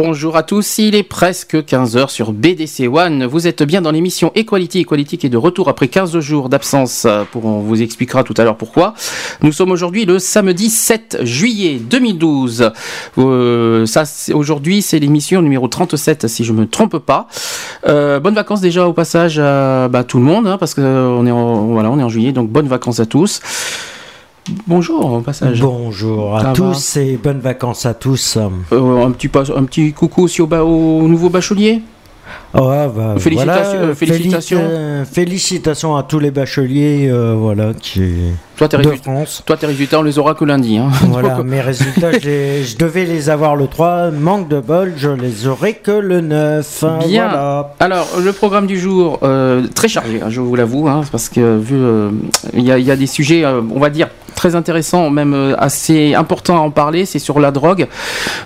Bonjour à tous, il est presque 15h sur BDC One. Vous êtes bien dans l'émission Equality. Equality qui est de retour après 15 jours d'absence. Pour, on vous expliquera tout à l'heure pourquoi. Nous sommes aujourd'hui le samedi 7 juillet 2012. Euh, aujourd'hui, c'est l'émission numéro 37 si je me trompe pas. Euh, bonnes vacances déjà au passage à bah, tout le monde hein, parce que on est voilà, on est en juillet donc bonnes vacances à tous. Bonjour au passage. Bonjour à Ça tous et bonnes vacances à tous. Euh, un, petit pas- un petit coucou aussi au, nouveau bachelier. Ouais, bah, Félicitations- voilà, euh, félicitations. euh, félicitations à tous les bacheliers euh, voilà, qui, Toi, tes de résultats, France. toi, tes résultats, on les aura que lundi. Hein. Voilà, mes résultats, je, devais les avoir le 3. Manque de bol, je les aurai que le 9. Bien. Voilà. Alors, le programme du jour, très chargé, hein, je vous l'avoue, hein, parce que vu, il y, a- il y a des sujets, on va dire, très intéressants, même euh, assez importants à en parler, c'est sur la drogue,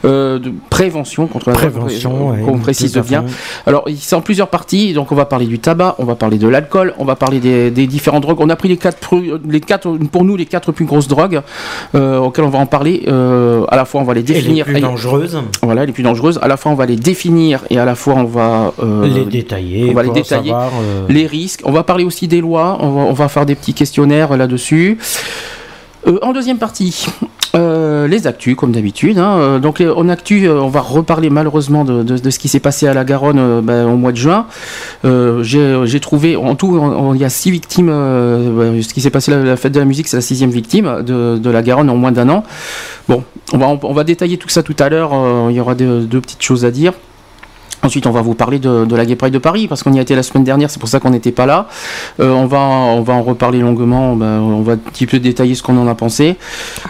euh, de prévention contre la Prévention, drogue, ouais, qu'on précise bien. Alors, c'est en plusieurs parties, donc on va parler du tabac, on va parler de l'alcool, on va parler des, des différentes drogues. On a pris les quatre, les quatre, pour nous, les quatre plus grosses drogues euh, auxquelles on va en parler. Euh, à la fois, on va les Et les définir. plus et- dangereuses, voilà, les plus dangereuses. À la fois, on va les définir et à la fois, on va euh, les détailler. on va les détailler. savoir, euh, les risques. On va parler aussi des lois. On va, on va faire des petits questionnaires là-dessus. Euh, en deuxième partie, euh, les actus, comme d'habitude. hein. Euh, Donc, en actu, on va reparler malheureusement de, ce qui s'est passé à la Garonne ben, au mois de juin. J'ai trouvé, en tout, il y a six victimes. ben, ce qui s'est passé à la, la fête de la musique, c'est la sixième victime de, la Garonne en moins d'un an. Bon, on va, détailler tout ça tout à l'heure. il y aura deux petites choses à dire. Ensuite, on va vous parler de, la Gay Pride de Paris, parce qu'on y a été la semaine dernière, c'est pour ça qu'on n'était pas là. Euh, on, va, en reparler longuement, ben, on va un petit peu détailler ce qu'on en a pensé.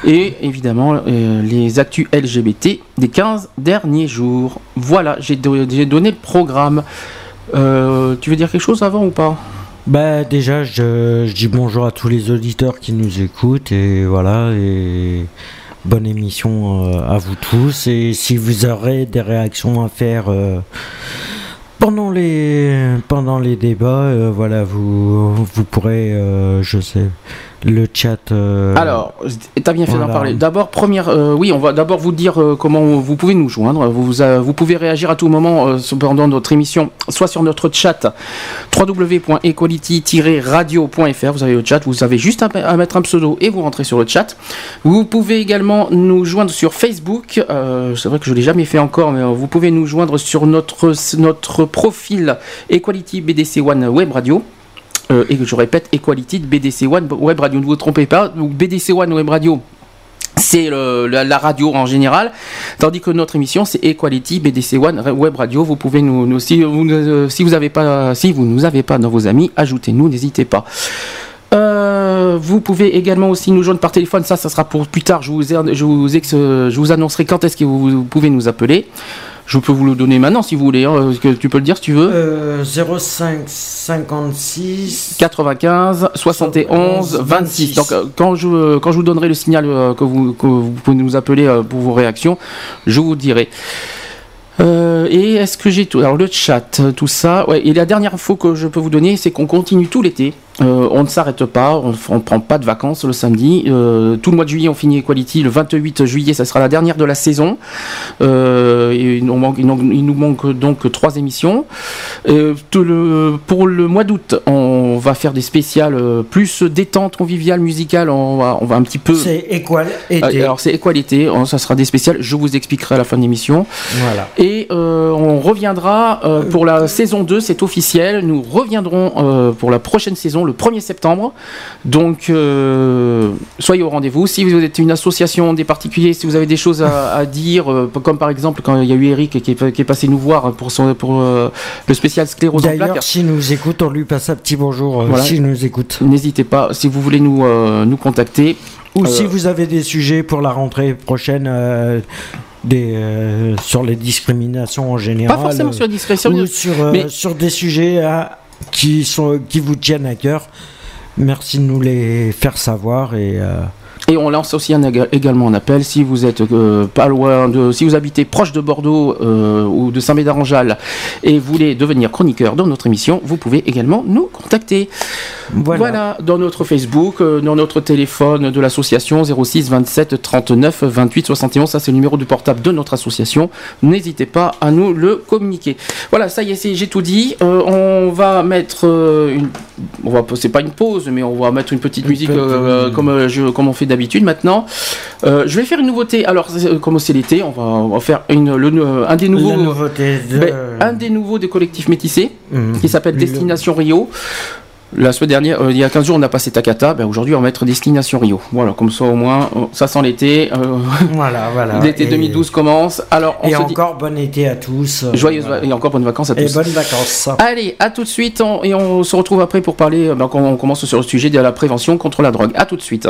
Et évidemment, euh, les actus LGBT des 15 derniers jours. Voilà, j'ai do- j'ai donné le programme. Euh, tu veux dire quelque chose avant ou pas? Bah déjà, je, dis bonjour à tous les auditeurs qui nous écoutent et voilà bonne émission euh, à vous tous. Et si vous aurez des réactions à faire euh, pendant les pendant les débats, euh, voilà vous vous pourrez je sais le chat. euh, Alors, t'as bien fait d'en parler. D'abord, première, euh, oui, on va d'abord vous dire euh, comment vous pouvez nous joindre. Vous, vous, pouvez réagir à tout moment pendant notre émission, soit sur notre chat www.equality-radio.fr. Vous avez le chat, vous avez juste à, à mettre un pseudo et vous rentrez sur le chat. Vous pouvez également nous joindre sur Facebook. C'est vrai que je l'ai jamais fait encore, mais vous pouvez nous joindre sur notre notre profil Equality BDC One Web Radio. Euh, et que je répète, Equality de BDC One Web Radio. Ne vous trompez pas, donc BDC One Web Radio. C'est la, radio en général, tandis que notre émission c'est Equality BDC One Web Radio. Vous pouvez nous, si vous ne- si vous avez pas si vous nous avez pas dans vos amis, ajoutez-nous, n'hésitez pas. Euh, vous pouvez également aussi nous joindre par téléphone. Ça, ça sera pour plus tard. Je vous, je vous, je vous annoncerai quand est-ce que vous pouvez nous appeler. Je peux vous le donner maintenant si vous voulez. hein, que tu peux le dire si tu veux. euh, 05 56 95 71 26. Donc euh, quand je quand je vous donnerai le signal euh, que vous que vous pouvez nous appeler euh, pour vos réactions, je vous dirai. Euh, et est-ce que j'ai tout Alors le chat, euh, tout ça. Ouais, et la dernière info que je peux vous donner, c'est qu'on continue tout l'été. Euh, on ne s'arrête pas, on ne prend pas de vacances le samedi. Euh, tout le mois de juillet, on finit Equality. Le 28 juillet, ça sera la dernière de la saison. Euh, et il, nous manque, il nous- il nous manque donc trois émissions. Tout le- pour le mois d'août, on va faire des spéciales plus détente, conviviale, musicale. On va, on va un petit peu. c'est équal Ah, été. Alors c'est Equalité, hein, ça sera des spéciales. Je vous expliquerai à la fin de l'émission. voilà. Et on reviendra pour la saison 2, c'est officiel. Nous reviendrons pour la prochaine saison le 1er septembre. Donc, euh, soyez au rendez-vous. Si vous êtes une association, des particuliers, si vous avez des choses à, dire, euh, comme par exemple quand il y a eu Eric qui est, passé nous voir pour, son, pour le spécial sclérose en plaques. s'il nous écoute, on lui passe un petit bonjour. S'il nous écoute. N'hésitez pas, si vous voulez nous, nous contacter. Ou si vous avez des sujets pour la rentrée prochaine, des, euh, sur les discriminations en général. Pas forcément sur les discriminations, ou sur, euh, mais... sur des sujets qui, sont, qui vous tiennent à cœur. Merci de nous les faire savoir et. Euh, et on lance aussi un, également un appel si vous êtes euh, pas loin de, si vous habitez proche de Bordeaux euh, ou de Saint-Médard-en-Jalles et voulez devenir chroniqueur dans notre émission, vous pouvez également nous contacter. Voilà, dans notre Facebook, euh, dans notre téléphone de l'association 06 27 39 28 71, ça c'est le numéro du portable de notre association. N'hésitez pas à nous le communiquer. Voilà, ça y est, j'ai tout dit. on va mettre une, on va, c'est pas une pause, mais on va mettre une petite musique comme je, comme on fait d'habitude maintenant. Euh, je vais faire une nouveauté. Alors, euh, comme c'est l'été, on va, on va, faire une, le, euh, un des nouveaux. Ben, un des nouveaux des collectifs métissés mhm. qui s'appelle Destination Rio. La semaine dernière, il y a 15 jours, on a passé Takata. Ben, Aujourd'hui, on va mettre Destination Rio. Voilà, comme ça au moins, ça sent l'été. voilà, voilà. L'été 2012 commence. Alors, on et encore bon été à tous. Joyeuses et encore bonnes vacances à tous. Et bonnes vacances. Allez, à tout de suite. et on se retrouve après pour parler. Ben, on commence sur le sujet de la prévention contre la drogue. À tout de suite.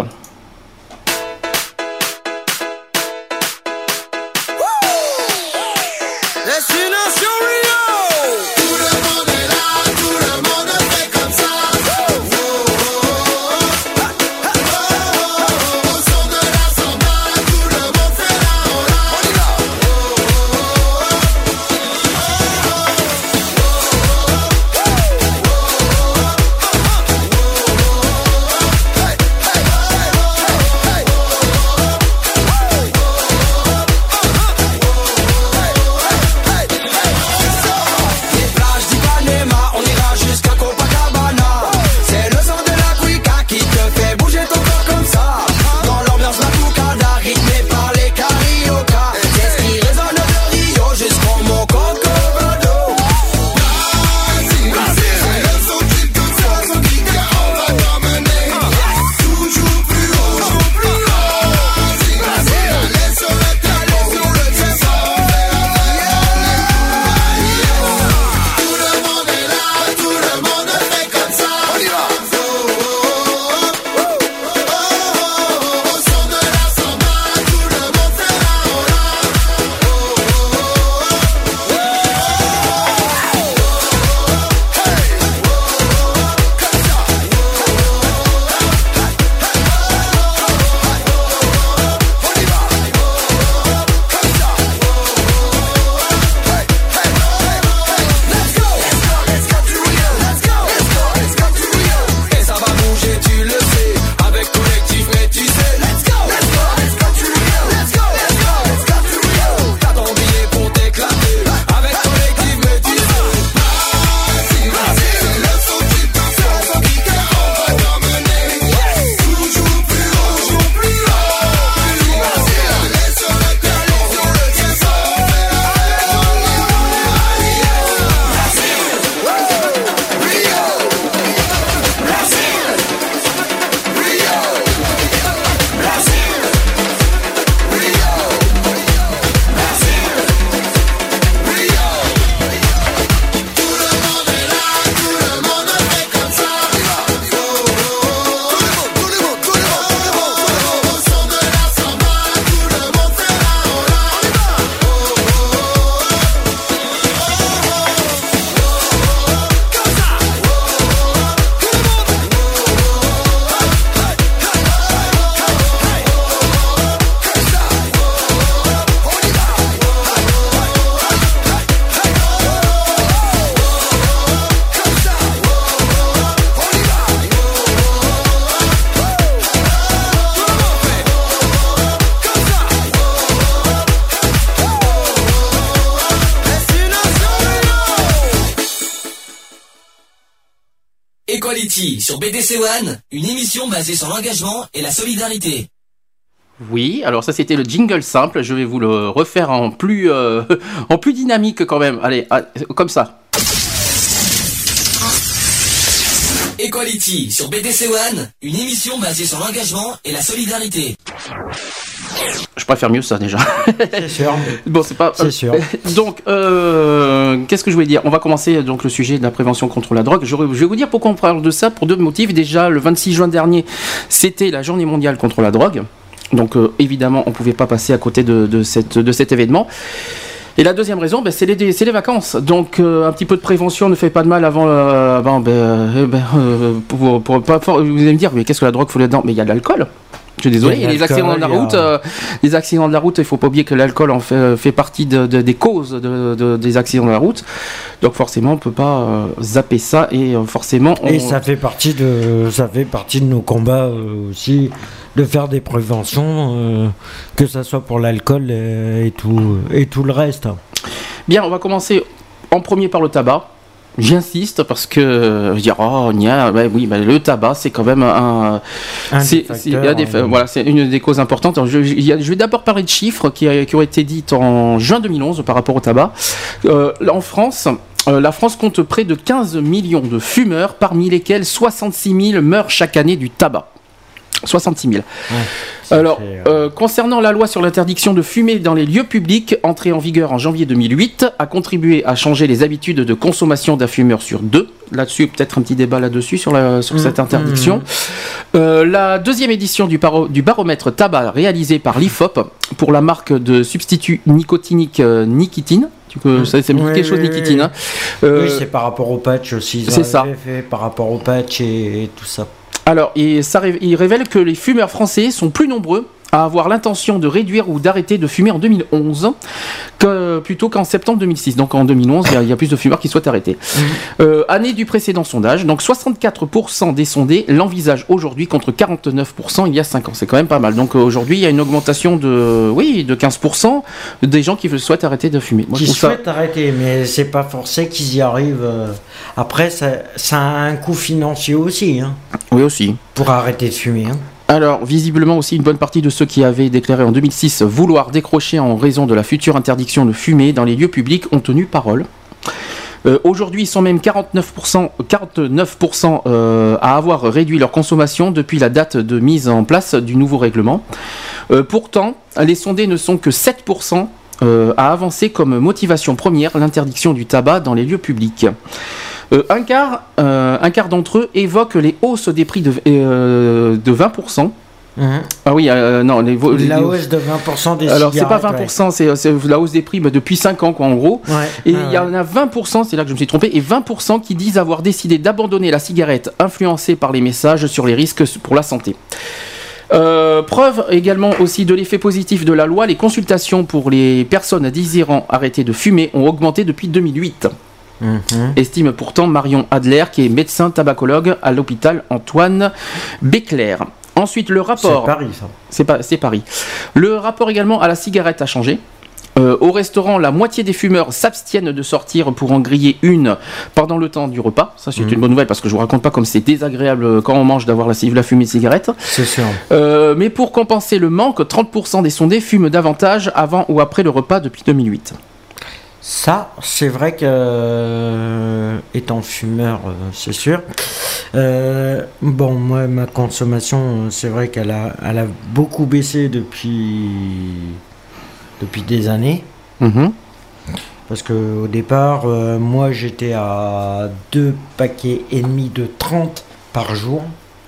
BDC One, une émission basée sur l'engagement et la solidarité. Oui, alors ça c'était le jingle simple, je vais vous le refaire en plus, euh, en plus dynamique quand même. Allez, ah, comme ça. Equality sur BDC One, une émission basée sur l'engagement et la solidarité. Je préfère mieux ça déjà. C'est sûr. bon, c'est pas. C'est sûr. Donc, euh, qu'est-ce que je voulais dire? On va commencer donc le sujet de la prévention contre la drogue. Je, vais vous dire pourquoi on parle de ça pour deux motifs. Déjà, le 26 juin dernier, c'était la Journée mondiale contre la drogue. Donc, euh, évidemment, on ne pouvait pas passer à côté de, cette, cet événement. Et la deuxième raison, ben, c'est les, vacances. Donc euh, un petit peu de prévention ne fait pas de mal avant. euh, ben, euh, ben, euh, vous allez me dire, mais qu'est-ce que la drogue faut là-dedans? Mais il y a de l'alcool. Je suis désolé, Il y a les accidents de la y a- route, euh, les accidents de la route, il faut pas oublier que l'alcool en fait, fait partie de- de- des causes de- de- des accidents de la route. Donc forcément, on peut pas euh, zapper ça et euh, forcément. On... Et ça fait partie de, ça fait partie de nos combats euh, aussi, de faire des préventions, euh, que ça soit pour l'alcool euh, et tout, et tout le reste. Bien, on va commencer en premier par le tabac. J'insiste parce que euh, oh nia, ouais, oui bah, le tabac c'est quand même un, Un c'est il euh, voilà c'est une des causes importantes. Alors, je, il vais d'abord parler de chiffres qui, ont été dites en juin 2011 par rapport au tabac. Euh, en France. euh, la France compte près de 15 millions de fumeurs, parmi lesquels 66 000 meurent chaque année du tabac. 66 000. ça Alors, fait, euh, euh, concernant la loi sur l'interdiction de fumer dans les lieux publics, entrée en vigueur en janvier 2008, a contribué à changer les habitudes de consommation d'un fumeur sur deux. Là-dessus, peut-être un petit débat là-dessus sur, la- sur Mm, cette interdiction. Euh, la deuxième édition du, baromètre tabac réalisé par l'IFOP pour la marque de substitut nicotinique Nicotine. Tu peux, ça, ça me dit Oui, quelque chose, oui, oui. hein. Oui, c'est par rapport au patch aussi. c'est ça. fait par rapport au patch et, et tout ça. Alors, il révèle que les fumeurs français sont plus nombreux à avoir l'intention de réduire ou d'arrêter de fumer en 2011 que, plutôt qu'en septembre 2006. Donc en 2011, il y a- il y, a plus de fumeurs qui souhaitent arrêter. Euh, année du précédent sondage, donc 64% des sondés l'envisagent aujourd'hui contre 49% il y a 5 ans. C'est quand même pas mal. Donc aujourd'hui, il y a une augmentation de, oui, de 15% des gens qui souhaitent arrêter de fumer. Moi, qui trouve ça- souhaitent arrêter, mais c'est pas forcé qu'ils y arrivent. euh. Après, ça, ça a un coût financier aussi, hein, Oui, aussi. pour arrêter de fumer. hein. Alors, visiblement aussi, une bonne partie de ceux qui avaient déclaré en 2006 vouloir décrocher en raison de la future interdiction de fumer dans les lieux publics ont tenu parole. Euh, Aujourd'hui, ils sont même 49%, 49% euh, à avoir réduit leur consommation depuis la date de mise en place du nouveau règlement. Euh, pourtant, les sondés ne sont que 7% euh, à avancer comme motivation première l'interdiction du tabac dans les lieux publics. Euh, un quart, euh, un quart d'entre eux évoquent les hausses des prix de, euh, de 20%. Ah oui, non, les, La hausse de 20% des alors c'est pas cigarettes, 20%, c'est c'est la hausse des prix bah, depuis 5 ans quoi en gros. Ouais. Et Ah il y ouais. en a 20%, c'est là que je me suis trompé, et 20% qui disent avoir décidé d'abandonner la cigarette influencée par les messages sur les risques pour la santé. Euh, preuve également aussi de l'effet positif de la loi, les consultations pour les personnes désirant arrêter de fumer ont augmenté depuis 2008 Mhm. estime pourtant Marion Adler, qui est médecin tabacologue à l'hôpital Antoine Béclair. Ensuite, le C'est rapport. Paris, ça. C'est pas- c'est Paris. Le rapport également à la cigarette a changé. Euh, au restaurant, la moitié des fumeurs s'abstiennent de sortir pour en griller une pendant le temps du repas. Ça, c'est Mhm. une bonne nouvelle parce que je vous raconte pas comme c'est désagréable euh, quand on mange d'avoir la, la fumée de cigarette. C'est sûr. Euh, mais pour compenser le manque, 30% des sondés fument davantage avant ou après le repas depuis 2008. Ça, c'est vrai que, euh, étant fumeur, euh, c'est sûr. Euh, bon, moi, ma consommation, c'est vrai qu'elle a, elle a beaucoup baissé depuis, depuis des années. Mhm. Parce que au départ, moi, j'étais à deux paquets et demi de 30 par jour.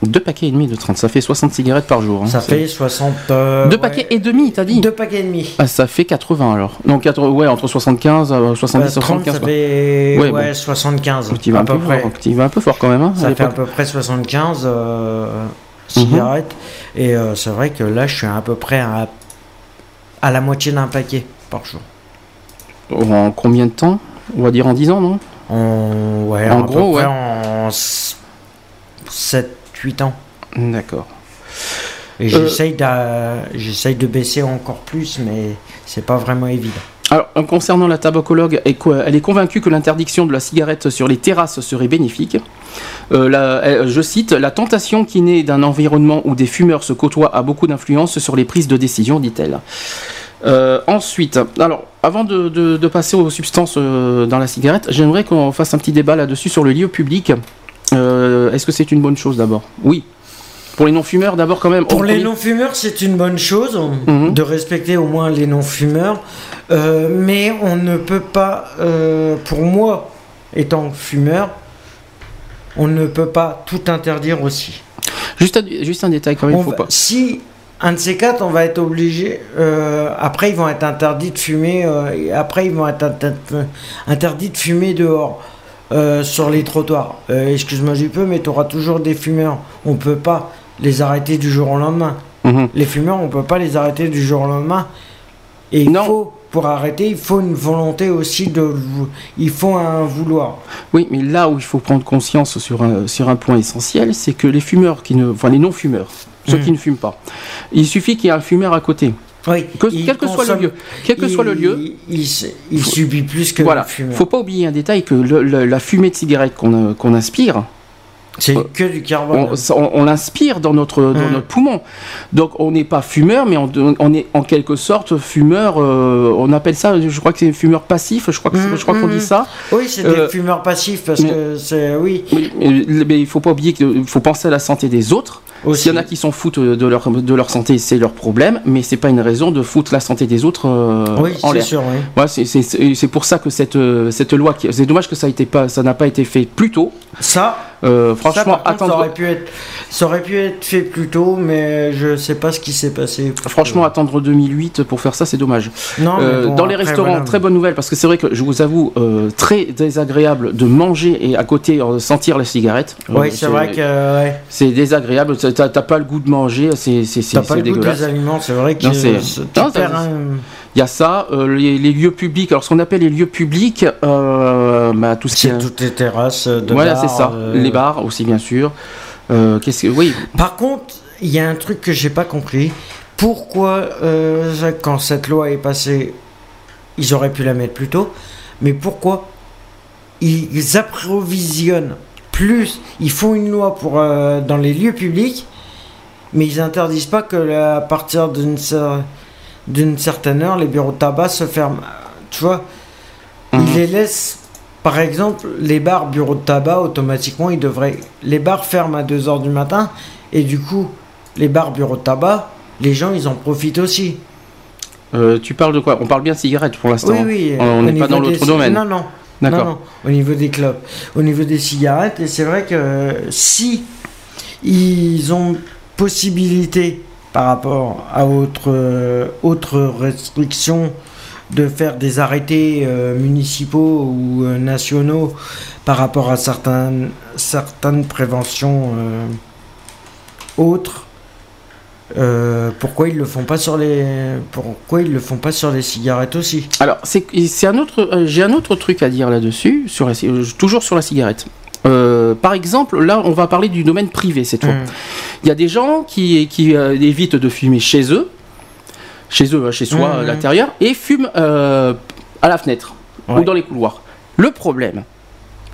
Deux paquets et demi de 30, ça fait 60 cigarettes par jour. hein. Ça fait 60... euh, Deux ouais, paquets et demi, t'as dit Deux paquets et demi. Ah, ça fait 80 alors. Non, 80, ouais, entre 75, euh, 70 Bah, 30, 75. ça quoi. fait Ouais, ouais, bon. 75. Tu vas à un peu peu près. fort, tu vas un peu fort quand même. Hein, Ça fait à peu près 75 euh, Mhm. cigarettes. Et euh, c'est vrai que là, je suis à peu près à, à la moitié d'un paquet par jour. En combien de temps? On va dire en 10 ans, non? En, ouais, En gros, près ouais. en 7-8 ans. D'accord. Et Euh. j'essaye de baisser encore plus, mais c'est pas vraiment évident. Alors, concernant la tabacologue, elle est convaincue que l'interdiction de la cigarette sur les terrasses serait bénéfique. Euh, la- je cite, La tentation qui naît d'un environnement où des fumeurs se côtoient a beaucoup d'influence sur les prises de décision, dit-elle. Euh, ensuite, alors, avant de, de- de passer aux substances dans la cigarette, j'aimerais qu'on fasse un petit débat là-dessus sur le lieu public. Euh, Est-ce que c'est une bonne chose d'abord Oui. Pour les non-fumeurs, d'abord quand même. Pour les non-fumeurs, c'est une bonne chose Mhm. de respecter au moins les non-fumeurs. Euh, mais on ne peut pas, euh, pour moi, étant fumeur, on ne peut pas tout interdire aussi. Juste, un, juste un détail quand même, faut va- pas. Si un de ces quatre, on va être obligé. euh, après, ils vont être interdits de fumer. et après, ils vont être inter- interdits de fumer dehors. Euh, sur les trottoirs. Euh, Excuse-moi du peu, mais tu auras toujours des fumeurs. On peut pas les arrêter du jour au lendemain. Mhm. Les fumeurs, on peut pas les arrêter du jour au lendemain. Et il Non. faut, pour arrêter, il faut une volonté aussi de. Il faut un vouloir. Oui, mais là où il faut prendre conscience sur un, sur un point essentiel, c'est que les fumeurs qui ne, enfin les non-fumeurs, ceux Mhm. qui ne fument pas, il suffit qu'il y ait un fumeur à côté, Oui, Que- il quel que soit le lieu, quel que il- soit le lieu. Il, il- il Faut- subit plus que Voilà, le fumeur. faut pas oublier un détail que le- le- la fumée de cigarette qu'on euh, qu'on inspire, C'est Euh, que du carbone. on, ça- on- on l'inspire dans notre dans Mhm. notre poumon. Donc on n'est pas fumeur, mais on, on est en quelque sorte fumeur. euh, on appelle ça, je crois que c'est fumeur passif. Je crois que Mhm, je crois qu'on dit mhm. ça. Oui, c'est Euh, des fumeurs passifs parce mais- que c'est. Oui, Mais, mais- mais il faut pas oublier qu'il faut penser à la santé des autres. S'il y en a qui s'en foutent de leur, de leur santé, c'est leur problème, mais c'est pas une raison de foutre la santé des autres euh, Oui, en l'air. sûr, oui. C'est- pour ça que cette, euh, cette loi, c'est dommage que ça n'a pas été fait plus tôt. Ça, Euh, franchement, par contre, ça attendre, aurait, pu être, ça aurait pu être fait plus tôt, mais je sais pas ce qui s'est passé. franchement, attendre 2008 pour faire ça, c'est dommage. non, Euh, bon, dans les après, restaurants, voilà. très bonne nouvelle, parce que c'est vrai que je vous avoue, euh, très désagréable de manger et à côté euh, sentir la cigarette. Oui, Euh, c'est vrai que ouais, c'est désagréable. T'as pas le goût de manger, c'est c'est- c'est- t'as pas le goût des aliments, c'est vrai que Il y a ça, euh, les, les lieux publics. Alors, ce qu'on appelle les lieux publics, euh, bah, tout ce qui C'est est. toutes les terrasses de Voilà, c'est ça. euh, Les bars aussi, bien sûr. Qu'est-ce que. Oui, Par contre, il y a un truc que j'ai pas compris. Pourquoi, quand cette loi est passée, ils auraient pu la mettre plus tôt, mais pourquoi ils approvisionnent plus, ils font une loi pour dans les lieux publics, mais ils interdisent pas que à partir d'une d'une certaine heure, les bureaux de tabac se ferment. Tu vois, Mhm. ils les laissent. Par exemple, les bars bureaux de tabac, automatiquement, ils devraient. Les bars ferment à 2h du matin, et du coup, les bars bureaux de tabac, les gens, ils en profitent aussi. Euh, tu parles de quoi? On parle bien de cigarettes pour l'instant. Oui, oui. On au n'est pas dans des l'autre ci- domaine. Non, non. D'accord. Non, non, au niveau des clubs. Au niveau des cigarettes, et c'est vrai que euh, si ils ont possibilité par rapport à autre, euh, restrictions de faire des arrêtés euh, municipaux ou euh, nationaux par rapport à certaines, certaines préventions autres, pourquoi ils le font pas sur les pourquoi ils le font pas sur les cigarettes aussi? Alors, c'est un autre. J'ai un autre truc à dire là-dessus, toujours sur la cigarette. Euh, par exemple, là, on va parler du domaine privé cette fois. Mm. Il y a des gens qui, qui euh, évitent de fumer chez eux, chez eux, chez soi, à l'intérieur, et fument euh, à la fenêtre Ouais. ou dans les couloirs. Le problème,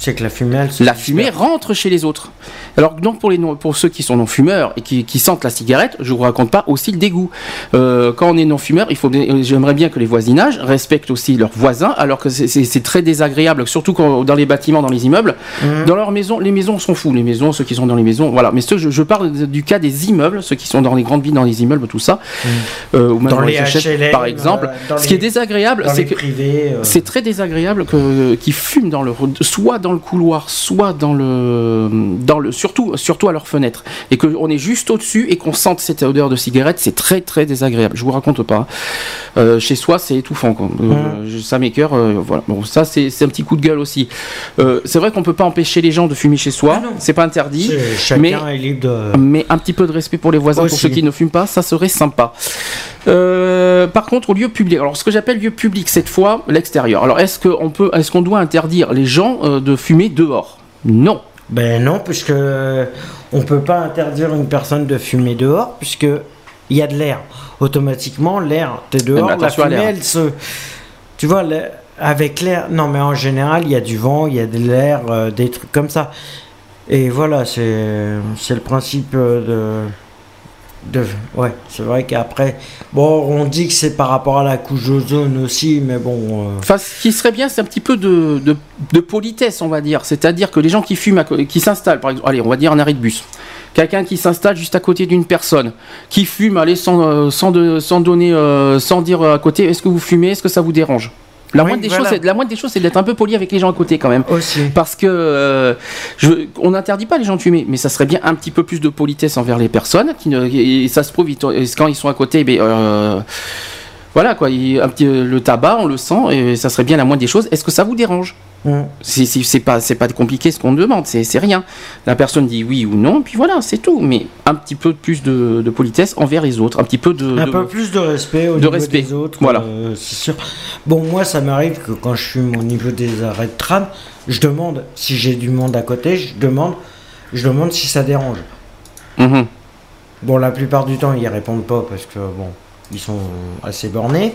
C'est que la fumée, elle la fumée rentre chez les autres. Alors donc pour, les non- pour ceux qui sont non-fumeurs et qui, qui sentent la cigarette, je vous raconte pas aussi le dégoût. Euh, quand on est non-fumeur, il faut j'aimerais bien que les voisinages respectent aussi leurs voisins, alors que c'est- très désagréable, surtout quand, dans les bâtiments, dans les immeubles. Mhm. Dans leurs maisons, les maisons sont fous, les maisons, ceux qui sont dans les maisons, voilà. Mais ceux, je, je parle du cas des immeubles, ceux qui sont dans les grandes villes, dans les immeubles, tout ça, euh, ou même Mmh. Dans dans les HLM, par exemple. euh, Ce qui est désagréable, c'est que euh, c'est très désagréable que qu'ils fument dans le soit dans le couloir, soit dans le dans le surtout surtout à leur fenêtre et que on est juste au-dessus et qu'on sente cette odeur de cigarette, c'est très très désagréable. Je vous raconte pas. Euh, chez soi, c'est étouffant. Quoi. Euh, ça m'écœure. euh, voilà. Bon, ça c'est un petit coup de gueule aussi. Euh, c'est vrai qu'on peut pas empêcher les gens de fumer chez soi. Ah c'est pas interdit. Chacun mais- est libre de. Mais un petit peu de respect pour les voisins, pour ceux qui ne fument pas, ça serait sympa. Euh, par contre, au lieu public, alors ce que j'appelle lieu public cette fois, l'extérieur. Alors est-ce qu'on peut, est-ce qu'on doit interdire les gens euh, de fumer dehors? Non. Ben non, puisque on peut pas interdire une personne de fumer dehors, puisque il y a de l'air. Automatiquement, l'air, t'es dehors, la fumée, elle se. Tu vois, avec l'air. Non, mais en général, il y a du vent, il y a de l'air, euh, des trucs comme ça. Et voilà, c'est c'est le principe euh, De... Ouais, c'est vrai qu'après, bon, on dit que c'est par rapport à la couche d'ozone aussi, mais bon. euh, ce qui serait bien, c'est un petit peu de, de, politesse, on va dire. C'est-à-dire que les gens qui fument, qui s'installent, par exemple, allez, on va dire un arrêt de bus. Quelqu'un qui s'installe juste à côté d'une personne, qui fume, allez, sans, euh, sans, de- sans donner, euh, sans dire à côté, est-ce que vous fumez, est-ce que ça vous dérange? La, Oui, moindre des voilà. choses, c'est- la moindre des choses, c'est d'être un peu poli avec les gens à côté quand même. aussi. Parce que euh, je- on n'interdit pas les gens de fumer, mais ça serait bien un petit peu plus de politesse envers les personnes. Qui ne, et ça se prouve, ils quand ils sont à côté, ben, euh, voilà quoi, il- un petit, le tabac, on le sent, et ça serait bien la moindre des choses. Est-ce que ça vous dérange? Mm. C'est pas, compliqué ce qu'on demande, c'est c'est rien. La personne dit oui ou non, puis voilà, c'est tout. Mais un petit peu plus de, de politesse envers les autres, un petit peu de. Un de- peu plus de respect au de niveau respect, des autres. voilà. euh, c'est sûr. Bon, moi, ça m'arrive que quand je fume au niveau des arrêts de tram, je demande si j'ai du monde à côté, je demande, je demande si ça dérange. Mhm. Bon, la plupart du temps, ils répondent pas parce que bon, ils sont assez bornés.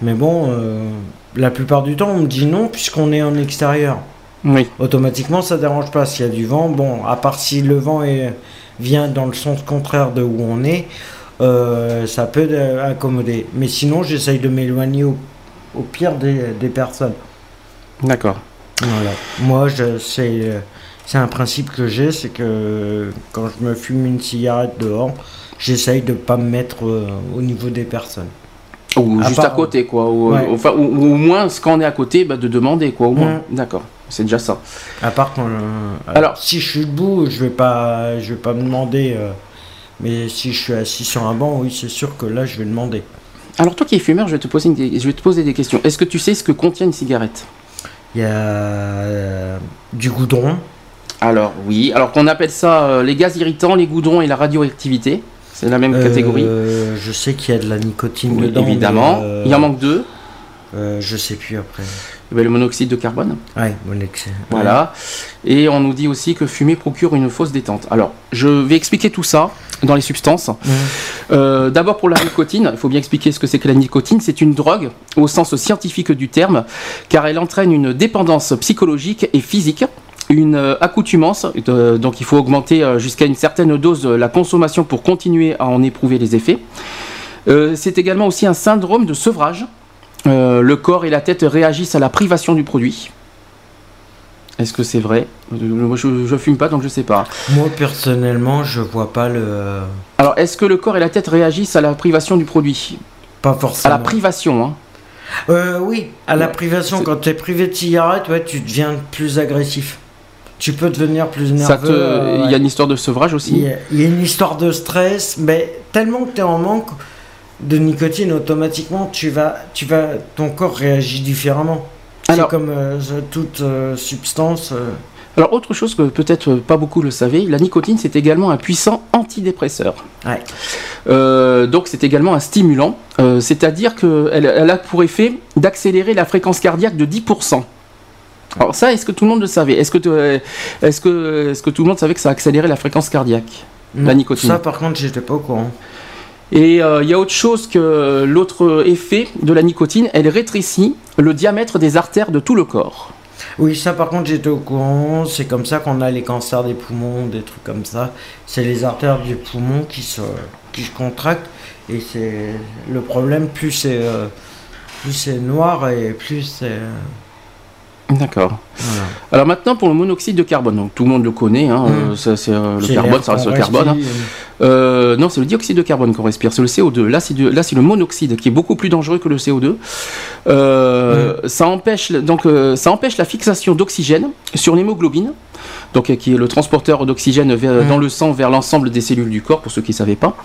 Mais bon, euh, la plupart du temps, on me dit non puisqu'on est en extérieur. Oui. Automatiquement, ça dérange pas. S'il y a du vent, bon, à part si le vent est, vient dans le sens contraire de où on est, euh, ça peut euh, accommoder. Mais sinon, j'essaye de m'éloigner au, au pire des, des personnes. D'accord. Voilà. Moi, c'est un principe que j'ai, c'est que quand je me fume une cigarette dehors, j'essaye de pas me mettre euh, au niveau des personnes. Ou À juste part- à côté, quoi. Ou, Ouais. enfin, ou, ou au moins, quand on est à côté, bah, de demander, quoi. Au moins. Mm. D'accord. C'est déjà ça. À part quand. euh, Alors- si je suis debout, je vais pas, je vais pas me demander. euh, mais si je suis assis sur un banc, oui, c'est sûr que là, je vais demander. Alors, toi qui es fumeur, je vais te poser, une- je vais te poser des questions. Est-ce que tu sais ce que contient une cigarette? Il y a euh, du goudron. Alors, oui. Alors, qu'on appelle ça euh, les gaz irritants, les goudrons et la radioactivité. C'est la même catégorie. Euh, je sais qu'il y a de la nicotine Oui, dedans. évidemment. euh, Il en manque deux. euh, je sais plus après. Eh ben, le monoxyde de carbone. Ouais, mon ex. Voilà. Et on nous dit aussi que fumer procure une fausse détente. Alors, je vais expliquer tout ça dans les substances. Euh, D'abord pour la nicotine, il faut bien expliquer ce que c'est que la nicotine. C'est une drogue au sens scientifique du terme, car elle entraîne une dépendance psychologique et physique, une euh, accoutumance. euh, donc il faut augmenter euh, jusqu'à une certaine dose la consommation pour continuer à en éprouver les effets. Euh, c'est également aussi un syndrome de sevrage. Euh, le corps et la tête réagissent à la privation du produit. Est-ce que c'est vrai? Moi, je, je fume pas, donc je sais pas. Moi personnellement, je vois pas le. Alors, est-ce que le corps et la tête réagissent à la privation du produit? Pas À forcément. la privation, hein. Euh, oui, à la privation, quand tu es privé de cigarette, ouais, tu deviens plus agressif. Tu peux devenir plus nerveux. Euh, Il y a une histoire de sevrage aussi. il y a une histoire de stress, mais tellement que tu es en manque de nicotine, automatiquement, tu vas, tu vas, ton corps réagit différemment. C'est comme euh, toute euh, substance. euh, Alors, autre chose que peut-être pas beaucoup le savaient, la nicotine, c'est également un puissant antidépresseur. Ouais. Donc, c'est également un stimulant, c'est-à-dire qu'elle elle a pour effet d'accélérer la fréquence cardiaque de 10%. Alors ça, est-ce que tout le monde le savait? Est-ce que, te- est-ce que, est-ce que tout le monde savait que ça accélérait la fréquence cardiaque? La nicotine. Ça, par contre, j'étais pas au courant. Et euh, il y a autre chose que l'autre effet de la nicotine, elle rétrécit le diamètre des artères de tout le corps. Oui, ça, par contre, j'étais au courant. C'est comme ça qu'on a les cancers des poumons, des trucs comme ça. C'est les artères du poumon qui se, qui se contractent. Et c'est le problème, plus c'est euh, noir et plus c'est. euh, D'accord. voilà. Alors maintenant pour le monoxyde de carbone, donc tout le monde le connaît, hein, Mm. euh, ça, c'est, euh, le carbone, ça reste le carbone. hein. Euh, non, c'est le dioxyde de carbone qu'on respire, c'est le CO2. Là, c'est, du- là, c'est le monoxyde qui est beaucoup plus dangereux que le CO2. Euh, Ça empêche donc ça empêche la fixation d'oxygène sur l'hémoglobine, donc qui est le transporteur d'oxygène vers- Mm. dans le sang vers l'ensemble des cellules du corps, pour ceux qui ne savaient pas.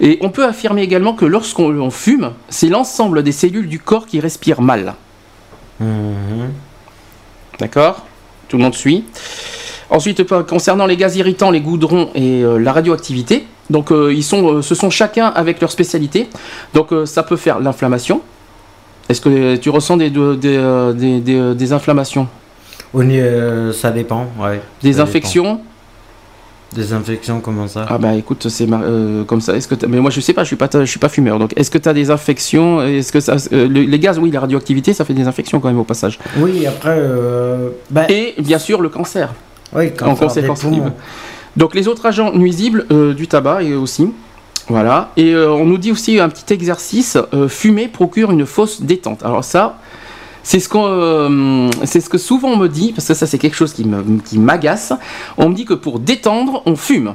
Et on peut affirmer également que lorsqu'on on fume, c'est l'ensemble des cellules du corps qui respirent mal. Mhm. D'accord Tout le monde suit. Ensuite, par- concernant les gaz irritants, les goudrons et euh, la radioactivité, donc euh, ils sont, euh, ce sont chacun avec leur spécialité. Donc euh, ça peut faire l'inflammation. Est-ce que tu ressens des, de- des, euh, des, des, euh, des inflammations? Nez, euh, ça dépend, ouais. Des Ça infections dépend. Des infections, comment ça Ah bah écoute, c'est euh, comme ça. Est-ce que mais moi je sais pas, je suis pas, je suis pas fumeur. Donc est-ce que tu as des infections Est-ce que ça, euh, le- les gaz, oui, la radioactivité, ça fait des infections quand même au passage. Oui, après, euh, bah, Et bien sûr le cancer. oui, en cancer des conséquence. Donc les autres agents nuisibles euh, du tabac et aussi. Voilà. Et euh, on nous dit aussi un petit exercice euh, fumer procure une fausse détente. Alors ça, c'est ce, qu'on, euh, c'est ce que souvent on me dit, parce que ça c'est quelque chose qui, me, qui m'agace. On me dit que pour détendre, on fume.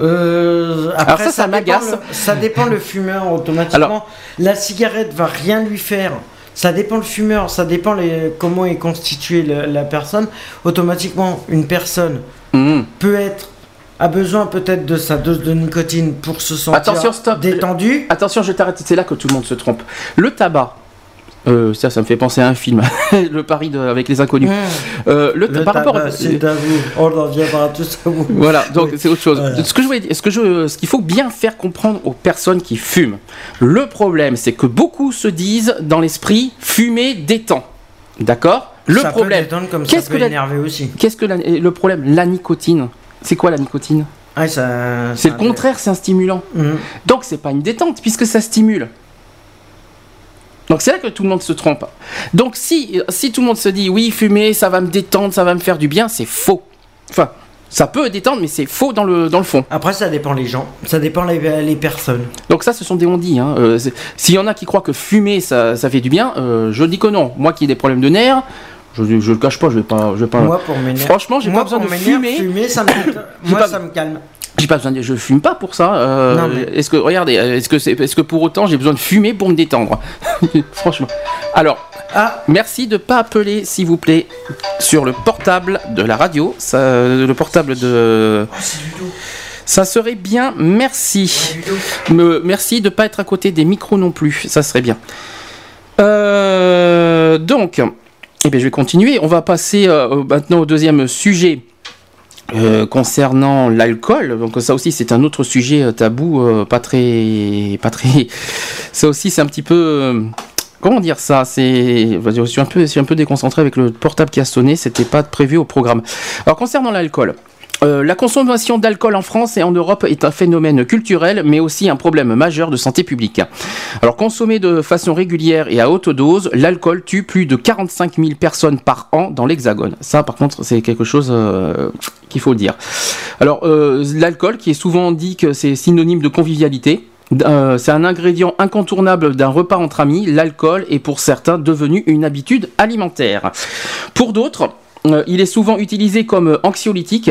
Euh, Alors après, ça, ça dépend m'agace. le- Ça dépend le fumeur automatiquement. Alors- la cigarette va rien lui faire. Ça dépend le fumeur, ça dépend les, comment est constituée la personne. Automatiquement, une personne Hum. peut être a besoin peut-être de sa dose de nicotine pour se sentir Attention, stop. détendu. Attention, je t'arrête, c'est là que tout le monde se trompe. Le tabac, euh, ça, ça me fait penser à un film, Le pari de- avec les inconnus. Mmh. Euh, le, Le par rapport, c'est à vous. On reviendra tous à vous. Voilà, donc Oui. c'est autre chose. Voilà. Ce que je voulais dire- ce que je, ce qu'il faut bien faire comprendre aux personnes qui fument. Le problème, c'est que beaucoup se disent dans l'esprit fumer détend. D'accord? Le ça problème. qu'est-ce que la- aussi. Qu'est-ce que la- le problème La nicotine. C'est quoi la nicotine? Ah, ça, C'est le contraire, c'est un stimulant. Mhm. Donc c'est pas une détente puisque ça stimule. Donc c'est là que tout le monde se trompe. Donc si, si tout le monde se dit oui, fumer, ça va me détendre, ça va me faire du bien, c'est faux. Enfin, ça peut détendre, mais c'est faux dans le, dans le fond. Après, ça dépend les gens, ça dépend les, les personnes. Donc ça, ce sont des on-dit. Hein. Euh, S'il y en a qui croient que fumer, ça, ça fait du bien, euh, je dis que non. Moi qui ai des problèmes de nerfs, je, je le cache pas, je vais pas... Je vais pas Moi, pour m'énerver. Franchement, j'ai pas besoin de fumer. fumer, ça me, moi, pas- ça me calme. J'ai pas besoin de... Je fume pas pour ça. euh, mais- Est-ce que... Regardez, euh, est-ce que, est-ce que pour autant j'ai besoin de fumer pour me détendre? Franchement. Alors, Ah, Merci de pas appeler, s'il vous plaît, sur le portable de la radio. Ça, le portable de. Ça serait bien. Merci. Me- merci de pas être à côté des micros non plus. Ça serait bien. Euh, donc, eh bien, je vais continuer. On va passer euh, maintenant au deuxième sujet. euh, concernant l'alcool, donc ça aussi c'est un autre sujet euh, tabou, pas très, pas très. Ça aussi c'est un petit peu, comment dire ça? C'est, je suis un peu, je suis un peu déconcentré avec le portable qui a sonné. C'était pas prévu au programme. Alors concernant l'alcool. Euh, la consommation d'alcool en France et en Europe est un phénomène culturel, mais aussi un problème majeur de santé publique. Alors, consommé de façon régulière et à haute dose, l'alcool tue plus de 45 000 personnes par an dans l'Hexagone. Ça, par contre, c'est quelque chose euh, qu'il faut dire. Alors, euh, l'alcool, qui est souvent dit que c'est synonyme de convivialité, c'est un ingrédient incontournable d'un repas entre amis. L'alcool est pour certains devenu une habitude alimentaire. Pour d'autres, il est souvent utilisé comme anxiolytique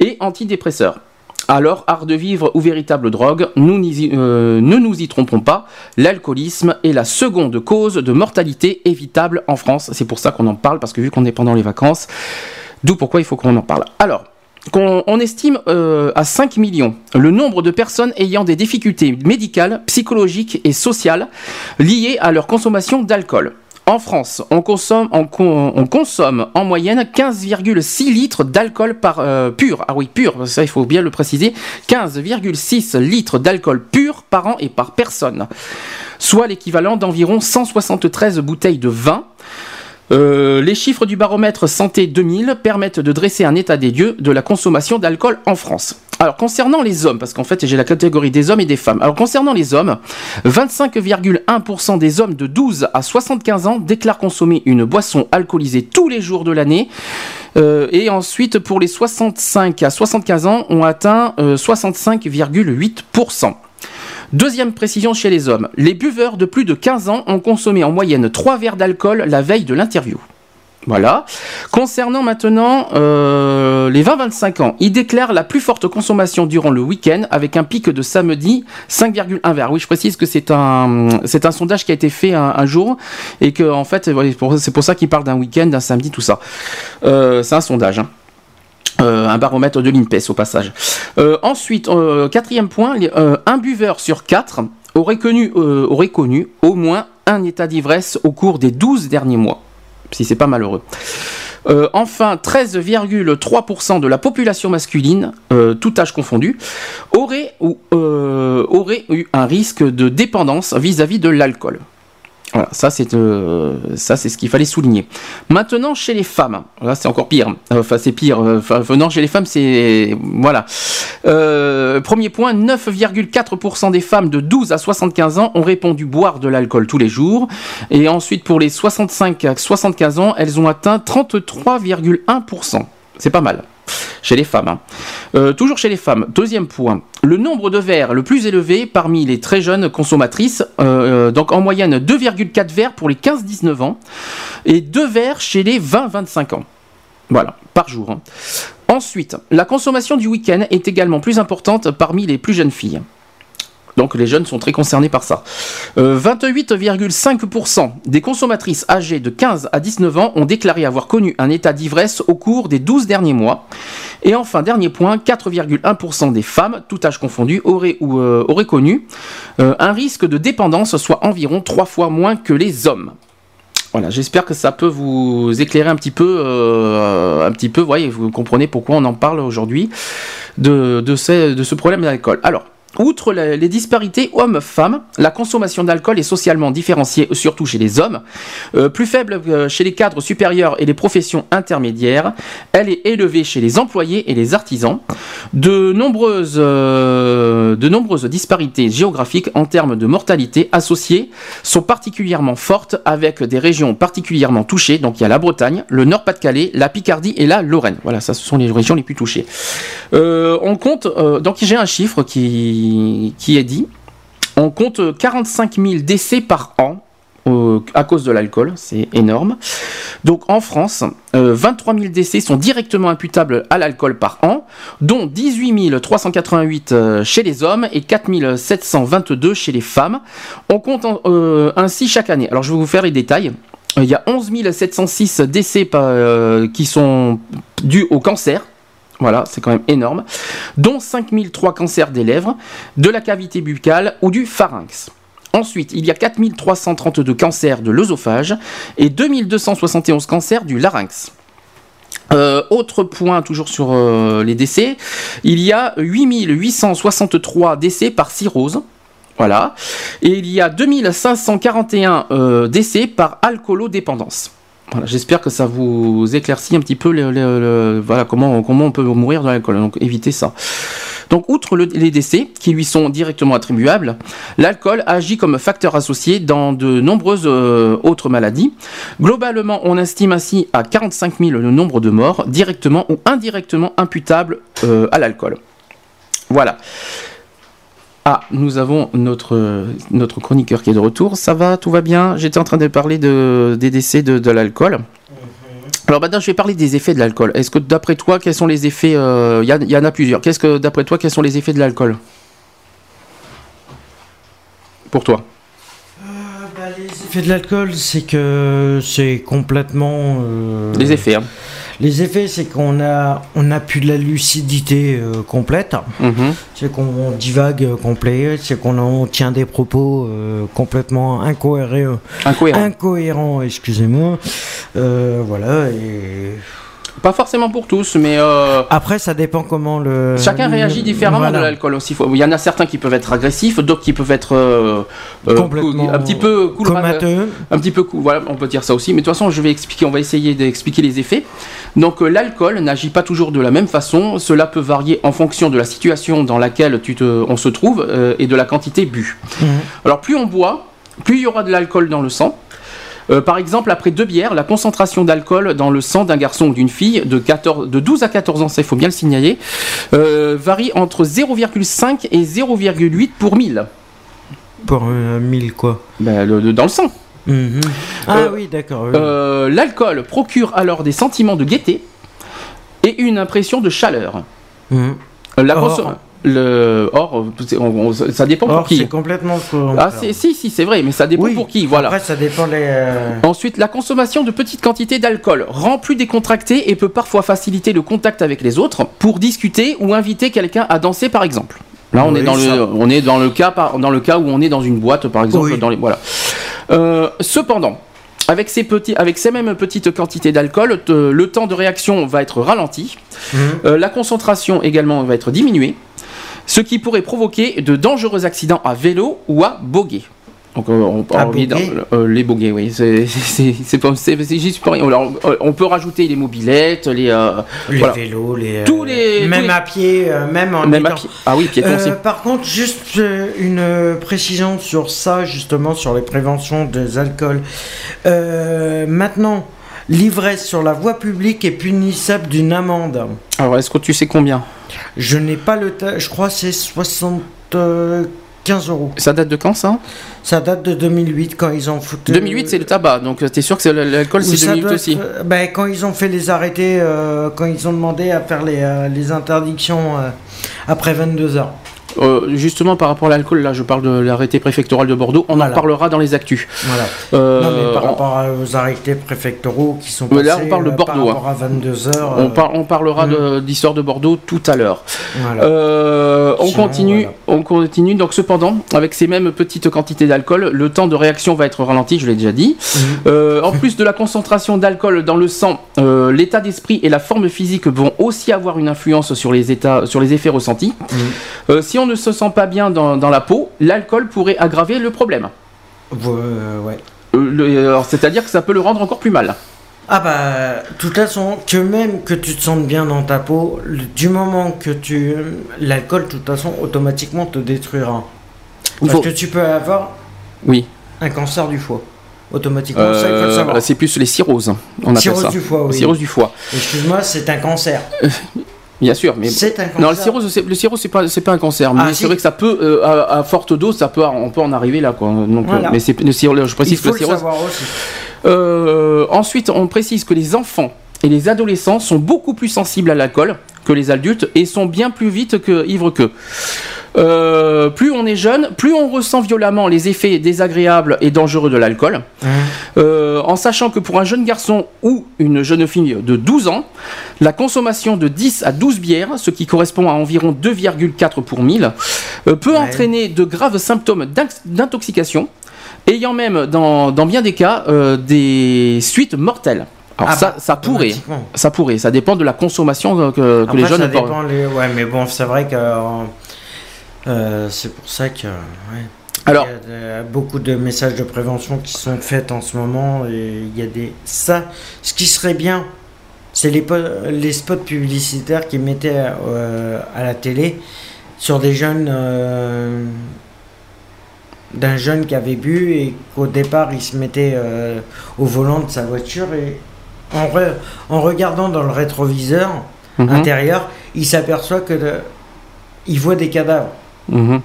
et antidépresseur. Alors, art de vivre ou véritable drogue, nous euh, ne nous y trompons pas, l'alcoolisme est la seconde cause de mortalité évitable en France. C'est pour ça qu'on en parle, parce que vu qu'on est pendant les vacances, d'où pourquoi il faut qu'on en parle. Alors, on estime euh, à 5 millions le nombre de personnes ayant des difficultés médicales, psychologiques et sociales liées à leur consommation d'alcool. En France, on consomme, on con- on consomme en moyenne 15,6 litres d'alcool euh, pur. Ah oui, pur, ça il faut bien le préciser. 15,6 litres d'alcool pur par an et par personne. Soit l'équivalent d'environ 173 bouteilles de vin. Euh, les chiffres du baromètre Santé 2000 permettent de dresser un état des lieux de la consommation d'alcool en France. Alors concernant les hommes, parce qu'en fait j'ai la catégorie des hommes et des femmes. Alors concernant les hommes, 25,1% des hommes de 12 à 75 ans déclarent consommer une boisson alcoolisée tous les jours de l'année. Euh, et ensuite pour les 65 à 75 ans, on atteint euh, 65,8%. Deuxième précision chez les hommes, les buveurs de plus de 15 ans ont consommé en moyenne 3 verres d'alcool la veille de l'interview. Voilà. Concernant maintenant euh, les 20-25 ans, ils déclarent la plus forte consommation durant le week-end avec un pic de samedi 5,1 verres. Oui, je précise que c'est un, sondage qui a été fait un, jour et que en fait, c'est pour- ça qu'ils parlent d'un week-end, d'un samedi, tout ça. Euh, c'est un sondage. hein. Euh, un baromètre de l'INPES au passage. Ensuite, quatrième point, un buveur sur quatre aurait connu, aurait connu au moins un état d'ivresse au cours des 12 derniers mois. Si c'est pas malheureux. Euh, enfin, 13,3% de la population masculine, euh, tout âge confondu, aurait, ou, euh, aurait eu un risque de dépendance vis-à-vis de l'alcool. Voilà, ça c'est euh, ça c'est ce qu'il fallait souligner. Maintenant chez les femmes, là c'est encore pire. Enfin c'est pire. Enfin non chez les femmes c'est voilà. Euh, premier point, 9,4% des femmes de 12 à 75 ans ont répondu boire de l'alcool tous les jours. Et ensuite pour les 65 à 75 ans, elles ont atteint 33,1%. C'est pas mal. Chez les femmes. hein. Euh, toujours chez les femmes. Deuxième point. Le nombre de verres le plus élevé parmi les très jeunes consommatrices, euh, euh, donc en moyenne 2,4 verres pour les 15-19 ans et 2 verres chez les 20-25 ans. Voilà, par jour. hein. Ensuite, la consommation du week-end est également plus importante parmi les plus jeunes filles. Donc les jeunes sont très concernés par ça. Euh, 28,5% des consommatrices âgées de 15 à 19 ans ont déclaré avoir connu un état d'ivresse au cours des 12 derniers mois. Et enfin, dernier point, 4,1% des femmes, tout âge confondu, auraient, euh, connu euh, un risque de dépendance, soit environ 3 fois moins que les hommes. Voilà, j'espère que ça peut vous éclairer un petit peu, euh, un petit voyez, vous comprenez pourquoi on en parle aujourd'hui de, de ce problème d'alcool. Alors, outre les disparités hommes-femmes, la consommation d'alcool est socialement différenciée, surtout chez les hommes, Euh, plus faible euh, chez les cadres supérieurs et les professions intermédiaires. Elle est élevée chez les employés et les artisans. De nombreuses, euh, de nombreuses disparités géographiques en termes de mortalité associées sont particulièrement fortes avec des régions particulièrement touchées. Donc il y a la Bretagne, le Nord-Pas-de-Calais, la Picardie et la Lorraine. Voilà, ça ce sont les régions les plus touchées. On compte, donc j'ai un chiffre qui, qui est dit. On compte 45 000 décès par an euh, à cause de l'alcool, c'est énorme. Donc en France, euh, 23 000 décès sont directement imputables à l'alcool par an, dont 18 388 euh, chez les hommes et 4 722 chez les femmes. On compte euh, ainsi chaque année. Alors je vais vous faire les détails. Euh, Il y a 11 706 décès euh, qui sont dus au cancer. Voilà, c'est quand même énorme. Dont 5003 cancers des lèvres, de la cavité buccale ou du pharynx. Ensuite, il y a 4332 cancers de l'œsophage et 2271 cancers du larynx. Euh, autre point, toujours sur euh, les décès, il y a 8863 décès par cirrhose. Voilà. Et il y a 2541 euh, décès par alcoolodépendance. Voilà, J'espère que ça vous éclaircit un petit peu le- le- le- voilà, comment, comment on peut mourir de l'alcool. Donc évitez ça. Donc, outre le- les décès qui lui sont directement attribuables, l'alcool agit comme facteur associé dans de nombreuses euh, autres maladies. Globalement, on estime ainsi à 45 000 le nombre de morts, directement ou indirectement imputables euh, à l'alcool. Voilà. Ah, nous avons notre, notre chroniqueur qui est de retour. Ça va, tout va bien? J'étais en train de parler de, des décès de, de l'alcool. Alors maintenant, je vais parler des effets de l'alcool. Est-ce que d'après toi, quels sont les effets euh, Il y, a- il y en a plusieurs. Qu'est-ce que d'après toi, quels sont les effets de l'alcool? Pour toi effets de l'alcool, c'est que c'est complètement. euh, Les effets. hein. Les effets, c'est qu'on a, on a plus de la lucidité euh, complète. Mhm. C'est qu'on divague euh, complet. C'est qu'on en tient des propos complètement incohérents. Incohérent. Incohérents, excusez-moi. Voilà. Et Pas forcément pour tous, mais euh, après, ça dépend comment le. chacun réagit différemment Voilà. de l'alcool aussi. Il y en a certains qui peuvent être agressifs, d'autres qui peuvent être euh, euh, Complètement un petit peu cool, comateux. un petit peu cool. Voilà, on peut dire ça aussi. Mais de toute façon, je vais expliquer. On va essayer d'expliquer les effets. Donc, l'alcool n'agit pas toujours de la même façon. Cela peut varier en fonction de la situation dans laquelle tu te, on se trouve euh, et de la quantité bue. Mhm. Alors, plus on boit, plus il y aura de l'alcool dans le sang. Euh, par exemple, après deux bières, la concentration d'alcool dans le sang d'un garçon ou d'une fille de, 14, de 12 à 14 ans, ça il faut bien le signaler, euh, varie entre 0,5 et 0,8 pour 1000 Pour un mille, quoi. Ben, le- le- dans le sang. Mhm. Ah Euh, oui, d'accord. oui. Euh, L'alcool procure alors des sentiments de gaieté et une impression de chaleur. Mhm. Euh, La Or. Le, or, c'est- on- on- ça dépend Or, pour qui. c'est complètement. Ah, c'est- si, si, c'est vrai, mais ça dépend Oui. pour qui. Voilà. Après, ça dépend les. euh, Ensuite, la consommation de petites quantités d'alcool rend plus décontracté et peut parfois faciliter le contact avec les autres pour discuter ou inviter quelqu'un à danser, par exemple. Là, on Oui, est dans ça. le, on est dans le cas, dans le cas où on est dans une boîte, par exemple. Oui. Dans les, voilà. Euh, cependant, avec ces petits, avec ces mêmes petites quantités d'alcool, le temps de réaction va être ralenti. Mhm. Euh, la concentration également va être diminuée, ce qui pourrait provoquer de dangereux accidents à vélo ou à boguer. Donc, euh, on, on- euh, les boguets, oui, c'est pas, juste pour rien. Alors, euh, on peut rajouter les mobilettes, les, euh, Les voilà. vélos, les. Tous les- Même tous les- à pied, euh, même en. même à pied. Ah oui, piéton Euh, aussi. par contre, juste une précision sur ça, justement, sur les préventions des alcools. Euh, maintenant, L'ivresse sur la voie publique est punissable d'une amende. Alors, est-ce que tu sais combien? Je n'ai pas le. ta- Je crois que c'est 75 euros. Ça date de quand ça? Ça date de 2008 quand ils ont foutu. 2008, c'est le tabac, donc euh, t'es sûr que c'est l'alcool, c'est ça 2008 doit aussi? euh, ben, quand ils ont fait les arrêtés, euh, quand ils ont demandé à faire les, euh, les interdictions euh, après 22 heures. Euh, Justement, par rapport à l'alcool, là, je parle de l'arrêté préfectoral de Bordeaux, on en parlera dans les actus. Voilà. Euh, non, mais par on- rapport aux arrêtés préfectoraux qui sont passés là, on parle de euh, Bordeaux, par rapport à 22 heures. On, par- on parlera de- d'histoire de Bordeaux tout à l'heure. voilà. Euh, on Sinon, continue, voilà. on continue. Donc cependant, avec ces mêmes petites quantités d'alcool, le temps de réaction va être ralenti, je l'ai déjà dit. Euh, en plus de la concentration d'alcool dans le sang, l'état d'esprit et la forme physique vont aussi avoir une influence sur les états, sur les effets ressentis. Mhm. Euh, si on ne se sent pas bien dans, dans la peau, l'alcool pourrait aggraver le problème. Euh, ouais. Euh, alors, C'est-à-dire que ça peut le rendre encore plus mal. Ah bah, de toute façon, que même que tu te sentes bien dans ta peau, du moment que tu... L'alcool, de toute façon, automatiquement te détruira. Parce faut- que tu peux avoir Oui. un cancer du foie. Automatiquement, Euh, c'est plus les cirrhoses. On appelle Cirrhose ça. du foie, oui. Cirrhose du foie. Excuse-moi, c'est un cancer. Bien sûr, mais C'est un cancer. Non, le cirrhose, c'est, le cirrhose, c'est pas, c'est pas un cancer. Mais Ah, c'est si. vrai que ça peut, euh, à, à forte dose, ça peut, on peut en arriver là, quoi. Donc, euh, mais c'est, le cirrhose, je précise que faut le le cirrhose. savoir aussi. Euh, ensuite, on précise que les enfants et les adolescents sont beaucoup plus sensibles à l'alcool que les adultes et sont bien plus vite que ivres qu'eux. Euh, plus on est jeune, plus on ressent violemment les effets désagréables et dangereux de l'alcool. Euh, en sachant que pour un jeune garçon ou une jeune fille de 12 ans, la consommation de 10 à 12 bières, ce qui correspond à environ 2,4 pour 1000, euh, peut Ouais. entraîner de graves symptômes d'intoxication, ayant même dans, dans bien des cas des suites mortelles. Alors Ah ça, bah, ça pourrait, ça pourrait, ça dépend de la consommation que, que Après, les jeunes ça dépend les- Ouais, mais bon, c'est vrai que... euh, c'est pour ça que... ouais. Alors, Il y a beaucoup de messages de prévention qui sont faits en ce moment et il y a des ça ce qui serait bien c'est les, les spots publicitaires qui mettaient euh, à la télé sur des jeunes euh, d'un jeune qui avait bu et qu'au départ il se mettait euh, au volant de sa voiture et en, re- en regardant dans le rétroviseur mhm, intérieur il s'aperçoit que de- il voit des cadavres mhm,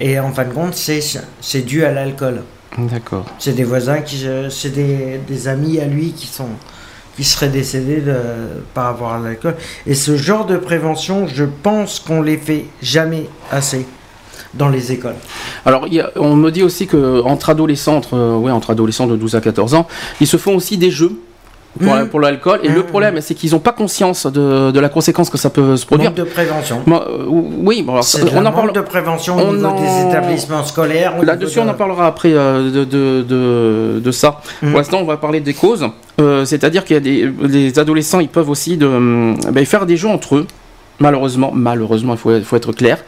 et en fin de compte, c'est, c'est dû à l'alcool. D'accord. C'est des voisins, qui, euh, c'est des, des amis à lui qui, sont, qui seraient décédés de- par rapport à l'alcool. Et ce genre de prévention, je pense qu'on les fait jamais assez dans les écoles. Alors, il y a- on me dit aussi que entre adolescents, entre, euh, ouais, entre adolescents de 12 à 14 ans, ils se font aussi des jeux pour, Mhm. pour l'alcool. Et le problème, c'est qu'ils n'ont pas conscience de, de la conséquence que ça peut se produire. Manque de prévention. Euh, oui, bon, alors, on en parle. de prévention au on niveau en- des établissements scolaires. Là-dessus, on en parlera après euh, de, de, de, de ça. Mhm. Pour l'instant, on va parler des causes. Euh, C'est-à-dire qu'il y a des les adolescents, ils peuvent aussi de, hum, ben, faire des jeux entre eux. Malheureusement, malheureusement, il faut, être clair.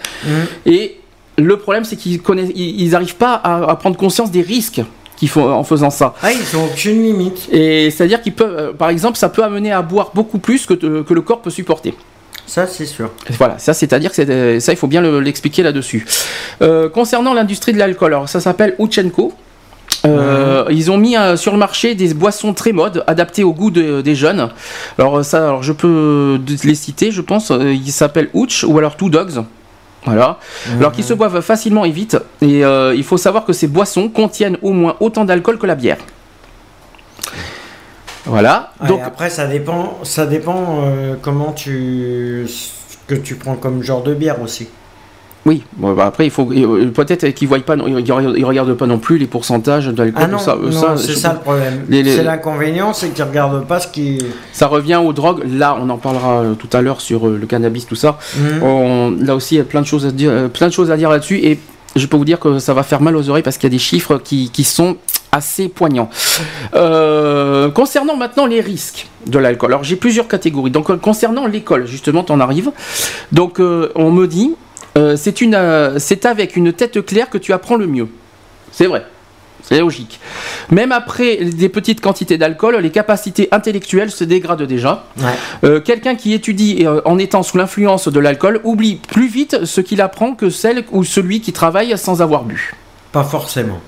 Et le problème, c'est qu'ils ils n'arrivent pas à, à prendre conscience des risques faut en faisant ça. Ah, ils n'ont aucune limite. Et c'est-à-dire qu'ils peuvent, euh, par exemple, ça peut amener à boire beaucoup plus que, de- que le corps peut supporter. Ça, c'est sûr. Voilà, ça c'est-à-dire que c'est, euh, ça il faut bien le- l'expliquer là-dessus. Euh, concernant l'industrie de l'alcool, alors ça s'appelle Uchenko. Euh, Ils ont mis euh, sur le marché des boissons très modes, adaptées au goût de- des jeunes. Alors euh, ça, alors je peux les citer, je pense. Euh, ils s'appellent Uch ou alors Two Dogs. Voilà. Alors qu'ils se boivent facilement et vite. Et euh, il faut savoir que ces boissons contiennent au moins autant d'alcool que la bière. Voilà. Ouais, Donc après, ça dépend, ça dépend euh, comment tu. ce que tu prends comme genre de bière aussi. Oui, bon, bah, après il faut peut-être qu'ils voient pas, ils, ils regardent pas non plus les pourcentages d'alcool. Ah ça, euh, non, ça, c'est ça le problème. les- C'est l'inconvénient, c'est qu'ils regardent pas ce qui. ça revient aux drogues. Là, on en parlera euh, tout à l'heure sur euh, le cannabis, tout ça. Mhm. On- là aussi, il y a plein de choses à dire, plein de choses à dire là-dessus, et je peux vous dire que ça va faire mal aux oreilles parce qu'il y a des chiffres qui, qui sont assez poignants. Euh, concernant maintenant les risques de l'alcool, alors j'ai plusieurs catégories. Donc concernant l'école, justement, t'en arrives. Donc euh, on me dit, euh, c'est une, euh, c'est avec une tête claire que tu apprends le mieux. C'est vrai. C'est logique. Même après des petites quantités d'alcool, les capacités intellectuelles se dégradent déjà. Ouais. Euh, Quelqu'un qui étudie en étant sous l'influence de l'alcool oublie plus vite ce qu'il apprend que celle ou celui qui travaille sans avoir bu. Pas forcément.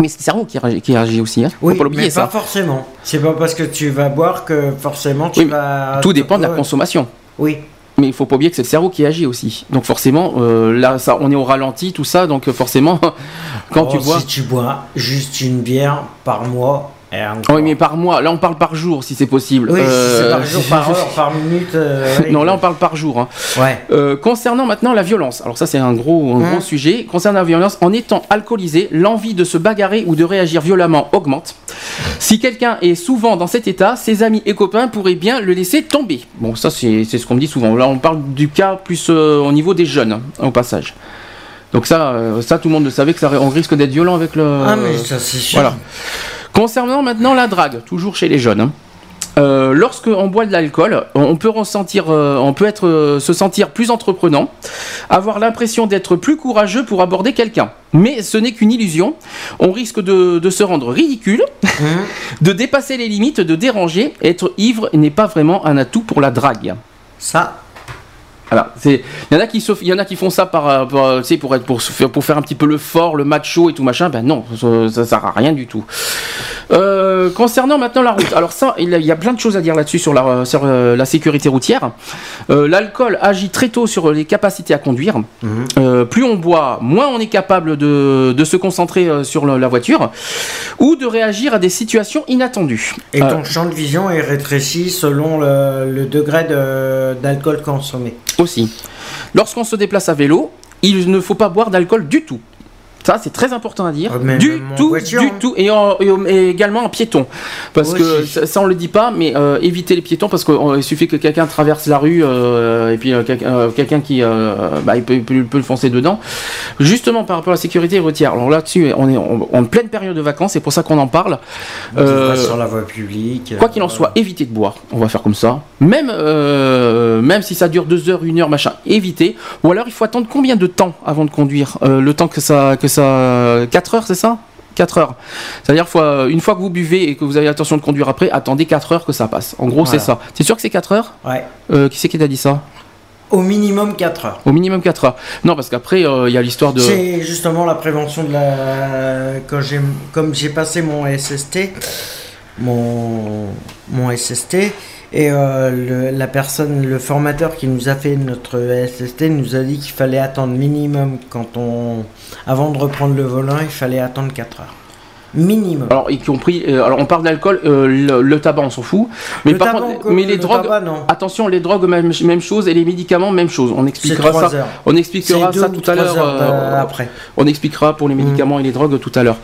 Mais c'est le cerveau qui réagit, qui réagit aussi. Hein. Oui, Faut pas mais ça. pas forcément. C'est pas parce que tu vas boire que forcément tu Oui, vas. Tout dépend de la consommation. Oui. Mais il faut pas oublier que c'est le cerveau qui agit aussi. Donc forcément, euh, là, ça, on est au ralenti, tout ça. Donc forcément, quand Oh, tu bois. Si tu bois juste une bière par mois. Oui, mais par mois. Là, on parle par jour, si c'est possible. Oui, si Euh, c'est par jour, par heure, par minute. euh. Non, là, on parle par jour. hein. Ouais. Euh, concernant maintenant la violence, alors ça c'est un gros, un Hein gros sujet. Concernant la violence, en étant alcoolisé, l'envie de se bagarrer ou de réagir violemment augmente. Si quelqu'un est souvent dans cet état, ses amis et copains pourraient bien le laisser tomber. Bon, ça c'est c'est ce qu'on me dit souvent. Là, on parle du cas plus euh, au niveau des jeunes, hein, au passage. Donc ça, euh, ça tout le monde le savait que ça, on risque d'être violent avec le. Ah, mais ça c'est sûr. Voilà. Concernant maintenant la drague, toujours chez les jeunes. hein. Euh, lorsque on boit de l'alcool, on peut ressentir, euh, on peut être, euh, se sentir plus entreprenant, avoir l'impression d'être plus courageux pour aborder quelqu'un. Mais ce n'est qu'une illusion. On risque de, de se rendre ridicule, Hein? de dépasser les limites, de déranger. Être ivre n'est pas vraiment un atout pour la drague. Ça, Voilà, c'est il y en a qui se- il y en a qui font ça par, euh, par, euh, pour être pour faire pour faire un petit peu le fort, le macho et tout machin. Ben non, ça, ça sert à rien du tout. Euh, concernant maintenant la route, alors ça, il y a- plein de choses à dire là-dessus sur la sur la sécurité routière. Euh, L'alcool agit très tôt sur les capacités à conduire. Mhm. Euh, plus on boit, moins on est capable de, de se concentrer sur la voiture ou de réagir à des situations inattendues. et ton champ de vision est rétréci selon le, le degré de- d'alcool consommé. Aussi. Lorsqu'on se déplace à vélo, il ne faut pas boire d'alcool du tout. Ça, c'est très important à dire. Même- du tout, voiture, du hein. tout. Et, en- et en- et également en piéton. Parce que Aussi. ça, ça, on le dit pas, mais euh, éviter les piétons parce qu'il suffit que quelqu'un traverse la rue euh, et puis euh, quelqu'un qui bah, il peut, il peut- il peut le foncer dedans. Justement par rapport à la sécurité routière. Alors là-dessus, on est en, en pleine période de vacances, c'est pour ça qu'on en parle. Sur la voie publique. Quoi qu'il en soit, évitez de boire. On va faire comme ça. Même, même si ça dure deux heures, une heure, machin, évitez. Ou alors, il faut attendre combien de temps avant de conduire Le temps que ça, que ça, 4 heures, c'est ça? 4 heures. C'est-à-dire, euh, une fois que vous buvez et que vous avez l'intention de conduire après, attendez 4 heures que ça passe. En gros, c'est ça. C'est sûr que c'est 4 heures? Ouais. Euh, Qui c'est qui t'a dit ça? Au minimum 4 heures. Au minimum 4 heures. Non, parce qu'après, euh, il y a l'histoire de. C'est justement la prévention de la. Quand j'ai, comme j'ai passé mon SST, mon, mon SST, et euh, le- la personne, le formateur qui nous a fait notre SST nous a dit qu'il fallait attendre minimum quand on, avant de reprendre le volant, il fallait attendre 4 heures. Minimum. Alors, y compris. euh, alors, on parle d'alcool, euh, le, le tabac, on s'en fout. Mais Le par tabac, contre, mais les le drogues. tabac. Attention, les drogues, même, même chose, et les médicaments, même chose. On expliquera 3 ça. heures. On expliquera ça tout à l'heure. euh, après. on expliquera pour les médicaments et les drogues tout à l'heure.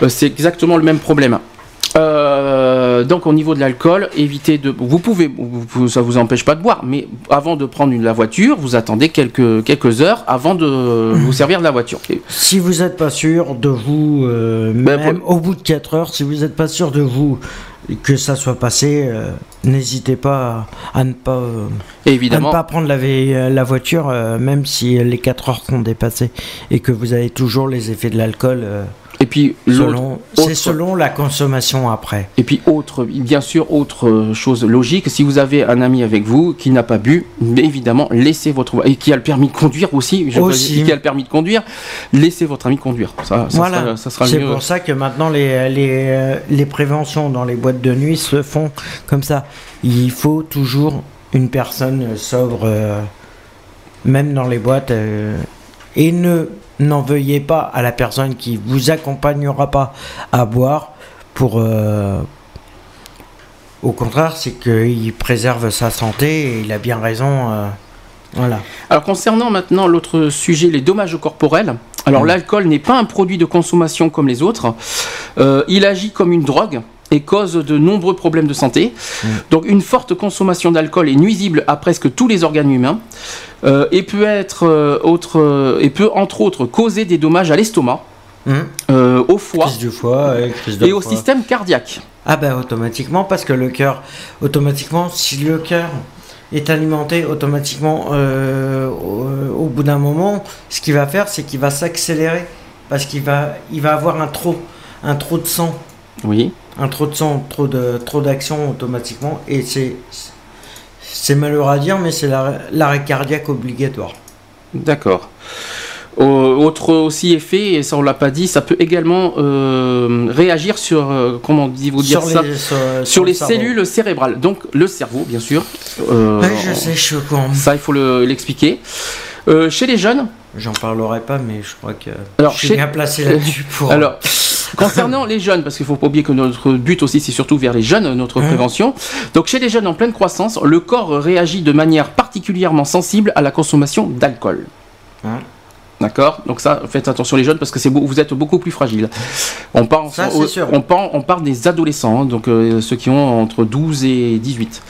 Ouais. C'est exactement le même problème. Euh, donc au niveau de l'alcool, évitez de. Vous pouvez, vous- ça vous empêche pas de boire, mais avant de prendre une- la voiture, vous attendez quelques quelques heures avant de vous servir de la voiture. Si vous n'êtes pas sûr de vous, euh, Ben, même au bout de 4 heures, si vous n'êtes pas sûr de vous que ça soit passé, euh, n'hésitez pas à, ne pas, euh, à ne évidemment, pas prendre la, la voiture, euh, même si les 4 heures sont dépassées et que vous avez toujours les effets de l'alcool. Euh, et puis selon, c'est selon la consommation après. Et puis autre, bien sûr, autre chose logique, si vous avez un ami avec vous qui n'a pas bu, évidemment, laissez votre et qui a le permis de conduire aussi, je Aussi. précise, qui a le permis de conduire, laissez votre ami conduire. Ça, ça voilà, sera, ça sera c'est pour ça que maintenant les, les, euh, les préventions dans les boîtes de nuit se font comme ça. Il faut toujours une personne sobre, euh, même dans les boîtes, euh, et ne n'en veuillez pas à la personne qui vous accompagnera pas à boire pour. euh, au contraire, c'est qu'il préserve sa santé et il a bien raison. euh, voilà. Alors concernant maintenant l'autre sujet, les dommages corporels. Alors Mm. l'alcool n'est pas un produit de consommation comme les autres. Euh, il agit comme une drogue et cause de nombreux problèmes de santé. Mm. Donc une forte consommation d'alcool est nuisible à presque tous les organes humains euh, et peut être euh, autre euh, et peut entre autres causer des dommages à l'estomac, euh, au foie Crise du foie et crise de et au foie. système cardiaque. Ah ben automatiquement parce que le cœur, automatiquement si le cœur est alimenté automatiquement au, au bout d'un moment, ce qu'il va faire c'est qu'il va s'accélérer parce qu'il va il va avoir un trop un trop de sang, Oui. Un trop de sang, trop de trop d'action automatiquement et c'est c'est malheureux à dire mais c'est l'arrêt cardiaque obligatoire. D'accord. Autre aussi effet, et ça on l'a pas dit, ça peut également euh, réagir sur, euh, comment dit vous dire Sur ça, les, sur, sur le les cellules cérébrales. Donc le cerveau, bien sûr. Euh, Ouais, je sais, je suis courant. Ça, il faut le- l'expliquer. Chez les jeunes, J'en parlerai pas, mais je crois que Alors, je suis chez- bien placé là-dessus pour. Alors, concernant les jeunes, parce qu'il faut pas oublier que notre but aussi, c'est surtout vers les jeunes, notre Hein prévention. Donc, chez les jeunes en pleine croissance, le corps réagit de manière particulièrement sensible à la consommation d'alcool. Hein D'accord Donc ça, faites attention les jeunes parce que c'est vous êtes beaucoup plus fragiles. On parle, Ça, on, on parle, on parle des adolescents, hein, donc euh, ceux qui ont entre 12 et 18.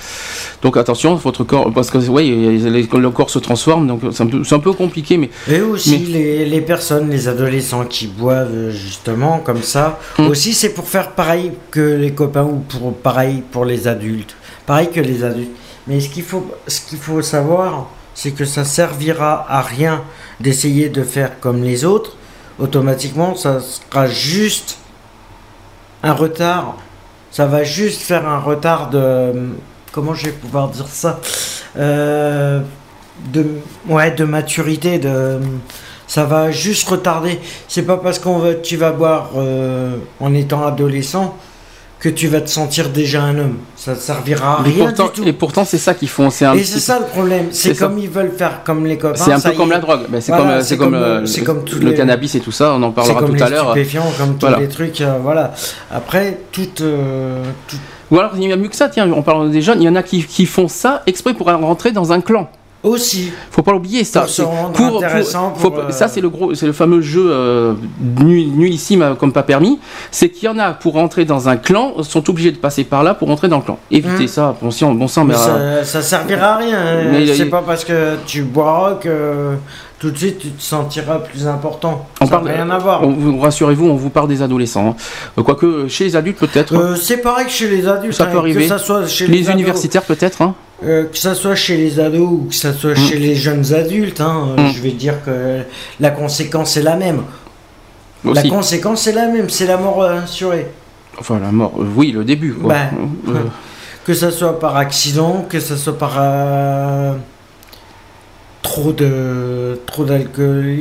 Donc attention, votre corps, parce que ouais, les- le corps se transforme, donc c'est un, peu- c'est un peu compliqué, mais Et aussi Mais- les, les personnes, les adolescents qui boivent justement comme ça, Mm. aussi c'est pour faire pareil que les copains ou pour pareil pour les adultes, pareil que les adultes. Mais ce qu'il faut, ce qu'il faut savoir, c'est que ça servira à rien d'essayer de faire comme les autres. Automatiquement, ça sera juste un retard. Ça va juste faire un retard de comment je vais pouvoir dire ça Euh, de ouais de maturité de ça va juste retarder c'est pas parce qu'on tu vas boire euh, en étant adolescent que tu vas te sentir déjà un homme ça servira à rien pourtant, du tout et pourtant c'est ça qu'ils font. C'est un et c'est ça le problème c'est ça. comme ils veulent faire comme les copains C'est un peu comme est. la drogue. C'est Voilà, comme, c'est comme, comme, euh, c'est comme le les- cannabis et tout ça. On en parlera comme tout les à l'heure. comme tous Voilà. les trucs euh, voilà après tout, euh, tout Ou alors il y a mieux que ça. Tiens, on parle des jeunes. Il y en a qui, qui font ça exprès pour rentrer dans un clan. Aussi Faut pas l'oublier ça. Pour intéressant pour, euh, Ça c'est le gros, c'est le fameux jeu euh, nul- nullissime euh, comme pas permis. C'est qu'il y en a pour rentrer dans un clan sont obligés de passer par là pour rentrer dans le clan. Évitez Hum. ça, bon sang, bon sang, mais, Mais euh, ça, ça servira à rien. hein. C'est pas parce que tu boiras que tout de suite tu te sentiras plus important. On ça parle- rien à voir. rassurez-vous, on vous parle des adolescents. hein. Quoique chez les adultes peut-être. Euh, c'est pareil que chez les adultes. Ça peut hein, arriver. Que ça soit chez les universitaires peut-être. hein. Euh, que ça soit chez les ados ou que ça soit chez les jeunes adultes, hein, Mm. je vais dire que la conséquence est la même. La conséquence est la même, c'est la mort euh, assurée. Enfin la mort. euh, oui, le début. Quoi. Bah, Euh, Que ça soit par accident, que ça soit par euh, trop de trop d'alcool,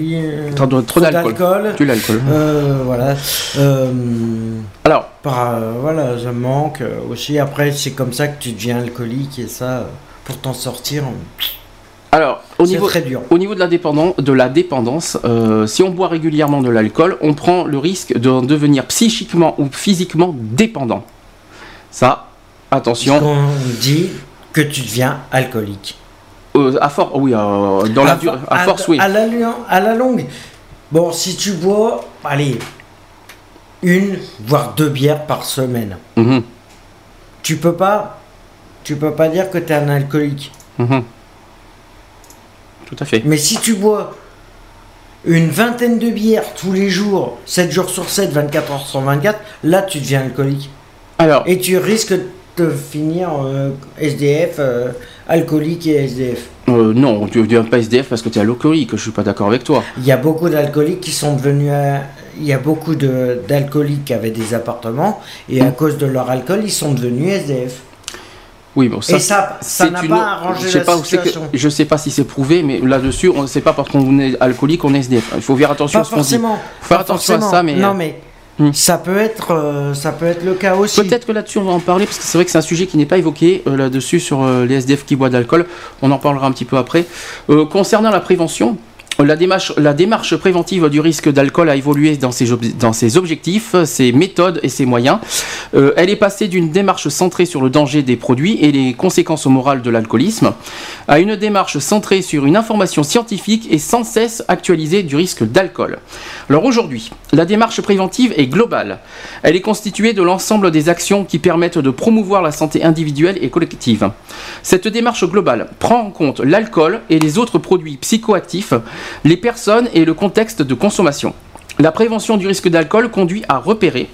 Trop de- trop d'alcool. Tu l'alcool. Euh, voilà. Euh, Alors, par, euh, voilà, ça manque euh, aussi. Après, c'est comme ça que tu deviens alcoolique et ça, euh, pour t'en sortir, alors au niveau. très dur. Au niveau de la dépendance, de la dépendance euh, si on boit régulièrement de l'alcool, on prend le risque de devenir psychiquement ou physiquement dépendant. Ça, attention, Quand on dit que tu deviens alcoolique. Euh, à force, oui, euh, dans la à, durée, fo- à force, oui. La, à la longue. Bon, si tu bois, allez, une, voire deux bières par semaine, Mhm, tu peux pas, tu peux pas dire que tu es un alcoolique. mhm. Tout à fait. Mais si tu bois une vingtaine de bières tous les jours, 7 jours sur 7, 24 heures sur 24, là tu deviens alcoolique. Alors, Et tu risques de finir euh, SDF, euh, alcoolique et SDF. euh, non, tu ne deviens pas SDF parce que tu es alcoolique, je suis pas d'accord avec toi. Il y a beaucoup d'alcooliques qui sont devenus. euh, il y a beaucoup d'alcooliques qui avaient des appartements et à cause de leur alcool, ils sont devenus SDF. Oui, bon, ça, et ça, ça n'a pas arrangé je la pas que- situation. je sais pas si c'est prouvé, mais là-dessus, on ne sait pas parce qu'on est alcoolique qu'on est SDF. Il faut faire attention Pas à ce qu'on dit. forcément. Faire pas attention à ça, mais, Non, euh, mais hmm. ça peut être, euh, ça peut être le cas aussi. Peut-être que là-dessus on va en parler parce que c'est vrai que c'est un sujet qui n'est pas évoqué euh, là-dessus sur euh, les SDF qui boivent de l'alcool. On en parlera un petit peu après. Concernant la prévention. La démarche, préventive du risque d'alcool a évolué dans ses, ob- dans ses objectifs, ses méthodes et ses moyens. Euh, elle est passée d'une démarche centrée sur le danger des produits et les conséquences morales de l'alcoolisme à une démarche centrée sur une information scientifique et sans cesse actualisée du risque d'alcool. Alors aujourd'hui, la démarche préventive est globale. Elle est constituée de l'ensemble des actions qui permettent de promouvoir la santé individuelle et collective. Cette démarche globale prend en compte l'alcool et les autres produits psychoactifs, les personnes et le contexte de consommation. La prévention du risque d'alcool conduit à repérer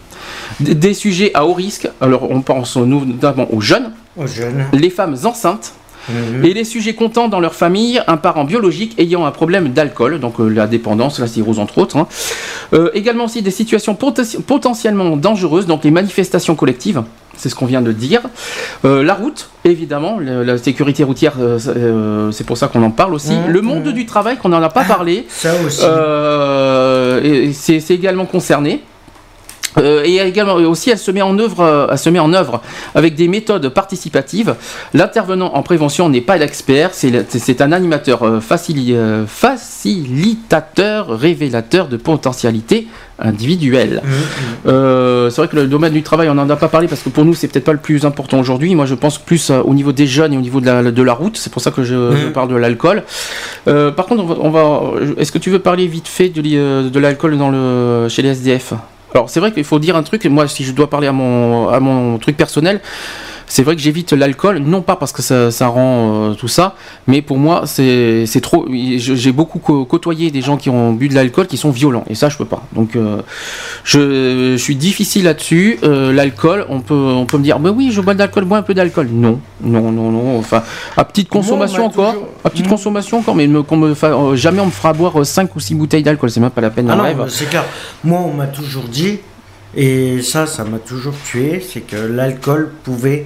des sujets à haut risque. Alors on pense notamment aux jeunes, Aux jeunes. les femmes enceintes, Mhm. et les sujets comptant dans leur famille un parent biologique ayant un problème d'alcool, donc euh, la dépendance, la cirrhose entre autres. hein. Euh, également aussi des situations poten- potentiellement dangereuses, donc les manifestations collectives. C'est ce qu'on vient de dire. Euh, la route, évidemment, le- la sécurité routière, euh, euh, c'est pour ça qu'on en parle aussi. Mhm, le monde mhm. du travail, qu'on n'en a pas parlé, Ça aussi. euh, et- et c'est c'est également concerné. Euh, et également aussi, elle se met en œuvre, euh, elle se met en œuvre avec des méthodes participatives. L'intervenant en prévention n'est pas l'expert, c'est un animateur euh, facili- facilitateur, révélateur de potentialités individuelles. Mhm. Euh, c'est vrai que le domaine du travail, on n'en a pas parlé parce que pour nous, c'est peut-être pas le plus important aujourd'hui. Moi, je pense plus au niveau des jeunes et au niveau de la, de la route. C'est pour ça que je, je Mhm. parle de l'alcool. Par contre, on va, on va- est-ce que tu veux parler vite fait de, l'alcool dans le, chez les SDF Alors, c'est vrai qu'il faut dire un truc. et Moi, si je dois parler à mon, à mon truc personnel, c'est vrai que j'évite l'alcool, non pas parce que ça, ça rend euh, tout ça, mais pour moi, c'est trop. J'ai beaucoup co- côtoyé des gens qui ont bu de l'alcool qui sont violents, et ça, je peux pas. Donc, euh, je, je suis difficile là-dessus. Euh, l'alcool, on peut, on peut me dire, mais oui, je bois de l'alcool, bois un peu d'alcool. Non, non, non, non. Enfin, à petite consommation encore, toujours- à petite Mm. consommation encore, mais me- me fa- jamais on me fera boire 5 ou 6 bouteilles d'alcool, c'est même pas la peine Ah c'est clair. Moi, on m'a toujours dit, et ça, ça m'a toujours tué, c'est que l'alcool pouvait,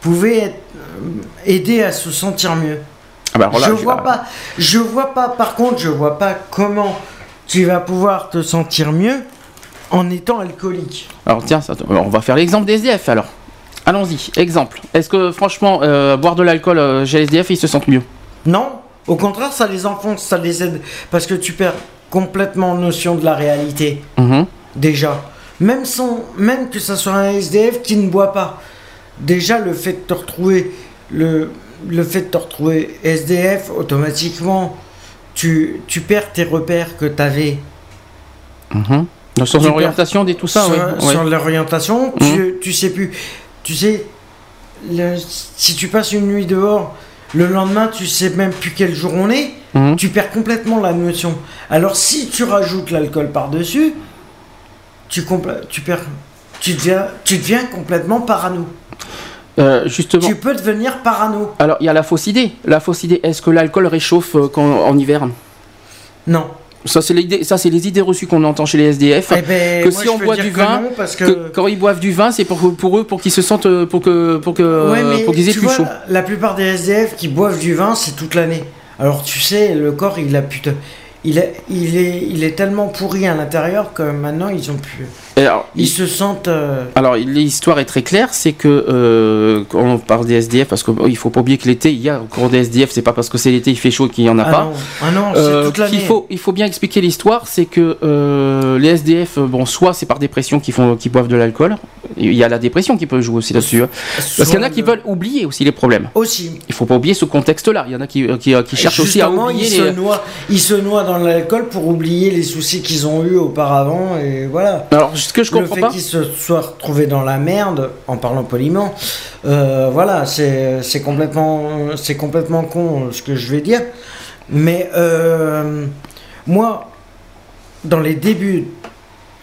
pouvait être- euh, aider à se sentir mieux. Ah bah, je vois pas, je vois pas. Par contre, je vois pas comment tu vas pouvoir te sentir mieux en étant alcoolique. Alors tiens, ça- on va faire l'exemple des SDF alors. Allons-y, exemple. Est-ce que franchement, euh, boire de l'alcool euh, chez les SDF, ils se sentent mieux? Non, au contraire, ça les enfonce, ça les aide, parce que tu perds complètement notion de la réalité. Mhm. déjà. Même, sans, même que ça soit un SDF qui ne boit pas. Déjà, le fait de te retrouver, le, le fait de te retrouver SDF, automatiquement, tu, tu perds tes repères que tu avais Mhm. Donc, Sur l'orientation, des tout ça, sur, ouais. Mhm. l'orientation. Tu, tu sais plus. Tu sais, le- si tu passes une nuit dehors, le lendemain, tu sais même plus quel jour on est. Mhm. Tu perds complètement la notion. Alors, si tu rajoutes l'alcool par-dessus, tu, tu perds. Tu deviens, tu deviens complètement parano. Euh, justement. Tu peux devenir parano. Alors, il y a la fausse idée. La fausse idée, est-ce que l'alcool réchauffe euh, quand, en hiver? Non. Ça, c'est l'idée- ça, c'est les idées reçues qu'on entend chez les SDF. Eh ben, que si on boit du vin, parce que, que quand ils boivent du vin, c'est pour, pour eux, pour qu'ils se sentent, euh, pour que, pour que, Ouais, pour qu'ils aient plus vois, chaud. La plupart des SDF qui boivent du vin, c'est toute l'année. Alors tu sais, le corps, il a putain, il est, il est, il est tellement pourri à l'intérieur que maintenant ils ont plus, Et Alors, ils il- se sentent. euh, alors, l'histoire est très claire, c'est que euh, quand on parle des SDF, parce qu'il faut pas oublier que l'été, il y a encore des SDF, c'est pas parce que c'est l'été, il fait chaud qu'il y en a ah pas. non, ah non, Euh, c'est toute qu'il faut, il faut bien expliquer l'histoire, c'est que euh, les SDF, bon, soit c'est par dépression qu'ils font, qu'ils boivent de l'alcool. Il y a la dépression qui peut jouer aussi là-dessus. hein. Parce qu'il y en a qui le- veulent oublier aussi les problèmes. aussi. Il faut pas oublier ce contexte-là. Il y en a qui, qui, qui cherchent aussi à oublier ils les. se noient, ils se noient dans l'alcool pour oublier les soucis qu'ils ont eu auparavant et voilà. Alors, ce que je le comprends fait pas. qu'ils se soient retrouvés dans la merde, en parlant poliment, euh, voilà, c'est complètement, c'est complètement con euh, ce que je vais dire. Mais euh, moi, dans les débuts,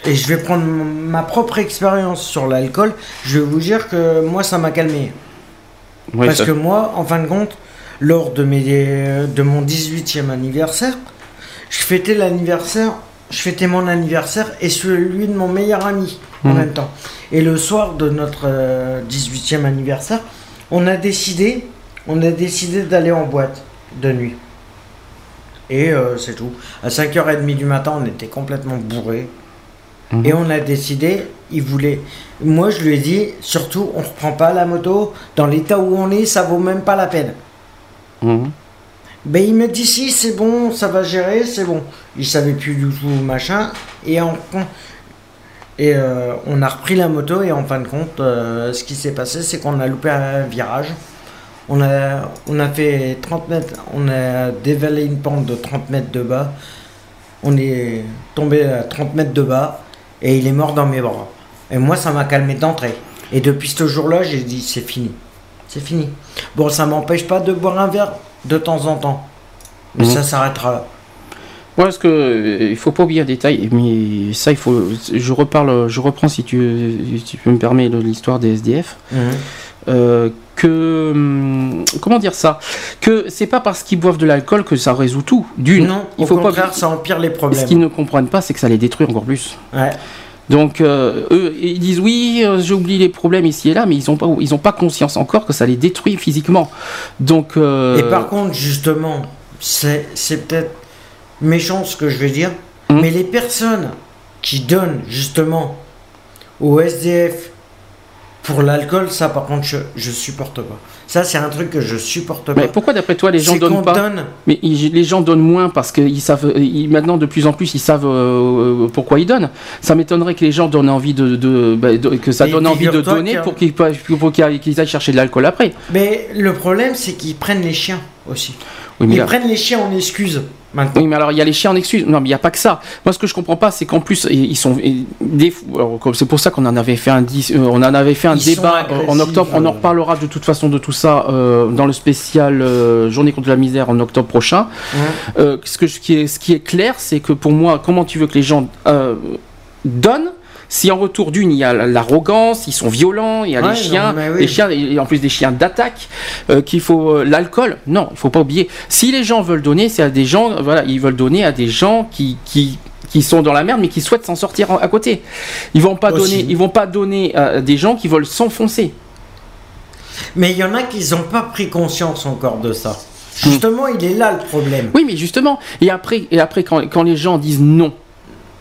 et je vais prendre ma propre expérience sur l'alcool, je vais vous dire que moi, ça m'a calmé. Oui, Parce ça- que moi, en fin de compte, lors de, mes, de mon 18e anniversaire, je fêtais l'anniversaire, je fêtais mon anniversaire et celui de mon meilleur ami en Mhm. même temps. Et le soir de notre euh, 18e anniversaire, on a décidé, on a décidé d'aller en boîte de nuit. Et euh, c'est tout. À 5h30 du matin, on était complètement bourrés. Mhm. Et on a décidé, il voulait. Moi, je lui ai dit, surtout, on reprend pas la moto. Dans l'état où on est, ça vaut même pas la peine. Mhm. Ben, il me dit, si, c'est bon, ça va gérer, c'est bon. Il savait plus du tout, machin. Et, en, et euh, on a repris la moto, et en fin de compte, euh, ce qui s'est passé, c'est qu'on a loupé un virage. On a, on a fait 30 mètres, on a dévalé une pente de 30 mètres de bas. On est tombé à 30 mètres de bas et il est mort dans mes bras. Et moi, ça m'a calmé d'entrée. Et depuis ce jour-là, j'ai dit c'est fini. C'est fini. Bon, ça m'empêche pas de boire un verre de temps en temps. Mais Mhm. ça s'arrêtera là. Ouais, parce que euh, il faut pas oublier un détail, mais ça il faut. Je reparle, je reprends si tu, si tu me permets de l'histoire des SDF. Euh, que hum, comment dire ça? Que c'est pas parce qu'ils boivent de l'alcool que ça résout tout. D'une, Non, il au faut contraire, pas. ça empire les Ce problèmes. qu'ils ne comprennent pas, c'est que ça les détruit encore plus. Ouais. Donc euh, eux, ils disent oui, euh, j'ai oublié les problèmes ici et là, mais ils n'ont pas, ils ont pas conscience encore que ça les détruit physiquement. Donc euh, Et par contre, justement, c'est c'est peut-être méchant ce que je vais dire, Mhm. mais les personnes qui donnent justement au SDF pour l'alcool, ça par contre, je, je supporte pas. Ça, c'est un truc que je supporte pas. mais pourquoi d'après toi les gens donnent pas donne- Mais ils- les gens donnent moins parce qu'ils savent, ils- maintenant de plus en plus ils savent euh, pourquoi ils donnent. Ça m'étonnerait que les gens donnent envie de, de- bah, de- que ça Et donne envie de donner pour qu'ils pour qu'ils qu'ils aillent chercher de l'alcool après. Mais le problème, c'est qu'ils prennent les chiens aussi. Oui, mais Ils là- prennent les chiens en excuse maintenant. Oui, mais alors il y a les chiens en excuse. Non, mais il n'y a pas que ça. Moi, ce que je comprends pas, c'est qu'en plus, ils sont. des C'est pour ça qu'on en avait fait un, dis- euh, on en avait fait un Ils débat euh, en octobre. On en reparlera de toute façon de tout ça euh, dans le spécial euh, Journée contre la misère en octobre prochain. Ouais. Euh, ce, que, ce, qui est, ce qui est clair, c'est que pour moi, comment tu veux que les gens euh, donnent si en retour d'une, il y a l'arrogance, ils sont violents, il y a Ouais, les chiens, non, oui. les chiens, et en plus des chiens d'attaque, euh, qu'il faut euh, l'alcool. Non, il faut pas oublier. Si les gens veulent donner, c'est à des gens, voilà, ils veulent donner à des gens qui, qui, qui sont dans la merde, mais qui souhaitent s'en sortir à côté. Ils vont pas Aussi. donner, ils vont pas donner à des gens qui veulent s'enfoncer. Mais il y en a qui n'ont pas pris conscience encore de ça. Hmm. Justement, il est là le problème. Oui, mais justement, et après, et après quand, quand les gens disent non,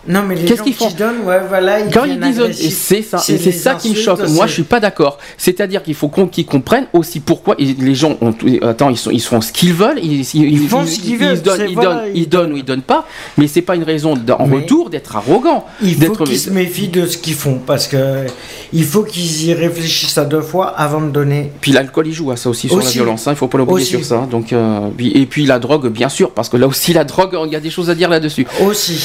Non, mais les Qu'est-ce gens qu'ils qui font donnent, ouais, voilà, ils Quand ils disent, agressifs. et c'est ça, et c'est ça qui me choque. Moi, je suis pas d'accord. C'est-à-dire qu'il faut qu'on- qu'ils comprennent aussi pourquoi les gens ont, attends, ils, sont, ils font ce qu'ils veulent, ils, ils, font ce qu'ils veulent, donnent, c'est- ils, voilà, donnent, ils ils donnent ou ils donnent pas, mais c'est pas une raison en Mais- retour d'être arrogant. Il faut d'être- qu'ils se méfient de ce qu'ils font parce que il faut qu'ils y réfléchissent à deux fois avant de donner. Puis l'alcool il joue à ça aussi sur la Aussi. violence, hein, il faut pas l'oublier Aussi. sur ça. Donc, euh, puis- et puis la drogue, bien sûr, parce que là aussi la drogue, il y a des choses à dire là-dessus. Aussi.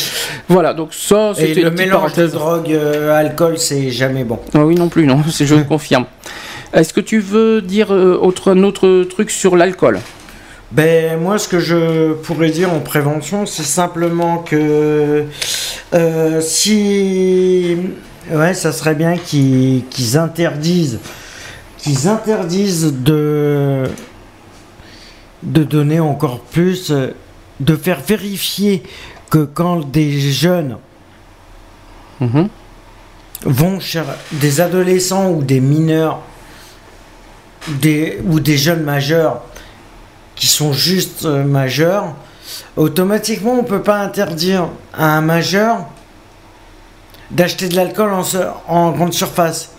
Voilà, donc ça Et c'était le une mélange de drogue, euh, alcool, c'est jamais bon. Ah oui, non plus, non, je confirme. Est-ce que tu veux dire euh, autre, un autre truc sur l'alcool? Ben moi, ce que je pourrais dire en prévention, c'est simplement que euh, si ouais, ça serait bien qu'ils interdisent, qu'ils interdisent de de donner encore plus, de faire vérifier que quand des jeunes Mhm. vont chez des adolescents ou des mineurs des, ou des jeunes majeurs qui sont juste euh, majeurs, automatiquement on ne peut pas interdire à un majeur d'acheter de l'alcool en, en grande surface.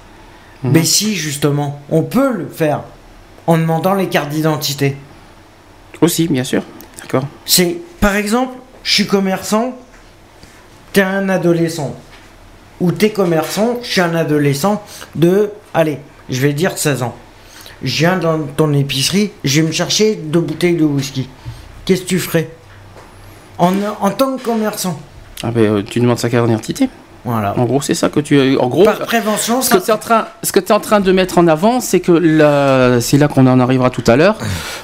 Mhm. Mais si justement, on peut le faire en demandant les cartes d'identité. Aussi, bien sûr. D'accord. C'est, par exemple, je suis commerçant, t'es un adolescent. Ou t'es commerçant, je suis un adolescent de, allez, je vais dire 16 ans. Je viens dans ton épicerie, je vais me chercher deux bouteilles de whisky. Qu'est-ce que tu ferais en, tant que commerçant? Ah ben, euh, tu demandes sa carte d'identité. Voilà. En gros, c'est ça que tu. En gros, Par prévention, ce que ça- tu es en train, ce que tu es en train de mettre en avant, c'est que là, c'est là qu'on en arrivera tout à l'heure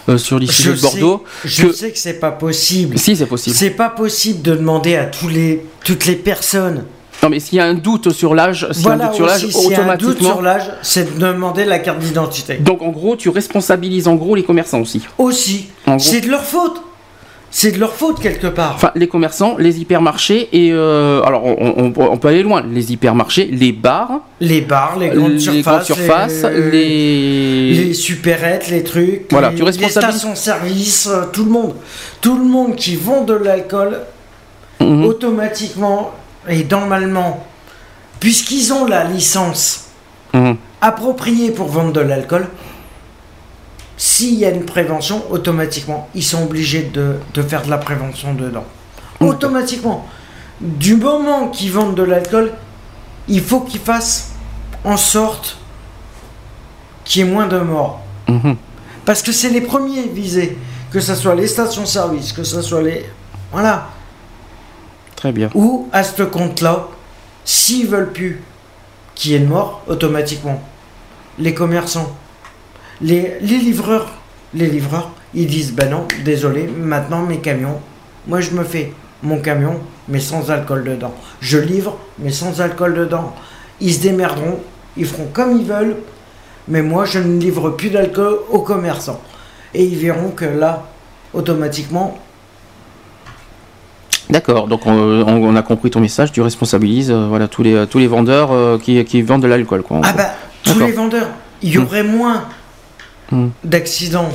euh, sur l'issue de Bordeaux. sais, je que- sais que c'est pas possible. Si, c'est possible. C'est pas possible de demander à tous les, toutes les personnes. Non, mais s'il y a un doute sur l'âge, s'il y a un Voilà doute sur l'âge, aussi, s'il y a un doute automatiquement. sur l'âge, c'est de demander la carte d'identité. Donc, en gros, tu responsabilises en gros les commerçants aussi. Aussi, En gros. c'est de leur faute. C'est de leur faute quelque part. Enfin, les commerçants, les hypermarchés et euh, alors on, on- on peut aller loin. Les hypermarchés, les bars, les bars, les grandes les surfaces, grandes surfaces, les, les, les supérettes, les trucs, Voilà, les, tu responsabilises- les stations-service, euh, tout le monde, tout le monde qui vend de l'alcool Mhm. automatiquement et normalement, puisqu'ils ont la licence Mhm. appropriée pour vendre de l'alcool, s'il y a une prévention, automatiquement, ils sont obligés de, de faire de la prévention dedans. Ok. Automatiquement. Du moment qu'ils vendent de l'alcool, il faut qu'ils fassent en sorte qu'il y ait moins de morts. Mhm. Parce que c'est les premiers visés. Que ce soit les stations-service, que ce soit les... Voilà. Très bien. Ou à ce compte-là, s'ils veulent plus qu'il y ait de morts, automatiquement, les commerçants, les, les livreurs, les livreurs, ils disent ben non, désolé, maintenant mes camions, moi je me fais mon camion, mais sans alcool dedans. Je livre, mais sans alcool dedans. Ils se démerderont, ils feront comme ils veulent, mais moi je ne livre plus d'alcool aux commerçants. Et ils verront que là, automatiquement, D'accord, donc on, a compris ton message, tu responsabilises euh, voilà, tous, les, tous les vendeurs euh, qui, qui vendent de l'alcool. Quoi, Ah bah, tous les vendeurs, il y aurait moins Hmm. d'accidents,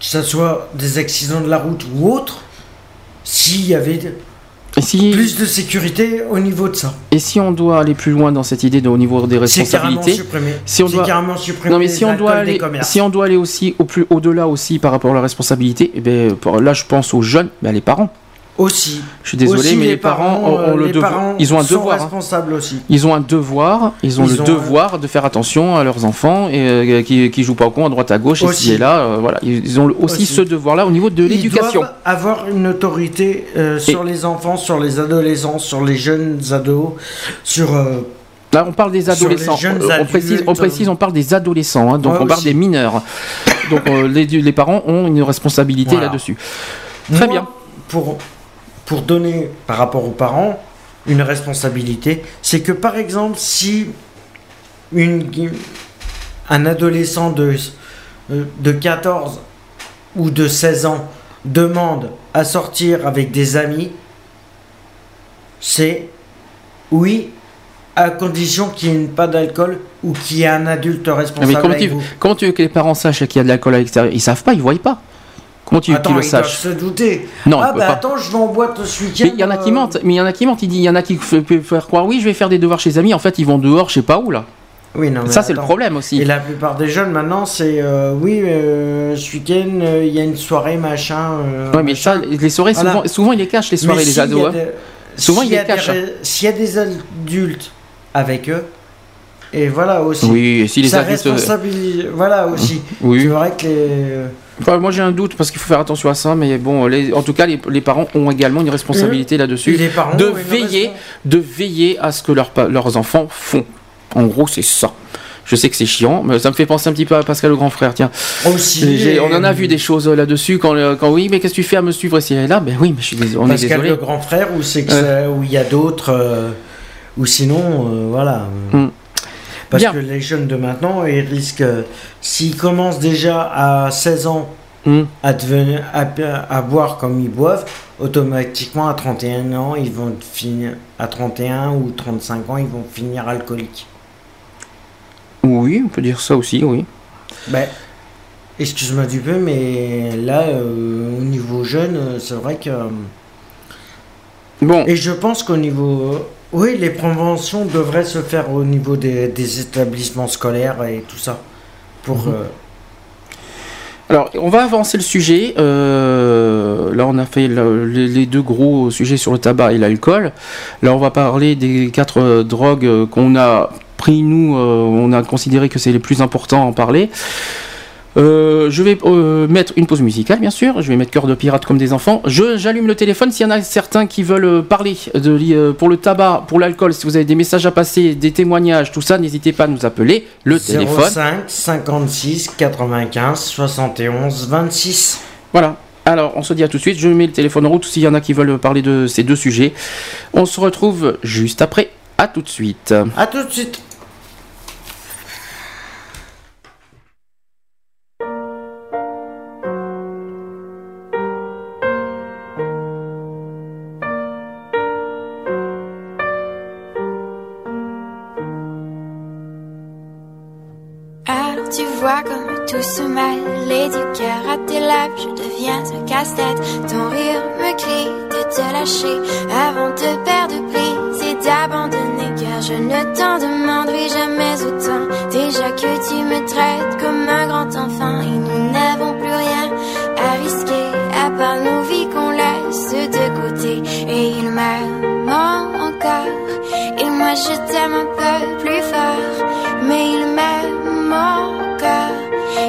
que ce soit des accidents de la route ou autres, s'il y avait et, si, plus de sécurité au niveau de ça. et si on doit aller plus loin dans cette idée de, au niveau des responsabilités. Si on doit- carrément Non mais si on doit aller, commerces. si on doit aller aussi au plus au-delà aussi par rapport à la responsabilité, eh ben, là je pense aux jeunes, ben, les parents. Aussi. Je suis désolé, Aussi, mais les parents, ont, euh, ont le les devoir- parents ils ont un sont devoir. hein. responsables aussi. Ils ont un devoir, ils ont Ils le ont devoir de faire attention à leurs enfants et euh, qui, qui jouent pas au con à droite à gauche et Aussi. et là. euh, voilà, ils ont aussi, Aussi. ce devoir-là au niveau de l'éducation. Avoir une autorité euh, sur les enfants, sur les adolescents, sur les jeunes ados, sur. euh, Là, on parle des adolescents. Euh, on, précise, on précise, on parle des adolescents, hein, donc Ouais, on parle aussi. des mineurs. Donc euh, les, les parents ont une responsabilité Voilà. là-dessus. Très moi, bien. Pour, pour donner par rapport aux parents une responsabilité, c'est que par exemple, si une, un adolescent de, euh, de 14 ou de 16 ans demande à sortir avec des amis, c'est oui, à condition qu'il n'y ait pas d'alcool ou qu'il y ait un adulte Mais responsable comment avec tu, vous. comment tu veux que les parents sachent qu'il y a de l'alcool à l'extérieur? Ils savent pas, ils voient pas. Comment tu veux qu'ils le sachent se douter. Non, ah bah pas. attends, je vais en boîte ce week-end. Mais il y en a qui euh, mentent, mais il y en a qui mentent, il dit, il y en a qui peuvent faire croire, oui, je vais faire des devoirs chez les amis, en fait, ils vont dehors, je sais pas où, là. Oui, non, mais Ça, c'est le problème aussi. Et la plupart des jeunes maintenant, c'est euh, oui, euh, ce week-end, euh, il y a une soirée machin. Ouais, mais ça, les soirées, Voilà. souvent, souvent, ils les cachent, les soirées, Mais les a ados. hein. des- Souvent, ils les cachent. des- S'il y a des adultes avec eux, et voilà aussi. Oui, et si les ça adultes. responsabilise. Voilà aussi. C'est Oui. vrai que les. Enfin, moi, j'ai un doute parce qu'il faut faire attention à ça, mais bon, les- en tout cas, les, les parents ont également une responsabilité là-dessus. les parents de veiller, de veiller à ce que leurs pa- leurs enfants font. En gros, c'est ça. Je sais que c'est chiant, mais ça me fait penser un petit peu à Pascal le grand frère. Tiens, Aussi. Et- on en a vu des choses euh, là-dessus quand, euh, quand oui, mais qu'est-ce que tu fais à me suivre ici et là? Ben oui, mais je suis désolé, on est Pascal désolé. le grand frère, ou c'est que Ouais. ça- où il y a d'autres. euh, ou sinon, euh, voilà. Hmm. Parce Bien. que les jeunes de maintenant, ils risquent. euh, S'ils commencent déjà à 16 ans Hum. à, devenir, à, à boire comme ils boivent, automatiquement à 31 ans, ils vont finir. À 31 ou 35 ans, ils vont finir alcooliques. Oui, on peut dire ça aussi, oui. Ben, excuse-moi du peu, mais là, euh, au niveau jeune, euh, c'est vrai que. Bon, Et je pense qu'au niveau. Oui, les préventions devraient se faire au niveau des, des établissements scolaires et tout ça. Pour. Mhm. euh, alors on va avancer le sujet. Euh, là, on a fait le- les, les deux gros sujets sur le tabac et l'alcool. Là, on va parler des quatre euh, drogues qu'on a pris nous. on a considéré que c'est les plus importants à en parler. Euh, je vais euh, mettre une pause musicale, bien sûr. Je vais mettre cœur de pirate comme des enfants. J'allume le téléphone. S'il y en a certains qui veulent euh, parler de, euh, pour le tabac, pour l'alcool, si vous avez des messages à passer, des témoignages, tout ça, n'hésitez pas à nous appeler. Le téléphone. 05 56 95 71 26. Voilà. Alors, on se dit à tout de suite. Je mets le téléphone en route s'il y en a qui veulent parler de ces deux sujets. On se retrouve juste après. À tout de suite. A tout de suite. Casse-tête. Ton rire me crie de te lâcher. Avant de perdre prise et d'abandonner. Car je ne t'en demanderai jamais autant. Déjà que tu me traites comme un grand enfant. Et nous n'avons plus rien à risquer. À part nos vies qu'on laisse de côté. Et il m'aime encore. Et moi je t'aime un peu plus fort. Mais il m'aime encore.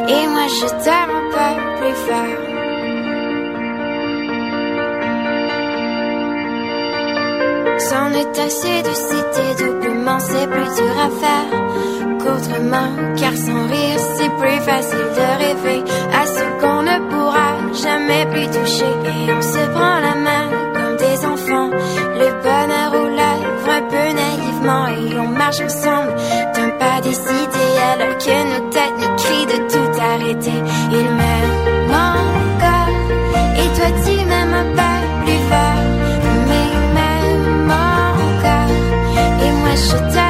Et moi je t'aime un peu plus fort C'en est assez de citer doublement, c'est plus dur à faire qu'autrement. Car sans rire, c'est plus facile de rêver à ce qu'on ne pourra jamais plus toucher. Et on se prend la main comme des enfants, le bonheur aux lèvres un peu naïvement. Et on marche ensemble d'un pas décidé alors que nos têtes nous crient de tout arrêter. 实在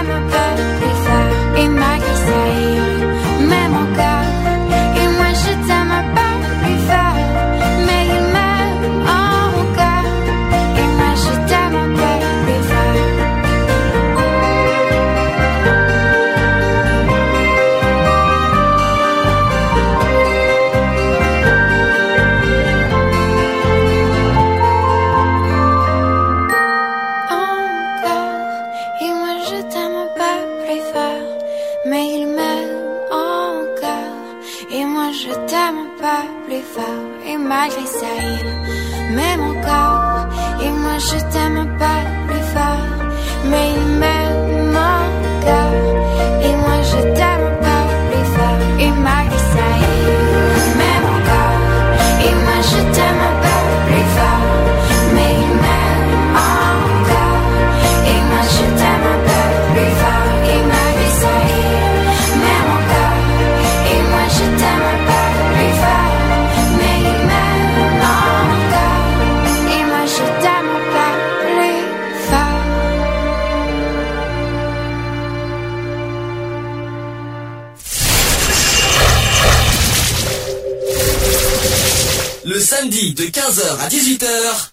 de 15h à 18h,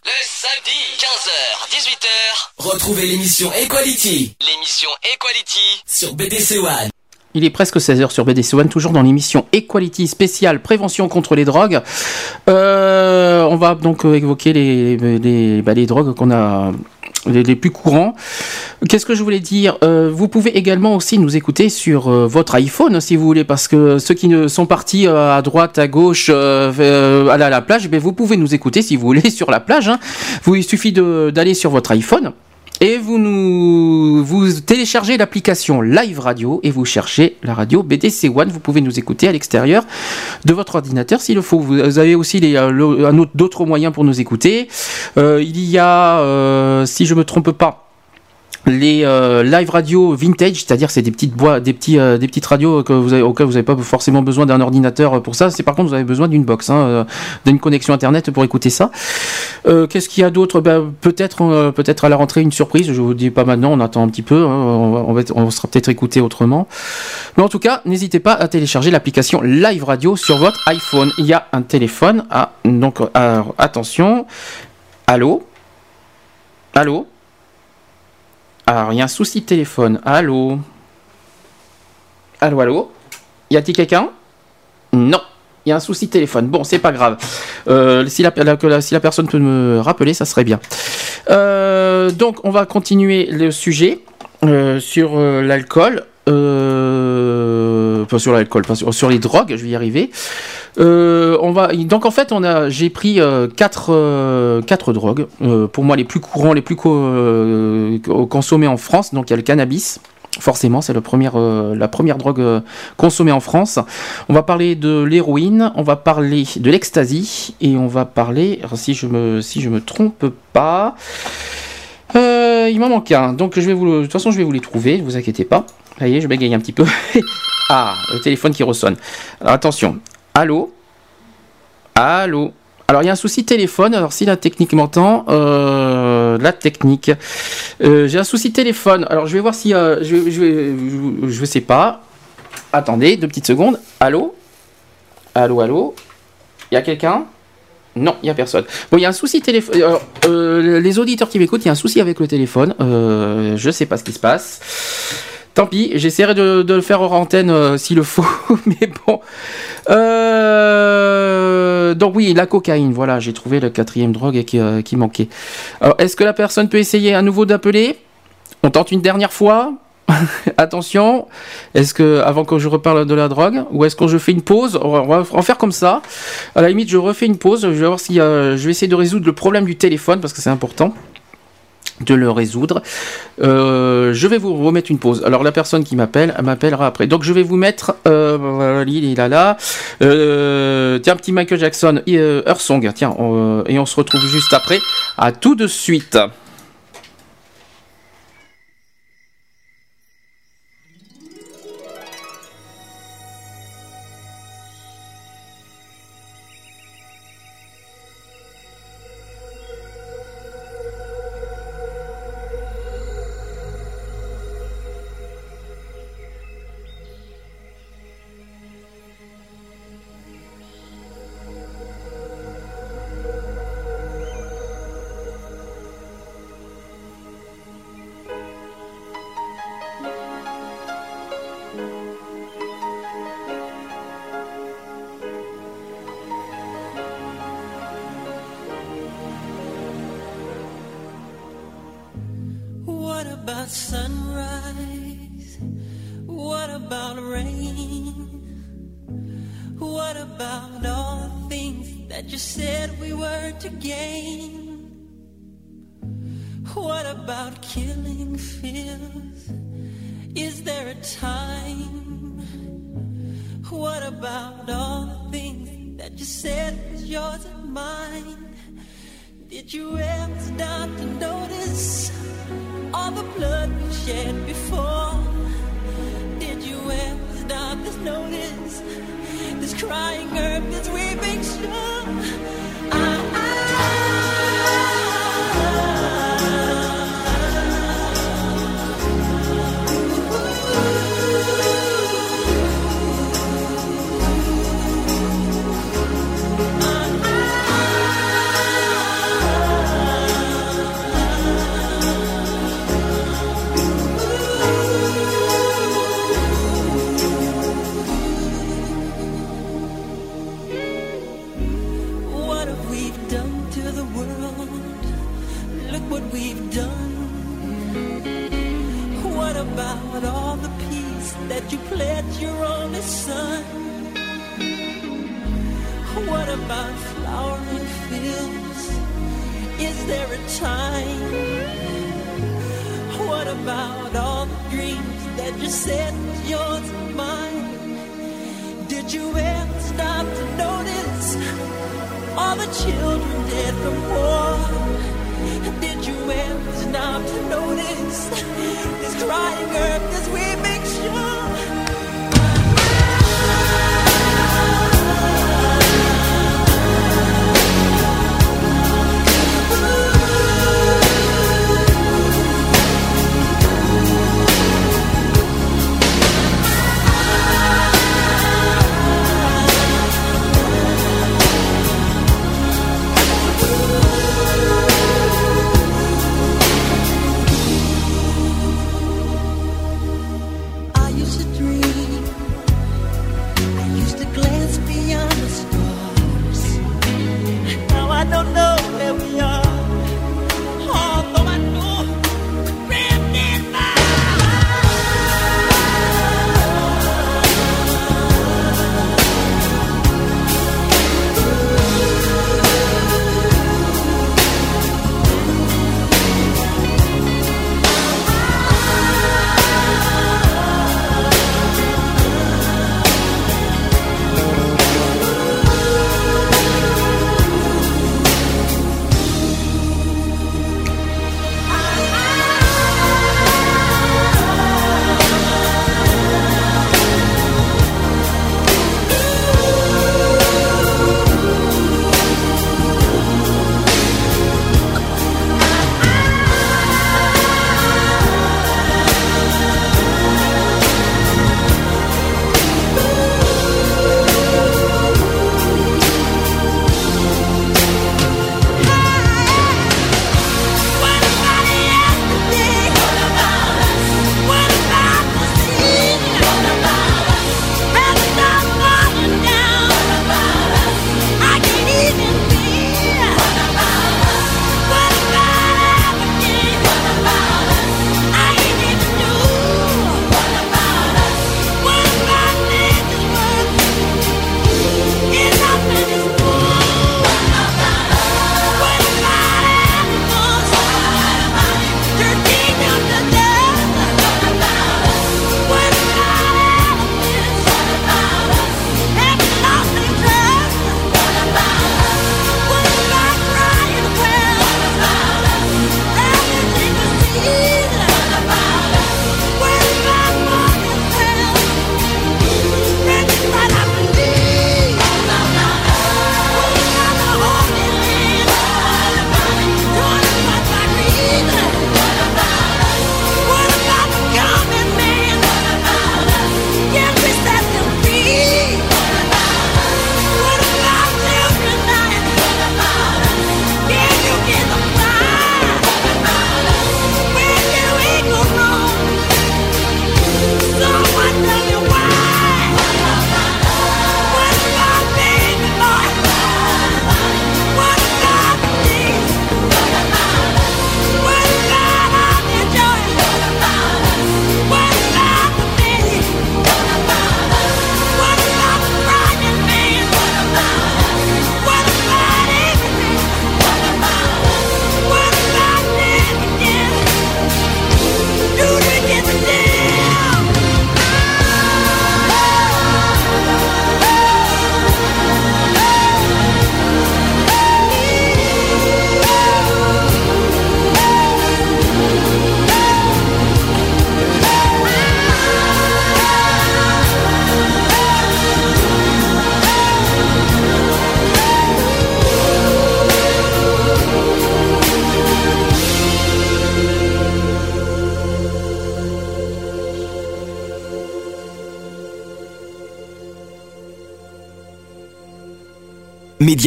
Le samedi, 15h, 18h, retrouvez l'émission Equality l'émission Equality. sur BDC One. Il est presque 16h sur BDC One, toujours dans l'émission Equality spéciale prévention contre les drogues. Euh, on va donc euh, évoquer les, bah, les drogues qu'on a les, plus courants. Qu'est-ce que je voulais dire? Euh, Vous pouvez également aussi nous écouter sur votre iPhone si vous voulez, parce que ceux qui sont partis à droite, à gauche, à la plage, ben, vous pouvez nous écouter si vous voulez sur la plage. hein. Il suffit d'aller sur votre iPhone. Et vous nous vous téléchargez l'application Live Radio et vous cherchez la radio BDC One. Vous pouvez nous écouter à l'extérieur de votre ordinateur s'il le faut. Vous avez aussi les, euh, d'autres moyens pour nous écouter. Euh, il y a, euh, si je me trompe pas, les euh, live radio vintage, c'est-à-dire c'est des petites bois, des petits, euh, des petites radios que vous avez, auxquelles vous n'avez pas forcément besoin d'un ordinateur pour ça. C'est par contre vous avez besoin d'une box, hein, euh, d'une connexion internet pour écouter ça. Euh, Qu'est-ce qu'il y a d'autre? Ben, Peut-être, euh, peut-être à la rentrée une surprise. Je vous dis pas maintenant, on attend un petit peu. hein, on, va, on, va être- sera peut-être écouté autrement. Mais en tout cas, n'hésitez pas à télécharger l'application Live Radio sur votre iPhone. Il y a un téléphone. Ah, donc attention. Allô? Allô? Alors, il y a un souci de téléphone. Allô Allô, allô Y a-t-il quelqu'un Non. Il y a un souci de téléphone. Bon, c'est pas grave. Euh, si, la, personne peut me rappeler, ça serait bien. Euh, donc, on va continuer le sujet euh, sur l'alcool. Pas sur l'alcool, sur les drogues, je vais y arriver. Euh, donc en fait on a j'ai pris euh, quatre euh, drogues euh, pour moi les plus courants les plus co- consommés en France. Donc il y a le cannabis forcément c'est la première drogue consommée en France. On va parler de l'héroïne on va parler de l'ecstasy et on va parler si je me me trompe pas il m'en manque un. Donc de toute façon je vais vous les trouver ne vous inquiétez pas. Ça y est je bégaye un petit peu. Ah le téléphone qui ressonne. Attention Allô? Allô? Alors il y a un souci téléphone, alors si la technique m'entend, euh, la technique, Euh, j'ai un souci téléphone, alors je vais voir si, euh, je, je, je, je sais pas, attendez, deux petites secondes, allô? Allô, allô? Il y a quelqu'un? Non, il n'y a personne. Bon, il y a un souci téléphone. les auditeurs qui m'écoutent, il y a un souci avec le téléphone. Je sais pas ce qui se passe. Tant pis, j'essaierai de, de le faire hors antenne s'il le faut, mais bon. Euh, donc oui, la cocaïne, voilà, j'ai trouvé la quatrième drogue qui, euh, qui manquait. Alors, est-ce que la personne peut essayer à nouveau d'appeler? On tente une dernière fois Attention, est-ce que avant que je reparle de la drogue, ou est-ce que je fais une pause? On va en faire comme ça. À la limite, je refais une pause. Je vais voir euh, je vais essayer de résoudre le problème du téléphone parce que c'est important de le résoudre. Euh, je vais vous remettre une pause. Alors la personne qui m'appelle, elle m'appellera après. Donc je vais vous mettre, euh. Euh, tiens, petit Michael Jackson, euh, Earth Song. Tiens, et on se retrouve juste après. À tout de suite.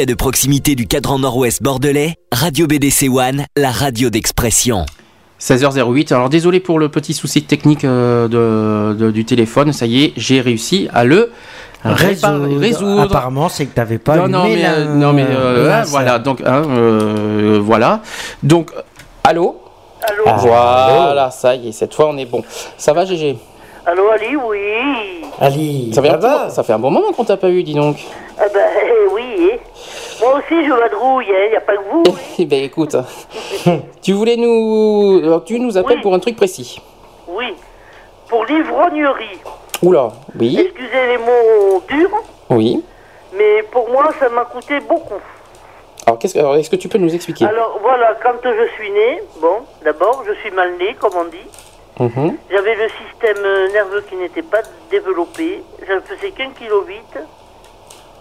De proximité du cadran nord-ouest bordelais, Radio BDC One, la radio d'expression. 16h08. Alors désolé pour le petit souci technique euh, de, de- du téléphone. Ça y est, j'ai réussi à le résoudre. Apparemment, c'est que t'avais pas non, non, mais, la- euh, non, mais euh, hein, voilà. Donc, hein, euh, voilà. Donc, allô? Allô? Ah. Voilà, ça y est. Cette fois, on est bon. Ça va, GG Allô, Ali, oui. Ali, ça fait, un ça moment- ça fait un bon moment qu'on t'a pas eu, dis donc. Ah ben, eh, oui. eh. Moi aussi, je vadrouille, il n'y a pas que vous. Eh ben écoute, tu voulais nous, alors, tu nous appelles Oui. pour un truc précis. Oui. Pour l'ivrognerie. Oula, oui, Excusez les mots durs, oui. mais pour moi, ça m'a coûté beaucoup. Alors qu'est-ce que, alors, est-ce que tu peux nous expliquer? Alors voilà, quand je suis né, bon, d'abord, je suis mal né, comme on dit. Mhm. J'avais le système nerveux qui n'était pas développé. Je ne faisais qu'un kilo vite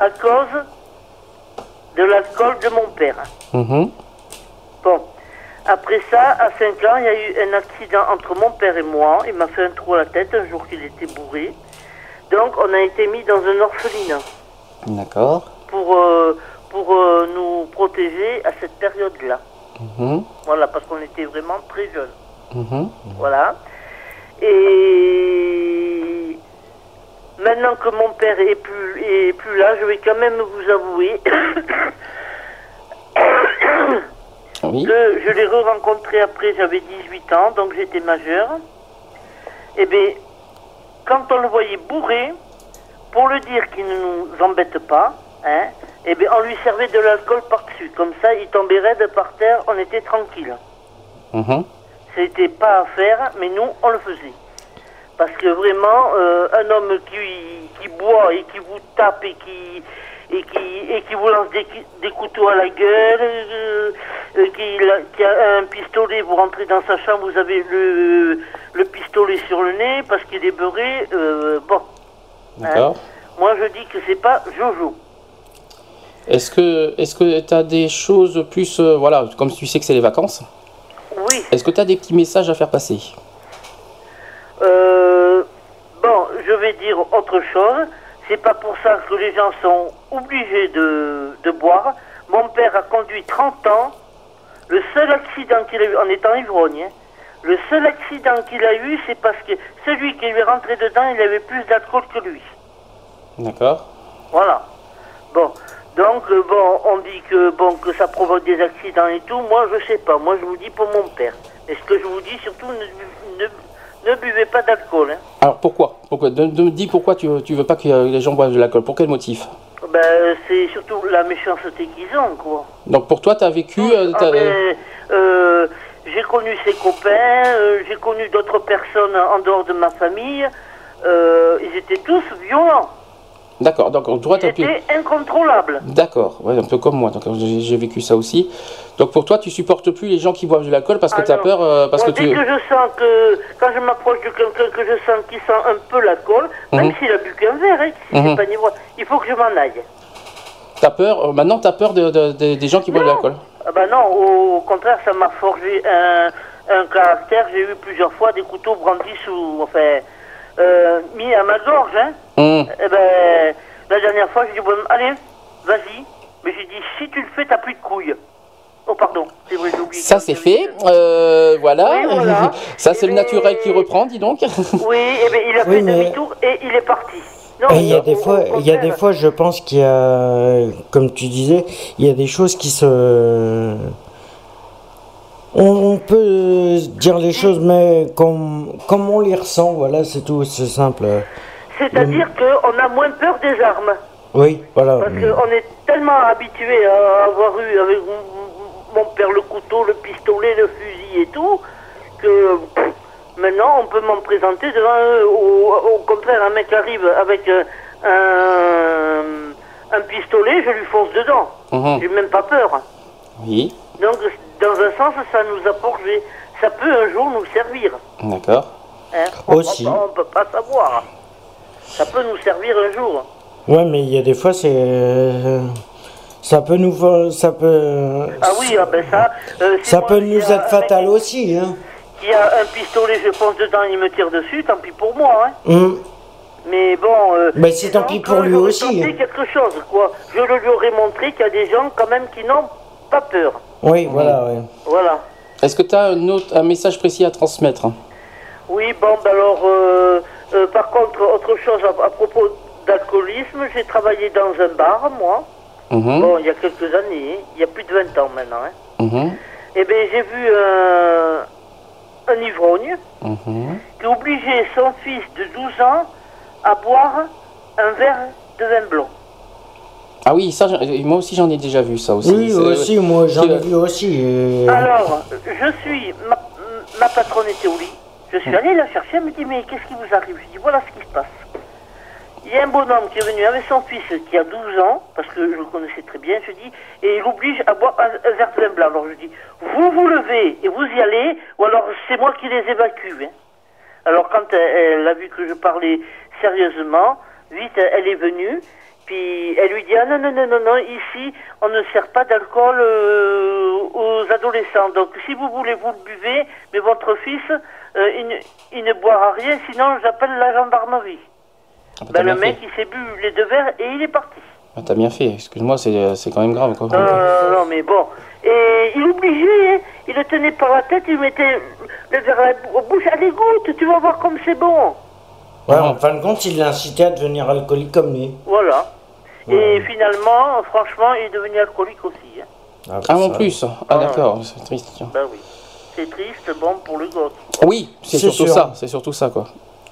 à cause de l'alcool de mon père. Mhm. Bon. Après ça, à 5 ans, il y a eu un accident entre mon père et moi. Il m'a fait un trou à la tête un jour qu'il était bourré. Donc, on a été mis dans un orphelinat D'accord. pour, euh, pour euh, nous protéger à cette période-là. Mhm. Voilà, parce qu'on était vraiment très jeunes. Mhm. Voilà. Et maintenant que mon père est plus, est plus là, je vais quand même vous avouer Oui. que je l'ai re-rencontré après, j'avais 18 ans, donc j'étais majeur. Eh bien, quand on le voyait bourré, pour le dire qu'il ne nous embête pas, hein, eh bien, on lui servait de l'alcool par-dessus. Comme ça, il tombait raide par terre, on était tranquille. Mhm. C'était pas à faire, mais nous, on le faisait. Parce que vraiment, euh, un homme qui, qui boit et qui vous tape et qui, et qui, et qui vous lance des, des couteaux à la gueule, euh, euh, qui, la- qui a un pistolet, vous rentrez dans sa chambre, vous avez le, le pistolet sur le nez parce qu'il est beurré, euh, bon. D'accord. Moi, je dis que c'est pas Jojo. Est-ce que, est-ce que tu as des choses plus, euh, voilà, comme tu sais que c'est les vacances, Oui. est-ce que tu as des petits messages à faire passer? Bon, je vais dire autre chose. C'est pas pour ça que les gens sont obligés de, de boire. Mon père a conduit 30 ans. Le seul accident qu'il a eu, en étant ivrogne, hein, le seul accident qu'il a eu, c'est parce que celui qui lui est rentré dedans, il avait plus d'alcool que lui. D'accord. Voilà. Bon. Donc, euh, bon, on dit que, bon, que ça provoque des accidents et tout. Moi, je sais pas. Moi, je vous dis pour mon père. Et ce que je vous dis, surtout, ne, ne, ne buvez pas d'alcool. Hein. Alors pourquoi? Pourquoi? De, de- Dis pourquoi tu, tu veux pas que euh, les gens boivent de l'alcool Pour quel motif? Ben, c'est surtout la méchanceté qu'ils ont, quoi. Donc pour toi, tu as vécu. euh, Ah ben, euh, j'ai connu ses copains, euh, j'ai connu d'autres personnes en dehors de ma famille. Ils étaient tous violents. D'accord. Donc Ils as pu. étaient incontrôlables. D'accord, ouais, un peu comme moi, donc j'ai j'ai vécu ça aussi. Donc pour toi, tu supportes plus les gens qui boivent de l'alcool parce que tu as peur, euh, parce Moi, que dès tu... que je sens que, quand je m'approche de quelqu'un que je sens qui sent un peu l'alcool, même Mhm. s'il a bu qu'un verre, hein, si Mhm. pas niveau, il faut que je m'en aille. T'as peur, euh, maintenant tu as peur de, de- de- des gens qui boivent de l'alcool Ah ben non, au, au contraire, ça m'a forgé un, un caractère. J'ai eu plusieurs fois des couteaux brandis sous, enfin, euh, mis à ma gorge. Hein. Hum, Eh ben, la dernière fois, j'ai dit, bon, allez, vas-y. Mais j'ai dit, si tu le fais, t'as plus de couilles. Oh, pardon, c'est vrai, j'ai oublié. Ça c'est fait, euh, voilà. Oui, voilà. ça c'est Eh le ben- naturel qui reprend, dis donc. Oui, eh ben, il a Oui, fait mais- demi-tour et il est parti. Non, Et il y a des fois, il y a des fois, je pense qu'il y a, comme tu disais, il y a des choses qui se, on, peut dire les choses, mais comme, comme on les ressent, voilà, c'est tout, c'est simple. C'est-à-dire qu'on a moins peur des armes. Oui, voilà. Parce qu'on est tellement habitué à avoir eu avec mon- père le couteau, le pistolet, le fusil et tout, que pff, maintenant on peut m'en présenter devant eux. Au, au contraire, un mec arrive avec euh, un, un pistolet, je lui fonce dedans. Mhm. J'ai même pas peur. Oui, Donc, dans un sens, ça nous a forgé. Ça peut un jour nous servir. d'accord. hein. On Aussi. peut pas- On peut pas savoir. Ça peut nous servir un jour. Ouais, mais il y a des fois, c'est, euh, ça peut nous, ça peut, Ah oui, ah ben ça. euh, ça moi, peut y nous être un fatal mec aussi, hein. Qui a un pistolet, je fonce dedans, il me tire dessus, tant pis pour moi. Hein. Hum. Mais bon. euh, Mais c'est tant pis pour lui aussi. tenté quelque chose, quoi. Je le lui aurais montré qu'il y a des gens quand même qui n'ont pas peur. Oui, voilà, oui. Voilà. Est-ce que tu as un, autre- un message précis à transmettre? Oui, bon, ben alors, euh, euh, par contre, autre chose à, à propos d'alcoolisme, j'ai travaillé dans un bar, moi. Mhm, Bon, il y a quelques années, hein. il y a plus de 20 ans maintenant. Hein. mhm, Eh bien, j'ai vu un, un ivrogne mhm. qui obligeait son fils de 12 ans à boire un verre de vin blanc. Ah oui, ça, moi aussi j'en ai déjà vu ça aussi. Oui, aussi, moi j'en ai vu aussi. et- Alors, je suis, ma, ma patronne était au lit. Je suis allé la chercher, elle me dit, mais qu'est-ce qui vous arrive? Je dis, voilà ce qui se passe. Il y a un bonhomme qui est venu avec son fils qui a 12 ans, parce que je le connaissais très bien, je dis, et il l'oblige à boire un, un verre de vin blanc. Alors je dis, vous vous levez et vous y allez, ou alors c'est moi qui les évacue. hein. Alors quand elle, elle a vu que je parlais sérieusement, vite elle est venue, puis elle lui dit ah non non non non non ici on ne sert pas d'alcool euh, aux adolescents donc si vous voulez vous le buvez mais votre fils euh, il, ne, il ne boira rien sinon j'appelle la gendarmerie. Ah, bah, Ben, le mec fait. il s'est bu les deux verres et il est parti. Ah, T'as bien fait, excuse-moi, c'est c'est quand même grave. Quoi. Non, mais bon. Et il obligeait, hein. il le tenait par la tête, il mettait le verre à la bou- bouche, allez goûte, tu vas voir comme c'est bon. Ouais, en fin de compte, il l'a incité à devenir alcoolique comme lui. Voilà. Et finalement, franchement, il est devenu alcoolique aussi. hein. Ah, en ça- plus Ah, d'accord, c'est triste. tiens. Ben oui. C'est triste, bon, pour le gosse. Oui, c'est surtout sûr. ça, c'est surtout ça, quoi.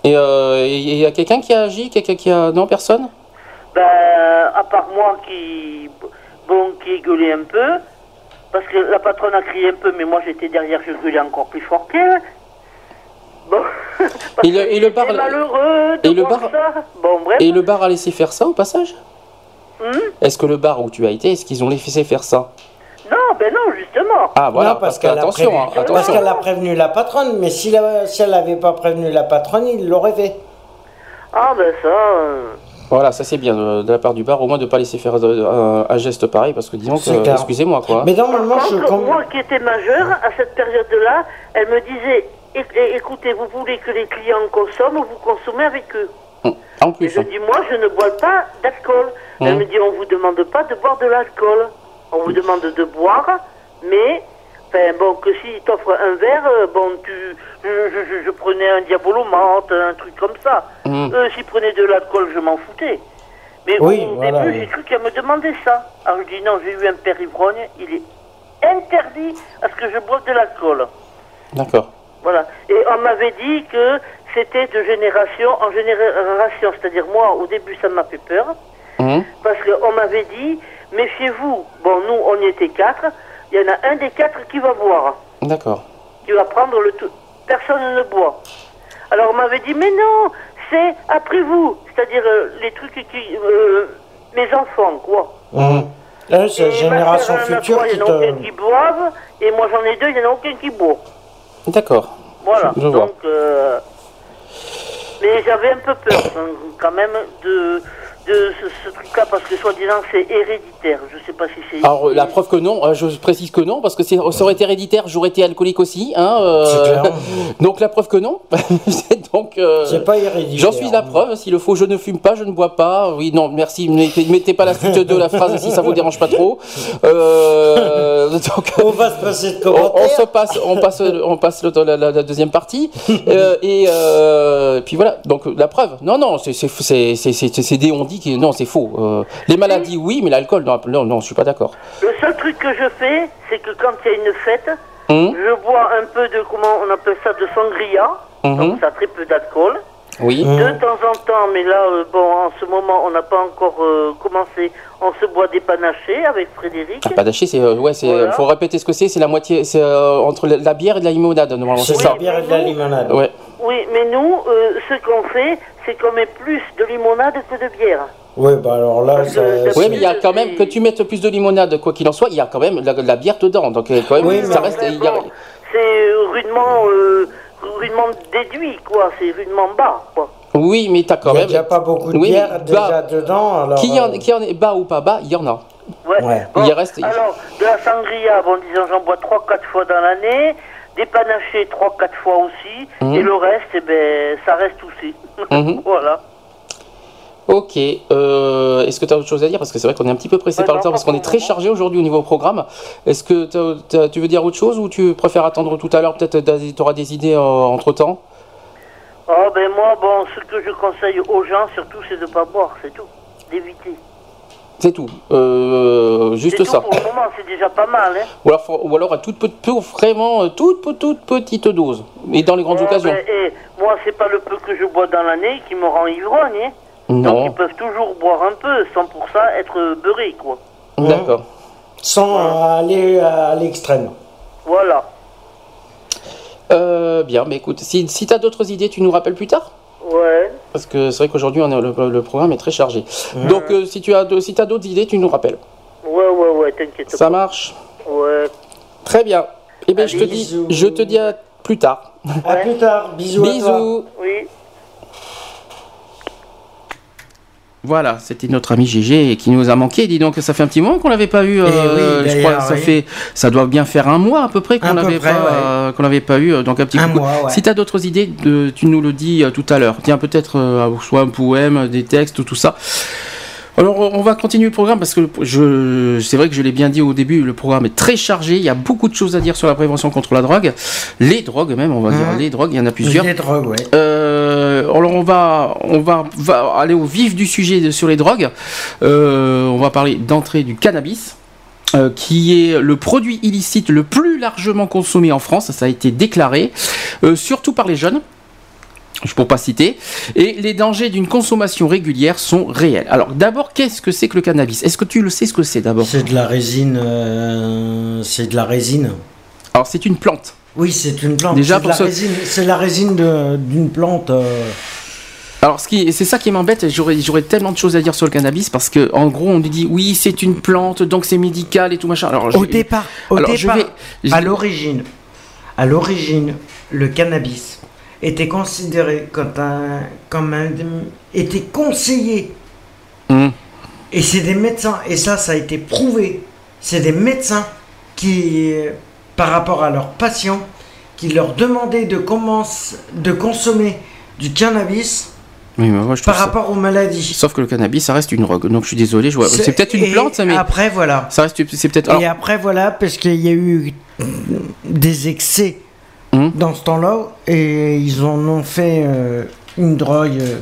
Et euh, il y a quelqu'un qui a agi, quelqu'un qui a. Non, personne? Ben, à part moi qui, bon, qui ai gueulé un peu, parce que la patronne a crié un peu, mais moi j'étais derrière, je gueulais encore plus fort qu'elle. Bon. Et le- et le que bar- malheureux de et le bar- ça. Bon, bref. Et le bar a laissé faire ça au passage Hmm Est-ce que le bar où tu as été, est-ce qu'ils ont laissé faire ça Non, ben non, justement. Ah voilà, Non, parce, que qu'elle a attention, prévenu- hein, Parce qu'elle a prévenu la patronne, mais si, la- si elle n'avait pas prévenu la patronne, il l'aurait fait. Ah, ben ça. euh, Voilà, ça c'est bien de, de la part du bar, au moins de pas laisser faire de- un, un geste pareil, parce que disons que, excusez-moi quoi. Mais normalement, je. moi qui étais majeur, à cette période-là, elle me disait écoutez, vous voulez que les clients consomment, vous consommez avec eux. En Et plus, je hein. dis moi, je ne bois pas d'alcool. Elle Mhm. me dit on vous demande pas de boire de l'alcool. On vous demande de boire, mais. Enfin, bon, que s'il t'offre un verre, euh, bon, tu, je, je- je- prenais un diabolomante, un truc comme ça. Mhm. Eux, s'ils prenaient de l'alcool, je m'en foutais. Mais Oui, au voilà, début, oui. j'ai cru qu'elle me demandait ça. Alors je dis non, j'ai eu un père ivrogne, il est interdit à ce que je boive de l'alcool. d'accord. Voilà. Et on m'avait dit que c'était de génération en génération. C'est-à-dire, moi, au début, ça m'a fait peur. Mhm. Parce qu'on m'avait dit, méfiez-vous. Bon, nous, on y était quatre. Il y en a un des quatre qui va boire. D'accord. Qui va prendre le tout. Personne ne boit. Alors, on m'avait dit, mais non, c'est après vous. C'est-à-dire, euh, les trucs qui. euh, mes enfants, quoi. Mhm. Là, c'est la Et ma génération future qui Il y en a aucun te. qui boivent. Et moi, j'en ai deux, il n'y en a aucun qui boit. D'accord. Voilà. Je- je vois. Donc, euh, mais j'avais un peu peur hein, quand même de, de ce, ce truc-là parce que soi-disant c'est héréditaire. Je sais pas si c'est. Alors la preuve que non, euh, je précise que non, parce que c'est- ça aurait été héréditaire, j'aurais été alcoolique aussi. Hein, euh, C'est clair. donc la preuve que non. Donc. euh, C'est pas héréditaire. J'en suis la preuve, s'il le faut, je ne fume pas, je ne bois pas. Oui, non, merci, ne mettez, mettez pas la suite de la phrase si ça vous dérange pas trop. Euh, donc, On va se passer de commentaires. on se passe, on passe, on passe le- la, la- la deuxième partie. Euh, et euh, puis voilà, donc la preuve. Non, non, c'est c'est c'est c'est c'est- c'est des on dit que non, c'est faux. Euh, les maladies, oui, mais l'alcool, non, non, non, je suis pas d'accord. Le seul truc que je fais, c'est que quand il y a une fête, Hum, je bois un peu de comment on appelle ça de sangria. mhm, Donc ça a très peu d'alcool. oui. Hum. De temps en temps, mais là, euh, bon, en ce moment, on n'a pas encore euh, commencé. On se boit des panachés avec Frédéric. Ah, padaché, c'est euh, ouais, c'est Voilà. faut répéter ce que c'est. C'est la moitié, c'est euh, entre la- la bière et de la limonade normalement. C'est ça. la bière et de la limonade. Ouais. Oui, mais nous, euh, ce qu'on fait, c'est qu'on met plus de limonade que de bière. Ouais, bah alors là, ça. Oui, mais il y a quand même que tu mettes plus de limonade, quoi qu'il en soit, il y a quand même de la, de la bière dedans. Donc euh, quand même, Oui, ça mais- reste. A- c'est euh, rudement, euh, rudement déduit, quoi. C'est rudement bas, quoi. Oui, mais t'as quand Il n'y a même. pas beaucoup de Oui, bière bas. déjà dedans. Alors, Qui y, en, qui en est bas ou pas bas, il y en a. Ouais. Ouais. Bon, Il reste- Alors, de la sangria, bon, disons, j'en bois 3-4 fois dans l'année. Des panachés 3-4 fois aussi. Mhm. Et le reste, eh ben, ça reste aussi. Mhm. voilà. Ok, euh, est-ce que tu as autre chose à dire? Parce que c'est vrai qu'on est un petit peu pressé Ouais, par le temps, parce qu'on est très chargé aujourd'hui au niveau programme. Est-ce que tu veux dire autre chose ou tu préfères attendre tout à l'heure Peut-être tu auras des idées entre temps Oh, ben moi, bon, ce que je conseille aux gens, surtout, c'est de pas boire, c'est tout. D'éviter. C'est tout. Euh, juste ça. tout pour le moment, c'est déjà pas mal, hein. Ou alors, faut- ou alors à toute, pe- peu- vraiment euh, toute, toute petite dose. Et dans les grandes Oh, occasions. ben, et moi, c'est pas le peu que je bois dans l'année qui me rend ivrogne, hein. Donc, non. ils peuvent toujours boire un peu, sans pour ça être beurré, quoi. D'accord. Sans aller à l'extrême. Voilà. Euh, bien, mais écoute, si, si tu as d'autres idées, tu nous rappelles plus tard? Ouais. Parce que c'est vrai qu'aujourd'hui, le, le programme est très chargé. Donc, euh, si tu as, de- si as d'autres idées, tu nous rappelles. Ouais, ouais, ouais, t'inquiète Ça pas. marche Ouais. Très bien. Eh bien, je te dis, bisous. je te dis à plus tard. À plus tard. Bisous, à toi. Bisous. Oui. Voilà, c'était notre ami GG qui nous a manqué. Dis donc, ça fait un petit moment qu'on l'avait pas eu. euh, Eh oui, je crois, ça oui. fait, ça doit bien faire un mois à peu près qu'on l'avait pas, ouais. euh, qu'on l'avait pas eu. euh, Donc un petit Un mois, ouais. Si tu as d'autres idées, de- tu nous le dis euh, tout à l'heure. Tiens, peut-être euh, soit un poème, des textes, tout ça. Alors on va continuer le programme parce que je, c'est vrai que je l'ai bien dit au début, le programme est très chargé, il y a beaucoup de choses à dire sur la prévention contre la drogue, les drogues même, on va dire Mhm. les drogues, il y en a plusieurs. Les drogues, ouais. Euh, alors on va, on va, va aller au vif du sujet de- sur les drogues. Euh, on va parler d'entrée du cannabis. euh, qui est le produit illicite le plus largement consommé en France, ça a été déclaré, euh, surtout par les jeunes, je pour pas citer, et les dangers d'une consommation régulière sont réels. Alors d'abord, qu'est-ce que c'est que le cannabis? Est-ce que tu le sais ce que c'est d'abord? C'est de la résine. c'est de la résine. Alors c'est une plante. Oui, c'est une plante. Déjà, c'est la ce- résine. C'est la résine de- d'une plante. euh, Alors, ce qui, c'est ça qui m'embête. J'aurais, j'aurais tellement de choses à dire sur le cannabis parce que, en gros, on nous dit oui, c'est une plante, donc c'est médical et tout machin. Alors, Au départ, au alors, je départ, vais- à l'origine, à l'origine, le cannabis était considéré comme un, comme un, était conseillé. Hum. Et c'est des médecins, et ça, ça a été prouvé. C'est des médecins qui, euh, par rapport à leurs patients, qui leur demandaient de, commence- de consommer du cannabis Oui, mais moi, je par ça- rapport aux maladies. Sauf que le cannabis, ça reste une drogue. Donc, je suis désolé. Je. C'est, peut-être une et plante, ça, mais Après, voilà. ça reste. C'est peut-être. alors, Et après, voilà, parce qu'il y a eu des excès Hum. dans ce temps-là, et ils en ont fait euh, une drogue, euh,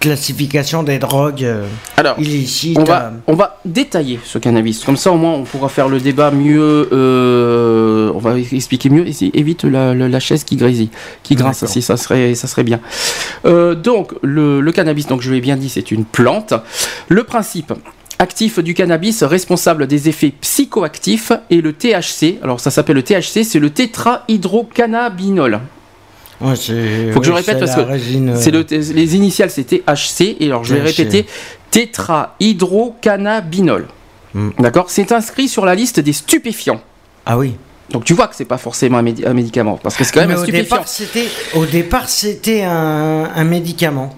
classification des drogues euh, alors, illicites. on va, on va détailler ce cannabis. Comme ça, au moins, on pourra faire le débat mieux. euh, on va expliquer mieux. Évite la, la- la chaise qui grésille, qui grince. Si ça serait, ça serait bien. Euh, donc, le, le cannabis, donc je l'ai bien dit, c'est une plante. Le principe. Actif du cannabis responsable des effets psychoactifs et le THC. Alors ça s'appelle le THC, c'est le tétrahydrocannabinol. Ouais, Faut que je répète parce que euh, C'est le, les initiales c'était HC et alors je vais répéter tétrahydrocannabinol. Hmm. D'accord? C'est inscrit sur la liste des stupéfiants. Ah oui. Donc tu vois que c'est pas forcément un, médi- un médicament parce que c'est quand même Mais un au stupéfiant. départ, c'était au départ, c'était un, un médicament.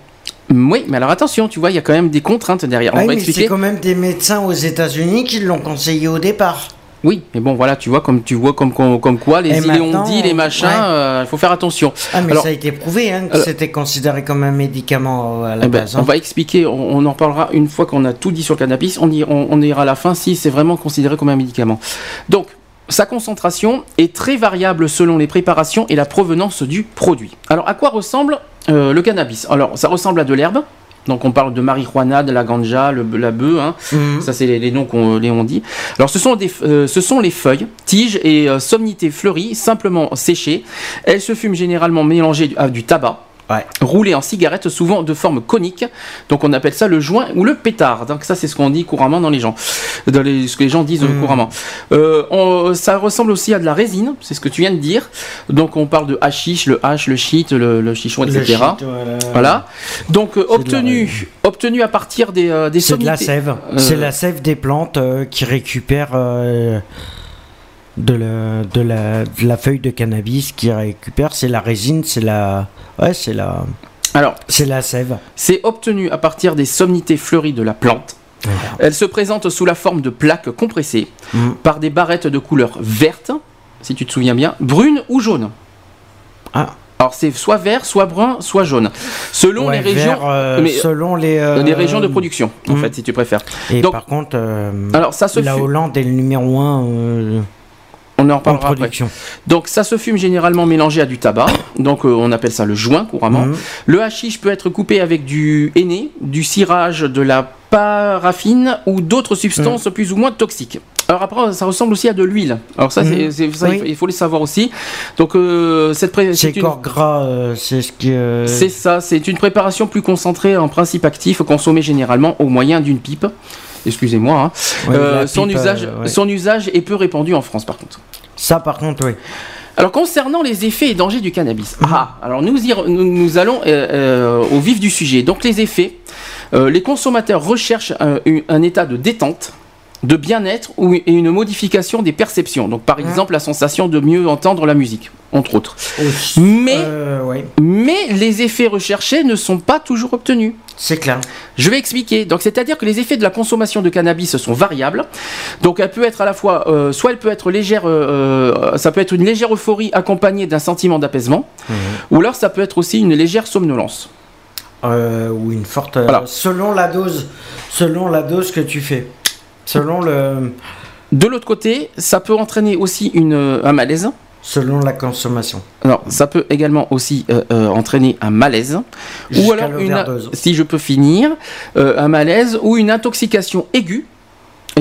Oui, mais alors attention, tu vois, il y a quand même des contraintes derrière. Ah oui, c'est quand même des médecins aux États-Unis qui l'ont conseillé au départ. Oui, mais bon voilà, tu vois comme tu vois comme comme, comme quoi les idées on dit les machins, ouais. euh, il faut faire attention. Ah, mais Alors- ça a été prouvé hein, que alors- c'était considéré comme un médicament euh, à la Eh ben, base. on hein. va expliquer, on, on en parlera une fois qu'on a tout dit sur le cannabis, on, y- on- on ira à la fin si c'est vraiment considéré comme un médicament. Donc, sa concentration est très variable selon les préparations et la provenance du produit. Alors, à quoi ressemble euh, le cannabis? Alors, ça ressemble à de l'herbe. Donc, on parle de marijuana, de la ganja, le, la bœuf, hein. Mhm. ça c'est les, les noms qu'on les ont dit. Alors, ce sont, des, euh, ce sont les feuilles, tiges et euh, sommités fleuries, simplement séchées. Elles se fument généralement mélangées à du tabac Ouais. roulé en cigarette, souvent de forme conique. Donc on appelle ça le joint ou le pétard. Donc ça c'est ce qu'on dit couramment dans les gens, dans les, ce que les gens disent Mm. couramment. Euh, on- ça ressemble aussi à de la résine, c'est ce que tu viens de dire. Donc on parle de hashish, le hash, le shit, le, le chichon, Le etc. shit, voilà. Voilà. Donc euh, C'est obtenu, obtenu à partir des, euh, des C'est de la sommités- sève. Euh, C'est la sève des plantes euh, qui récupèrent euh, de, la, de, la, de la feuille de cannabis qui récupère. C'est la résine, c'est la. Ouais, c'est la. Alors C'est la sève. c'est obtenu à partir des sommités fleuries de la plante. Elle se présente sous la forme de plaques compressées Mm. par des barrettes de couleur verte, si tu te souviens bien, brune ou jaune. Ah, Alors c'est soit vert, soit brun, soit jaune, selon Ouais, les régions, vert, euh, mais, selon les, euh, euh, les régions de production, en Mhm. fait, si tu préfères. Et Donc- par contre, euh, Alors ça se la. Hollande est le numéro 1 On en en reparlera après. Donc ça se fume généralement mélangé à du tabac, donc euh, on appelle ça le joint couramment. Mhm. Le hashish peut être coupé avec du henné, du cirage, de la paraffine ou d'autres substances Mm. plus ou moins toxiques. Alors après, ça ressemble aussi à de l'huile. Alors ça, c'est- c'est, ça, Oui. il faut- les savoir aussi. Donc euh, cette pré- C'est une- corps gras, euh, c'est ce qui. euh, c'est ça, c'est une préparation plus concentrée en principe actif, consommée généralement au moyen d'une pipe. Excusez-moi. hein. ouais, Euh, la son, pipe, usage, euh, ouais. son usage est peu répandu en France par contre. Ça, par contre, oui. Alors concernant les effets et dangers du cannabis, ah, alors nous, y re- nous, nous allons euh, au vif du sujet. Donc les effets, les consommateurs recherchent un état de détente, de bien-être ou et une modification des perceptions. Donc par exemple la sensation de mieux entendre la musique, entre autres. Mais, Euh, ouais, mais les effets recherchés ne sont pas toujours obtenus. c'est clair. Je vais expliquer. Donc, c'est-à-dire que les effets de la consommation de cannabis sont variables. Donc, elle peut être à la fois, euh, soit elle peut être légère, euh, ça peut être une légère euphorie accompagnée d'un sentiment d'apaisement, ou alors ça peut être aussi une légère somnolence. Ou une forte. Voilà. Selon la dose, selon la dose que tu fais, selon le, De l'autre côté, ça peut entraîner aussi une, euh, un malaise. selon la consommation. Alors, ça peut également aussi euh, euh, entraîner un malaise, ou alors une, si je peux finir, euh, un malaise ou une intoxication aiguë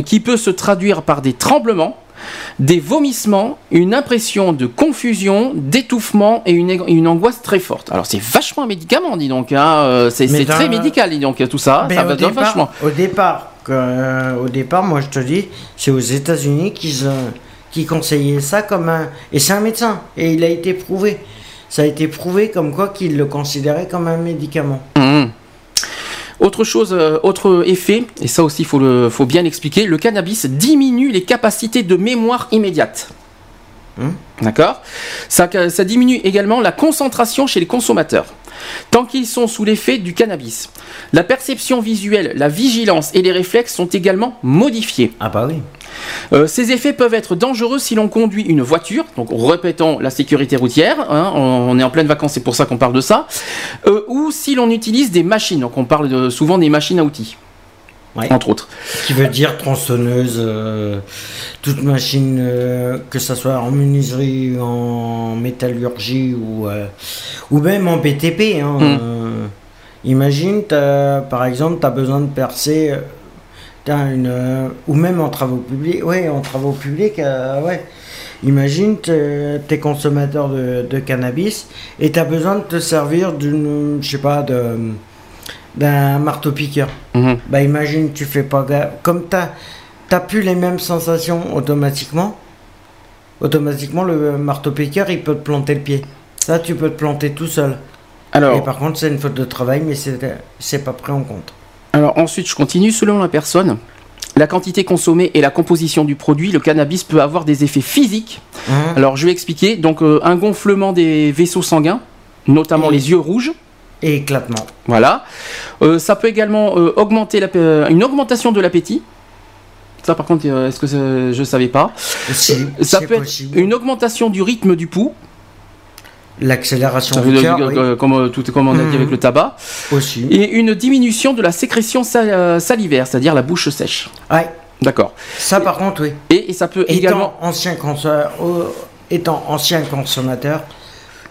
qui peut se traduire par des tremblements, des vomissements, une impression de confusion, d'étouffement et une, une angoisse très forte. Alors c'est vachement un médicament, dis donc. hein, c'est très médical, dis donc. Tout ça, Mais ça au, va départ, vachement. au départ, euh, au départ, moi je te dis, c'est aux États-Unis qu'ils euh, qui conseillaient ça comme un. Et c'est un médecin, et il a été prouvé. Ça a été prouvé comme quoi qu'il le considérait comme un médicament. Mhm. Autre chose, euh, autre effet, et ça aussi il faut, le- faut bien l'expliquer, le cannabis diminue les capacités de mémoire immédiate. Hmm. D'accord? Ça, ça diminue également la concentration chez les consommateurs, tant qu'ils sont sous l'effet du cannabis. La perception visuelle, la vigilance et les réflexes sont également modifiés. Ah bah oui. Euh, ces effets peuvent être dangereux si l'on conduit une voiture, donc répétons la sécurité routière, hein, on est en pleine vacances, c'est pour ça qu'on parle de ça, euh, ou si l'on utilise des machines, donc on parle de- souvent des machines à outils, Ouais. entre autres. Qui veut dire tronçonneuse, euh, toute machine, euh, que ce soit en menuiserie, en métallurgie ou, euh, ou même en BTP. hein, Mm. euh, imagine, par exemple, tu as besoin de percer, t'as une, euh, ou même en travaux publics. Ouais, en travaux publics, euh, ouais. Imagine, t'es es consommateur de, de cannabis et tu as besoin de te servir d'une, je sais pas, de d'un marteau-piqueur. Mhm. Bah imagine, tu fais pas gaffe. Comme t'as t'as plus les mêmes sensations automatiquement, automatiquement le marteau-piqueur il peut te planter le pied. Ça tu peux te planter tout seul. Alors, Et par contre c'est une faute de travail mais c'est pas pris en compte. alors ensuite, je continue, selon la personne, la quantité consommée et la composition du produit, le cannabis peut avoir des effets physiques. Hein Alors je vais expliquer, donc euh, un gonflement des vaisseaux sanguins, notamment les yeux rouges, Et éclatement. Voilà. Euh, ça peut également euh, augmenter la, euh, une augmentation de l'appétit. Ça, par contre, est-ce que je savais pas? Aussi, Ça peut être une augmentation du rythme du pouls, L'accélération du cœur, oui, comme tout comme on a dit Mhm. avec le tabac, aussi. et une diminution de la sécrétion sal- salivaire, c'est-à-dire la bouche sèche. Ouais, D'accord. ça par contre oui. Et, et ça peut également. Ancien, étant ancien consommateur,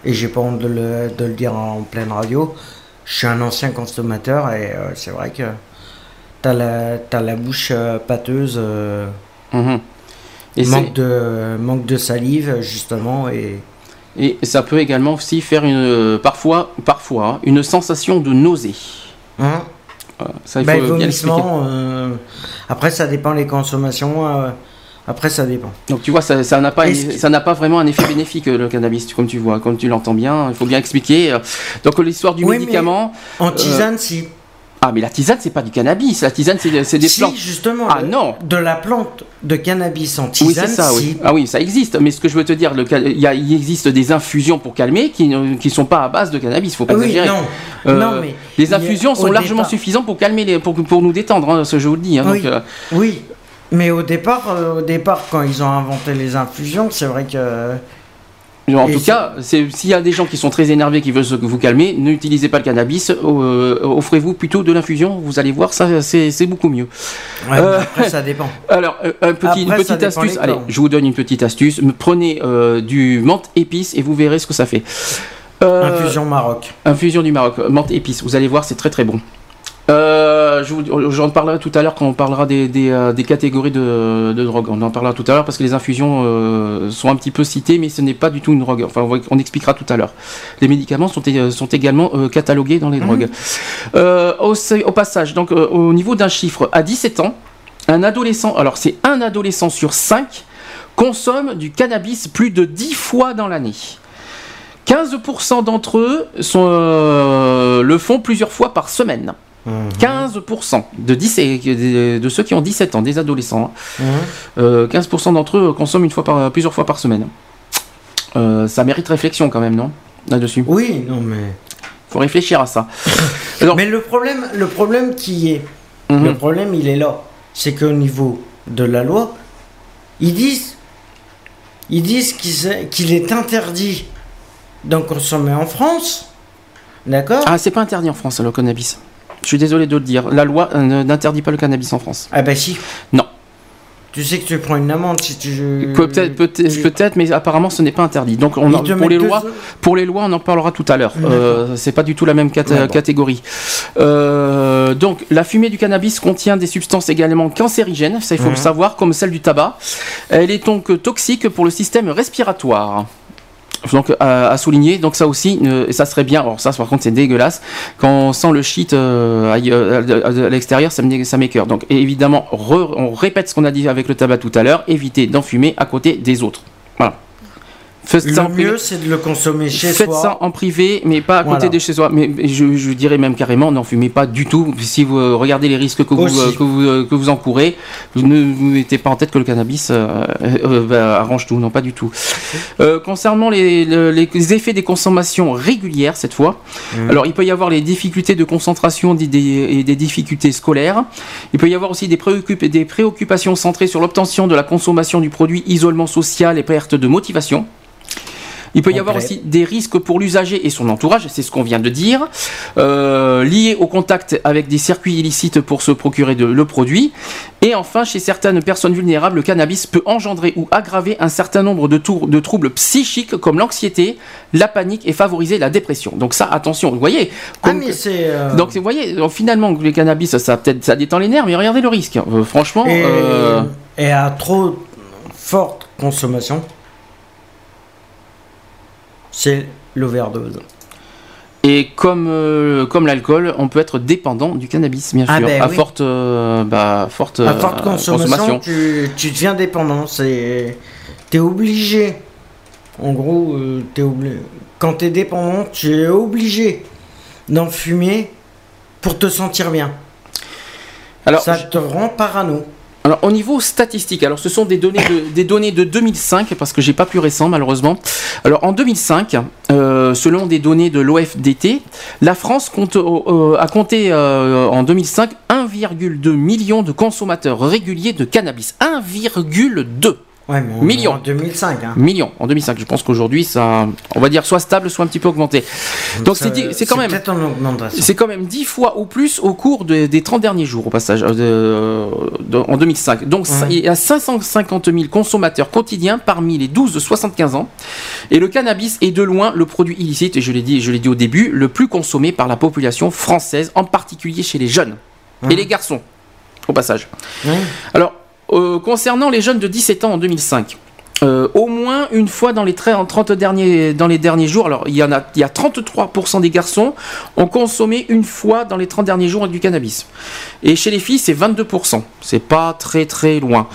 et j'ai pas honte de le, de le dire en pleine radio, je suis un ancien consommateur et euh, c'est vrai que t'as la, t'as la bouche euh, pâteuse, euh, Mhm. Et, manque, de, manque de salive justement et et ça peut également aussi faire une, parfois, parfois hein, une sensation de nausée. hein. Ça, il bah, faut bien vomissement, euh, après ça dépend les consommations, euh, après ça dépend. Donc tu vois, ça ça n'a pas, ça n'a pas vraiment un effet bénéfique euh, le cannabis, comme tu vois, comme tu l'entends bien. Il faut bien expliquer. euh. Donc l'histoire du Oui, médicament. En tisane si. Ah mais la tisane c'est pas du cannabis, la tisane c'est c'est des si, plantes. justement. Ah le- non. De la plante de cannabis en Oui tisane c'est ça. si. Oui. Ah oui ça existe. Mais ce que je veux te dire, le il, y a- il existe des infusions pour calmer qui ne qui sont pas à base de cannabis. Faut pas oui, exagérer. non. Euh, non, mais les il a- infusions sont largement départ- suffisantes pour calmer les, pour, pour nous détendre. Hein, ce je vous le dis. hein. Oui. Donc, euh, Oui, mais au départ, euh, au départ, quand ils ont inventé les infusions, c'est vrai que En Et tout cas, s'il y a des gens qui sont très énervés, qui veulent vous calmer, n'utilisez pas le cannabis, euh, offrez-vous plutôt de l'infusion, vous allez voir, ça c'est beaucoup mieux. Ouais, Euh, après, ça dépend. Alors, un petit, une Après, petite astuce, allez, je vous donne une petite astuce, prenez du menthe épice et vous verrez ce que ça fait. Infusion Maroc. Infusion du Maroc, menthe épice, vous allez voir, c'est très très bon. Euh, J'en parlerai tout à l'heure quand on parlera des, des, euh, des catégories de, de drogue. On en parlera tout à l'heure parce que les infusions euh, sont un petit peu citées, mais ce n'est pas du tout une drogue. Enfin, on, expliquera tout à l'heure. Les médicaments sont, sont également euh, catalogués dans les drogues. Euh, au, au passage, donc euh, au niveau d'un chiffre, à 17 ans, un adolescent, alors c'est un adolescent sur 5, consomme du cannabis plus de 10 fois dans l'année. 15% d'entre eux sont, euh, le font plusieurs fois par semaine. 15% de, 10 et- de, ceux qui ont 17 ans, des adolescents. hein. Euh, 15% d'entre eux consomment une fois par, plusieurs fois par semaine. Euh, ça mérite réflexion quand même, non? Là-dessus. Oui, non mais. Faut réfléchir à ça. Alors- Mais le problème, le problème qui est, Mhm. le problème il est là, c'est qu'au niveau de la loi, ils disent, ils disent qu'il est, qu'il est interdit d'en consommer en France, d'accord? Ah, c'est pas interdit en France, le cannabis. Je suis désolé de le dire. La loi euh, n'interdit pas le cannabis en France. Ah bah si. Non. Tu sais que tu prends une amende si tu. Peut-être, peut-être, peut-être, mais apparemment ce n'est pas interdit. Donc, on en- pour les deux- lois, pour les lois, on en parlera tout à l'heure. Euh, c'est pas du tout la même cat- catégorie. Euh, donc, la fumée du cannabis contient des substances également cancérigènes, ça il faut Mhm. le savoir, comme celle du tabac. Elle est donc toxique pour le système respiratoire. Donc à, à souligner, donc ça aussi, euh, ça serait bien. Alors ça, par contre, c'est dégueulasse. Quand on sent le shit euh, euh, à, l'extérieur, ça ça m'écoeure. Donc évidemment, on répète ce qu'on a dit avec le tabac tout à l'heure. Évitez d'en fumer à côté des autres. Voilà. Faites ça en Le mieux, c'est de le consommer chez Faites soi. ça en privé, mais pas à côté de chez soi. Mais je, je dirais même carrément, n'en fumez pas du tout. Si vous euh, regardez les risques que vous, Aussi. euh, que vous, euh, que vous encourez, vous ne vous mettez pas en tête que le cannabis euh, euh, bah, arrange tout. Non, pas du tout. Euh, concernant les, le- les effets des consommations régulières, cette fois, Mhm. alors il peut y avoir les difficultés de concentration des- des- et des difficultés scolaires. Il peut y avoir aussi des, préoccup- des préoccupations centrées sur l'obtention de la consommation du produit, isolement social et perte de motivation. Il peut y avoir aussi des risques pour l'usager et son entourage, c'est ce qu'on vient de dire, euh, liés au contact avec des circuits illicites pour se procurer de, le produit. Et enfin, chez certaines personnes vulnérables, le cannabis peut engendrer ou aggraver un certain nombre de, tour- de troubles psychiques comme l'anxiété, la panique et favoriser la dépression. Donc ça, attention, vous voyez. Ah comme euh, donc vous voyez, donc, finalement, le cannabis, ça détend les nerfs, mais regardez le risque. Euh, franchement, et, et à trop forte consommation, c'est l'overdose. Et comme, euh, comme l'alcool, on peut être dépendant du cannabis, bien sûr, Ah ben à oui. forte, euh, bah, forte, À euh, forte consommation, tu, tu deviens dépendant. T'es obligé. En gros, euh, t'es obligé. Quand t'es dépendant, tu es obligé d'en fumer pour te sentir bien. Alors, Ça te rend parano. Alors au niveau statistique, alors ce sont des données de, des données de 2005 parce que j'ai pas plus récent malheureusement. Alors en 2005, euh, selon des données de l'OFDT, la France compte, euh, a compté euh, en 2005 1,2 million de consommateurs réguliers de cannabis. 1,2 Ouais, mais on Millions. en 2005. Hein. millions en 2005. Je pense qu'aujourd'hui ça, on va dire soit stable, soit un petit peu augmenté. Donc c'est quand même c'est quand même 10 fois ou plus au cours de- des 30 derniers jours, au passage, euh, de- de- en 2005. Donc, Ouais. il y a 550 000 consommateurs quotidiens parmi les 12-75 ans. Et le cannabis est de loin le produit illicite, et je l'ai dit, je l'ai dit au début, le plus consommé par la population française, en particulier chez les jeunes et les garçons, au passage. Alors, euh, concernant les jeunes de 17 ans en 2005, euh, au moins une fois dans les, tra- en 30 derniers, dans les derniers jours, alors il y, en a, il y a 33% des garçons ont consommé une fois dans les 30 derniers jours du cannabis. Et chez les filles, c'est 22%. C'est pas très très loin.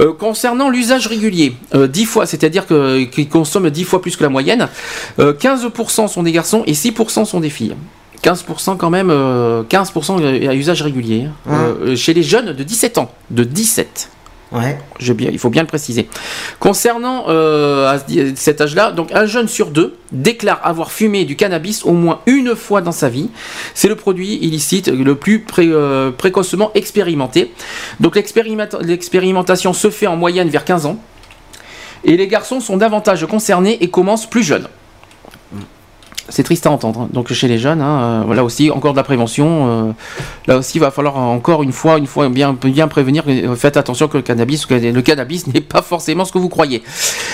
Euh, concernant l'usage régulier, euh, 10 fois, c'est-à-dire qu'ils consomment 10 fois plus que la moyenne, euh, 15% sont des garçons et 6% sont des filles. 15% quand même, euh, 15% à usage régulier. hein. Euh, chez les jeunes de 17 ans, de 17. Ouais. Je il faut bien le préciser. Concernant euh, à cet âge-là, donc un jeune sur deux déclare avoir fumé du cannabis au moins une fois dans sa vie. C'est le produit illicite le plus pré- euh, précocement expérimenté. Donc l'expérimenta- l'expérimentation se fait en moyenne vers 15 ans. Et les garçons sont davantage concernés et commencent plus jeunes. C'est triste à entendre. hein. Donc chez les jeunes, hein, euh, là aussi, encore de la prévention. euh, là aussi, il va falloir encore une fois, une fois bien, bien prévenir. euh, Faites attention que le cannabis, le cannabis n'est pas forcément ce que vous croyez.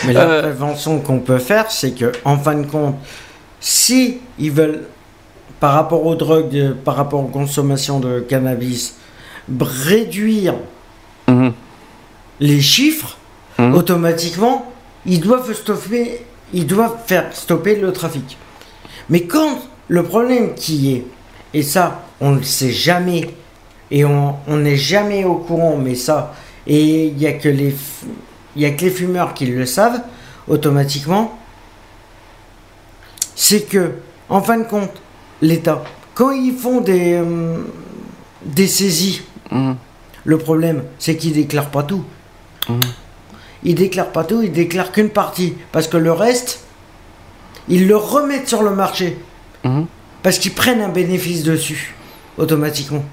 Mais la Euh, prévention qu'on peut faire, c'est que, en fin de compte, si ils veulent, par rapport aux drogues, par rapport aux consommations de cannabis, réduire Mhm. les chiffres, Mhm. automatiquement, ils doivent stopper, ils doivent faire stopper le trafic. Mais quand le problème qui est, et ça, on ne le sait jamais, et on n'est jamais au courant, mais ça, et il n'y a que les, y a que les fumeurs qui le savent, automatiquement, c'est que, en fin de compte, l'État, quand ils font des, euh, des saisies, Mhm. le problème, c'est qu'ils déclarent pas tout. Mhm. Ils déclarent pas tout, ils déclarent qu'une partie. Parce que le reste, ils le remettent sur le marché. Mhm. Parce qu'ils prennent un bénéfice dessus, automatiquement.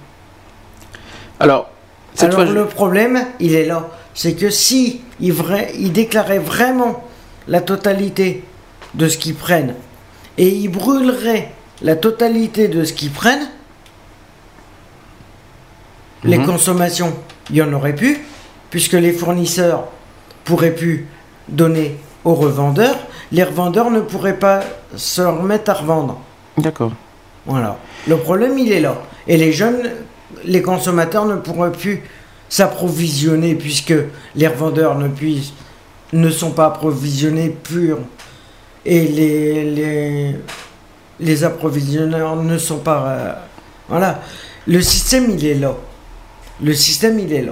Alors, cette Alors fois, je- le problème, il est là. C'est que si ils, vra- ils déclaraient vraiment la totalité de ce qu'ils prennent, et ils brûleraient la totalité de ce qu'ils prennent, les Mhm. consommations, il y en aurait plus, puisque les fournisseurs pourraient plus donner aux revendeurs, les revendeurs ne pourraient pas se remettre à revendre. D'accord. Voilà. Le problème, il est là. Et les jeunes, les consommateurs ne pourraient plus s'approvisionner puisque les revendeurs ne, puissent, ne sont pas approvisionnés purs et les, les, les approvisionneurs ne sont pas... euh, voilà. Le système, il est là. Le système, il est là.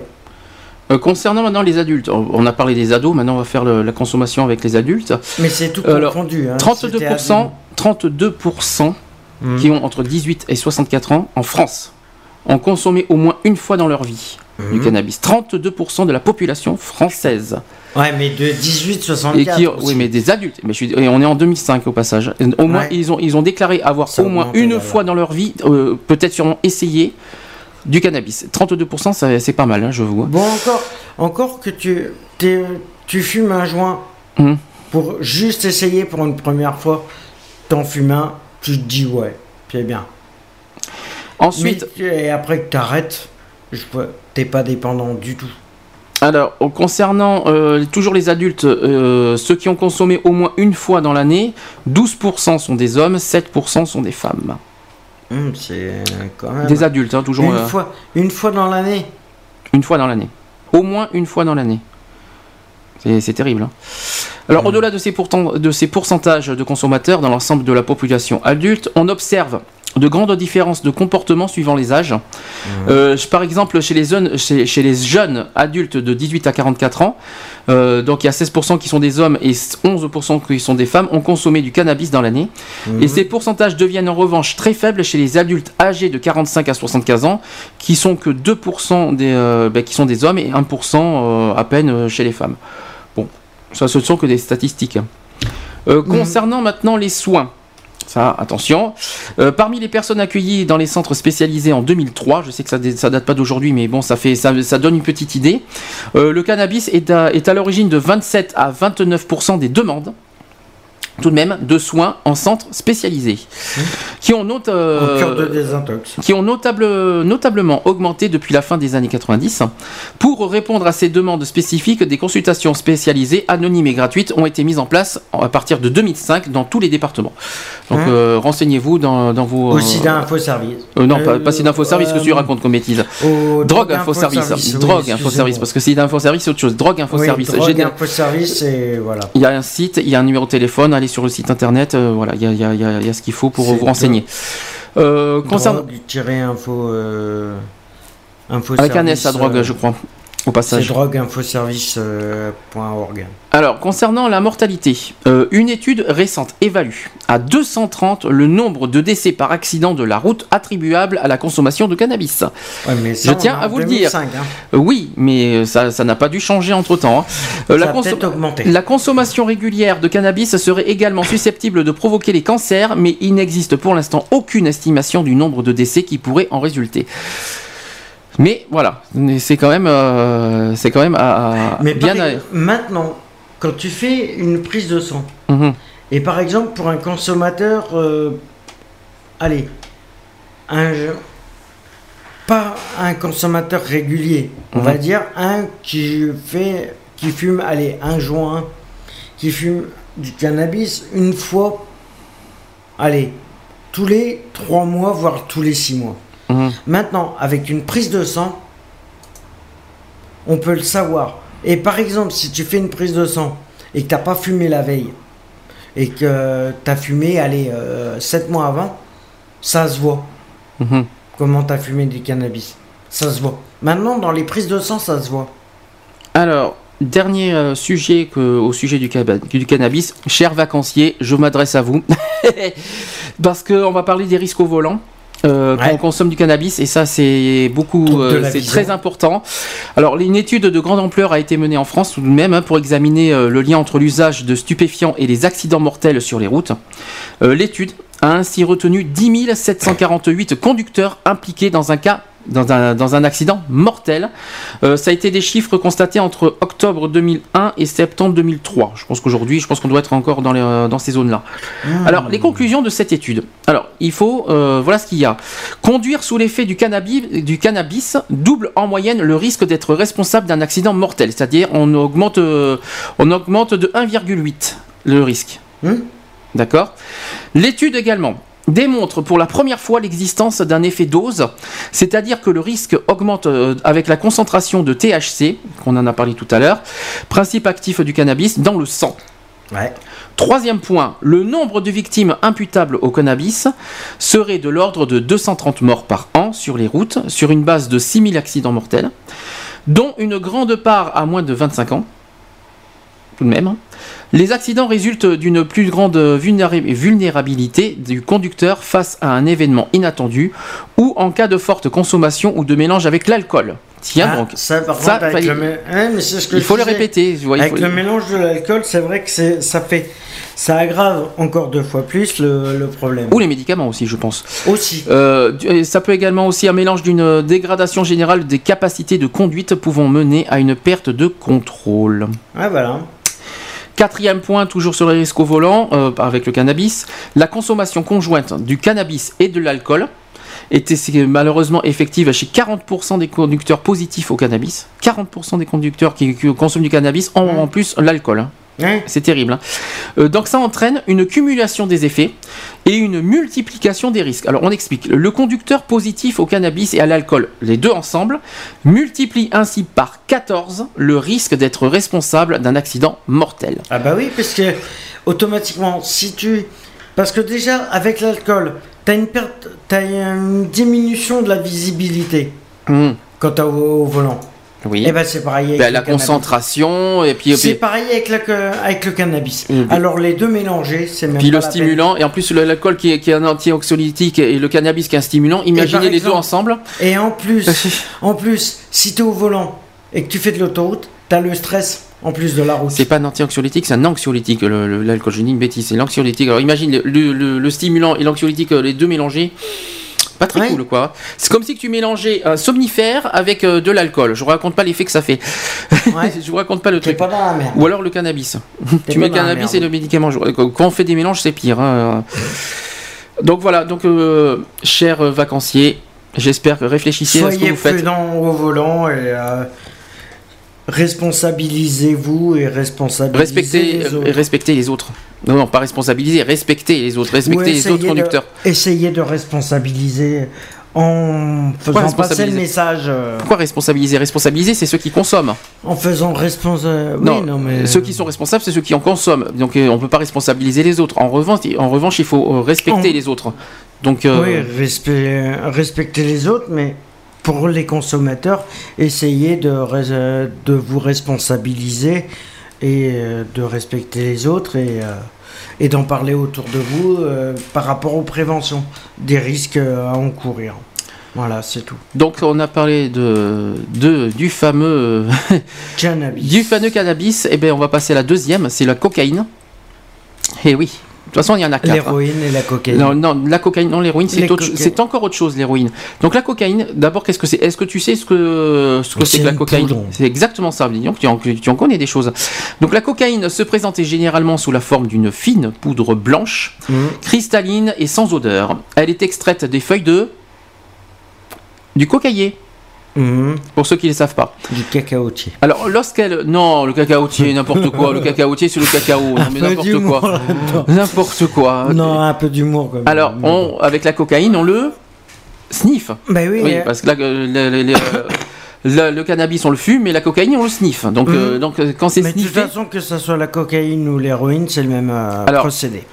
Euh, concernant maintenant les adultes, on a parlé des ados, maintenant on va faire le- la consommation avec les adultes. Mais c'est tout Alors, confondu. hein. 32%, 32% Mhm. qui ont entre 18 et 64 ans en France ont consommé au moins une fois dans leur vie du Mhm. cannabis. 32% de la population française. Ouais, mais de 18-64. Et qui, oui, mais des adultes. Mais je suis, et on est en 2005 au passage. Et Au moins, Ouais. ils ont, ils ont déclaré avoir Ça au moins une fois dans leur vie, euh, peut-être sûrement essayé du cannabis. 32%, ça- c'est pas mal, hein, je vous. Bon, encore, encore que tu, tu fumes un joint Mhm. pour juste essayer pour une première fois, t'en fumes un, tu te dis ouais, c'est bien. Ensuite, Mais, et après que t'arrêtes, vois, t'es pas dépendant du tout. Alors, concernant euh, toujours les adultes, euh, ceux qui ont consommé au moins une fois dans l'année, 12% sont des hommes, 7% sont des femmes. Hum, c'est quand même. Des adultes, hein, toujours une, euh, fois, une fois dans l'année. une fois dans l'année. Au moins une fois dans l'année. C'est terrible. hein. Alors, au-delà de de ces pourcentages de consommateurs dans l'ensemble de la population adulte, on observe de grandes différences de comportement suivant les âges. Euh, par exemple, chez les, jeunes, chez, chez les jeunes adultes de 18 à 44 ans, euh, donc il y a 16% qui sont des hommes et 11% qui sont des femmes, ont consommé du cannabis dans l'année. Mhm. Et ces pourcentages deviennent en revanche très faibles chez les adultes âgés de 45 à 75 ans, qui sont que 2% des, euh, ben, qui sont des hommes et 1% euh, à peine chez les femmes. Bon, ça ce ne sont que des statistiques. hein. Euh, Concernant maintenant les soins. Ça, attention. Euh, parmi les personnes accueillies dans les centres spécialisés en 2003, je sais que ça, ça date pas d'aujourd'hui, mais bon, ça, fait, ça, donne une petite idée. Euh, le cannabis est à, est à l'origine de 27 à 29% des demandes, tout de même, de soins en centres spécialisés, qui ont, note, euh, En cure de désintox. qui ont notable, notablement augmenté depuis la fin des années 90. Pour répondre à ces demandes spécifiques, des consultations spécialisées, anonymes et gratuites, ont été mises en place à partir de 2005 dans tous les départements. Donc Hein euh, renseignez-vous dans, dans vos... Aussi euh, d'infoservice. euh, non, pas, Euh, pas c'est d'infoservice que tu racontes comme bêtise. Au Drogue infoservice. oui, Drogue infoservice. Parce que c'est d'infoservice, c'est autre chose. Drogue infoservice. Oui, drogue Génial. infoservice et voilà. Il y a un site, il y a un numéro de téléphone, allez sur le site internet, euh, voilà, il y y y a- il y a ce qu'il faut pour vous renseigner. Euh, concernant... Drogue-info. Euh, Avec un S à drogue, je crois, au C'est passage. drogueinfoservice.org. Alors, concernant la mortalité, euh, une étude récente évalue à 230 le nombre de décès par accident de la route attribuables à la consommation de cannabis. Ouais, mais ça, Je tiens à vous le 2005, hein. Euh, oui, mais ça ça n'a pas dû changer entre-temps. hein. Euh, Ça la, la consommation régulière de cannabis serait également susceptible de provoquer les cancers, mais il n'existe pour l'instant aucune estimation du nombre de décès qui pourrait en résulter. Mais voilà, mais c'est quand même, euh, c'est quand même à, à- Mais bien. pareil, à- maintenant, quand tu fais une prise de sang, Mhm. et par exemple pour un consommateur, euh, allez, un, pas un consommateur régulier, on Mhm. va dire un qui fait, qui fume, allez, un joint, qui fume du cannabis une fois, allez, tous les trois mois, voire tous les six mois. Mhm. Maintenant, avec une prise de sang, on peut le savoir. Et par exemple, si tu fais une prise de sang et que tu n'as pas fumé la veille, et que tu as fumé, allez, 7 mois avant, ça se voit. Mhm. Comment tu as fumé du cannabis. Ça se voit. Maintenant, dans les prises de sang, ça se voit. Alors, dernier euh, sujet que, au sujet du, du cannabis. Chers vacanciers, je m'adresse à vous. Parce qu'on va parler des risques au volant. Euh, quand on consomme du cannabis et ça c'est beaucoup euh, c'est très important. Alors une étude de grande ampleur a été menée en France tout de même hein, pour examiner euh, le lien entre l'usage de stupéfiants et les accidents mortels sur les routes. Euh, l'étude a ainsi retenu 10 748 conducteurs impliqués dans un cas dans un, dans un accident mortel. Euh, ça a été des chiffres constatés entre octobre 2001 et septembre 2003. Je pense qu'aujourd'hui, je pense qu'on doit être encore dans, les, euh, dans ces zones-là. Alors, les conclusions de cette étude. Alors, il faut, euh, voilà ce qu'il y a. Conduire sous l'effet du cannabis, du cannabis double en moyenne le risque d'être responsable d'un accident mortel. C'est-à-dire, on augmente, euh, on augmente de 1,8 le risque. D'accord? L'étude également démontre pour la première fois l'existence d'un effet dose, c'est-à-dire que le risque augmente euh, avec la concentration de THC, qu'on en a parlé tout à l'heure, principe actif du cannabis, dans le sang. Ouais. Troisième point, le nombre de victimes imputables au cannabis serait de l'ordre de 230 morts par an sur les routes, sur une base de 6000 accidents mortels, dont une grande part à moins de 25 ans. Tout de même. hein. Les accidents résultent d'une plus grande vulnéra- vulnérabilité du conducteur face à un événement inattendu ou en cas de forte consommation ou de mélange avec l'alcool. Tiens Ah, donc. ça, par ça, contre, avec il- le mé- mais ce que il faut le répéter. vois, Avec faut- le mélange de l'alcool, c'est vrai que ça fait, ça aggrave encore deux fois plus le, le problème. Ou les médicaments aussi, je pense. Aussi. Euh, ça peut également aussi un mélange d'une dégradation générale des capacités de conduite pouvant mener à une perte de contrôle. Ouais, voilà. Quatrième point, toujours sur les risques au volant, euh, avec le cannabis, la consommation conjointe du cannabis et de l'alcool était malheureusement effective chez 40% des conducteurs positifs au cannabis. 40% des conducteurs qui, qui consomment du cannabis ont en plus l'alcool. Ouais. C'est terrible. hein. Euh, donc ça entraîne une cumulation des effets et une multiplication des risques. Alors on explique. Le conducteur positif au cannabis et à l'alcool, les deux ensemble, multiplie ainsi par 14 le risque d'être responsable d'un accident mortel. Ah bah oui, parce que automatiquement, si tu, parce que déjà avec l'alcool, t'as une perte, t'as une diminution de la visibilité quand t'es au, au volant. Oui. Et ben c'est pareil avec Ben, le la cannabis. concentration et puis, C'est pareil avec, la- avec le cannabis. Puis- Alors les deux mélangés, c'est même puis pas le la stimulant et en plus l'alcool qui est, qui est un antioxylytique et le cannabis qui est un stimulant. Imaginez les deux ensemble. Et en plus, en plus, si t'es au volant et que tu fais de l'autoroute, t'as le stress en plus de la route. C'est pas un anxiolytique, c'est un anxiolytique. L'alcool, je dis une bêtise, c'est l'anxiolytique. Alors imagine le, le- le- le stimulant et l'anxiolytique, euh, les deux mélangés. Pas très Ouais. cool quoi. C'est comme si tu mélangeais un somnifère avec euh, de l'alcool. Je vous raconte pas l'effet que ça fait. Ouais. je vous raconte pas le truc. pas dans la merde. Ou alors le cannabis. Tu mets le cannabis et le médicament. Quand on fait des mélanges, c'est pire. hein. Donc voilà, donc euh, chers vacanciers, j'espère que réfléchissez à ce que Soyez vous faites. prudents au volant et euh, responsabilisez-vous et responsabilisez Respectez, les autres. respectez les autres. Non, non, pas responsabiliser, respectez les autres, respectez Ou les autres de- conducteurs. Essayez de responsabiliser en faisant passer le message, euh, Pourquoi responsabiliser Responsabiliser, c'est ceux qui consomment. en faisant responsable. non, oui, non, mais ceux qui sont responsables, c'est ceux qui en consomment. Donc euh, on peut pas responsabiliser les autres. En revanche, en revanche il faut euh, respecter les autres. Donc euh, Oui, respect- respecter les autres, mais pour les consommateurs, essayez de, de vous responsabiliser et euh, de respecter les autres et, euh, et d'en parler autour de vous euh, par rapport aux préventions des risques à encourir. Voilà, c'est tout. donc on a parlé de, de du fameux Cannabis. du fameux cannabis. Et ben on va passer à la deuxième, c'est la cocaïne. Et oui, toute façon, il y en a quatre. hein. L'héroïne et la cocaïne. Non, non, la cocaïne, non, l'héroïne, c'est c'est encore autre chose, l'héroïne. Donc la cocaïne, d'abord, qu'est-ce que c'est? Est-ce que tu sais ce que ce que C'est c'est que la cocaïne? C'est exactement ça. Donc tu en, tu en connais des choses. Donc la cocaïne se présentait généralement sous la forme d'une fine poudre blanche, Mhm. cristalline et sans odeur. Elle est extraite des feuilles de du cocaïer. Mhm. Pour ceux qui ne le savent pas. Du cacaotier. Alors, lorsqu'elle. Non, le cacaotier, n'importe quoi. Le cacaotier, c'est le cacao. Non, mais n'importe quoi. N'importe quoi. Non, un peu d'humour quand même. Alors, on, avec la cocaïne, on le sniffe. Bah oui, Oui, euh, parce que là, euh, le, le- le- cannabis, on le fume, mais la cocaïne, on le sniffe. Donc, euh, donc euh, quand c'est mais de toute sniffé. façon, que ce soit la cocaïne ou l'héroïne, c'est le même euh, Alors, procédé.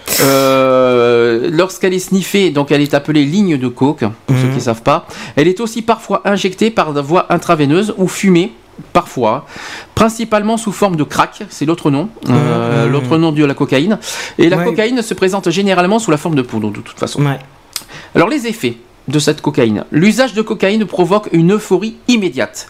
Lorsqu'elle est sniffée, donc elle est appelée ligne de coke, pour ceux qui ne savent pas. Elle est aussi parfois injectée par la voie intraveineuse ou fumée, parfois, principalement sous forme de crack, c'est l'autre nom, euh, Mhm. l'autre nom de la cocaïne. Et la Ouais. cocaïne se présente généralement sous la forme de poudre, de toute façon. Ouais. Alors les effets de cette cocaïne. L'usage de cocaïne provoque une euphorie immédiate,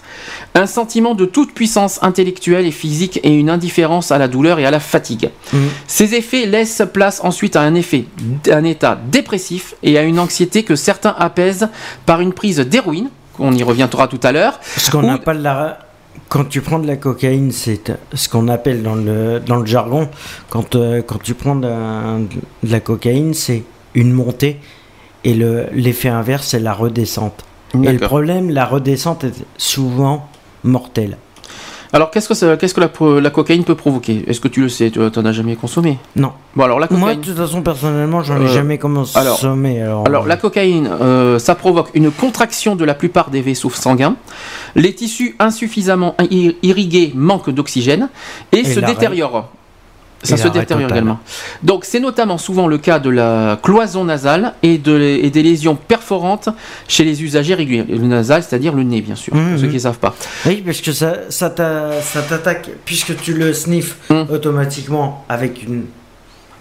un sentiment de toute puissance intellectuelle et physique et une indifférence à la douleur et à la fatigue. Mhm. Ces effets laissent place ensuite à un effet, un état dépressif et à une anxiété que certains apaisent par une prise d'héroïne, on y reviendra tout à l'heure. Ce qu'on ou- appelle la. Quand tu prends de la cocaïne, c'est ce qu'on appelle dans le, dans le jargon, quand, euh, quand tu prends de, de la cocaïne, c'est une montée et le- l'effet inverse, c'est la redescente. Et le problème, la redescente est souvent mortelle. Alors qu'est-ce que, ça- qu'est-ce que la, cocaïne peut provoquer? Est-ce que tu le sais? Tu n'en as jamais consommé? Non. Bon alors la Moi, de toute façon, personnellement, j'en ai Euh, jamais consommé. Alors, Alors la cocaïne, euh, ça provoque une contraction de la plupart des vaisseaux sanguins. Les tissus insuffisamment ir- irrigués manquent d'oxygène et, Et se détériorent. Ça se détériore également. Donc c'est notamment souvent le cas de la cloison nasale et, de, et des lésions perforantes chez les usagers réguliers. Le nasal, c'est-à-dire le nez, bien sûr, pour ceux qui ne savent pas. Oui, parce que ça, ça t'a- ça t'attaque, puisque tu le sniffes Hmm. automatiquement avec une,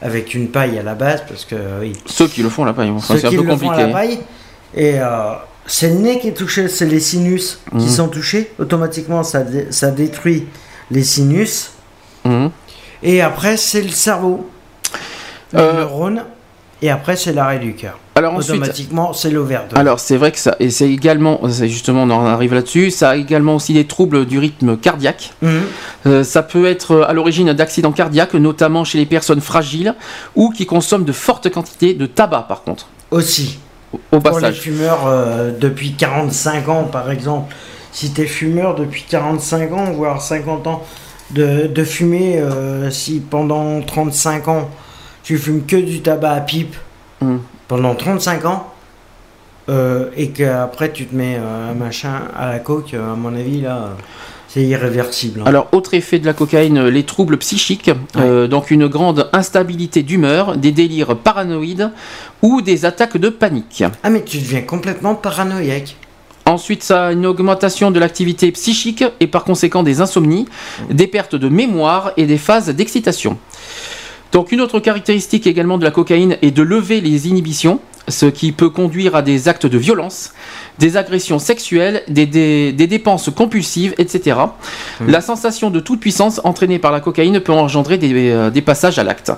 avec une paille à la base, parce que oui, Ceux qui le font ils vont- ceux c'est un peu le font à compliqué. la paille, et euh, c'est le nez qui est touché, c'est les sinus qui sont touchés, automatiquement ça, dé- ça détruit les sinus, Mhm. Et après c'est le cerveau, Euh, neurones, et après c'est l'arrêt du cœur. Alors ensuite, Automatiquement c'est l'overdose. Alors c'est vrai que ça, et c'est également, justement on en arrive là-dessus, ça a également aussi des troubles du rythme cardiaque. Mhm. Euh, ça peut être euh, à l'origine d'accidents cardiaques, notamment chez les personnes fragiles ou qui consomment de fortes quantités de tabac par contre, Aussi. au, au Pour les passage. fumeurs euh, depuis 45 ans, par exemple, si tu es fumeur depuis 45 ans, voire 50 ans, de, de fumer, euh, si pendant 35 ans, tu fumes que du tabac à pipe, Mm. pendant 35 ans, euh, et qu'après tu te mets euh, un machin à la coke, à mon avis, là, c'est irréversible. hein. Alors, autre effet de la cocaïne, les troubles psychiques, euh, donc une grande instabilité d'humeur, des délires paranoïdes ou des attaques de panique. Ah, mais tu deviens complètement paranoïaque. Ensuite, ça a une augmentation de l'activité psychique et par conséquent des insomnies, des pertes de mémoire et des phases d'excitation. Donc une autre caractéristique également de la cocaïne est de lever les inhibitions, ce qui peut conduire à des actes de violence, des agressions sexuelles, des, des- des dépenses compulsives, etc. La sensation de toute puissance entraînée par la cocaïne peut engendrer des, euh, des passages à l'acte.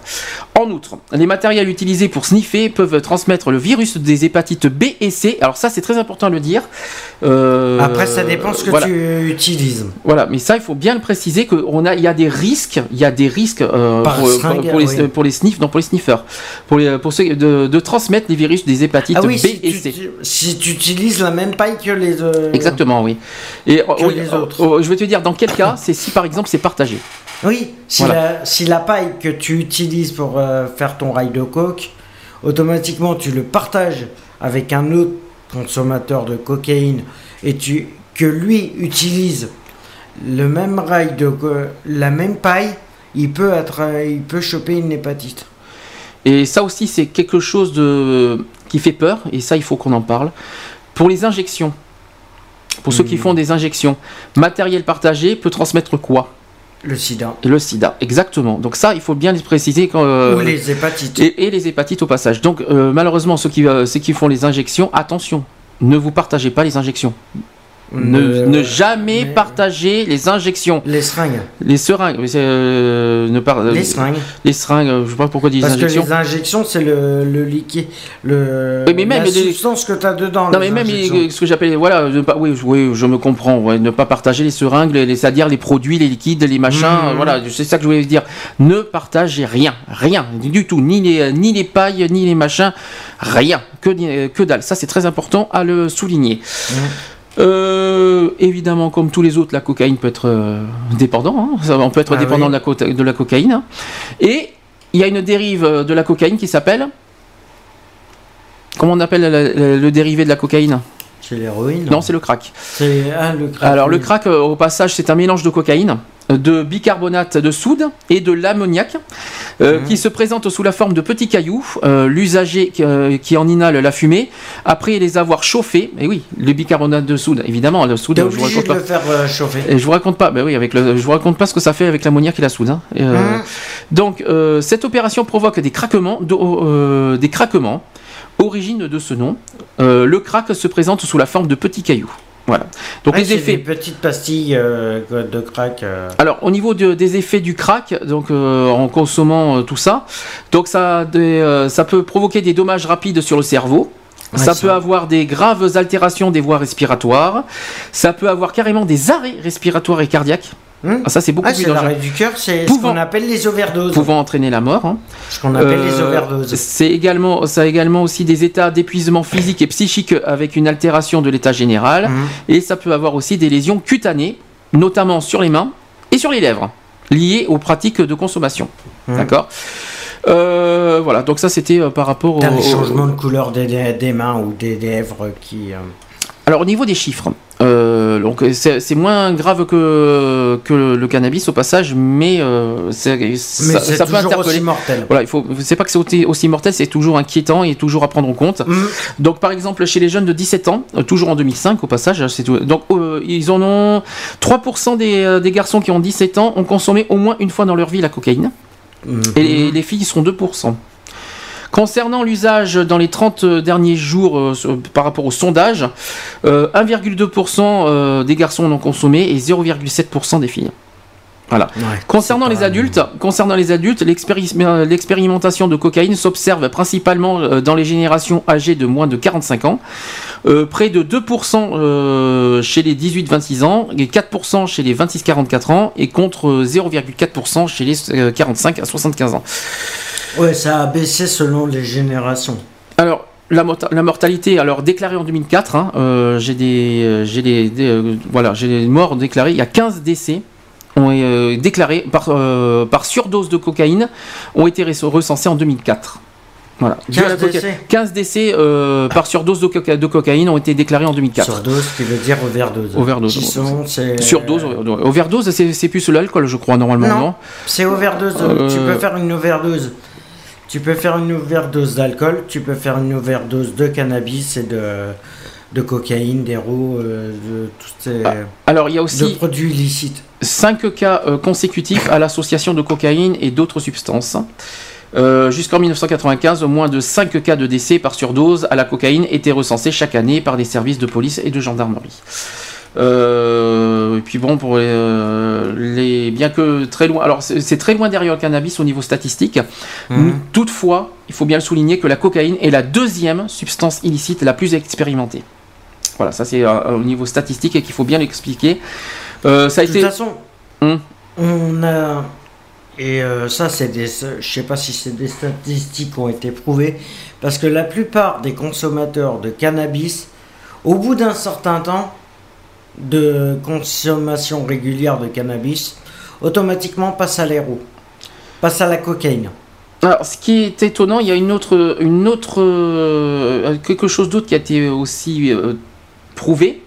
En outre, les matériels utilisés pour sniffer peuvent transmettre le virus des hépatites B et C. Alors ça, c'est très important de le dire. Euh, Après, ça dépend ce que voilà. tu utilises. Voilà, mais ça, il faut bien le préciser qu'il a, il y a des risques, il y a des risques euh, pour, les, oui. pour les sniffs, non, pour les sniffers, pour, les, pour ceux de, de transmettre les virus des hépatites Ah oui, B si et tu, C. tu- si tu utilises la même paille que les... euh, Exactement, oui. Et oh, les oh, autres. oh, je vais te dire dans quel cas, c'est si par exemple c'est partagé. Oui, si, Voilà. la, si la paille que tu utilises pour euh, faire ton rail de coke, automatiquement tu le partages avec un autre consommateur de cocaïne et tu, que lui utilise le même rail de la même paille, il peut, être, euh, il peut choper une hépatite. Et ça aussi, c'est quelque chose de qui fait peur, et ça, il faut qu'on en parle. Pour les injections, pour ceux qui Hmm. font des injections, matériel partagé peut transmettre quoi? Le sida. Le sida, exactement. Donc ça, il faut bien les préciser. Quand, euh, Ou les hépatites. et, et les hépatites au passage. Donc euh, malheureusement, ceux qui, euh, ceux qui font les injections, attention, ne vous partagez pas les injections. Ne, Euh, ne jamais mais- partager les injections. Les seringues. Les seringues. euh, ne par- Les seringues. Les seringues, euh, je sais pas pourquoi dire Parce injections. que les injections, c'est le, le liquide, le, mais même la les- substance que tu as dedans. Non mais même les- ce que j'appelle voilà ne pas oui, oui je me comprends ouais, ne pas partager les seringues les, c'est-à-dire les produits les liquides les machins Mhm. euh, voilà c'est ça que je voulais dire ne partagez rien rien du tout ni les ni les pailles ni les machins rien que euh, que dalle ça c'est très important à le souligner. Euh, évidemment, comme tous les autres, la cocaïne peut être euh, dépendant. hein. Ça, on peut être Ah dépendant oui. de, la co- de la cocaïne. hein. Et il y a une dérive euh, de la cocaïne qui s'appelle. Comment on appelle le, le- le dérivé de la cocaïne? C'est l'héroïne. Non, c'est le crack. C'est ah, le crack. Alors le crack, euh, au passage, c'est un mélange de cocaïne, euh, de bicarbonate de soude et de l'ammoniac, euh, Mhm. qui se présente sous la forme de petits cailloux. Euh, L'usager qui, euh, qui en inhale la fumée, après les avoir chauffés, et oui, le bicarbonate de soude, évidemment, le soude, je vous raconte de pas. le faire chauffer. Et je vous raconte pas, ben oui, avec le, je vous raconte pas ce que ça fait avec l'ammoniac et la soude. hein. Et, Mhm. Donc cette opération provoque des craquements, de- des craquements. Origine de ce nom, euh, le crack se présente sous la forme de petits cailloux. Voilà. Donc les effets. des petites pastilles euh, de crack. euh. Alors au niveau de- des effets du crack, donc euh, en consommant tout ça, donc ça, a des, ça peut provoquer des dommages rapides sur le cerveau. Ouais, ça ça. peut avoir des graves altérations des voies respiratoires. Ça peut avoir carrément des arrêts respiratoires et cardiaques. Hmm Ah, ça c'est beaucoup Ah, plus dangereux. du cœur, c'est ce qu'on appelle les overdoses. Pouvant entraîner la mort. hein. Ce qu'on appelle les Euh, overdoses. C'est également, ça a également aussi des états d'épuisement physique et psychique avec une altération de l'état général. Mhm. Et ça peut avoir aussi des lésions cutanées, notamment sur les mains et sur les lèvres, liées aux pratiques de consommation. Mhm. D'accord? Euh, Voilà, donc ça c'était euh, par rapport au. Changements de couleur des, des- des mains ou des lèvres qui. Alors au niveau des chiffres, euh, donc c'est moins grave que, que le cannabis au passage, mais, euh, Mais ça, ça peut interpeller. aussi mortel. Voilà, il faut, c'est pas que c'est aussi- mortel, c'est toujours inquiétant et toujours à prendre en compte. Mhm. Donc par exemple chez les jeunes de 17 ans, euh, toujours en 2005 au passage, c'est tout. Donc euh, ils en ont 3% des, des garçons qui ont 17 ans ont consommé au moins une fois dans leur vie la cocaïne Mhm. et les, les filles sont 2%. Concernant l'usage dans les 30 derniers jours euh, par rapport au sondage, euh, 1,2% euh, des garçons en ont consommé et 0,7% des filles. Voilà. Ouais, Concernant les adultes, concernant les adultes, euh, l'expérimentation de cocaïne s'observe principalement euh, dans les générations âgées de moins de 45 ans, Euh, près de 2% euh, chez les 18-26 ans et 4% chez les 26-44 ans et contre euh, 0,4% chez les euh, 45 à 75 ans. Ouais, ça a baissé selon les générations. Alors, la, morta- la mortalité, alors déclarée en 2004, hein, euh, j'ai des, j'ai des, des, euh, voilà, j'ai des morts déclarés. Il y a 15 décès ont été euh, déclarés par, euh, par surdose de cocaïne ont été rec- recensés en 2004. Voilà. Dû à 15 la coca- décès 15 décès euh, par surdose de, coca- de cocaïne ont été déclarés en 2004. Surdose, qui veut dire overdose. Overdose. Qui sont. Surdose, overdose, overdose, c'est c'est plus l'alcool, je crois, normalement, non, Non. C'est overdose. Euh, Tu peux faire une overdose. Tu peux faire une overdose d'alcool, tu peux faire une overdose de cannabis et de, de cocaïne, d'héros, euh, de tous ces Alors, il y a de aussi produits illicites. 5 cas euh, consécutifs à l'association de cocaïne et d'autres substances. Euh, Jusqu'en 1995, moins de 5 cas de décès par surdose à la cocaïne étaient recensés chaque année par les services de police et de gendarmerie. Euh, et puis bon, pour les, euh, les- bien que très loin, alors c'est très loin derrière le cannabis au niveau statistique. Mhm. Toutefois, il faut bien le souligner que la cocaïne est la deuxième substance illicite la plus expérimentée. Voilà, ça c'est euh, au niveau statistique et qu'il faut bien l'expliquer. Euh, ça a De toute été. façon, Hum. on a. Et euh, ça, c'est des. Je sais pas si c'est des statistiques qui ont été prouvées. Parce que la plupart des consommateurs de cannabis, au bout d'un certain temps de consommation régulière de cannabis, automatiquement passent à l'héros. Passent à la cocaïne. Alors, ce qui est étonnant, il y a une autre, une autre, euh, quelque chose d'autre qui a été aussi euh, prouvé,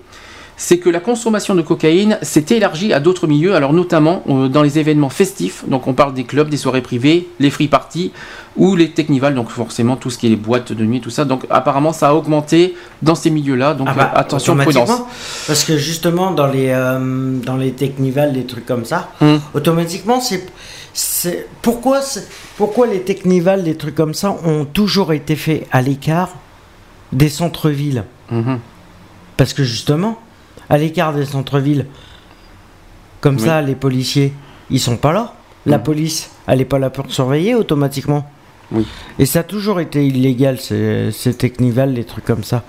c'est que la consommation de cocaïne s'est élargie à d'autres milieux, alors notamment euh, dans les événements festifs. Donc, on parle des clubs, des soirées privées, les free parties ou les technivals, donc forcément tout ce qui est les boîtes de nuit, tout ça. Donc, apparemment, ça a augmenté dans ces milieux-là. Donc, Ah bah, euh, attention, prudence. Parce que justement, dans les, euh, dans les technivals, des trucs comme ça, Hum. automatiquement, c'est. c'est- Pourquoi, pourquoi les technivals, des trucs comme ça, ont toujours été faits à l'écart des centres-villes? Mhm. Parce que justement, à l'écart des centres-villes. Comme Oui. ça, les policiers, ils sont pas là. La police, elle est pas là pour surveiller automatiquement. Oui. Et ça a toujours été illégal, ces, ces technivals, les trucs comme ça.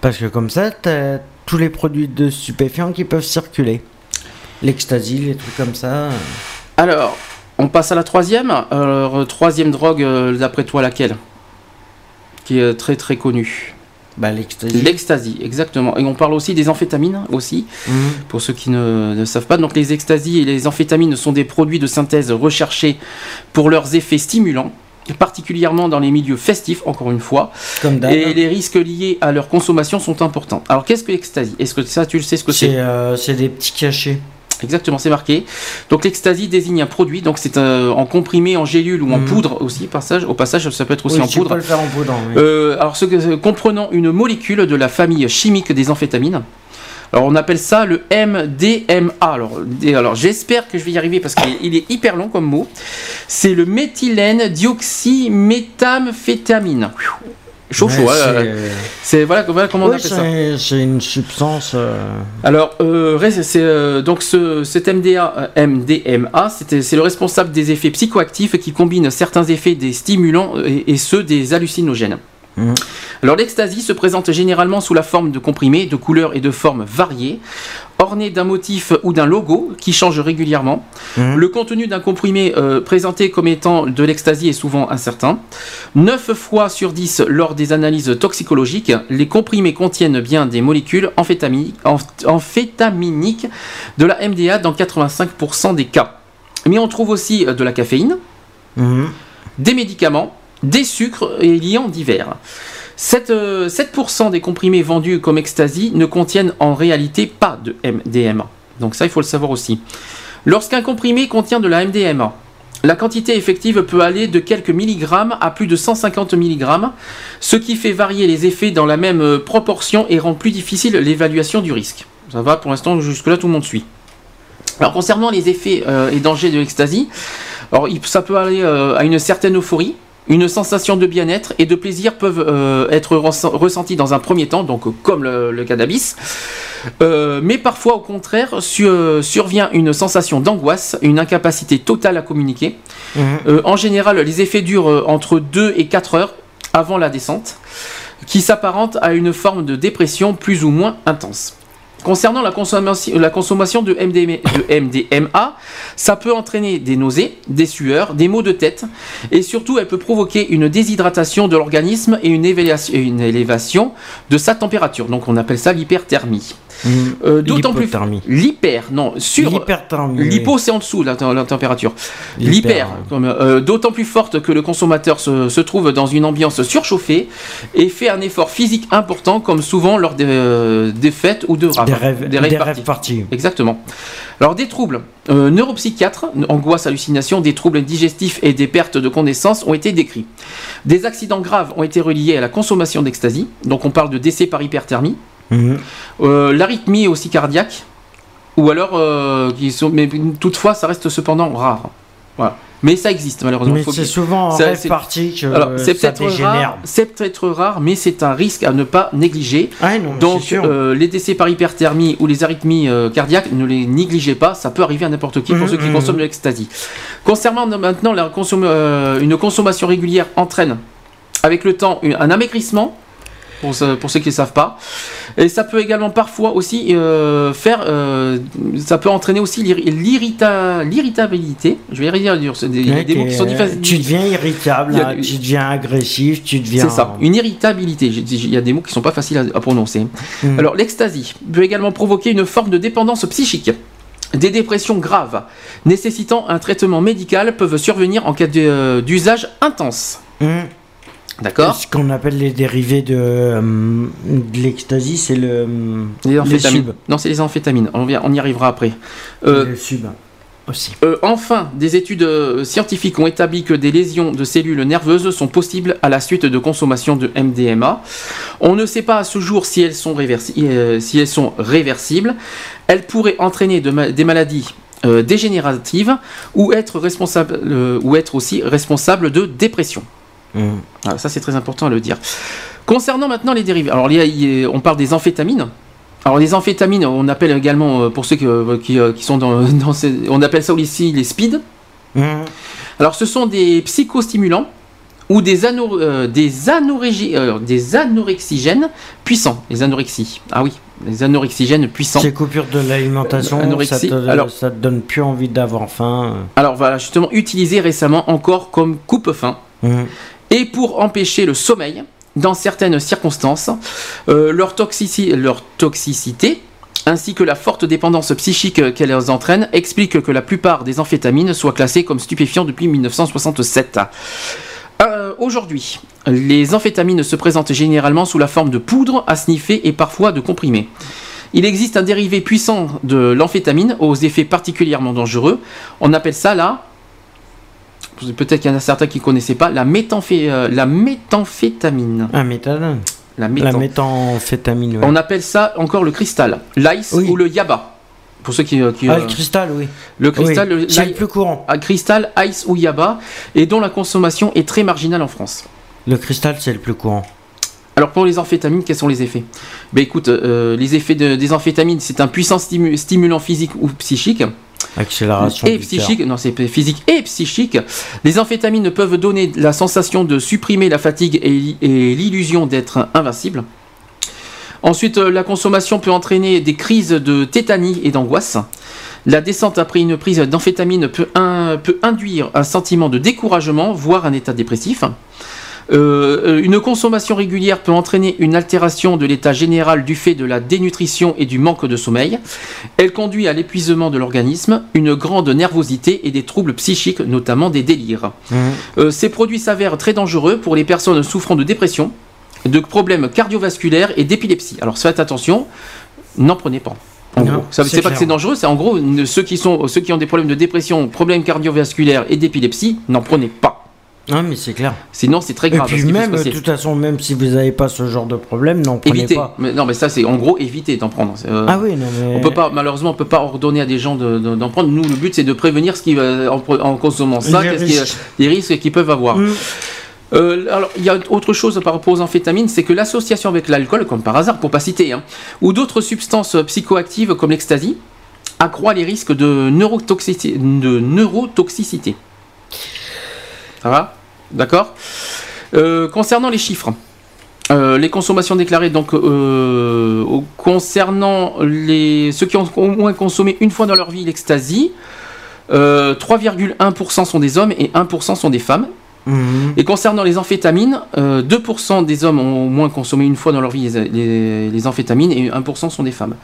Parce que comme ça, t'as tous les produits de stupéfiants qui peuvent circuler. L'ecstasy, les trucs comme ça. Alors, on passe à la troisième. Alors, troisième drogue, euh, d'après toi, laquelle? Qui est très très connue. Bah, l'ecstasy. L'ecstasy, exactement. Et on parle aussi des amphétamines aussi, Mhm. pour ceux qui ne, ne savent pas. Donc les extasies et les amphétamines sont des produits de synthèse recherchés pour leurs effets stimulants, particulièrement dans les milieux festifs, encore une fois. Comme. Et les risques liés à leur consommation sont importants. Alors qu'est-ce que l'ecstasy Est-ce que ça, tu le sais ce que C'est c'est? euh, c'est des petits cachets. Exactement, c'est marqué. Donc l'ecstasy désigne un produit, donc c'est euh, en comprimé, en gélule ou en Mhm. poudre aussi, passage. Au passage, ça peut être aussi Oui, en poudre. peux le faire en poudre. oui. Euh, alors, ce comprenant une molécule de la famille chimique des amphétamines. Alors, on appelle ça le MDMA. Alors, alors j'espère que je vais y arriver parce qu'il est- il est hyper long comme mot. C'est le méthylène dioxyméthamphétamine. Chaud, c'est- C'est voilà, voilà comment on Ouais, appelle ça. c'est c'est une substance. euh, Alors, euh, c'est, euh, donc ce, cet MDA, MDMA, c'est le responsable des effets psychoactifs qui combine certains effets des stimulants et, et ceux des hallucinogènes. Mhm. Alors l'ecstasy se présente généralement sous la forme de comprimés de couleurs et de formes variées, ornés d'un motif ou d'un logo qui change régulièrement. Mhm. Le contenu d'un comprimé euh, présenté comme étant de l'ecstasy est souvent incertain. 9 fois sur 10 lors des analyses toxicologiques, les comprimés contiennent bien des molécules amphétami- amph- amphétaminiques de la MDA dans 85% des cas. Mais on trouve aussi euh, de la caféine, mhm. des médicaments, des sucres et liants divers. 7, euh, 7% des comprimés vendus comme ecstasy ne contiennent en réalité pas de MDMA. Donc ça, il faut le savoir aussi. Lorsqu'un comprimé contient de la MDMA, la quantité effective peut aller de quelques milligrammes à plus de 150 milligrammes, ce qui fait varier les effets dans la même euh, proportion et rend plus difficile l'évaluation du risque. Ça va pour l'instant, jusque-là tout le monde suit. Alors concernant les effets euh, et dangers de l'ecstasy, ça peut aller à une certaine euphorie, une sensation de bien-être et de plaisir peuvent euh, être ressent- ressentis dans un premier temps, donc comme le, le cannabis. Euh, mais parfois, au contraire, su- euh, survient une sensation d'angoisse, une incapacité totale à communiquer. Mhm. En général, les effets durent entre 2 et 4 heures avant la descente, qui s'apparente à une forme de dépression plus ou moins intense. Concernant la consommation, de, MDMA, ça peut entraîner des nausées, des sueurs, des maux de tête, et surtout elle peut provoquer une déshydratation de l'organisme et une élévation de sa température. Donc on appelle ça l'hyperthermie. Mhm. Euh, D'autant plus l'hyper, non, sur L'hyperthermie. L'hypo, c'est en dessous la, la température. L'hyper. Euh, d'autant plus forte que le consommateur se, se trouve dans une ambiance surchauffée et fait un effort physique important, comme souvent lors des, euh, des fêtes ou de. Des rêves, des parties. parties. Exactement. Alors des troubles neuropsychiatres, angoisse, hallucination, des troubles digestifs et des pertes de connaissance ont été décrits. Des accidents graves ont été reliés à la consommation d'ecstasy, donc on parle de décès par hyperthermie, Mhm. euh, l'arythmie aussi cardiaque, ou alors euh, qui sont, mais toutefois ça reste cependant rare. Voilà. Mais ça existe malheureusement. Mais c'est souvent en rêve que Alors ça dégénère. rare, c'est peut-être rare, mais c'est un risque à ne pas négliger. Ah non, Donc euh, les décès par hyperthermie ou les arythmies euh, cardiaques, ne les négligez pas, ça peut arriver à n'importe qui pour Mhm, ceux qui mhm. consomment de l'ecstasy. Concernant maintenant la consomm- euh, une consommation régulière entraîne avec le temps un amaigrissement. Pour, ce- pour ceux qui ne savent pas. Et ça peut également parfois aussi euh, faire. euh, ça peut entraîner aussi l'irri- l'irrita- l'irritabilité. Je vais à dire. c'est des, Ouais, des mots qui sont t'es- difficiles. Tu deviens irritable, a- hein, tu deviens agressif, tu deviens. C'est ça, une irritabilité. Il y a des mots qui sont pas faciles à, à prononcer. Mm. Alors, l'ecstasy peut également provoquer une forme de dépendance psychique. Des dépressions graves nécessitant un traitement médical peuvent survenir en cas euh, d'usage intense. Mhm. D'accord Ce qu'on appelle les dérivés de, euh, de l'ecstasy, c'est le. euh, Les amphétamines. Non, c'est les amphétamines. On, vient- on y arrivera après. Euh, Le sub aussi. Euh, enfin, des études euh, scientifiques ont établi que des lésions de cellules nerveuses sont possibles à la suite de consommation de MDMA. On ne sait pas à ce jour si elles sont, réversi- si elles sont réversibles. Elles pourraient entraîner de ma- des maladies dégénératives ou être, responsable, ou être aussi responsables de dépression. Mhm. Voilà, ça c'est très important à le dire. Concernant maintenant les dérivés, alors on parle des amphétamines. Alors les amphétamines, on appelle également, euh, pour ceux qui, euh, qui, euh, qui sont dans, dans ces- on appelle ça aussi les speed. Mhm. Alors ce sont des psychostimulants ou des, ano- euh, des, euh, des anorexigènes puissants. Les anorexies. Ah oui, les anorexigènes puissants. Ces coupures de l'alimentation, ça te, Alors- ça te donne plus envie d'avoir faim. Alors voilà, justement, utilisés récemment encore comme coupe-faim. Mhm. Et pour empêcher le sommeil dans certaines circonstances, euh, leur, toxici- leur toxicité ainsi que la forte dépendance psychique qu'elles entraînent expliquent que la plupart des amphétamines soient classées comme stupéfiants depuis 1967. Euh, Aujourd'hui, les amphétamines se présentent généralement sous la forme de poudre à sniffer et parfois de comprimés. Il existe un dérivé puissant de l'amphétamine aux effets particulièrement dangereux. On appelle ça la peut-être qu'il y en a certains qui ne connaissaient pas, la, méthamphé- euh, la méthamphétamine. Un méthadone. La, La métham- méthamphétamine. ouais. On appelle ça encore le cristal, l'ice Oui. ou le yaba. Pour ceux qui. euh, qui, Ah, euh, le cristal, oui. le cristal, Oui, le- c'est le plus courant. ah, cristal, ice ou yaba, et dont la consommation est très marginale en France. Le cristal, c'est le plus courant. Alors pour les amphétamines, quels sont les effets? Ben écoute, euh, les effets de- des amphétamines, c'est un puissant stimu- stimulant physique ou psychique. Accélération et psychique, non c'est physique et psychique. Les amphétamines peuvent donner la sensation de supprimer la fatigue et, li- et l'illusion d'être invincible. Ensuite, euh, la consommation peut entraîner des crises de tétanie et d'angoisse. La descente après une prise d'amphétamine peut, un- peut induire un sentiment de découragement, voire un état dépressif. Euh, une consommation régulière peut entraîner une altération de l'état général du fait de la dénutrition et du manque de sommeil. Elle conduit à l'épuisement de l'organisme, une grande nervosité et des troubles psychiques, notamment des délires. Mhm. Euh, ces produits s'avèrent très dangereux pour les personnes souffrant de dépression, de problèmes cardiovasculaires et d'épilepsie. Alors faites attention, n'en prenez pas. En Non, gros. Ça, c'est c'est pas que c'est dangereux, c'est en gros ceux qui, sont, ceux qui ont des problèmes de dépression, problèmes cardiovasculaires et d'épilepsie, n'en prenez pas. Non, mais c'est clair. Sinon, c'est très Et grave. ce puis même, de toute façon, même si vous n'avez pas ce genre de problème, n'en prenez éviter. pas. Mais, non, mais ça, c'est en gros éviter d'en prendre. Euh, Ah oui, non mais. On peut pas, malheureusement, on peut pas ordonner à des gens de- de- d'en prendre. Nous, le but, c'est de prévenir ce qui va en, consommant ça, Les risques. les risques qu'ils peuvent avoir. Mm. Euh, alors, il y a autre chose par rapport aux amphétamines, c'est que l'association avec l'alcool, comme par hasard, pour pas citer, hein, ou d'autres substances psychoactives comme l'ecstasy, accroît les risques de neurotoxicité. De neurotoxicité. Ça va D'accord Euh, Concernant les chiffres. euh, les consommations déclarées, donc euh, concernant les, ceux qui ont au moins consommé une fois dans leur vie l'ecstasy, euh, 3,1% sont des hommes et 1% sont des femmes. Mhm. Et concernant les amphétamines, euh, 2% des hommes ont au moins consommé une fois dans leur vie les, les- les amphétamines et 1% sont des femmes.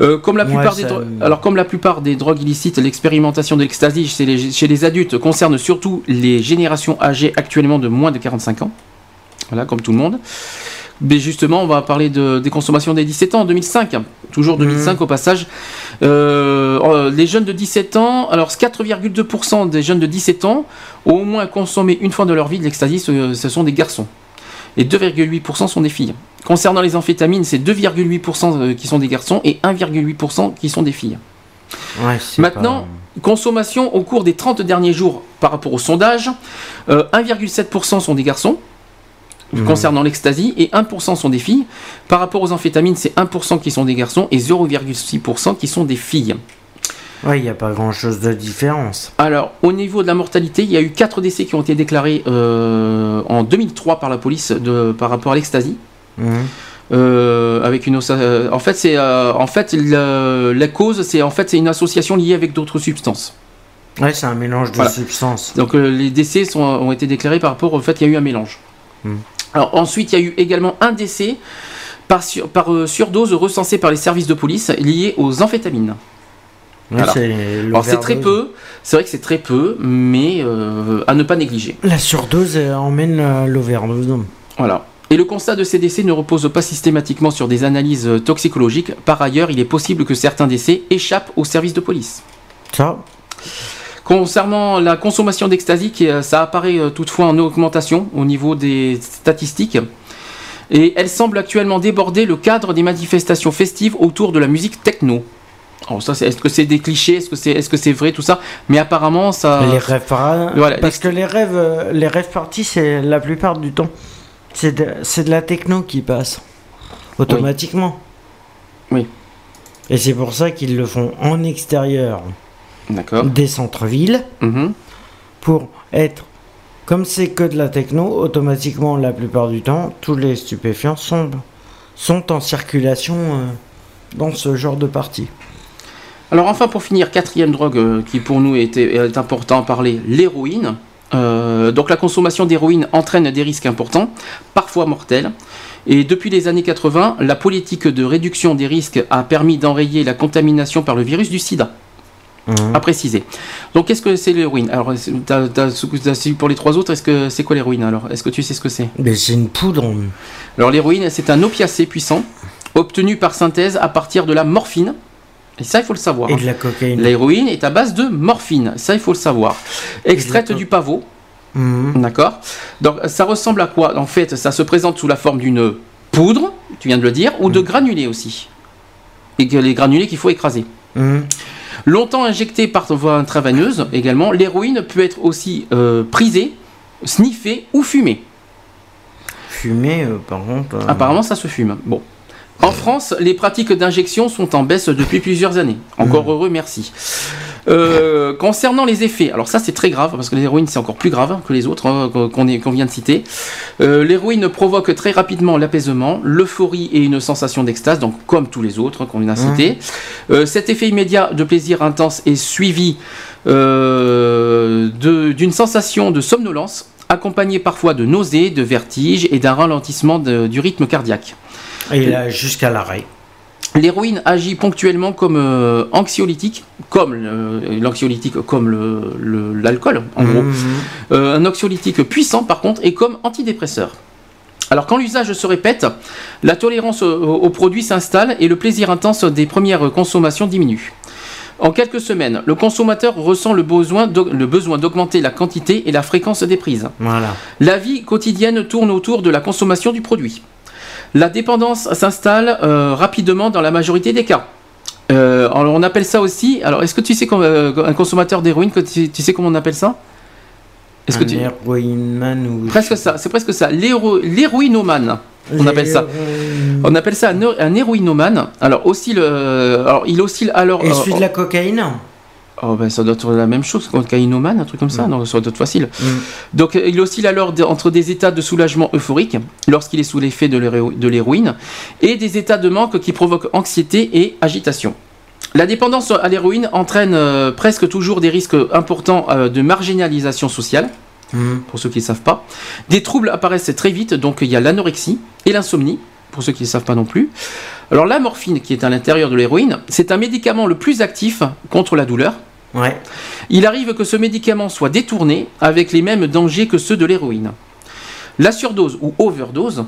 Euh, comme la plupart des ça- alors comme la plupart des drogues illicites, l'expérimentation de l'ecstasy chez les, chez les adultes concerne surtout les générations âgées actuellement de moins de 45 ans. Voilà, comme tout le monde. Mais justement, on va parler de, des consommations des 17 ans en 2005. Toujours 2005 au passage. Euh, euh, les jeunes de 17 ans, alors 4,2% des jeunes de 17 ans ont au moins consommé une fois dans leur vie de l'ecstasy, ce, ce sont des garçons. Et 2,8% sont des filles. Concernant les amphétamines, c'est 2,8% qui sont des garçons et 1,8% qui sont des filles. Ouais, Maintenant, consommation au cours des 30 derniers jours par rapport au sondage, euh, 1,7% sont des garçons Mhm. concernant l'ecstasy et 1% sont des filles. Par rapport aux amphétamines, c'est 1% qui sont des garçons et 0,6% qui sont des filles. Ouais, il n'y a pas grand chose de différence. Alors, au niveau de la mortalité, il y a eu 4 décès qui ont été déclarés euh, en 2003 par la police de, par rapport à l'ecstasy. Mhm. Euh, avec une euh, en fait c'est euh, en fait la cause c'est en fait c'est une association liée avec d'autres substances Ouais, c'est un mélange de Voilà. substances. donc les décès sont, ont été déclarés par rapport au fait qu'il y a eu un mélange Hmm. alors ensuite il y a eu également un décès par, sur- par surdose recensé par les services de police lié aux amphétamines Voilà. alors c'est très peu c'est vrai que c'est très peu mais euh, à ne pas négliger La surdose euh, emmène euh, l'overdose. Voilà. Et le constat de ces décès ne repose pas systématiquement sur des analyses toxicologiques. Par ailleurs, il est possible que certains décès échappent au service de police. Ça, Concernant la consommation d'ecstasy, ça apparaît toutefois en augmentation au niveau des statistiques. Et elle semble actuellement déborder le cadre des manifestations festives autour de la musique techno. Alors ça, c'est- est-ce que c'est des clichés? Est-ce que c'est est -ce c'est vrai tout ça? Mais apparemment, ça... les rêves par- voilà, Parce que les rêves, euh, les rêves parties, c'est la plupart du temps. C'est de, la techno qui passe. Automatiquement. Oui. Et c'est pour ça qu'ils le font en extérieur D'accord. des centres-villes Mhm. pour être. Comme c'est que de la techno, automatiquement, la plupart du temps, tous les stupéfiants sont, sont en circulation euh, dans ce genre de partie. Alors enfin pour finir, quatrième drogue euh, qui pour nous était, est important à parler, l'héroïne. Euh, donc la consommation d'héroïne entraîne des risques importants, parfois mortels. Et depuis les années 80, la politique de réduction des risques a permis d'enrayer la contamination par le virus du sida, Mhm. à préciser. Donc qu'est-ce que c'est l'héroïne? Alors t'as- t'as su pour les trois autres, est-ce que c'est quoi l'héroïne alors? Est-ce que tu sais ce que c'est? C'est une poudre. Alors l'héroïne, c'est un opiacé puissant, obtenu par synthèse à partir de la morphine. Et ça, il faut le savoir. Et hein. de la cocaïne. L'héroïne est à base de morphine, ça il faut le savoir. Extraite du pavot, Mhm. d'accord Donc ça ressemble à quoi? En fait, ça se présente sous la forme d'une poudre, tu viens de le dire, ou de granulés aussi. Et les granulés qu'il faut écraser. Mhm. Longtemps injectée par voie intraveineuse également, l'héroïne peut être aussi euh, prisée, sniffée ou fumée. Fumée, euh, par contre. euh, Apparemment, ça se fume. Bon. En France, les pratiques d'injection sont en baisse depuis plusieurs années. Encore heureux, merci. Euh, concernant les effets, alors ça c'est très grave parce que l'héroïne c'est encore plus grave que les autres hein, qu'on vient de citer. Euh, l'héroïne provoque très rapidement l'apaisement, l'euphorie et une sensation d'extase, donc comme tous les autres qu'on vient de citer. Euh, cet effet immédiat de plaisir intense est suivi d'une sensation de somnolence, accompagnée parfois de nausées, de vertiges et d'un ralentissement de- du rythme cardiaque. Et là, jusqu'à l'arrêt. L'héroïne agit ponctuellement comme euh, anxiolytique, comme le- l'anxiolytique, comme le- le- l'alcool, en gros. Mhm. Euh, un anxiolytique puissant, par contre, et comme antidépresseur. Alors, quand l'usage se répète, la tolérance au, produit s'installe et le plaisir intense des premières consommations diminue. En quelques semaines, le consommateur ressent le besoin d'aug- le besoin d'augmenter la quantité et la fréquence des prises. Voilà. La vie quotidienne tourne autour de la consommation du produit. La dépendance s'installe euh, rapidement dans la majorité des cas. Euh, alors on appelle ça aussi. Alors est-ce que tu sais qu'un un consommateur d'héroïne, tu, tu sais comment on appelle ça? Est-ce que tu ou. presque ça C'est presque ça. L'héro- L'héroïnomane. On appelle ça. On appelle ça un, un héroïnomane. Alors aussi le. Alors il oscille alors. Et euh, celui de la cocaïne? Oh ben ça doit être la même chose qu'un caïnomane, un truc comme ça, non, ça doit être facile. Mm. Donc euh, il oscille alors entre des états de soulagement euphorique, lorsqu'il est sous l'effet de l'héro- de l'héroïne, et des états de manque qui provoquent anxiété et agitation. La dépendance à l'héroïne entraîne euh, presque toujours des risques importants euh, de marginalisation sociale, Mhm. pour ceux qui ne savent pas. Des troubles apparaissent très vite, donc il y a l'anorexie et l'insomnie, pour ceux qui ne savent pas non plus. Alors la morphine, qui est à l'intérieur de l'héroïne, c'est un médicament le plus actif contre la douleur. Ouais. Il arrive que ce médicament soit détourné avec les mêmes dangers que ceux de l'héroïne. La surdose ou overdose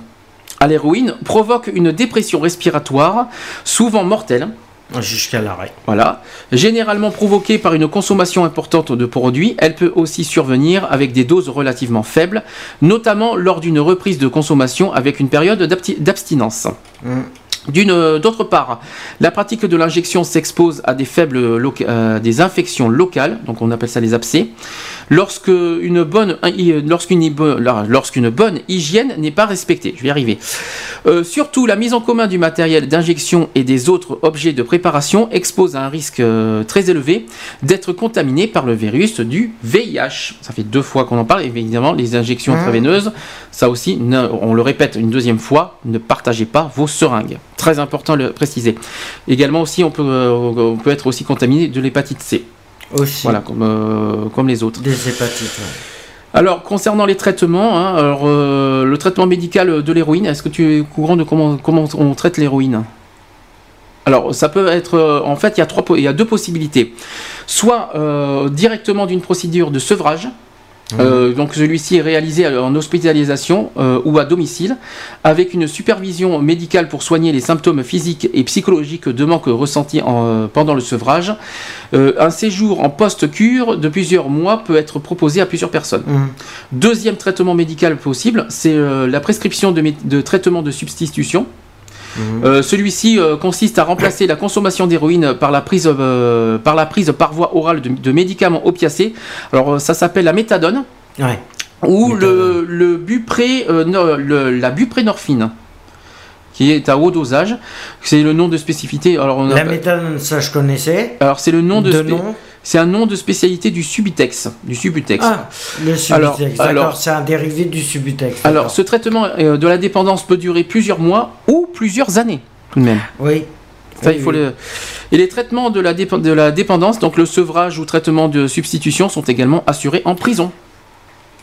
à l'héroïne provoque une dépression respiratoire, souvent mortelle, Jusqu'à l'arrêt. voilà. Généralement provoquée par une consommation importante de produits, elle peut aussi survenir avec des doses relativement faibles, notamment lors d'une reprise de consommation avec une période d'abstinence. Mhm. D'une- D'autre part, la pratique de l'injection s'expose à des faibles euh, des infections locales, donc on appelle ça les abcès, lorsque une bonne, lorsqu'une, lorsqu'une bonne hygiène n'est pas respectée. Je vais y arriver. Euh, surtout, la mise en commun du matériel d'injection et des autres objets de préparation expose à un risque euh, très élevé d'être contaminé par le virus du VIH. Ça fait deux fois qu'on en parle. Évidemment, les injections Mmh. intraveineuses, ça aussi, on le répète une deuxième fois, ne partagez pas vos seringues. Très important de le préciser. Également aussi, on peut, euh, on peut être aussi contaminé de l'hépatite C. Aussi. Voilà, comme, euh, comme les autres. Des hépatites. ouais. Alors, concernant les traitements, hein, alors, euh, le traitement médical de l'héroïne, est-ce que tu es au courant de comment, comment on traite l'héroïne? Alors, ça peut être. euh, en fait, il y, a trois, il y a deux possibilités. Soit directement d'une procédure de sevrage. Euh, donc celui-ci est réalisé en hospitalisation euh, ou à domicile avec une supervision médicale pour soigner les symptômes physiques et psychologiques de manque ressentis en, euh, pendant le sevrage. Un séjour en post-cure de plusieurs mois peut être proposé à plusieurs personnes. Mhm. Deuxième traitement médical possible, c'est la prescription de traitement de substitution. Euh, Celui-ci euh, consiste à remplacer la consommation d'héroïne par, la prise, euh, par la prise par voie orale de, de médicaments opiacés. Alors ça s'appelle la méthadone Ouais. ou le, le bupré, no- le- la buprénorphine. qui est à haut dosage. C'est le nom de spécificité. Alors, on a- La méthadone, ça je connaissais. alors c'est le nom de, De nom. C'est un nom de spécialité du Subutex, du Subutex. Ah, le Subutex. Alors- D'accord, alors- c'est un dérivé du Subutex. Alors, ce traitement euh, de la dépendance peut durer plusieurs mois ou plusieurs années, tout de même. Oui. Ça, Oui, il faut oui. le... Et les traitements de la, dépe- de la dépendance, donc le sevrage ou traitement de substitution, sont également assurés en prison,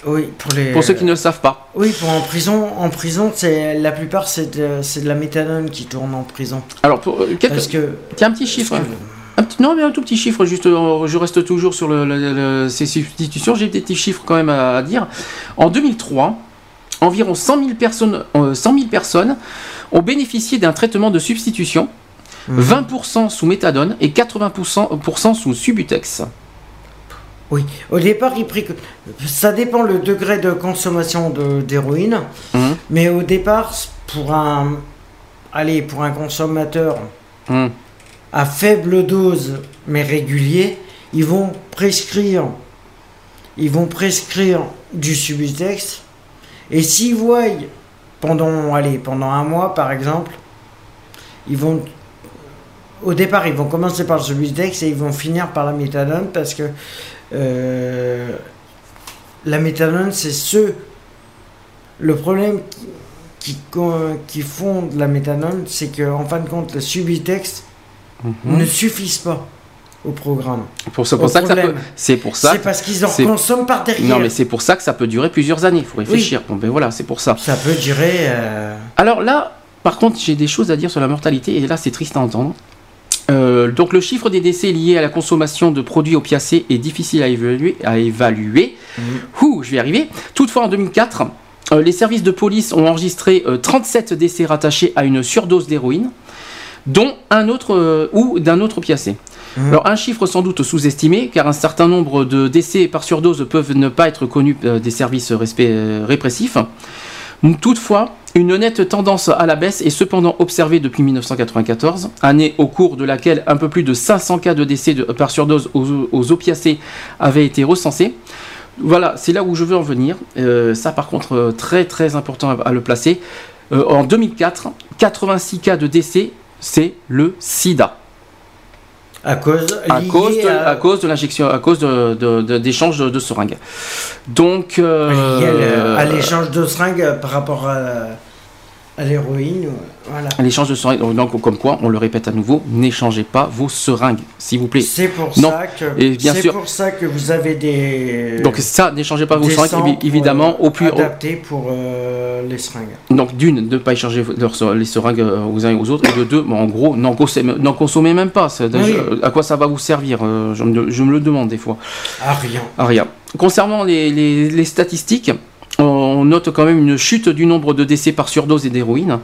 Oui, pour les. pour ceux qui ne le savent pas. Oui, pour en prison, en prison, c'est la plupart c'est de, de la méthadone qui tourne en prison. Alors, pour, euh, quelques- Parce que. tiens, un petit chiffre. que- Un petit, non, mais un tout petit chiffre, juste, euh, je reste toujours sur le- le- le- ces substitutions, j'ai des petits chiffres quand même à, à dire. En 2003, environ 100 000 personnes, euh, 100 000 personnes ont bénéficié d'un traitement de substitution, Mhm. 20% sous méthadone et 80% pour cent sous subutex. Oui, au départ, il prit... ça dépend le degré de consommation d'héroïne, Mhm. mais au départ, pour un, allez, pour un consommateur Mhm. À faible dose mais régulier, ils vont prescrire, ils vont prescrire du Subutex, et s'ils voient pendant, allez, pendant un mois par exemple, ils vont au départ, ils vont commencer par le Subutex et ils vont finir par la méthadone parce que euh, la méthadone, c'est ce. Le problème qui, qui, qui font de la méthadone, c'est qu'en fin de compte, le Subutex ne suffisent pas au programme. Pour, c'est Au pour ça que ça peut, problème. c'est pour ça. C'est parce qu'ils en consomment par derrière. Non, mais c'est pour ça que ça peut durer plusieurs années. Il faut réfléchir. Bon, ben voilà, c'est pour ça. Ça peut durer. euh, Alors là, par contre, j'ai des choses à dire sur la mortalité, et là, c'est triste à entendre. Euh, donc, le chiffre des décès liés à la consommation de produits opiacés est difficile à évaluer. À évaluer. Ouh, je vais y arriver. Toutefois, en 2004, euh, les services de police ont enregistré euh, 37 décès rattachés à une surdose d'héroïne, dont un autre euh, ou d'un autre opiacé. Mhm. Alors, un chiffre sans doute sous-estimé, car un certain nombre de décès par surdose peuvent ne pas être connus euh, des services respect- euh, répressifs. Toutefois, une nette tendance à la baisse est cependant observée depuis 1994, année au cours de laquelle un peu plus de 500 cas de décès de- par surdose aux, aux opiacés avaient été recensés. Voilà, c'est là où je veux en venir. Euh, ça, par contre, très très important à, à le placer. Euh, en 2004, 86 cas de décès, c'est le SIDA. à cause. À cause, de, à- à cause de l'injection, à cause de, de- de- d'échange de, seringues. Donc, euh, à l'échange de seringues par rapport à, à l'héroïne. Voilà. l'échange de seringues. Donc, comme quoi, on le répète à nouveau, n'échangez pas vos seringues, s'il vous plaît. C'est pour Non. ça que Et bien c'est sûr- pour ça que vous avez des Donc ça, n'échangez pas vos seringues, évidemment, euh, au plus. adaptés pour euh, les seringues. donc d'une, ne pas échanger les seringues euh, aux uns et aux autres, et de deux, en gros, n'en consommez, même pas. Oui. je- à quoi ça va vous servir euh, je, me, je me le demande des fois. Ah rien. Ah, rien. Concernant les, les- les statistiques, on note quand même une chute du nombre de décès par surdose et d'héroïne.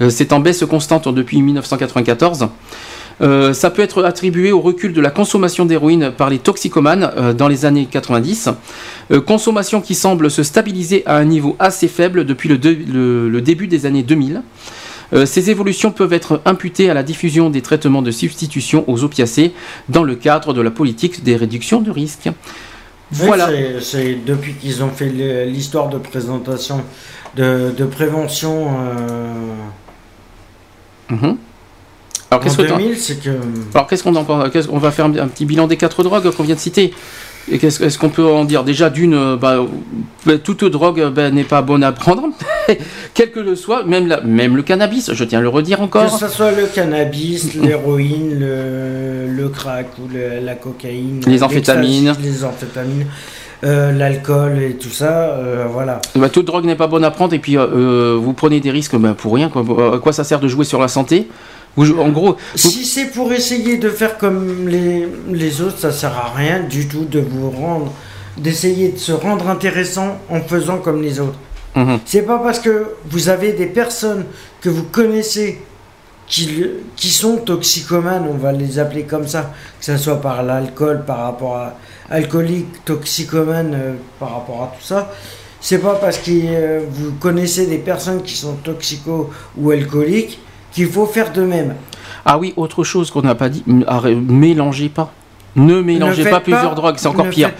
Euh, C'est en baisse constante depuis 1994. Euh, ça peut être attribué au recul de la consommation d'héroïne par les toxicomanes euh, dans les années 90. Euh, consommation qui semble se stabiliser à un niveau assez faible depuis le, le- début des années 2000. Euh, ces évolutions peuvent être imputées à la diffusion des traitements de substitution aux opiacés dans le cadre de la politique des réductions de risques. Voilà. c'est- depuis qu'ils ont fait l'histoire de présentation de, de prévention euh, Mhm. Alors qu'est-ce que t'en- 2000, c'est que alors qu'est-ce qu'on en pense? Va faire un, un petit bilan des quatre drogues qu'on vient de citer? Et qu'est-ce est-ce qu'on peut en dire Déjà d'une, euh, bah, euh, toute drogue euh, bah, n'est pas bonne à prendre, quel que le soit, même, la- même le cannabis. Je tiens à le redire que encore. ce soit le cannabis, l'héroïne, le, le crack ou le- la cocaïne, Les amphétamines. les amphétamines, euh, l'alcool et tout ça, euh, voilà. Bah, toute drogue n'est pas bonne à prendre et puis euh, euh, vous prenez des risques bah, pour rien. Quoi. À quoi ça sert de jouer sur la santé? Vous jou- En gros, vous- Si c'est pour essayer de faire comme les, les autres, ça sert à rien du tout de vous rendre, d'essayer de se rendre intéressant en faisant comme les autres. Mhm. C'est pas parce que vous avez des personnes que vous connaissez qui, qui sont toxicomanes, on va les appeler comme ça, que ce soit par l'alcool, par rapport à alcoolique, toxicomane, euh, par rapport à tout ça. C'est pas parce que euh, vous connaissez des personnes qui sont toxico ou alcooliques qu'il faut faire de même. Ah oui, autre chose qu'on n'a pas dit, mélangez pas. Ne mélangez Ne pas plusieurs drogues, c'est encore pire.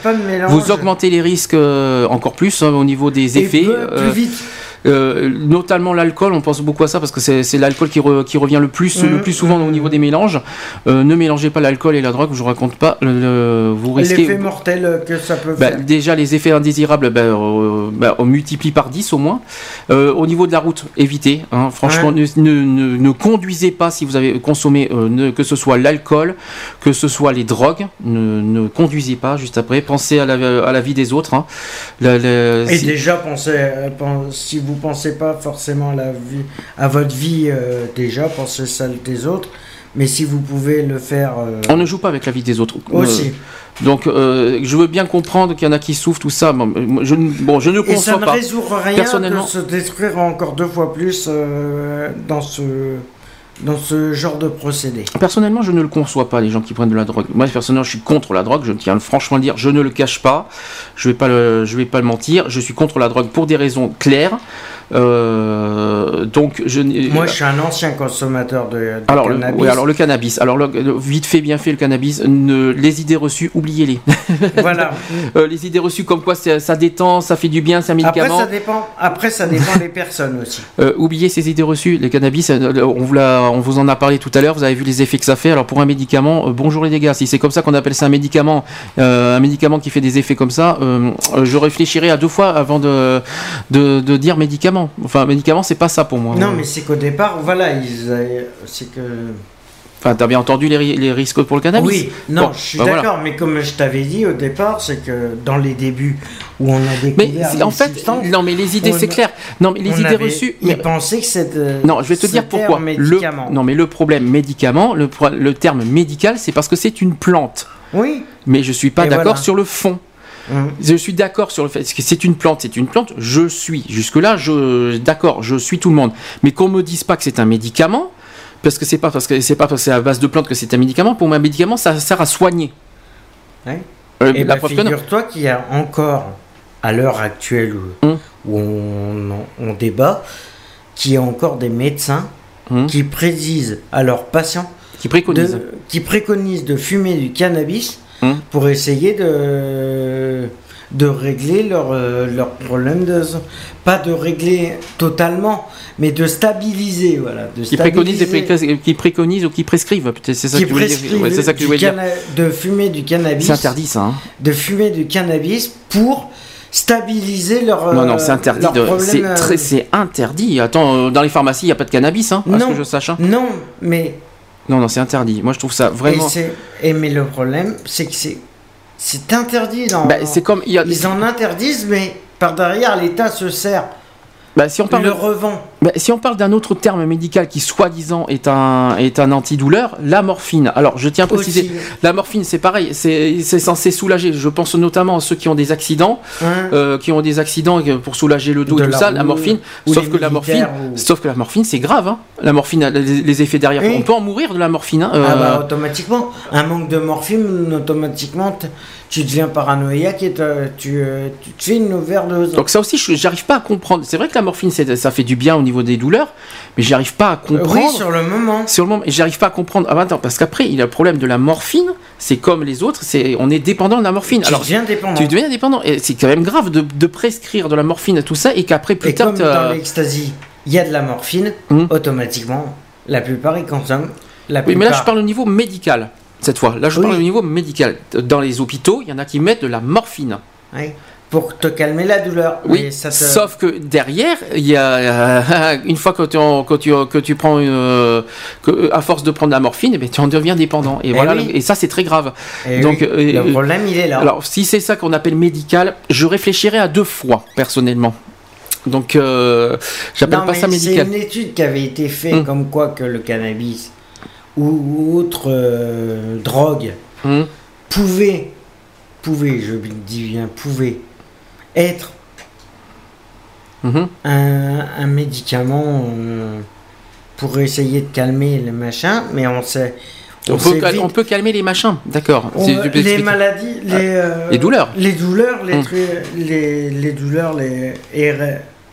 Vous augmentez les risques euh, encore plus hein, au niveau des Et effets. peu- euh, plus vite. Euh, notamment l'alcool, on pense beaucoup à ça parce que c'est l'alcool qui, re- qui revient le plus, le plus souvent au niveau des mélanges. Euh, ne mélangez pas l'alcool et la drogue, je vous raconte pas. le- vous risquez. L'effet mortel que ça peut Bah, faire. déjà, les effets indésirables, bah, euh, bah, on multiplie par 10 au moins. Au niveau de la route, évitez. hein. franchement, Ouais. ne, ne- ne- ne conduisez pas si vous avez consommé, ne- que ce soit l'alcool, que ce soit les drogues. Ne, conduisez pas juste après. Pensez à la, à la vie des autres. hein. La- la- Et si- déjà, pensez, pen- si vous pensez pas forcément à, la vie, à votre vie, euh, déjà, pensez celle des autres. Mais si vous pouvez le faire. euh, On ne joue pas avec la vie des autres. Aussi. Euh, donc, euh, je veux bien comprendre qu'il y en a qui souffrent, tout ça. Bon, je, ne- bon, je ne Et ça conçois ne pas. résout rien Personnellement, de se détruire encore deux fois plus dans, ce, dans ce genre de procédé. Personnellement, je ne le conçois pas, les gens qui prennent de la drogue. Moi, personnellement, je suis contre la drogue. Je tiens franchement à le dire. Je ne le cache pas. Je vais le, je vais pas le mentir. Je suis contre la drogue pour des raisons claires. Euh, donc, je. Moi, je suis un ancien consommateur de, de alors, le, cannabis. oui, alors le cannabis. Alors le- vite fait, bien fait, le cannabis. Ne, les idées reçues, oubliez-les. Voilà. Euh, les idées reçues comme quoi ça détend, ça fait du bien, c'est un Après médicament. ça, dépend, après, ça dépend des personnes aussi. Euh, oubliez ces idées reçues. Le cannabis, on vous, l'a- on vous en a parlé tout à l'heure. Vous avez vu les effets que ça fait. Alors pour un médicament, bonjour les dégâts. Si c'est comme ça qu'on appelle ça un médicament, un médicament qui fait des effets comme ça, je réfléchirai à deux fois avant de, de, de dire médicament. Enfin, médicament, c'est pas ça pour moi. Non, mais c'est qu'au départ, voilà, ils, euh, c'est que. Enfin, t'as bien entendu les, ri- les risques pour le cannabis. Oui, non, Bon, je suis bah voilà. d'accord, mais comme je t'avais dit au départ, c'est que dans les débuts où on a Mais découvert. c'est- les en fait, non, mais les idées, on- c'est clair. Non, mais les on idées avait- reçues. Ils pensaient que c'était. Non, je vais te dire pourquoi. Le, non, mais le problème médicament, le, terme médical, c'est parce que c'est une plante. Oui. Mais je suis pas Et d'accord voilà. sur le fond. Hum. Je suis d'accord sur le fait que c'est une plante, c'est une plante. Je suis jusque là, je d'accord, je suis tout le monde. Mais qu'on me dise pas que c'est un médicament, parce que c'est pas parce que c'est pas parce que c'est à base de plantes que c'est un médicament. Pour moi, un médicament, ça sert à soigner. Ouais. Euh, Et la bah, non. figure-toi qu'il y a encore, à l'heure actuelle où, Hum. où on, on débat, qu'il y a encore des médecins Hum. qui prédisent à leurs patients Qui préconise. de, qui préconisent de fumer du cannabis Hum. pour essayer de, de régler leur, euh, leur problème de pas de régler totalement mais de stabiliser voilà de Qui préconise, et qui préconise ou qui prescrivent. C'est ça qui que tu voulais dire. prescrivent Ouais, c'est ça que tu voulais dire. de fumer du cannabis C'est interdit ça. hein. de fumer du cannabis pour stabiliser leur Non, euh, non, c'est interdit. C'est euh, c'est interdit. Attends, euh, dans les pharmacies, il n'y a pas de cannabis, hein, à ce Non. que je sache. hein. non mais Non, non, c'est interdit. Moi, je trouve ça vraiment. et c'est et mais le problème c'est que c'est c'est interdit dans Bah, c'est comme il y a- ils en interdisent mais par derrière l'État se sert Bah, si on parle le de- revend Bah, si on parle d'un autre terme médical qui soi-disant est un, est un antidouleur, la morphine. Alors je tiens à préciser, Aussi. la morphine c'est pareil, c'est c'est censé soulager. Je pense notamment à ceux qui ont des accidents, hein. euh, qui ont des accidents pour soulager le dos De et tout la ça, la morphine. Sauf que la morphine, ou- sauf que la morphine c'est grave. Hein. La morphine, a les, les effets derrière, Oui. on peut en mourir de la morphine. hein, Ah euh, bah automatiquement, un manque de morphine, automatiquement, tu deviens paranoïaque et te- tu, euh, tu te fais une overdose. Donc ça aussi, je- j'arrive pas à comprendre. C'est vrai que la morphine, ça fait du bien au niveau des douleurs, mais j'arrive pas à comprendre. oui, sur le moment. Sur le moment, et j'arrive pas à comprendre. Ah, bah, attends, parce qu'après, il y a le problème de la morphine. C'est comme les autres, c'est on est dépendant de la morphine. Tu Alors, deviens dépendant. tu deviens dépendant. Et c'est quand même grave de, de prescrire de la morphine à tout ça et qu'après plus et tard. comme dans l'ecstasy, il y a de la morphine, Hum. automatiquement, la plupart ils consomment. La Oui, mais là, je plupart. parle au niveau médical. Cette fois, là, je Oui. parle au niveau médical. Dans les hôpitaux, il y en a qui mettent de la morphine. Oui, pour te calmer la douleur. Oui, Mais ça te- sauf que derrière, il y a euh, une fois que tu, que tu, que tu prends, une, euh, que, à force de prendre la morphine, eh bien, tu en deviens dépendant. Et, Eh voilà, oui. et ça c'est très grave. Eh Donc, oui, euh, le problème il est là. Alors, si c'est ça qu'on appelle médical, je réfléchirais à deux fois, personnellement. Donc, euh, j'appelle pas mais ça médical. C'est une étude qui avait été faite Hum. comme quoi que le cannabis ou, ou autre euh, drogue Hum. pouvait, pouvait, je dis bien pouvait, être Mhm. un, un médicament euh, pour essayer de calmer le machin, mais on sait. On, peut, cal- on peut calmer les machins, d'accord. les maladies, les, euh, les douleurs. les douleurs, les, trucs- les, les douleurs, les, et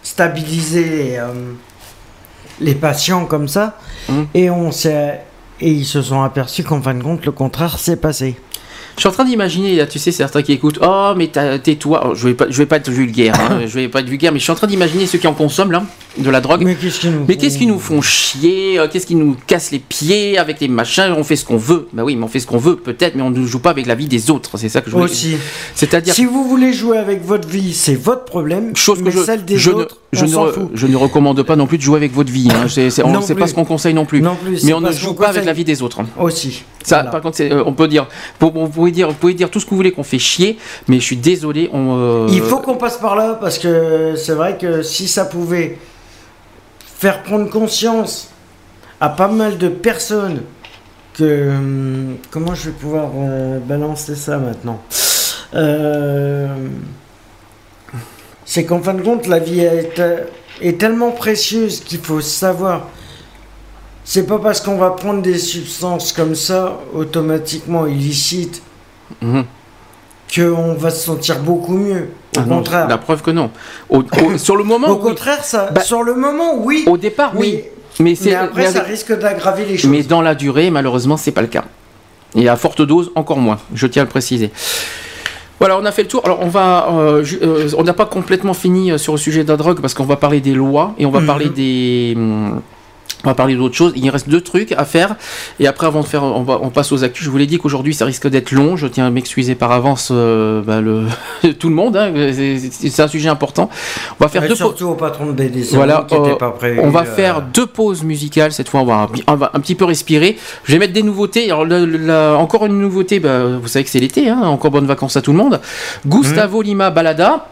stabiliser les, euh, les patients comme ça. Hum. Et on et ils se sont aperçus qu'en fin de compte, le contraire s'est passé. Je suis en train d'imaginer, là, tu sais, certains qui écoutent. Oh, mais tais-toi. Oh, Je vais pas, je vais pas être vulgaire. hein, je vais pas être vulgaire, mais je suis en train d'imaginer ceux qui en consomment là, de la drogue. Mais qu'est-ce qu'ils nous Mais qu'est-ce qu'ils nous font chier euh, Qu'est-ce qu'ils nous cassent les pieds avec les machins On fait ce qu'on veut. Bah oui, mais on fait ce qu'on veut peut-être, mais on ne joue pas avec la vie des autres. C'est ça que je voulais Aussi. C'est-à-dire Si vous voulez jouer avec votre vie, c'est votre problème. chose que je, celle des je autres, ne, je, on ne s'en re- fout. je ne recommande pas non plus de jouer avec votre vie. Hein. C'est, c'est- on- Non c'est plus. pas ce qu'on conseille non plus. Non plus, mais on ne joue pas avec la vie des autres. Aussi. Ça, Voilà. par contre, c'est, euh, on peut dire, pour- vous pouvez dire, vous pouvez dire tout ce que vous voulez qu'on fait chier, mais je suis désolé. On, euh, Il faut qu'on passe par là parce que c'est vrai que si ça pouvait faire prendre conscience à pas mal de personnes que hum, comment je vais pouvoir euh, balancer ça maintenant Euh, c'est qu'en fin de compte la vie est, euh, est tellement précieuse qu'il faut savoir c'est pas parce qu'on va prendre des substances comme ça automatiquement illicites Mhm. Qu'on va se sentir beaucoup mieux. Au Ah non, contraire. la preuve que non. Au- au- sur le moment, Au oui. contraire, ça, Bah, sur le moment, oui. au départ, oui. Mais, Mais, c'est, mais après, mais ça risque d'aggraver les choses. mais dans la durée, malheureusement, c'est pas le cas. Et à forte dose, encore moins. Je tiens à le préciser. Voilà, on a fait le tour. Alors, on va, euh, euh, on n'a pas complètement fini euh, sur le sujet de la drogue parce qu'on va parler des lois et on va Mhm. parler des, hum, on va parler d'autres choses. Il reste deux trucs à faire et après, avant de faire, on, va, on passe aux actus. Je vous l'ai dit qu'aujourd'hui, ça risque d'être long. Je tiens à m'excuser par avance, euh, bah, le, tout le monde. hein. C'est- un sujet important. On va faire Et deux. surtout au patron de BDC Voilà, qui n'était euh, pas prévu. on va euh, faire deux pauses musicales cette fois. On va, un, on va un petit peu respirer. Je vais mettre des nouveautés. Alors, la- encore une nouveauté. bah, vous savez que c'est l'été. hein, encore bonnes vacances à tout le monde. Gustavo Lima Balada.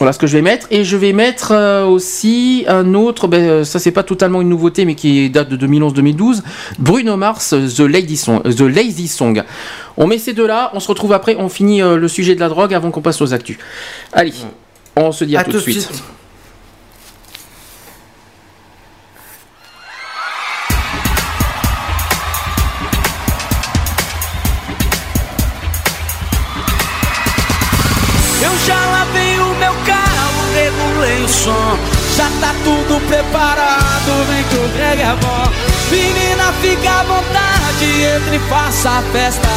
Voilà ce que je vais mettre. Et je vais mettre euh, aussi un autre. ben, euh, ça, c'est pas totalement une nouveauté, mais qui date de 2011-2012. Bruno Mars, The Lazy Song. The Lazy Song. On met ces deux-là. On se retrouve après. On finit euh, le sujet de la drogue avant qu'on passe aux actus. Allez. On se dit à, à tout de suite. Entre e faça a festa.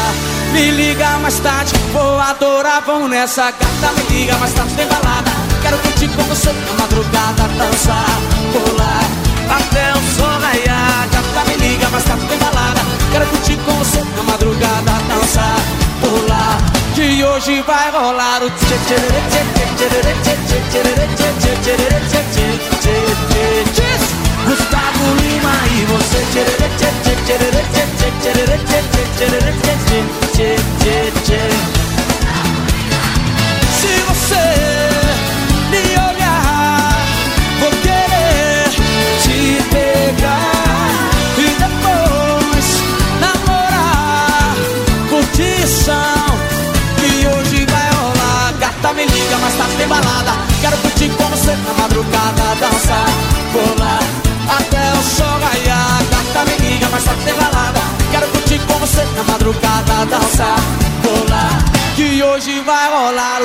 Me liga mais tarde, vou adorar, vão nessa gata. Me liga mais tarde, tem balada. Quero curtir com você na madrugada, dançar, pular. Até o sol raiar, gata, me liga mais tarde, tem balada. Quero curtir com você na madrugada, dançar, pular. Que hoje vai rolar o tchê tchê tchê tchê tchê tchê tchê tchê tchê tchê tchê tchê tchê tchê tchê rima e você tchere tchere tchere tchere tchere tchere tchere tchere tchere tchere tchere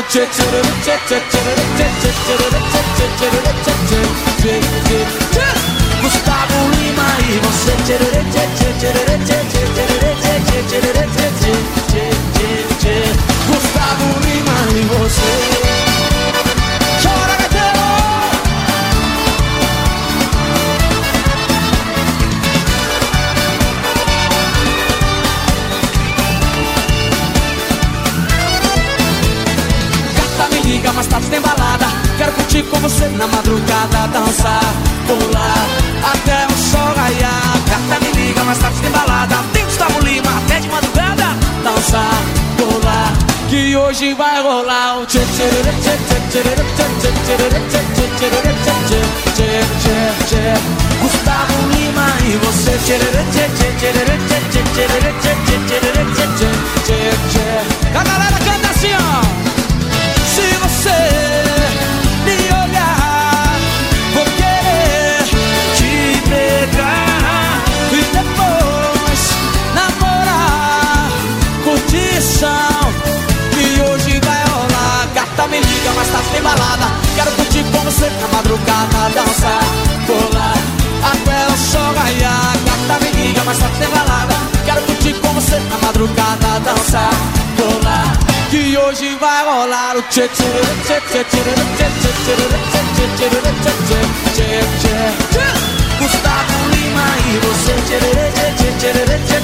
Check to the madrugada, dançar, pular hoje vai rolar o tchê tchê tchê tchê tchê tchê tchê tchê tchê Gustavo Lima e você tchê tchê tchê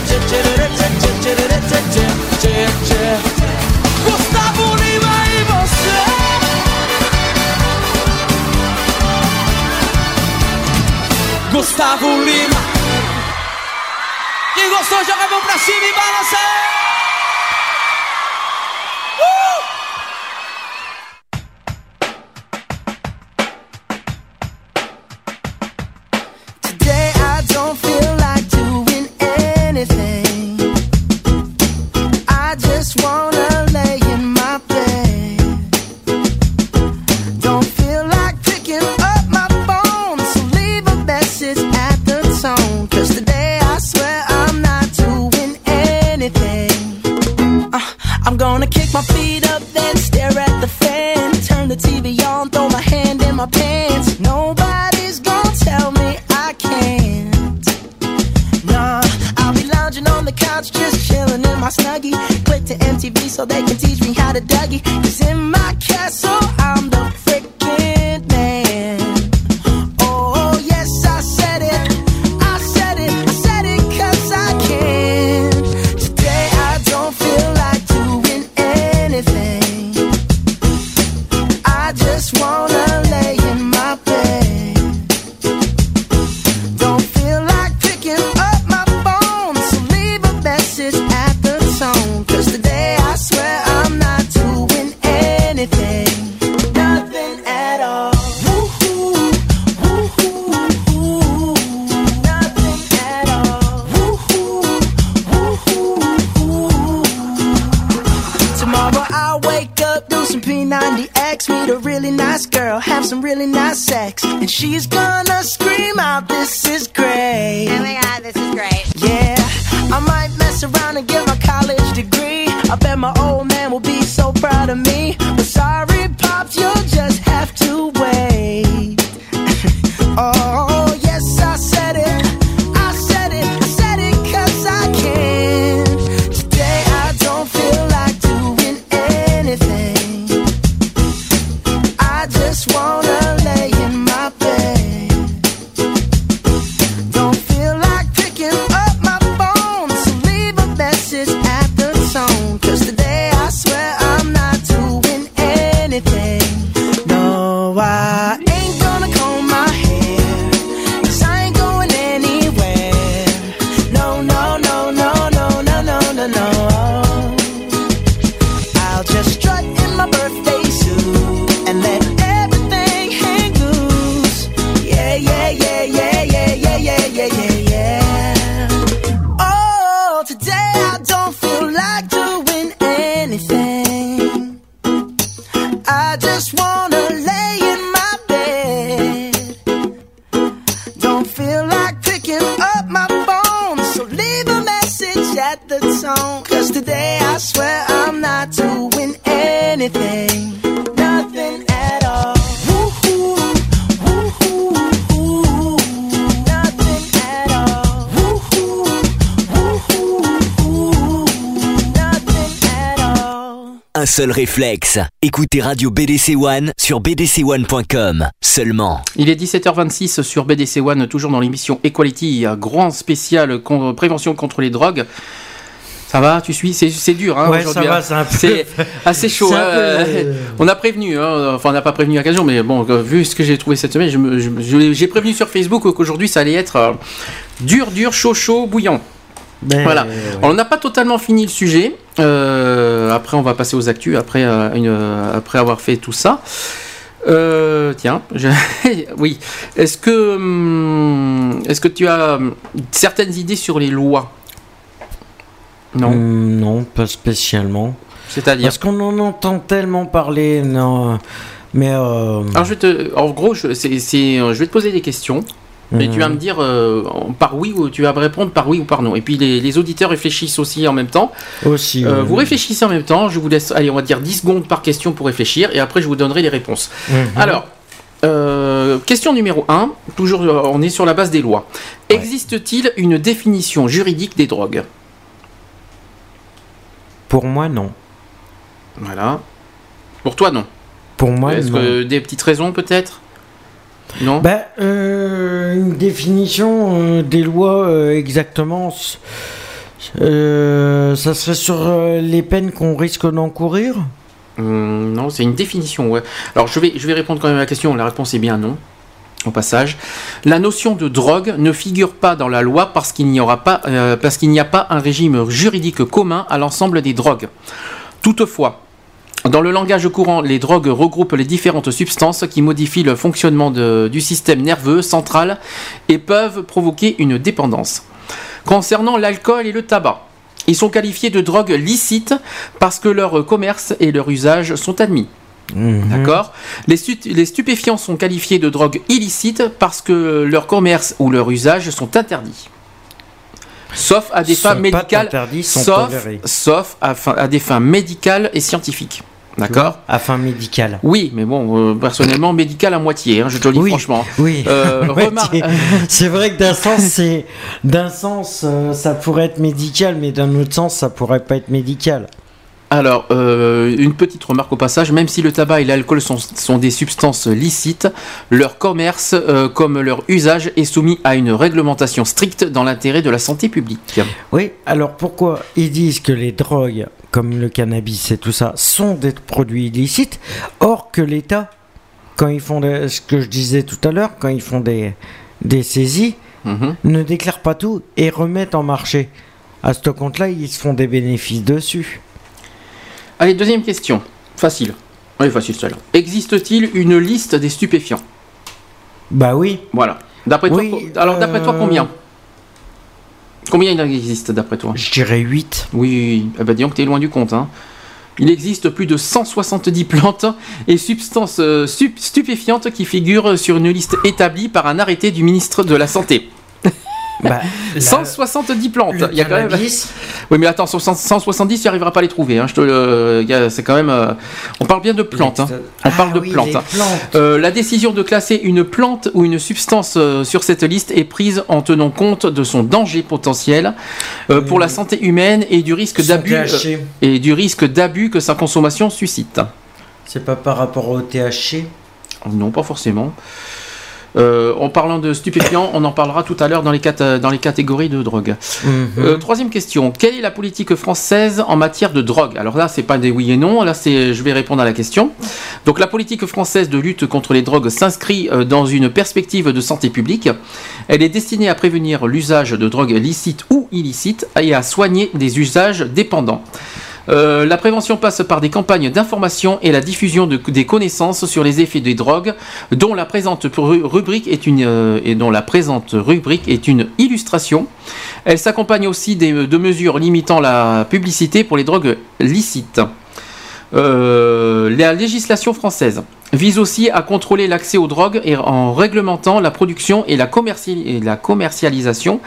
tchê tchê tchê tchê tchê tchê tchê Gustavo Lima e você Gustavo Lima Gostou joga a mão pra cima e balança seul réflexe. Écoutez Radio BDC One sur bdc1.com seulement. Il est 17h26 sur BDC One, toujours dans l'émission Equality, un grand spécial con- prévention contre les drogues. Ça va, tu suis? C'est dur hein, Ouais, aujourd'hui. ça va, hein. c'est un peu- C'est assez chaud. Hein, peu, euh, On a prévenu, hein, enfin on n'a pas prévenu à l'occasion, mais bon, euh, vu ce que j'ai trouvé cette semaine, j'ai prévenu sur Facebook qu'aujourd'hui ça allait être euh, dur, dur, chaud, chaud, bouillant. Ben, Voilà. ouais. On n'a pas totalement fini le sujet. Euh, après, on va passer aux actus après, euh, une, euh, après avoir fait tout ça. Euh, tiens, je- oui. Est-ce que, hum, est-ce que tu as hum, certaines idées sur les lois? Non. Hum, non, pas spécialement. C'est-à-dire? Parce qu'on en entend tellement parler, non. Mais. euh, Alors, je te, en gros, je, c'est- c'est- je vais te poser des questions. Mhm. tu vas me dire euh, par oui ou tu vas me répondre par oui ou par non. Et puis les, les auditeurs réfléchissent aussi en même temps. Aussi. Euh, vous réfléchissez en même temps. Je vous laisse, allez, on va dire 10 secondes par question pour réfléchir et après je vous donnerai les réponses. Mhm. Alors, euh, question numéro 1, toujours euh, on est sur la base des lois. Existe-t-il une définition juridique des drogues? Pour moi, non. Voilà. Pour toi, non. Pour moi, Est-ce non. que des petites raisons peut-être? Non. Ben, euh, une définition euh, des lois euh, exactement. ça serait sur les peines qu'on risque d'encourir Hum, non, c'est une définition, ouais. Alors je vais, je vais répondre quand même à la question. La réponse est bien non. Au passage, la notion de drogue ne figure pas dans la loi parce qu'il n'y aura pas, parce qu'il n'y a pas un régime juridique commun à l'ensemble des drogues. Toutefois, dans le langage courant, les drogues regroupent les différentes substances qui modifient le fonctionnement de- du système nerveux central et peuvent provoquer une dépendance. Concernant l'alcool et le tabac, ils sont qualifiés de drogues licites parce que leur commerce et leur usage sont admis. D'accord? Les, stu- les stupéfiants sont qualifiés de drogues illicites parce que leur commerce ou leur usage sont interdits. Sauf à des Sont fins médicales. sauf sauf à des fins médicales et scientifiques. D'accord À fin médicale. Oui, mais bon, euh, personnellement, médical à moitié, hein, je te le dis Oui, franchement. Oui. Euh, c'est vrai que d'un sens, c'est d'un sens, euh, ça pourrait être médical, mais d'un autre sens, ça pourrait pas être médical. Alors, euh, une petite remarque au passage, même si le tabac et l'alcool sont, sont des substances licites, leur commerce euh, comme leur usage est soumis à une réglementation stricte dans l'intérêt de la santé publique. Oui. Alors pourquoi ils disent que les drogues, comme le cannabis et tout ça, sont des produits illicites, or que l'État, quand ils font des- ce que je disais tout à l'heure, quand ils font des des saisies, Mhm. ne déclarent pas tout et remettent en marché. À ce compte-là, ils se font des bénéfices dessus. Allez, deuxième question. Facile. Oui, facile celle-là. Existe-t-il une liste des stupéfiants? Bah oui. Voilà. D'après Oui, toi, alors d'après toi euh, combien? Combien il en existe d'après toi? Je dirais 8. Oui. Eh ben, disons que t'es loin du compte. Hein. Il existe plus de 170 plantes et substances euh, stup- stupéfiantes qui figurent sur une liste établie par un arrêté du ministre de la Santé. Bah, 170 plantes. le Il y a quand même. Oui, mais attends, sur 100 170, tu n'arriveras pas à les trouver. hein. C'est quand même. euh, On parle bien de plantes. hein. On parle Ah de oui, plantes. plantes. Euh, la décision de classer une plante ou une substance euh, sur cette liste est prise en tenant compte de son danger potentiel pour la santé humaine et du risque d'abus et du risque d'abus que sa consommation suscite. C'est pas par rapport au THC Non, pas forcément. Euh, en parlant de stupéfiants, on en parlera tout à l'heure dans, les cat- dans les catégories de drogue. Mhm. Euh, troisième question. Quelle est la politique française en matière de drogue? Alors là, c'est pas des oui et non. Là, c'est, je vais répondre à la question. Donc, la politique française de lutte contre les drogues s'inscrit euh, dans une perspective de santé publique. Elle est destinée à prévenir l'usage de drogues licites ou illicites et à soigner des usages dépendants. Euh, la prévention passe par des campagnes d'information et la diffusion de- des connaissances sur les effets des drogues, dont la présente ru- rubrique est une euh, rubrique est une illustration. Elle s'accompagne aussi des- de mesures limitant la publicité pour les drogues licites. Euh, la législation française vise aussi à contrôler l'accès aux drogues et en réglementant la production et la, commerci- et la commercialisation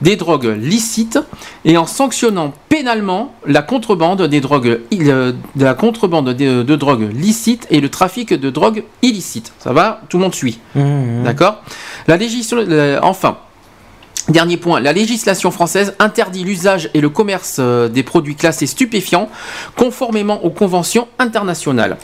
des drogues licites et en sanctionnant pénalement la contrebande des drogues, ill- euh, de la contrebande de, de drogues licites et le trafic de drogues illicites. Ça va? Tout le monde suit. Mhm. D'accord? La législation, enfin, dernier point, la législation française interdit l'usage et le commerce euh, des produits classés stupéfiants conformément aux conventions internationales.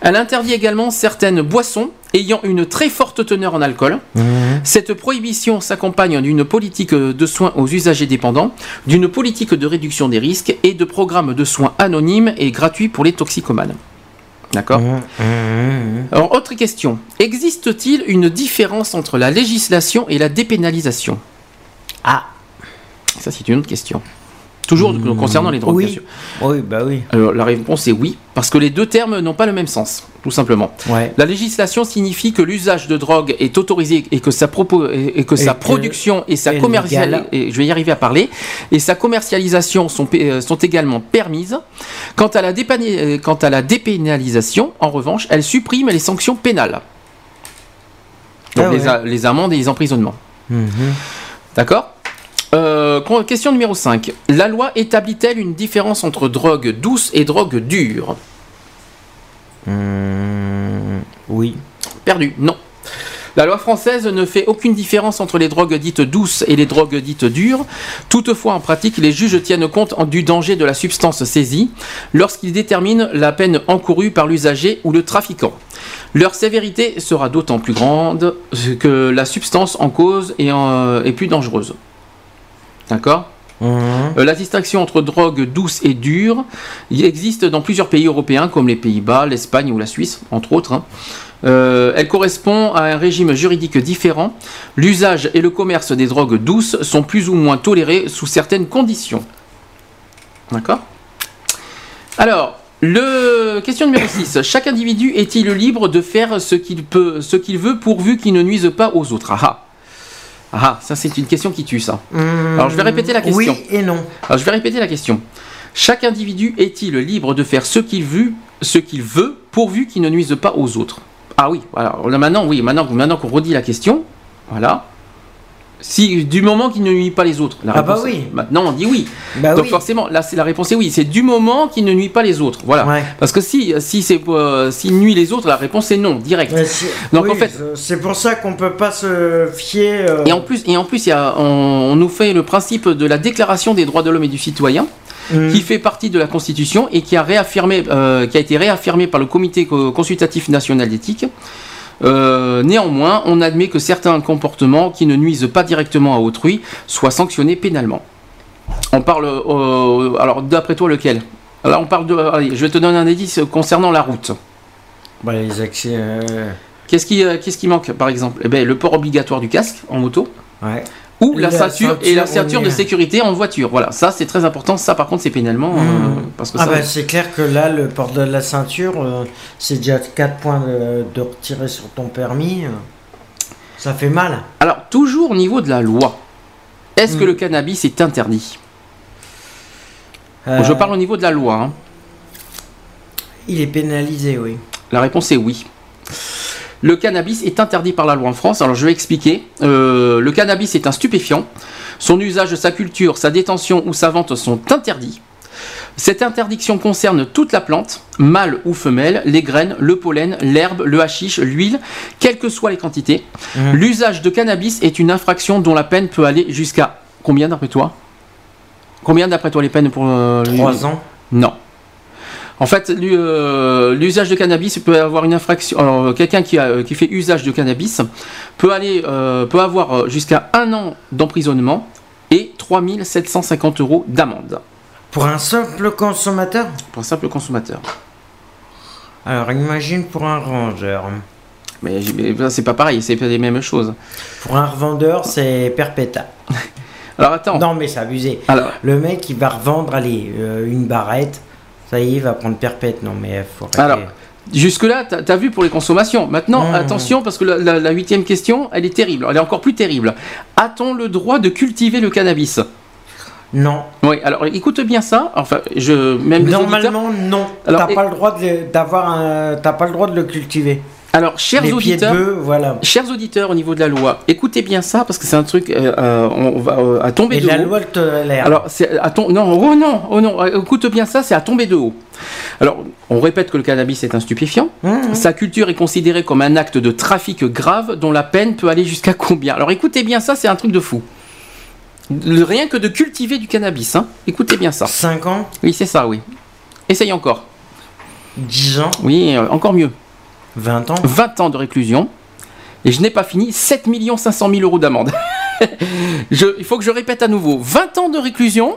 Elle interdit également certaines boissons ayant une très forte teneur en alcool. Mhm. Cette prohibition s'accompagne d'une politique de soins aux usagers dépendants, d'une politique de réduction des risques et de programmes de soins anonymes et gratuits pour les toxicomanes. D'accord? Mhm. Mhm. alors, autre question. Existe-t-il une différence entre la législation et la dépénalisation? Ah. Ça, c'est une autre question. Toujours Hmm, concernant les drogues, oui. bien sûr. Oui, bah oui. Alors, la réponse est oui, parce que les deux termes n'ont pas le même sens, tout simplement. Ouais. La législation signifie que l'usage de drogue est autorisé et que sa, propo- et que Et sa production et sa commercialisation, je vais y arriver à parler, et sa commercialisation sont, euh, sont également permises. Quant à, la euh, quant à la dépénalisation, en revanche, elle supprime les sanctions pénales. Donc Ah ouais. les amendes et les emprisonnements. Mhm. D'accord? Euh, Question numéro 5. La loi établit-elle une différence entre drogue douce et drogue dure? Mhm. Oui. Perdu, non. La loi française ne fait aucune différence entre les drogues dites douces et les drogues dites dures. Toutefois, en pratique, les juges tiennent compte du danger de la substance saisie lorsqu'ils déterminent la peine encourue par l'usager ou le trafiquant. Leur sévérité sera d'autant plus grande que la substance en cause est, est plus dangereuse. D'accord Euh, La distinction entre drogue douce et dure il existe dans plusieurs pays européens comme les Pays-Bas, l'Espagne ou la Suisse, entre autres. hein. Euh, elle correspond à un régime juridique différent. L'usage et le commerce des drogues douces sont plus ou moins tolérés sous certaines conditions. D'accord Alors, le question numéro 6. Chaque individu est-il libre de faire ce qu'il peut, ce qu'il veut pourvu qu'il ne nuise pas aux autres Ah ah. Ah, ça c'est une question qui tue ça. Alors je vais répéter la question. Oui et non. Alors je vais répéter la question. Chaque individu est-il libre de faire ce qu'il veut, ce qu'il veut, pourvu qu'il ne nuise pas aux autres? Ah oui. Là, maintenant, oui, maintenant, maintenant qu'on redit la question, voilà. Si du moment qu'il ne nuit pas les autres, la Ah bah oui. Maintenant on dit oui. Bah Donc oui. forcément, là c'est la réponse est oui. C'est du moment qu'il ne nuit pas les autres, voilà. Parce que si si c'est euh, s'il nuit les autres, la réponse est non, direct. Si- Donc oui, en fait, euh, c'est pour ça qu'on peut pas se fier. euh, et en plus, et en plus, y a, on, on nous fait le principe de la Déclaration des droits de l'homme et du citoyen, Mm. qui fait partie de la Constitution et qui a réaffirmé, euh, qui a été réaffirmé par le Comité co- consultatif national d'éthique. Euh, néanmoins, on admet que certains comportements qui ne nuisent pas directement à autrui soient sanctionnés pénalement. On parle, euh, alors d'après toi lequel? Alors on parle de, allez, je vais te donner un indice concernant la route. Bah, les accès. euh, Qu'est-ce qui, qu'est-ce qui manque par exemple? Eh ben, le port obligatoire du casque en moto. Ouais. Ou la, La ceinture, et la ceinture, de sécurité en voiture. Voilà, ça c'est très important. Ça par contre c'est pénalement euh, parce que ah ça. bah c'est clair que là, le port de la ceinture, euh, c'est déjà 4 points de, de retirer sur ton permis. euh, ça fait mal. Alors toujours au niveau de la loi, est-ce Hmm. que le cannabis est interdit? Je parle au niveau de la loi. hein. Il est pénalisé, oui. La réponse est oui. Le cannabis est interdit par la loi en France. Alors je vais expliquer. Euh, le cannabis est un stupéfiant. Son usage, sa culture, sa détention ou sa vente sont interdits. Cette interdiction concerne toute la plante, mâle ou femelle, les graines, le pollen, l'herbe, le hashish, l'huile, quelles que soient les quantités. Mhm. L'usage de cannabis est une infraction dont la peine peut aller jusqu'à combien d'après toi? Combien d'après toi les peines pour euh, Trois ans Non. En fait, euh, l'usage de cannabis peut avoir une infraction. Alors, euh, quelqu'un qui, a- qui fait usage de cannabis peut aller, euh, peut avoir euh, jusqu'à un an d'emprisonnement et 3750 euros d'amende Pour un simple consommateur? Pour un simple consommateur. Alors imagine pour un rangeur. Mais, ça, c'est pas pareil, c'est pas les mêmes choses. Pour un revendeur, c'est perpéta. Alors attends. Non mais c'est abusé. Alors, Le mec, il va revendre, allez, euh, une barrette. Ça y est, il va prendre perpète. Non mais faut alors jusque-là, t'as as vu pour les consommations. Maintenant, Mmh. attention, parce que la, huitième question, elle est terrible. Elle est encore plus terrible. A-t-on le droit de cultiver le cannabis? Non. Oui, alors écoute bien ça. Enfin, je même auditeurs- Normalement, non. Alors, T'as et- pas le droit de d'avoir un. T'as pas le droit de le cultiver. Alors, chers Les auditeurs, voilà. chers auditeurs au niveau de la loi, écoutez bien ça parce que c'est un truc, euh, euh, on va euh, à tomber Et de la haut. loi tolère. Alors, c'est à non, oh non, oh non, écoute bien ça, c'est à tomber de haut. Alors, on répète que le cannabis est un stupéfiant. Mmh. Sa culture est considérée comme un acte de trafic grave dont la peine peut aller jusqu'à combien? Alors, écoutez bien ça, c'est un truc de fou. Rien que de cultiver du cannabis, hein. Écoutez bien ça. 5 ans? Oui, c'est ça, oui. Essaye encore. 10 ans? Oui, euh, encore mieux. 20 ans 20 ans de réclusion. Et je n'ai pas fini, 7 500 000 euros d'amende. Je- il faut que je répète à nouveau, 20 ans de réclusion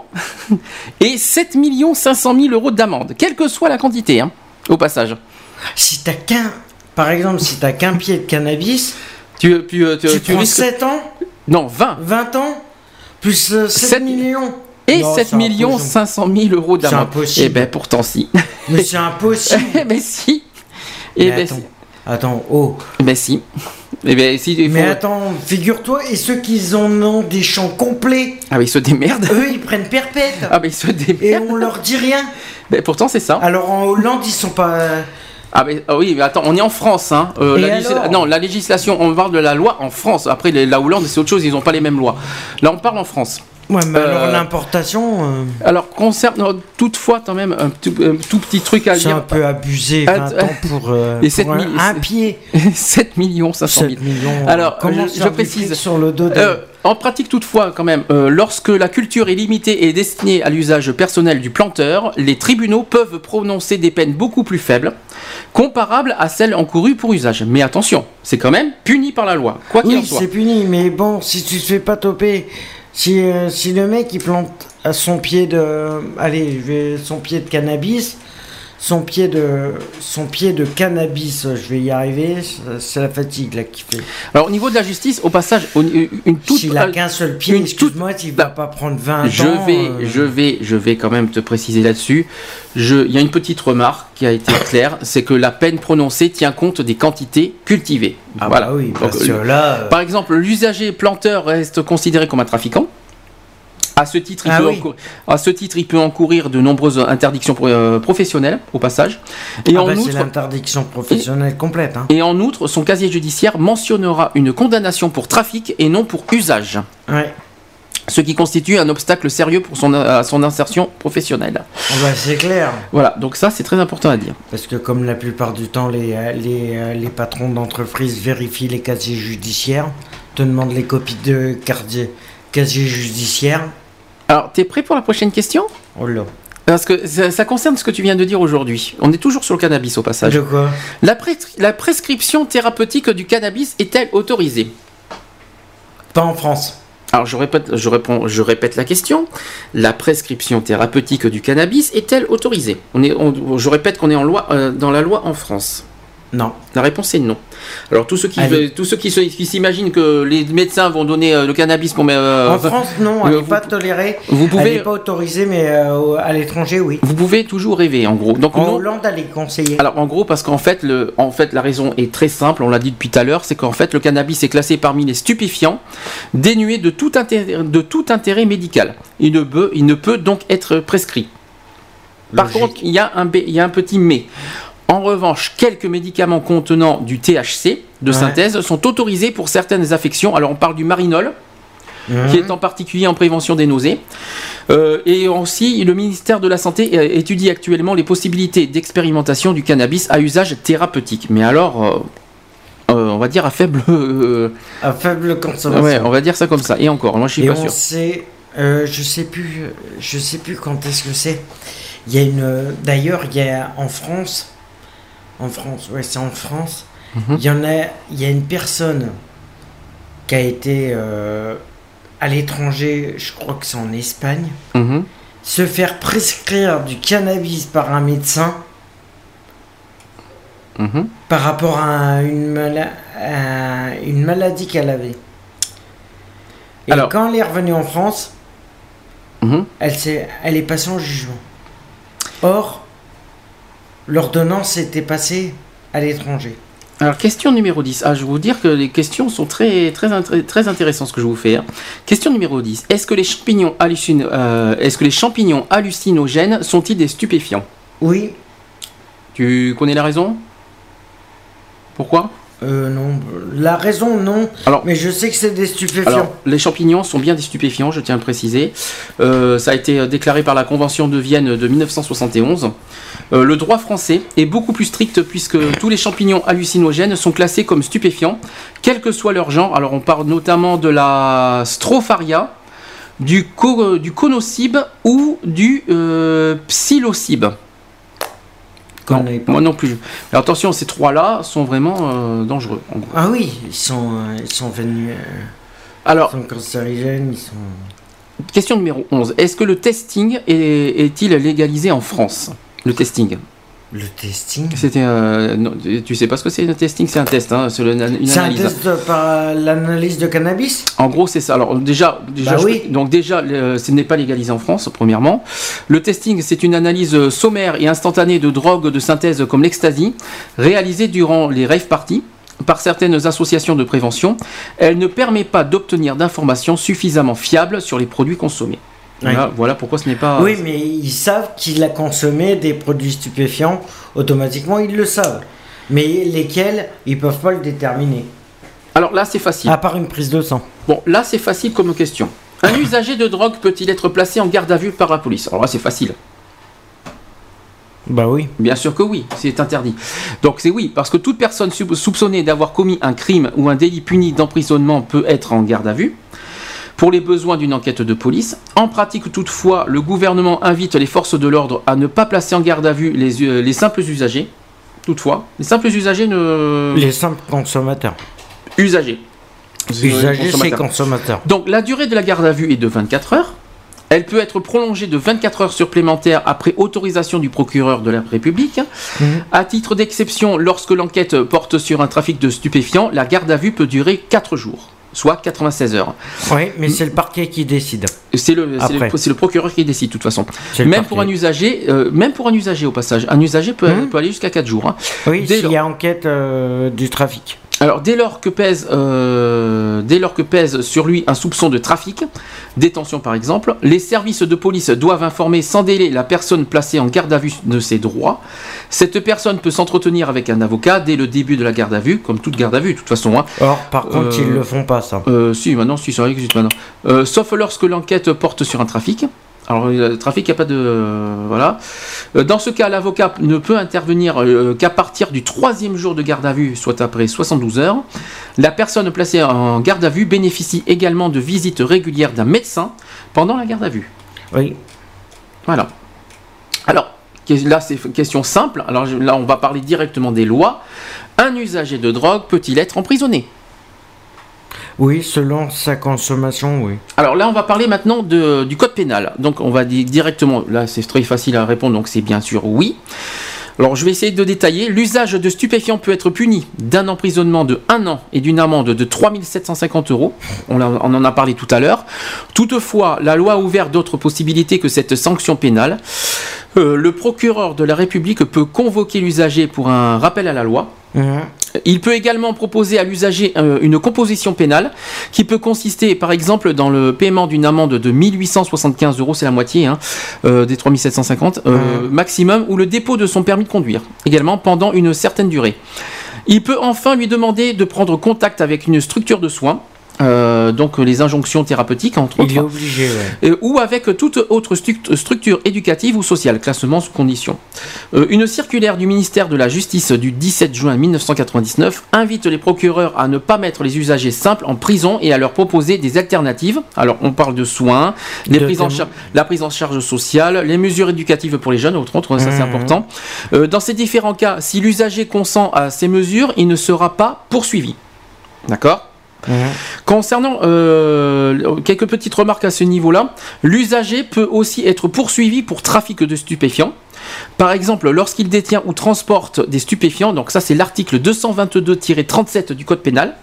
et 7 500 000 euros d'amende, quelle que soit la quantité, hein, au passage. Si t'as qu'un. Par exemple, si t'as qu'un pied de cannabis, Tu, tu, tu, tu, tu prends risques- 7 ans Non, 20. 20 ans Plus euh, 7, Sept- millions Et Non, 7 c'est impossible. 500 000 euros C'est d'amende. impossible. Eh ben pourtant si. Mais c'est impossible ben si. Eh Mais ben attends. si. Attends, oh Eh ben si. Eh ben si. il faut- Mais attends, figure-toi, et ceux qui en ont des champs complets, Ah mais ils se démerdent. eux ils prennent perpète Ah mais ils se Et démerdent. on leur dit rien Ben, pourtant c'est ça. Alors en Hollande, ils sont pas. Ah, mais, ah oui, mais attends, on est en France. Hein. Euh, Et la non, la législation, on parle de la loi en France. Après, les- la Hollande, c'est autre chose, ils n'ont pas les mêmes lois. Là, on parle en France. Ouais, mais alors Euh, l'importation, euh, Alors, concernant toutefois, quand même, un tout, un tout petit truc à c'est dire. un peu abusé. Ah, 20 ans pour, euh, Et pour 7 un, pied. 7 millions 500 000. 7 millions. Alors, comment je- précise. sur le dos en pratique, toutefois, quand même, euh, lorsque la culture est limitée et destinée à l'usage personnel du planteur, les tribunaux peuvent prononcer des peines beaucoup plus faibles, comparables à celles encourues pour usage. Mais attention, c'est quand même puni par la loi, quoi qu'il en Oui, soit. c'est puni, mais bon, si tu te fais pas toper, si, euh, si le mec il plante à son pied de, allez, je vais son pied de cannabis, son pied de, son pied de cannabis, je vais y arriver, c'est- la fatigue là qui fait. Alors, au niveau de la justice, au passage, au- une toute. S'il a qu'un seul pied, excuse-moi, il va pas prendre 20 Je ans. vais, euh, je vais, je vais quand même te préciser là-dessus. Je- Il y a une petite remarque qui a été claire, c'est que la peine prononcée tient compte des quantités cultivées. Ah voilà. bah oui, Donc, parce que euh, là, euh, Par exemple, l'usager planteur reste considéré comme un trafiquant. À ce, titre, il Ah peut oui. encourir, à ce titre, il peut encourir de nombreuses interdictions euh, professionnelles, au passage. Et, ah en bah, c'est outre, l'interdiction professionnelle complète. Hein. et en outre, son casier judiciaire mentionnera une condamnation pour trafic et non pour usage. Ouais. Ce qui constitue un obstacle sérieux pour son, à son insertion professionnelle. Ah bah, c'est clair. Voilà, donc ça c'est très important à dire. Parce que comme la plupart du temps, les, euh, les, euh, les patrons d'entreprise vérifient les casiers judiciaires, te demandent les copies de casier, casier judiciaire. Alors, t'es prêt pour la prochaine question Oh là. Parce que ça, ça concerne ce que tu viens de dire aujourd'hui. On est toujours sur le cannabis au passage. De quoi La, pres- la prescription thérapeutique du cannabis est-elle autorisée? Pas en France. Alors je répète, je, réponds, je répète la question. La prescription thérapeutique du cannabis est-elle autorisée? On est, on- Je répète qu'on est en loi, euh, dans la loi en France. Non. La réponse est non. Alors tous ceux qui, Allez. tous ceux qui, se- qui s'imaginent que les médecins vont donner euh, le cannabis pour... euh, en France, non, elle euh, n'est vous- pas tolérée. vous Elle pouvez- n'est pas autorisée, mais euh, à l'étranger, oui. Vous pouvez toujours rêver, en gros. Donc, En non- Hollande, elle est conseillée. Alors en gros parce qu'en fait, le, en fait la raison est très simple, on l'a dit depuis tout à l'heure, c'est qu'en fait le cannabis est classé parmi les stupéfiants dénués de tout intérêt, de tout intérêt médical. Il ne, peut, il ne peut donc être prescrit. Par Logique. contre, il y, a un, il y a un petit mais. En revanche, quelques médicaments contenant du THC de Ouais. synthèse sont autorisés pour certaines affections. Alors on parle du marinol, Mhm. qui est en particulier en prévention des nausées. Euh, et aussi, le ministère de la Santé euh, étudie actuellement les possibilités d'expérimentation du cannabis à usage thérapeutique. Mais alors, euh, euh, on va dire à faible... À faible consommation. ouais, on va dire ça comme ça. Et encore, moi je suis Et pas on sûr. sait, je sais plus, je sais plus quand est-ce que c'est. Il y a une, d'ailleurs, il y a en France, en France, ouais, c'est en France. Mhm. Il y en a, il y a une personne qui a été euh, à l'étranger, je crois que c'est en Espagne, Mhm. se faire prescrire du cannabis par un médecin Mhm. par rapport à une, mala- à une maladie qu'elle avait. Et Alors- quand elle est revenue en France, elle, s'est- elle est passée en jugement. Or, l'ordonnance était passée à l'étranger. Alors, question numéro 10. Ah, je vais vous dire que les questions sont très, très, très intéressantes ce que je vais vous faire. Question numéro 10. Est-ce que les champignons, hallucin- euh, est-ce que les champignons hallucinogènes sont-ils des stupéfiants? Oui, Tu connais la raison? Pourquoi? Euh, non. La raison, non. Alors- mais je sais que c'est des stupéfiants. Alors, les champignons sont bien des stupéfiants, je tiens à le préciser. Euh, ça a été euh, déclaré par la Convention de Vienne de 1971. Euh, le droit français est beaucoup plus strict puisque tous les champignons hallucinogènes sont classés comme stupéfiants, quel que soit leur genre. Alors, on parle notamment de la stropharia, du, co- du ou du euh, Non, pas. moi non plus. Mais attention, ces trois-là sont vraiment euh, dangereux. en gros. Ah oui, ils sont, euh, ils sont venus. euh, Alors, ils sont cancérigènes, ils sont. Question numéro 11. Est-ce que le testing est- est-il légalisé en France Le testing? Le testing. C'était. euh, non, tu sais pas ce que c'est le testing? C'est un test, hein, c'est le- une C'est un analyse. test par l'analyse de cannabis? En gros, c'est ça. Alors déjà, déjà Bah je- oui. donc déjà, le- ce n'est pas légalisé en France, premièrement. Le testing, c'est une analyse euh, sommaire et instantanée de drogues de synthèse comme l'ecstasy, réalisée durant les rave parties par certaines associations de prévention. Elle ne permet pas d'obtenir d'informations suffisamment fiables sur les produits consommés. Voilà, voilà pourquoi ce n'est pas. Oui, mais ils savent qu'il a consommé des produits stupéfiants. Automatiquement, ils le savent. Mais lesquels, ils peuvent pas le déterminer. Alors là, c'est facile. À part une prise de sang. Bon, là, c'est facile comme question. Un usager de drogue peut-il être placé en garde à vue par la police? Alors là, c'est facile. Bah oui. Bien sûr que oui, c'est interdit. Donc c'est oui, parce que toute personne sou- soupçonnée d'avoir commis un crime ou un délit puni d'emprisonnement peut être en garde à vue pour les besoins d'une enquête de police. En pratique, toutefois, le gouvernement invite les forces de l'ordre à ne pas placer en garde à vue les, euh, les simples usagers. Toutefois, les simples usagers ne... Les simples consommateurs. Usagers. Usagers, c'est Consommateurs. consommateurs. Donc la durée de la garde à vue est de 24 heures. Elle peut être prolongée de 24 heures supplémentaires après autorisation du procureur de la République. Mhm. À titre d'exception, lorsque l'enquête porte sur un trafic de stupéfiants, la garde à vue peut durer 4 jours, soit 96 heures. Oui, mais c'est le parquet qui décide. C'est le, c'est le- le procureur qui décide de toute façon. Même pour un usager, euh, même pour un usager au passage, un usager peut, peut aller jusqu'à 4 jours. hein. Oui, s'il y a enquête euh, du trafic. Alors dès lors que pèse, euh, dès lors que pèse sur lui un soupçon de trafic, détention par exemple, les services de police doivent informer sans délai la personne placée en garde à vue de ses droits. Cette personne peut s'entretenir avec un avocat dès le début de la garde à vue, comme toute garde à vue de toute façon. hein. Or, par contre, Euh, ils le font pas, ça. Euh, si, maintenant, si, ça existe maintenant. Euh, sauf lorsque l'enquête porte sur un trafic. Alors, le trafic, il n'y a pas de. euh, voilà. Euh, Dans ce cas, l'avocat ne peut intervenir euh, qu'à partir du troisième jour de garde à vue, soit après 72 heures. La personne placée en garde à vue bénéficie également de visites régulières d'un médecin pendant la garde à vue. Oui. Voilà. Alors, là, c'est une question simple. Alors, là, on va parler directement des lois. Un usager de drogue peut-il être emprisonné? Oui, selon sa consommation, oui. Alors là, on va parler maintenant de- du code pénal. Donc on va dire directement, là c'est très facile à répondre, donc c'est bien sûr oui. Alors je vais essayer de détailler. L'usage de stupéfiants peut être puni d'un emprisonnement de 1 an et d'une amende de 3750 euros. On, en a parlé tout à l'heure. Toutefois, la loi a ouvert d'autres possibilités que cette sanction pénale. Euh, le procureur de la République peut convoquer l'usager pour un rappel à la loi. Mhm. Il peut également proposer à l'usager euh, une composition pénale qui peut consister par exemple dans le paiement d'une amende de 1875 euros, c'est la moitié hein, euh, des 3750 euh, maximum, ou le dépôt de son permis de conduire, également pendant une certaine durée. Il peut enfin lui demander de prendre contact avec une structure de soins. Euh, donc les injonctions thérapeutiques entre Il autres, est obligé, ouais. euh, ou avec toute autre structure éducative ou sociale, classement sous condition. Euh, une circulaire du ministère de la Justice du 17 juin 1999 invite les procureurs à ne pas mettre les usagers simples en prison et à leur proposer des alternatives. Alors, on parle de soins, les De prises en témoins. charge- la prise en charge sociale, les mesures éducatives pour les jeunes, entre autres, ça c'est Mhm. important. Euh, dans ces différents cas, si l'usager consent à ces mesures, il ne sera pas poursuivi. D'accord? Mhm. Concernant euh, quelques petites remarques à ce niveau-là, l'usager peut aussi être poursuivi pour trafic de stupéfiants. Par exemple, lorsqu'il détient ou transporte des stupéfiants, donc ça c'est l'article 222-37 du Code pénal.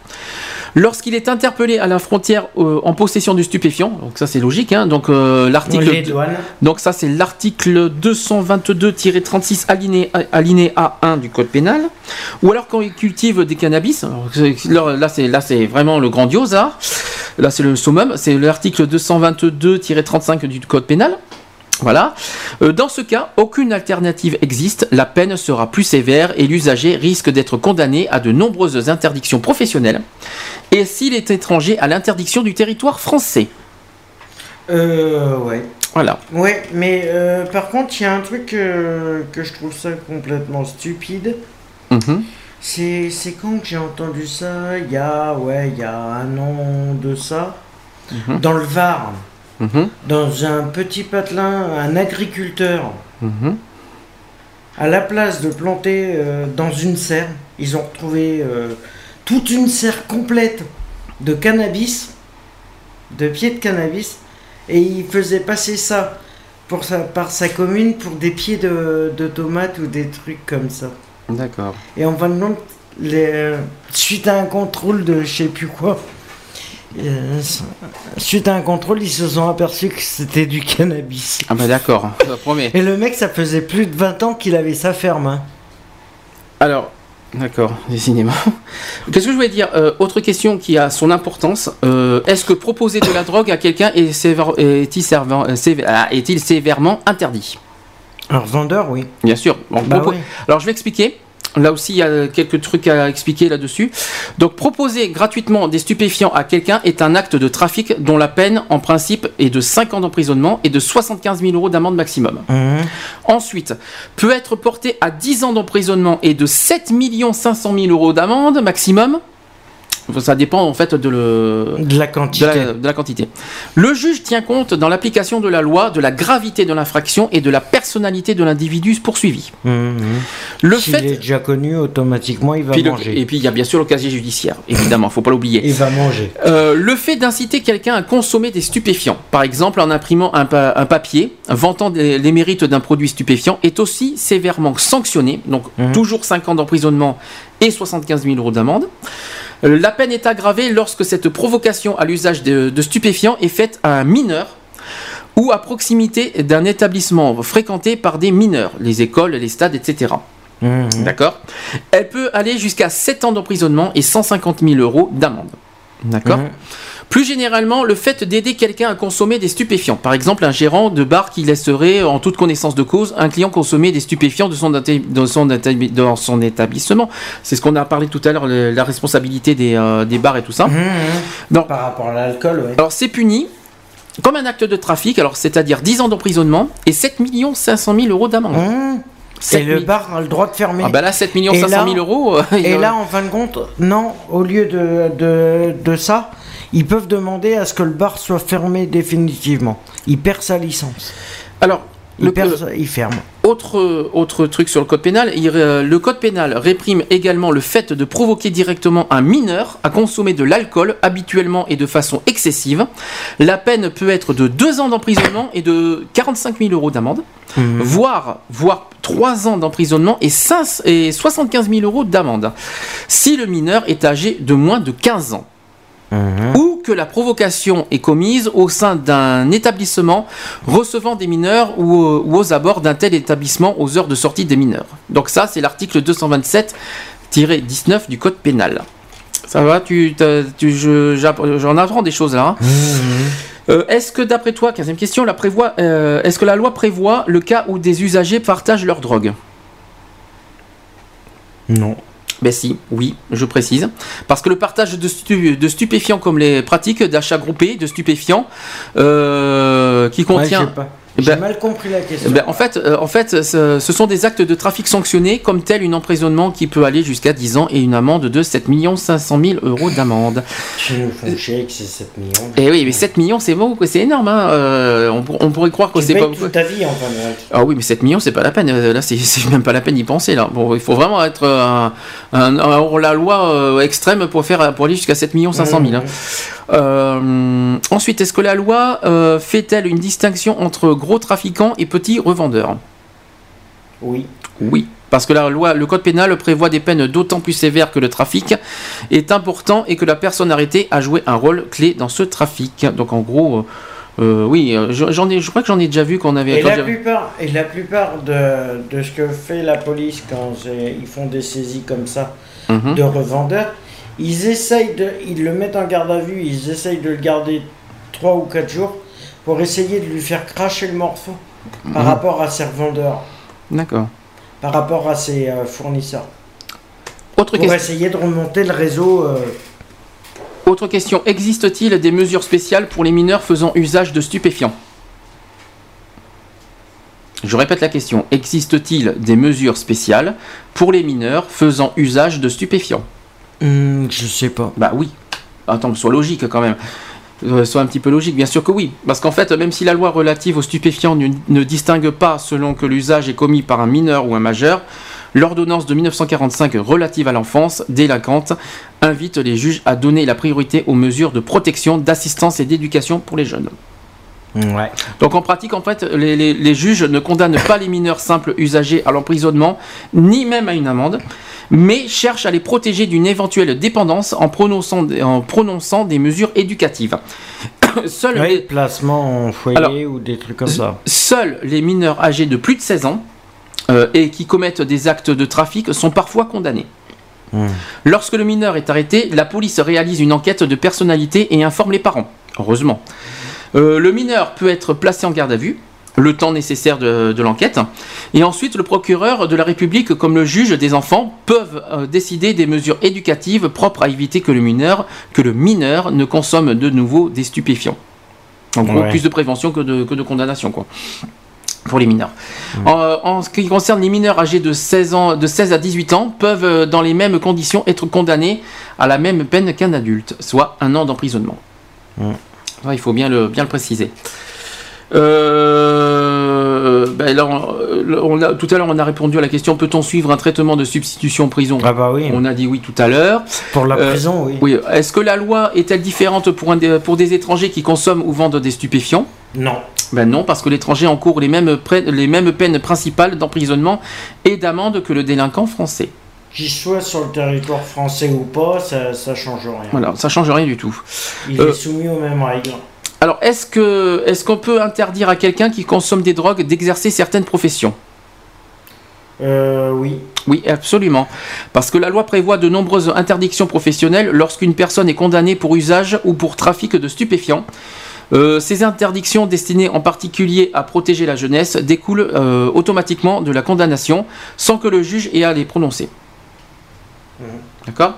Lorsqu'il est interpellé à la frontière euh, en possession de stupéfiants, donc ça c'est logique, hein, donc euh, l'article donc ça c'est l'article 222-36 alinéa, alinéa 1 du code pénal. Ou alors quand il cultive des cannabis, c'est- là là, c'est là c'est vraiment le grandiose hein. Là c'est le summum, c'est l'article 222-35 du code pénal. Voilà. Euh, dans ce cas, aucune alternative existe, la peine sera plus sévère et l'usager risque d'être condamné à de nombreuses interdictions professionnelles. Et s'il est étranger, à l'interdiction du territoire français. Euh, ouais. Voilà. Ouais, mais euh, par contre, il y a un truc euh, que je trouve ça complètement stupide. Mhm. C'est c'est quand que j'ai entendu ça? Il y a, ouais, il y a un an de ça. Mhm. Dans le Var, Mhm. dans un petit patelin, un agriculteur, Mhm. à la place de planter euh, dans une serre, ils ont retrouvé euh, toute une serre complète de cannabis, de pieds de cannabis, et ils faisaient passer ça pour sa, par sa commune pour des pieds de, de tomates ou des trucs comme ça. D'accord. Et en fin de compte, les- suite à un contrôle de je sais plus quoi, euh, suite à un contrôle, ils se sont aperçus que c'était du cannabis. Ah bah d'accord, ça promet. Et le mec, ça faisait plus de 20 ans qu'il avait sa ferme. hein. Alors, d'accord, décidément. Qu'est-ce que je voulais dire Euh, Autre question qui a son importance. Euh, Est-ce que proposer de la drogue à quelqu'un est sévère- est-il servant- euh, ah, est-il sévèrement interdit? Alors, vendeur, oui. Bien sûr. Bon, Bah propo- oui. Alors je vais expliquer. Là aussi, il y a quelques trucs à expliquer là-dessus. Donc, proposer gratuitement des stupéfiants à quelqu'un est un acte de trafic dont la peine, en principe, est de 5 ans d'emprisonnement et de 75 000 euros d'amende maximum. Ensuite, peut être porté à 10 ans d'emprisonnement et de 7 500 000 euros d'amende maximum. Ça dépend en fait de, le, De la quantité. de la, de la quantité. Le juge tient compte dans l'application de la loi de la gravité de l'infraction et de la personnalité de l'individu poursuivi. Le S'il fait est déjà connu, automatiquement, il va puis le- manger. et puis il y a bien sûr le casier judiciaire, évidemment, faut pas l'oublier. Il va manger. Euh, le fait d'inciter quelqu'un à consommer des stupéfiants, par exemple en imprimant un, pa- un papier vantant des- les mérites d'un produit stupéfiant, est aussi sévèrement sanctionné, donc toujours 5 ans d'emprisonnement et 75 000 euros d'amende. Euh, La peine est aggravée lorsque cette provocation à l'usage de, de stupéfiants est faite à un mineur ou à proximité d'un établissement fréquenté par des mineurs, les écoles, les stades, etc. D'accord? Elle peut aller jusqu'à 7 ans d'emprisonnement et 150 000 euros d'amende. D'accord? Mhm. Plus généralement, le fait d'aider quelqu'un à consommer des stupéfiants. Par exemple, un gérant de bar qui laisserait, en toute connaissance de cause, un client consommer des stupéfiants de son, dans son établissement. C'est ce qu'on a parlé tout à l'heure, la responsabilité des, euh, des bars et tout ça. Donc, Par rapport à l'alcool, oui. alors c'est puni comme un acte de trafic, alors c'est-à-dire 10 ans d'emprisonnement et 7 500 000 euros d'amende. Mmh. 7 Et le 000. bar a le droit de fermer. Ah bah là, 7 Et 500 là- 000 euros. euh, Et là, en fin de compte, non, au lieu de, de, de ça, ils peuvent demander à ce que le bar soit fermé définitivement. Il perd sa licence. Alors, Il, le, perd euh, il ferme. autre, autre truc sur le code pénal, il, euh, le code pénal réprime également le fait de provoquer directement un mineur à consommer de l'alcool habituellement et de façon excessive. La peine peut être de 2 ans d'emprisonnement et de 45 000 euros d'amende, voire, voire 3 ans d'emprisonnement et, 5 et 75 000 euros d'amende, si le mineur est âgé de moins de 15 ans ou que la provocation est commise au sein d'un établissement recevant des mineurs ou, euh, ou aux abords d'un tel établissement aux heures de sortie des mineurs. Donc ça, c'est l'article 227-19 du Code pénal. Ça va, tu, tu- je- j'en apprends des choses là. hein. Euh, est-ce que d'après toi, 15 question, la prévoit, euh, est-ce que la loi prévoit le cas où des usagers partagent leur drogue Non. Ben si, oui, je précise. Parce que le partage de, stu- de stupéfiants comme les pratiques d'achat groupé de stupéfiants euh, qui contient... J'ai ben- mal compris la question. Ben, en fait, euh, en fait ce, ce sont des actes de trafic sanctionnés comme tel un emprisonnement qui peut aller jusqu'à 10 ans et une amende de 7 500 000 euros d'amende. Tu nous font chier que c'est 7 millions. Et oui, mais 7 millions, c'est beaucoup, c'est énorme. hein. Euh, on, on pourrait croire que c'est pas toute beaucoup. ta vie en fin de. Ah oui, mais 7 millions, c'est pas la peine. Euh, Là, c'est même pas la peine d'y penser. Là. Bon, il faut vraiment être un, un- un hors-la-loi euh, extrême pour, faire, pour aller jusqu'à 7 500 000. hein. Euh, ensuite, est-ce que la loi euh, fait-elle une distinction entre gros trafiquants et petits revendeurs? Oui. Oui. Parce que la loi, le code pénal prévoit des peines d'autant plus sévères que le trafic est important et que la personne arrêtée a joué un rôle clé dans ce trafic. Donc en gros, euh, oui, je- j'en ai, je crois que j'en ai déjà vu qu'on avait. Et la, plupart, et la plupart de, de ce que fait la police quand ils font des saisies comme ça Mhm. de revendeurs, ils essayent de, ils le mettent en garde à vue, ils essayent de le garder 3 ou 4 jours pour essayer de lui faire cracher le morceau par Mhm. rapport à ses revendeurs, D'accord. par rapport à ses euh, fournisseurs. Autre Pour question. essayer de remonter le réseau. euh, Autre question. Existe-t-il des mesures spéciales pour les mineurs faisant usage de stupéfiants? Je répète la question. Existe-t-il des mesures spéciales pour les mineurs faisant usage de stupéfiants? Hmm, je sais pas. Bah oui. Attends, sois logique quand même. Euh, sois un petit peu logique, bien sûr que oui. Parce qu'en fait, même si la loi relative aux stupéfiants ne, ne distingue pas selon que l'usage est commis par un mineur ou un majeur, l'ordonnance de 1945 relative à l'enfance délinquante invite les juges à donner la priorité aux mesures de protection, d'assistance et d'éducation pour les jeunes. Ouais. Donc en pratique, en fait, les, les- les juges ne condamnent pas les mineurs simples usagers à l'emprisonnement, ni même à une amende, mais cherchent à les protéger d'une éventuelle dépendance en prononçant, en prononçant des mesures éducatives. Seuls, les, placement en foyer Alors, ou des trucs comme ça. seuls les mineurs âgés de plus de 16 ans euh, et qui commettent des actes de trafic sont parfois condamnés. Hmm. Lorsque le mineur est arrêté, la police réalise une enquête de personnalité et informe les parents. Heureusement. Euh, le mineur peut être placé en garde à vue le temps nécessaire de, de l'enquête. Et ensuite, le procureur de la République, comme le juge des enfants, peuvent euh, décider des mesures éducatives propres à éviter que le mineur, que le mineur ne consomme de nouveau des stupéfiants. En gros, Ouais. plus de prévention que de, que de condamnation, quoi. Pour les mineurs. En, en ce qui concerne les mineurs âgés de 16, ans, de 16 à 18 ans, peuvent, euh, dans les mêmes conditions, être condamnés à la même peine qu'un adulte, soit un an d'emprisonnement. Il faut bien le, bien le préciser. Euh, ben là, on- on a- tout à l'heure, on a répondu à la question peut-on suivre un traitement de substitution prison? Ah bah oui. On a dit oui tout à l'heure. Pour la Euh, prison, oui. Oui. Est-ce que la loi est-elle différente pour, un des- pour des étrangers qui consomment ou vendent des stupéfiants? Non. Ben non, parce que l'étranger encourt les mêmes, pré- les mêmes peines principales d'emprisonnement et d'amende que le délinquant français. Qu'il soit sur le territoire français ou pas, ça, ça change rien. Voilà, ça change rien du tout. Il Euh, est soumis aux mêmes règles. Alors, est-ce que est-ce qu'on peut interdire à quelqu'un qui consomme des drogues d'exercer certaines professions? Euh, oui. Oui, absolument. Parce que la loi prévoit de nombreuses interdictions professionnelles lorsqu'une personne est condamnée pour usage ou pour trafic de stupéfiants. Euh, ces interdictions destinées en particulier à protéger la jeunesse découlent euh, automatiquement de la condamnation sans que le juge ait à les prononcer. D'accord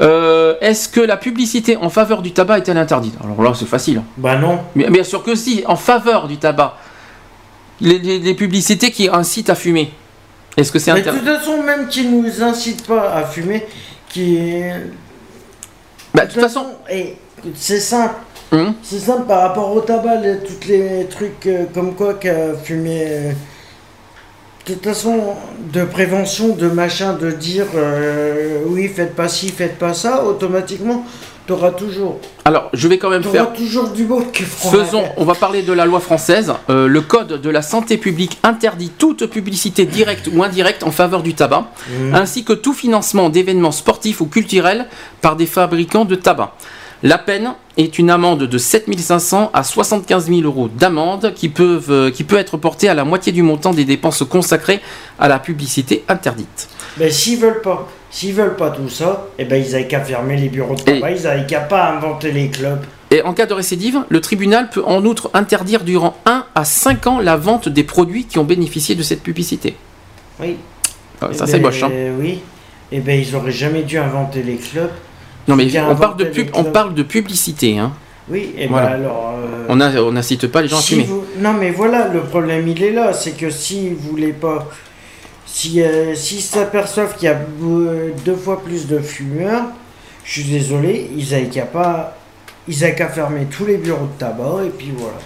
Euh, Est-ce que la publicité en faveur du tabac est-elle interdite? Alors là, c'est facile. Bah non. Mais bien sûr que si, en faveur du tabac. Les, les- les publicités qui incitent à fumer. Est-ce que c'est Mais de interdit? toute façon, même qui nous incite pas à fumer, qui. Bah, de toute façon. et c'est simple. Hum C'est simple par rapport au tabac, les, tous les trucs euh, comme quoi qu'à fumer. euh, de toute façon, de prévention, de machin, de dire euh, oui, faites pas ci, faites pas ça, automatiquement, t'auras toujours. Alors, je vais quand même faire. toujours du qui fera- Faisons, on va parler de la loi française. Euh, le code de la santé publique interdit toute publicité directe ou indirecte en faveur du tabac, Mhm. ainsi que tout financement d'événements sportifs ou culturels par des fabricants de tabac. La peine est une amende de 7500 à 75 000 euros d'amende qui, peuvent, euh, qui peut être portée à la moitié du montant des dépenses consacrées à la publicité interdite. Mais s'ils veulent pas, s'ils veulent pas tout ça, eh ben ils avaient qu'à fermer les bureaux de tabac, ils avaient qu'à pas inventer les clubs. Et en cas de récidive, le tribunal peut en outre interdire durant 1 à 5 ans la vente des produits qui ont bénéficié de cette publicité. Oui. Ah, Ça, Eh c'est ben, moche. hein. Oui. Eh ben ils auraient jamais dû inventer les clubs. Non, mais on parle, de inventé pub, les on clubs. parle de publicité. Hein. Oui, et Voilà. ben alors. euh, On a- on n'incite pas les gens à si fumer. vous- Non mais voilà, le problème il est là, c'est que si vous voulez pas. Si, euh, s'ils s'aperçoivent qu'il y a euh, deux fois plus de fumeurs, je suis désolé, ils avaient qu'à pas. Ils qu'à fermer tous les bureaux de tabac et puis voilà.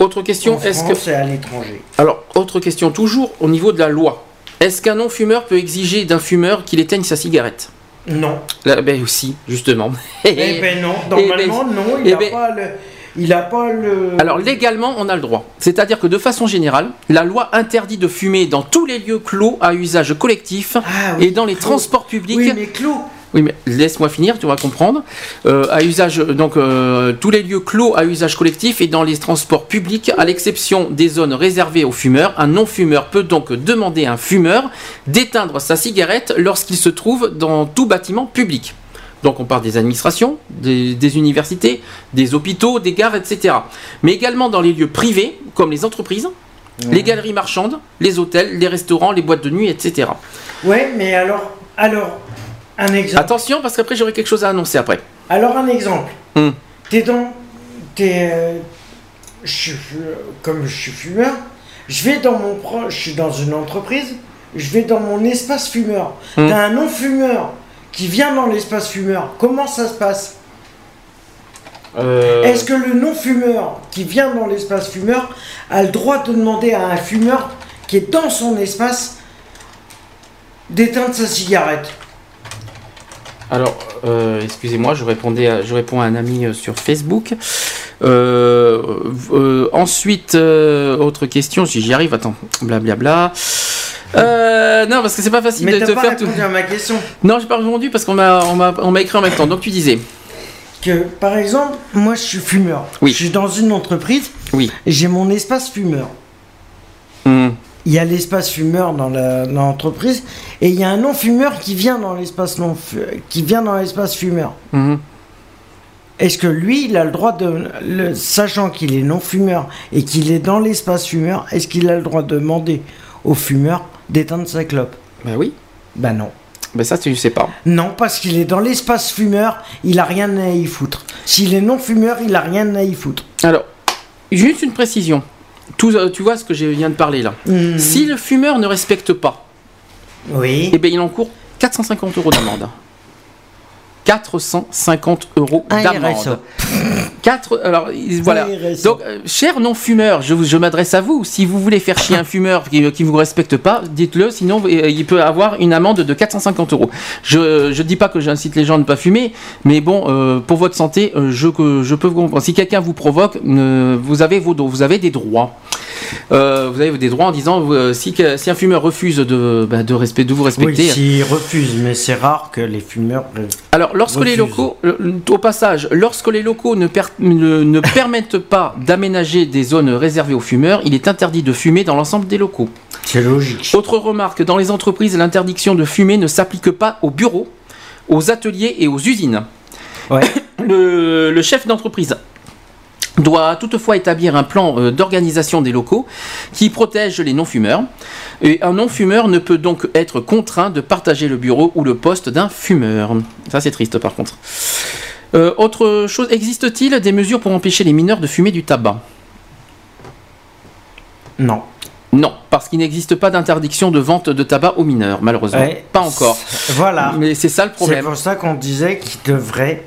Autre question, est-ce que. et à l'étranger. Alors, autre question, toujours au niveau de la loi. Est-ce qu'un non-fumeur peut exiger d'un fumeur qu'il éteigne sa cigarette? Non. Là, ben aussi, justement. Eh ben non, Eh normalement ben- non, il eh n'a ben- pas le. Il a pas le. Alors légalement, on a le droit. C'est-à-dire que de façon générale, la loi interdit de fumer dans tous les lieux clos à usage collectif Ah oui, et dans les clos. transports publics. Oui, mais clos. Oui, mais laisse-moi finir, tu vas comprendre. Euh, à usage, donc euh, tous les lieux clos à usage collectif et dans les transports publics, à l'exception des zones réservées aux fumeurs, un non-fumeur peut donc demander à un fumeur d'éteindre sa cigarette lorsqu'il se trouve dans tout bâtiment public. Donc on parle des administrations, des, des universités, des hôpitaux, des gares, etc. Mais également dans les lieux privés, comme les entreprises, les galeries marchandes, les hôtels, les restaurants, les boîtes de nuit, etc. Ouais, mais alors. Alors. Un exemple. Attention, parce qu'après j'aurai quelque chose à annoncer après. Alors un exemple. Hmm. T'es dans. T'es. euh, je comme je suis fumeur, je vais dans mon je suis dans une entreprise, je vais dans mon espace fumeur. Hmm. T'as un non-fumeur qui vient dans l'espace fumeur. Comment ça se passe? Euh, Est-ce que le non-fumeur qui vient dans l'espace fumeur a le droit de demander à un fumeur qui est dans son espace d'éteindre sa cigarette? Alors, euh, excusez-moi, je répondais, à- je réponds à un ami euh, sur Facebook. Euh, euh, ensuite, autre question, si j'y arrive, attends, blablabla. Non, parce que c'est pas facile Mais de te pas faire tout. à ma question. Non, j'ai pas répondu parce qu'on m'a, on m'a, on m'a écrit en même temps. Donc tu disais. que, par exemple, moi je suis fumeur. Oui. Je suis dans une entreprise. Oui. J'ai mon espace fumeur. Hmm. Il y a l'espace fumeur dans l'entreprise et il y a un non fumeur qui vient dans l'espace non qui vient dans l'espace fumeur. Mhm. est-ce que lui, il a le droit de, le- sachant qu'il est non-fumeur et qu'il est dans l'espace fumeur, est-ce qu'il a le droit de demander aux fumeurs d'éteindre sa clope? Ben oui. Ben non. Ben ça, tu sais pas. Non, parce qu'il est dans l'espace fumeur, il a rien à y foutre. S'il est non-fumeur, il a rien à y foutre. Alors, juste une précision. Tout, euh, tu vois ce que je viens de parler là. Mhm. Si le fumeur ne respecte pas, Oui. eh ben, il encourt 450 euros d'amende. 450 euros d'amende. 4, alors il- voilà. Donc, euh, cher non-fumeur, je, vous- je m'adresse à vous. Si vous voulez faire chier un fumeur qui ne vous respecte pas, dites-le, sinon euh, il peut avoir une amende de 450 euros. Je ne dis pas que j'incite les gens à ne pas fumer, mais bon, euh, pour votre santé, euh, je, que- je peux vous comprendre. Si quelqu'un vous provoque, vous, avez vos, vous avez des droits. Euh, vous avez des droits en disant euh, si, que- si un fumeur refuse de, bah, de, respect, de vous respecter. Oui, s'il refuse, mais c'est rare que les fumeurs. Alors, lorsque les locaux, au passage, lorsque les locaux ne, per- ne- ne permettent pas d'aménager des zones réservées aux fumeurs, il est interdit de fumer dans l'ensemble des locaux. C'est logique. Autre remarque, dans les entreprises, l'interdiction de fumer ne s'applique pas aux bureaux, aux ateliers et aux usines. Ouais. Le, le chef d'entreprise doit toutefois établir un plan euh, d'organisation des locaux qui protège les non-fumeurs. Et un non-fumeur ne peut donc être contraint de partager le bureau ou le poste d'un fumeur. Ça c'est triste par contre. Euh, autre chose, existe-t-il des mesures pour empêcher les mineurs de fumer du tabac? Non. Non, parce qu'il n'existe pas d'interdiction de vente de tabac aux mineurs, malheureusement. Ouais. Pas encore. Voilà. Mais c'est ça le C'est problème. pour ça qu'on disait qu'il devrait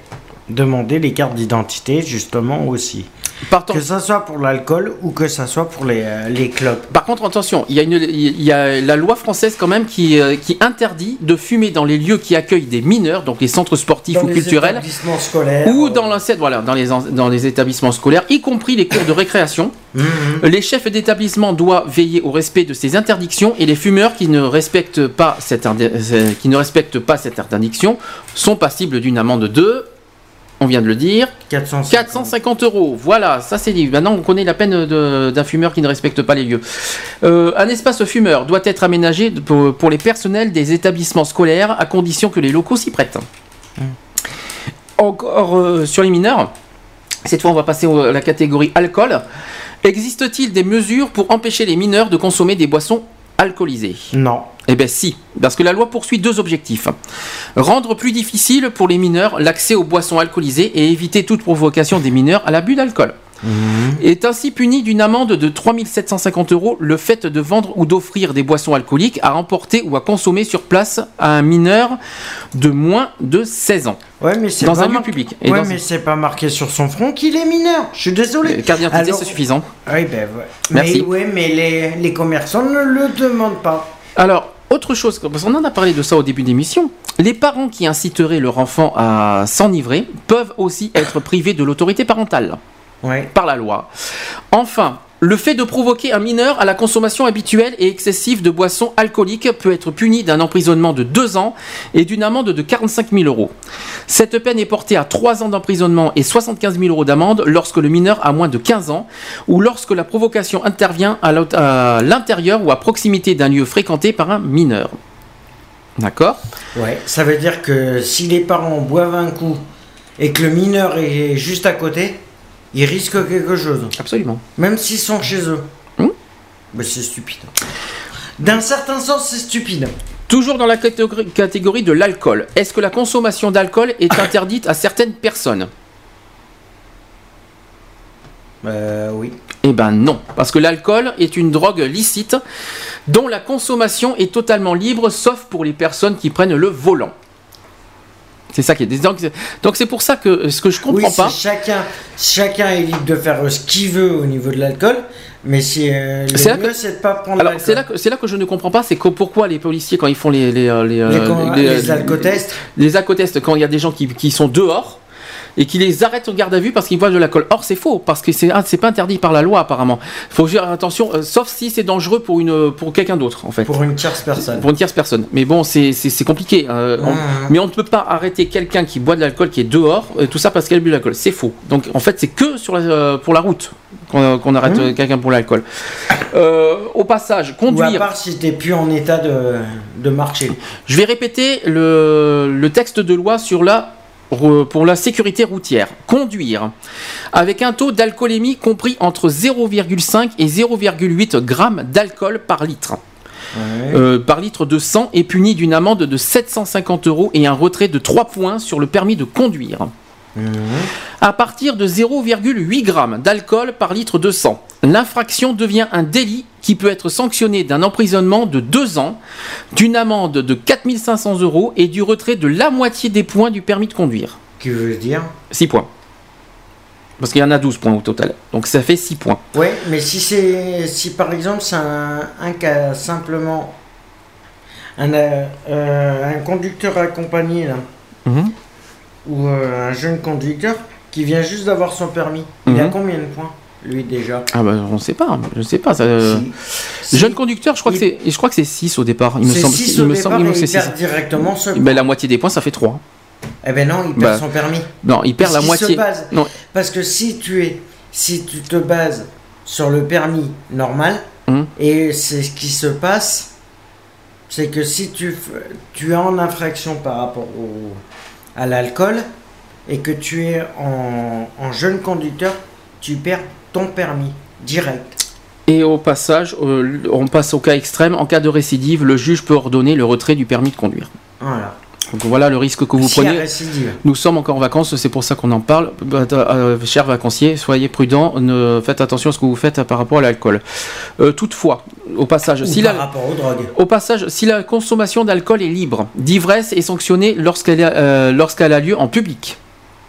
demander les cartes d'identité, justement, aussi. Partant- Que ça soit pour l'alcool ou que ça soit pour les, euh, les clopes. Par contre, attention, il y, a une- il y a la loi française quand même qui, euh, qui interdit de fumer dans les lieux qui accueillent des mineurs, donc les centres sportifs Dans ou les culturels, établissements scolaires. ou euh, dans, l'assiette, voilà, dans, les, dans les établissements scolaires, y compris les cours de récréation. mhm. Les chefs d'établissement doivent veiller au respect de ces interdictions et les fumeurs qui ne respectent pas cette, euh, qui ne respectent pas cette interdiction sont passibles d'une amende de, on vient de le dire, 450. 450 euros. Voilà, ça c'est dit. Maintenant, on connaît la peine d'un fumeur qui ne respecte pas les lieux. Euh, un espace fumeur doit être aménagé pour, pour les personnels des établissements scolaires à condition que les locaux s'y prêtent. Encore euh, sur les mineurs, cette fois on va passer à la catégorie alcool. Existe-t-il des mesures pour empêcher les mineurs de consommer des boissons Non. eh bien si, parce que la loi poursuit deux objectifs. Rendre plus difficile pour les mineurs l'accès aux boissons alcoolisées et éviter toute provocation des mineurs à l'abus d'alcool. Est ainsi puni d'une amende de 3750 euros le fait de vendre ou d'offrir des boissons alcooliques à emporter ou à consommer sur place à un mineur de moins de 16 ans. Ouais, mais c'est Dans pas un lieu public. Et ouais, dans- mais c'est pas marqué sur son front qu'il est mineur. Je suis désolé. Euh, Carte d'identité, Alors- c'est suffisant. Oui, ben ouais. Merci. Mais, ouais, mais les, les commerçants ne le demandent pas. Alors, autre chose, parce qu'on en a parlé de ça au début d'émission, les parents qui inciteraient leur enfant à s'enivrer peuvent aussi être privés de l'autorité parentale Ouais. par la loi. Enfin, le fait de provoquer un mineur à la consommation habituelle et excessive de boissons alcooliques peut être puni d'un emprisonnement de 2 ans et d'une amende de 45 000 euros. Cette peine est portée à 3 ans d'emprisonnement et 75 000 euros d'amende lorsque le mineur a moins de 15 ans ou lorsque la provocation intervient à l'intérieur ou à proximité d'un lieu fréquenté par un mineur. D'accord? Ouais. Ça veut dire que si les parents boivent un coup et que le mineur est juste à côté, ils risquent quelque chose. Absolument. Même s'ils sont chez eux. Hmm Mais c'est stupide. D'un certain sens, c'est stupide. Toujours dans la catégorie, catégorie de l'alcool, est-ce que la consommation d'alcool est interdite à certaines personnes? Euh, oui. Eh ben non, parce que l'alcool est une drogue licite dont la consommation est totalement libre, sauf pour les personnes qui prennent le volant. C'est ça qui est. Donc c'est- donc c'est pour ça que ce que je comprends pas. chacun, chacun est libre de faire ce qu'il veut au niveau de l'alcool, mais si, euh, C'est là mieux, que- c'est de pas prendre Alors c'est là que c'est là que je ne comprends pas, c'est que pourquoi les policiers quand ils font les les euh, les, Les euh, les- les alcotests. les alcotests, quand il y a des gens qui, qui sont dehors et qui les arrêtent en garde à vue parce qu'ils voient de l'alcool. Or c'est faux parce que c'est c'est pas interdit par la loi apparemment. Faut faire attention, euh, sauf si c'est dangereux pour une pour quelqu'un d'autre en fait. Pour une tierce personne. Pour une tierce personne. Mais bon, c'est c'est- c'est compliqué. euh, on- Mhm. mais on ne peut pas arrêter quelqu'un qui boit de l'alcool, qui est dehors, euh, tout ça parce qu'elle bu de l'alcool. C'est faux. Donc en fait, c'est que sur la, euh, pour la route qu'on qu'on arrête euh, quelqu'un pour l'alcool. Au passage, Ou à conduire. part si t'es plus en état de, de marcher. Je vais répéter le, le texte de loi sur la pour la sécurité routière. Conduire avec un taux d'alcoolémie compris entre 0,5 et 0,8 grammes d'alcool par litre. Euh, par litre de sang est puni d'une amende de 750 euros et un retrait de 3 points sur le permis de conduire. À partir de 0,8 grammes d'alcool par litre de sang, l'infraction devient un délit qui peut être sanctionné d'un emprisonnement de 2 ans, d'une amende de 4500 euros et du retrait de la moitié des points du permis de conduire. Qui veut dire 6 points. Parce qu'il y en a 12 points au total. Donc ça fait 6 points. Ouais, mais si c'est si par exemple c'est un, un cas simplement un, euh, euh, un conducteur accompagné là, Mhm. Ou euh, un jeune conducteur qui vient juste d'avoir son permis, il a Mhm. combien de points lui déjà? Ah bah on sait pas, je sais pas. Ça, euh, Si. Jeune conducteur, je crois que c'est, je crois que c'est 6 au départ. Il me semble, 6 il au me départ semble il perd six. directement ce Ben, la moitié des points, ça fait 3. Eh ben non, il perd Bah, son permis. Non, il perd Parce la moitié. base- Non. Parce que si tu es, si tu te bases sur le permis normal, Mhm. et c'est ce qui se passe, c'est que si tu, tu es en infraction par rapport au, à l'alcool et que tu es en, en jeune conducteur, tu perds ton permis direct. Et au passage, euh, on passe au cas extrême. En cas de récidive, le juge peut ordonner le retrait du permis de conduire. Voilà. Donc voilà le risque que vous prenez. Nous sommes encore en vacances, c'est pour ça qu'on en parle. Bah, euh, chers vacanciers, soyez prudents, ne faites attention à ce que vous faites par rapport à l'alcool. Euh, toutefois, au passage, Ou si par la, rapport aux drogues. au passage, si la consommation d'alcool est libre, d'ivresse est sanctionnée lorsqu'elle a, euh, lorsqu'elle a lieu en public.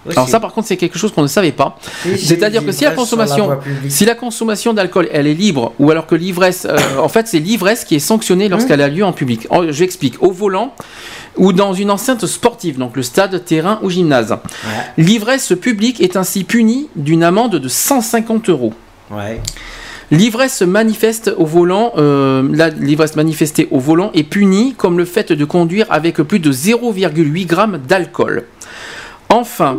Aussi. Alors ça, par contre, c'est quelque chose qu'on ne savait pas. C'est-à-dire que si la consommation, si la consommation d'alcool, elle est libre, ou alors que l'ivresse, euh, en fait, c'est l'ivresse qui est sanctionnée lorsqu'elle a lieu en public. Oh, je explique. Au volant ou dans une enceinte sportive, donc le stade, terrain ou gymnase. L'ivresse publique est ainsi punie d'une amende de 150 euros. Ouais. L'ivresse manifeste au volant, euh, l'ivresse manifestée au volant est punie comme le fait de conduire avec plus de 0,8 g d'alcool. Enfin,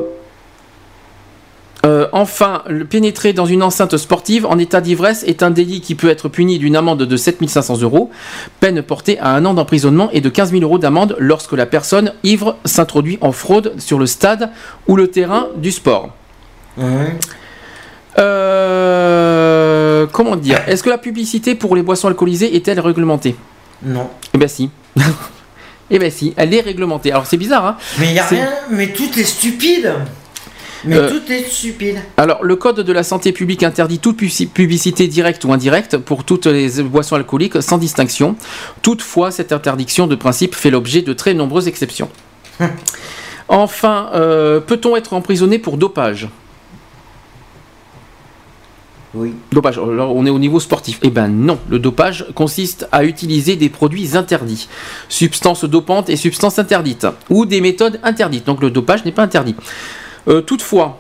euh, enfin, le pénétrer dans une enceinte sportive en état d'ivresse est un délit qui peut être puni d'une amende de 7500 euros, peine portée à un an d'emprisonnement et de 15 000 euros d'amende lorsque la personne ivre s'introduit en fraude sur le stade ou le terrain du sport. Euh, comment dire? Est-ce que la publicité pour les boissons alcoolisées est-elle réglementée? Non. Eh ben si. eh ben si, elle est réglementée. Alors c'est bizarre, hein? Mais il y a rien, mais tout est stupide. Mais Euh, tout est stupide. Alors, le Code de la santé publique interdit toute publici- publicité directe ou indirecte pour toutes les boissons alcooliques sans distinction. Toutefois, cette interdiction de principe fait l'objet de très nombreuses exceptions. enfin, euh, peut-on être emprisonné pour dopage? Oui. Dopage, alors on est au niveau sportif. Eh ben non, le dopage consiste à utiliser des produits interdits, substances dopantes et substances interdites, ou des méthodes interdites. Donc le dopage n'est pas interdit. Euh, toutefois,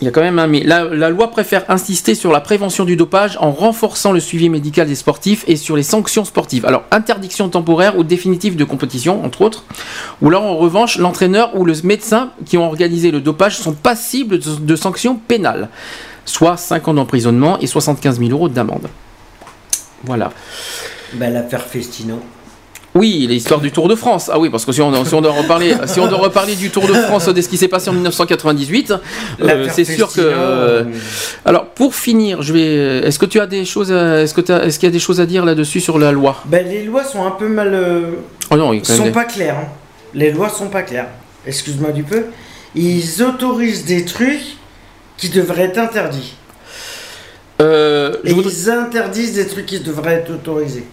il y a quand même un mais. La, loi préfère insister sur la prévention du dopage en renforçant le suivi médical des sportifs et sur les sanctions sportives. Alors interdiction temporaire ou définitive de compétition, entre autres. Ou alors en revanche, l'entraîneur ou le médecin qui ont organisé le dopage sont passibles de, sanctions pénales, soit 5 ans d'emprisonnement et 75 000 euros d'amende. Voilà. Bah, l'affaire Festino. Oui, l'histoire du Tour de France. Ah oui, parce que si on, si on doit reparler, si on doit reparler du Tour de France de ce qui s'est passé en 1998, euh, c'est sûr que. Festino, euh, euh, alors, pour finir, je vais. Est-ce que tu as des choses, à- est-ce que est-ce qu'il y a des choses à dire là-dessus sur la loi? Bah, les lois sont un peu mal. euh, Oh non, sont des- pas claires. hein. Les lois sont pas claires. Excuse-moi du peu. Ils autorisent des trucs qui devraient être interdits. Euh, Et voudrais- ils interdisent des trucs qui devraient être autorisés.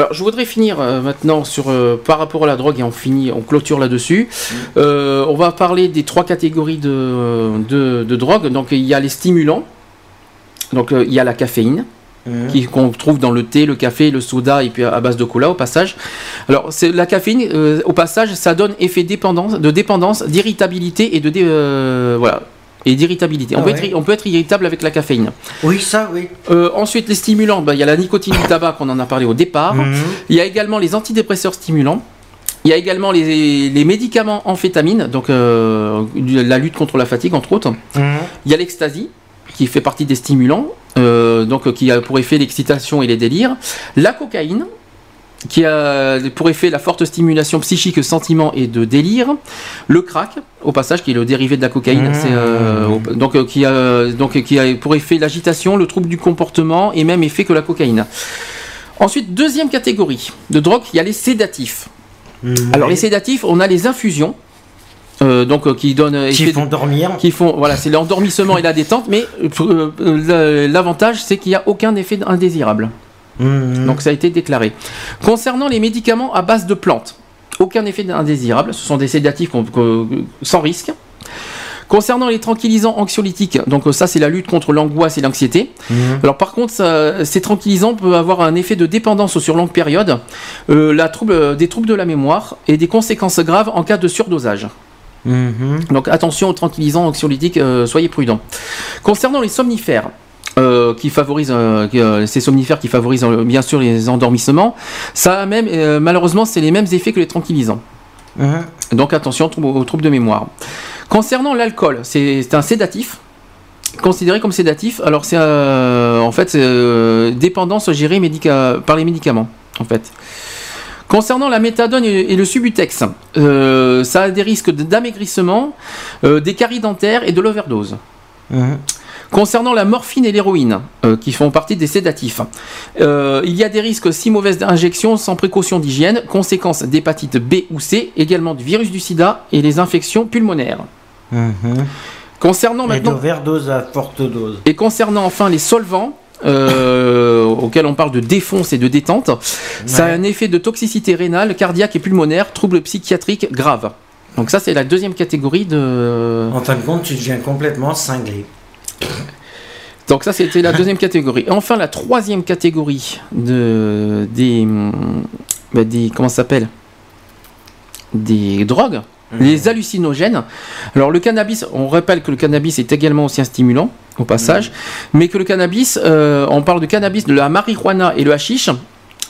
Alors, je voudrais finir euh, maintenant sur euh, par rapport à la drogue et on finit, on clôture là-dessus. Euh, on va parler des trois catégories de, de, de drogue. Donc, il y a les stimulants. Donc, il y a la caféine. Qui- qu'on trouve dans le thé, le café, le soda et puis à base de cola au passage. Alors c'est la caféine euh, au passage ça donne effet dépendance, de dépendance, d'irritabilité et de dé- euh, voilà et d'irritabilité. On, Ah peut ouais. être, on peut être irritable avec la caféine. Oui, ça, oui. Euh, ensuite les stimulants, bah, il y a la nicotine du tabac qu'on en a parlé au départ. Mhm. Il y a également les antidépresseurs stimulants. Il y a également les, les médicaments amphétamines, donc euh, la lutte contre la fatigue entre autres. Mhm. Il y a l'ecstasy, qui fait partie des stimulants, euh, donc qui a pour effet l'excitation et les délires. La cocaïne, qui a pour effet la forte stimulation psychique, sentiment et de délire. Le crack, au passage, qui est le dérivé de la cocaïne, Mmh. euh, donc, euh, qui a, donc qui a pour effet l'agitation, le trouble du comportement et même effet que la cocaïne. Ensuite, deuxième catégorie de drogue, il y a les sédatifs. Alors les sédatifs, on a les infusions. euh, donc euh, qui donnent Qui effet- font dormir. qui font voilà c'est l'endormissement et la détente mais l'avantage c'est qu'il n'y a aucun effet indésirable Mhm. donc ça a été déclaré concernant les médicaments à base de plantes aucun effet indésirable ce sont des sédatifs sans risque Concernant les tranquillisants anxiolytiques, donc ça c'est la lutte contre l'angoisse et l'anxiété. Alors par contre, ça- ces tranquillisants peuvent avoir un effet de dépendance sur longue période, euh, la trouble, des troubles de la mémoire et des conséquences graves en cas de surdosage. Mhm. Donc attention aux tranquillisants anxiolytiques, euh, soyez prudents. Concernant les somnifères, euh, qui favorisent euh, euh, ces somnifères qui favorisent bien sûr les endormissements, ça a même malheureusement c'est les mêmes effets que les tranquillisants. Mhm. Donc attention aux troubles- de mémoire. Concernant l'alcool, c'est un sédatif. Considéré comme sédatif, alors c'est euh, en fait euh, dépendance gérée médica- par les médicaments en fait. Concernant la méthadone et et le subutex, euh, ça a des risques d'amaigrissement, des caries dentaires et de l'overdose. Mhm. Concernant la morphine et l'héroïne, euh, qui font partie des sédatifs, euh, il y a des risques si mauvaise injection sans précaution d'hygiène, conséquences d'hépatite B ou C, également du virus du sida et les infections pulmonaires. Mhm. Concernant Et maintenant d'overdose à forte dose. et concernant enfin les solvants, euh, auxquels on parle de défonce et de détente, ça a un effet de toxicité rénale, cardiaque et pulmonaire, troubles psychiatriques graves. Donc ça c'est la deuxième catégorie de. En fin de compte, tu deviens complètement cinglé. Donc ça c'était la deuxième catégorie. Et enfin la troisième catégorie de des bah, des comment ça s'appelle? Des drogues. Les hallucinogènes. Alors le cannabis, on rappelle que le cannabis est également aussi un stimulant au passage, mais que le cannabis, euh, on parle de cannabis, de la marijuana et le hashish.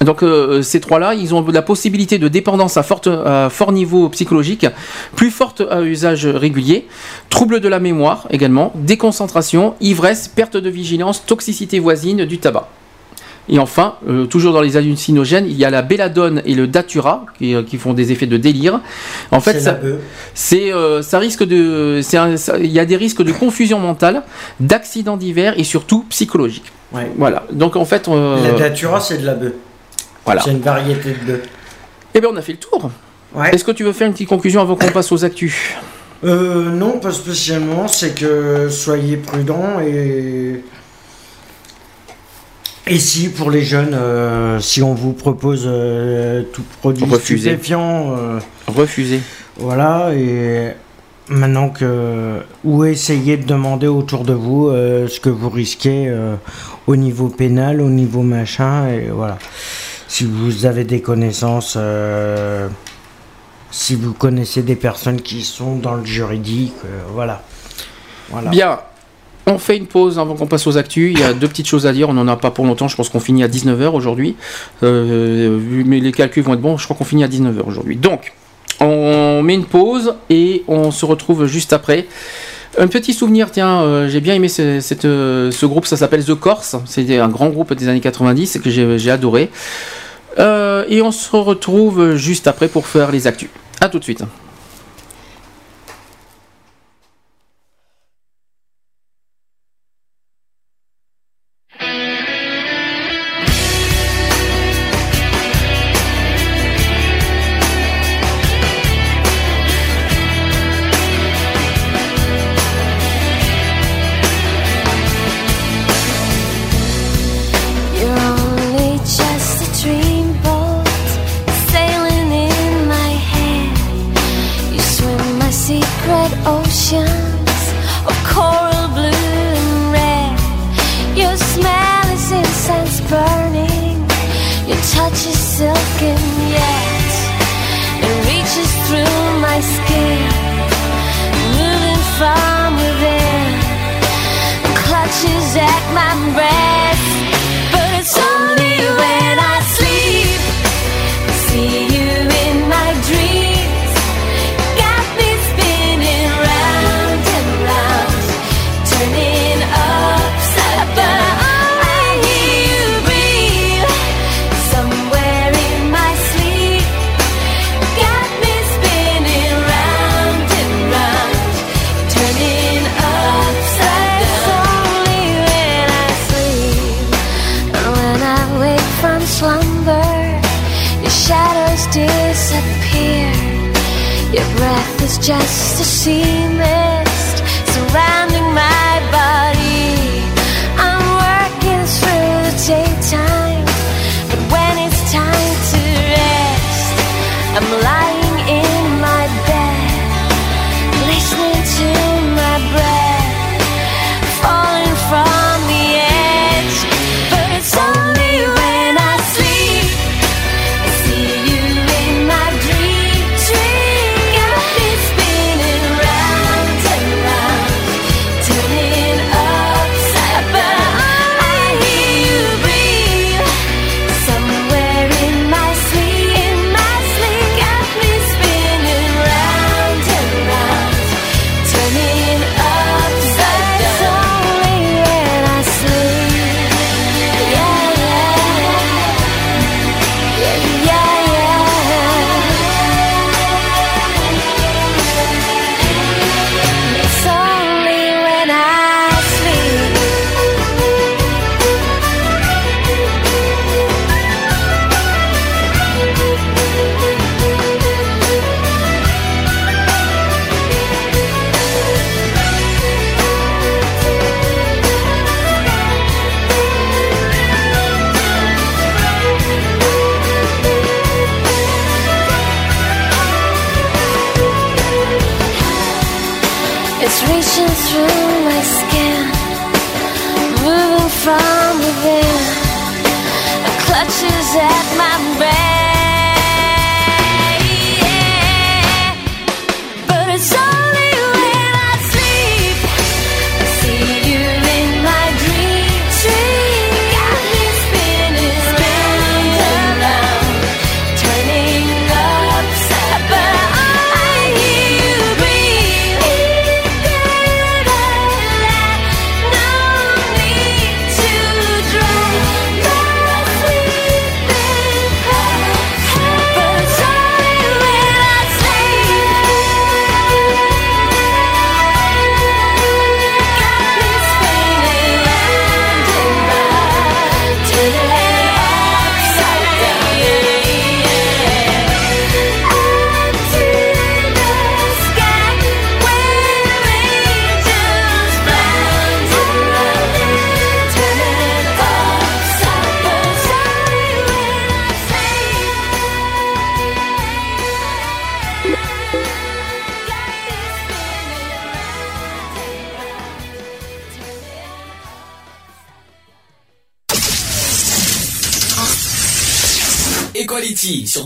Donc euh, ces trois-là, ils ont la possibilité de dépendance à, forte, à fort niveau psychologique, plus forte à usage régulier, trouble de la mémoire également, déconcentration, ivresse, perte de vigilance, toxicité voisine du tabac. Et enfin, euh, toujours dans les hallucinogènes, il y a la belladone et le datura qui, euh, qui font des effets de délire. En fait, C'est ça, c'est, euh, risque de, c'est un- ça- il y a des risques de confusion mentale, d'accidents divers et surtout psychologiques. Ouais. Voilà. Donc en fait, euh, La datura, c'est de la bœuf. Voilà. C'est une variété de. Eh bien, on a fait le tour. Ouais. Est-ce que tu veux faire une petite conclusion avant qu'on passe aux actus? Euh, non, pas spécialement. C'est que soyez prudents et. Et si pour les jeunes, euh, si on vous propose euh, tout produit Refusez. stupéfiant, euh, Refusé. voilà, et maintenant que. Ou essayez de demander autour de vous ce que vous risquez au niveau pénal, au niveau machin, et voilà. Si vous avez des connaissances. euh, si vous connaissez des personnes qui sont dans le juridique, euh, voilà. Bien. On fait une pause avant qu'on passe aux actus. Il y a deux petites choses à dire. On n'en a pas pour longtemps. Je pense qu'on finit à 19h aujourd'hui. Euh, mais les calculs vont être bons. Je crois qu'on finit à 19h aujourd'hui. Donc, on met une pause et on se retrouve juste après. Un petit souvenir, tiens, j'ai bien aimé ce, groupe, ça s'appelle The Corse. C'était un grand groupe des années 90 que j'ai adoré. Euh, et on se retrouve juste après pour faire les actus. A tout de suite. I'm lying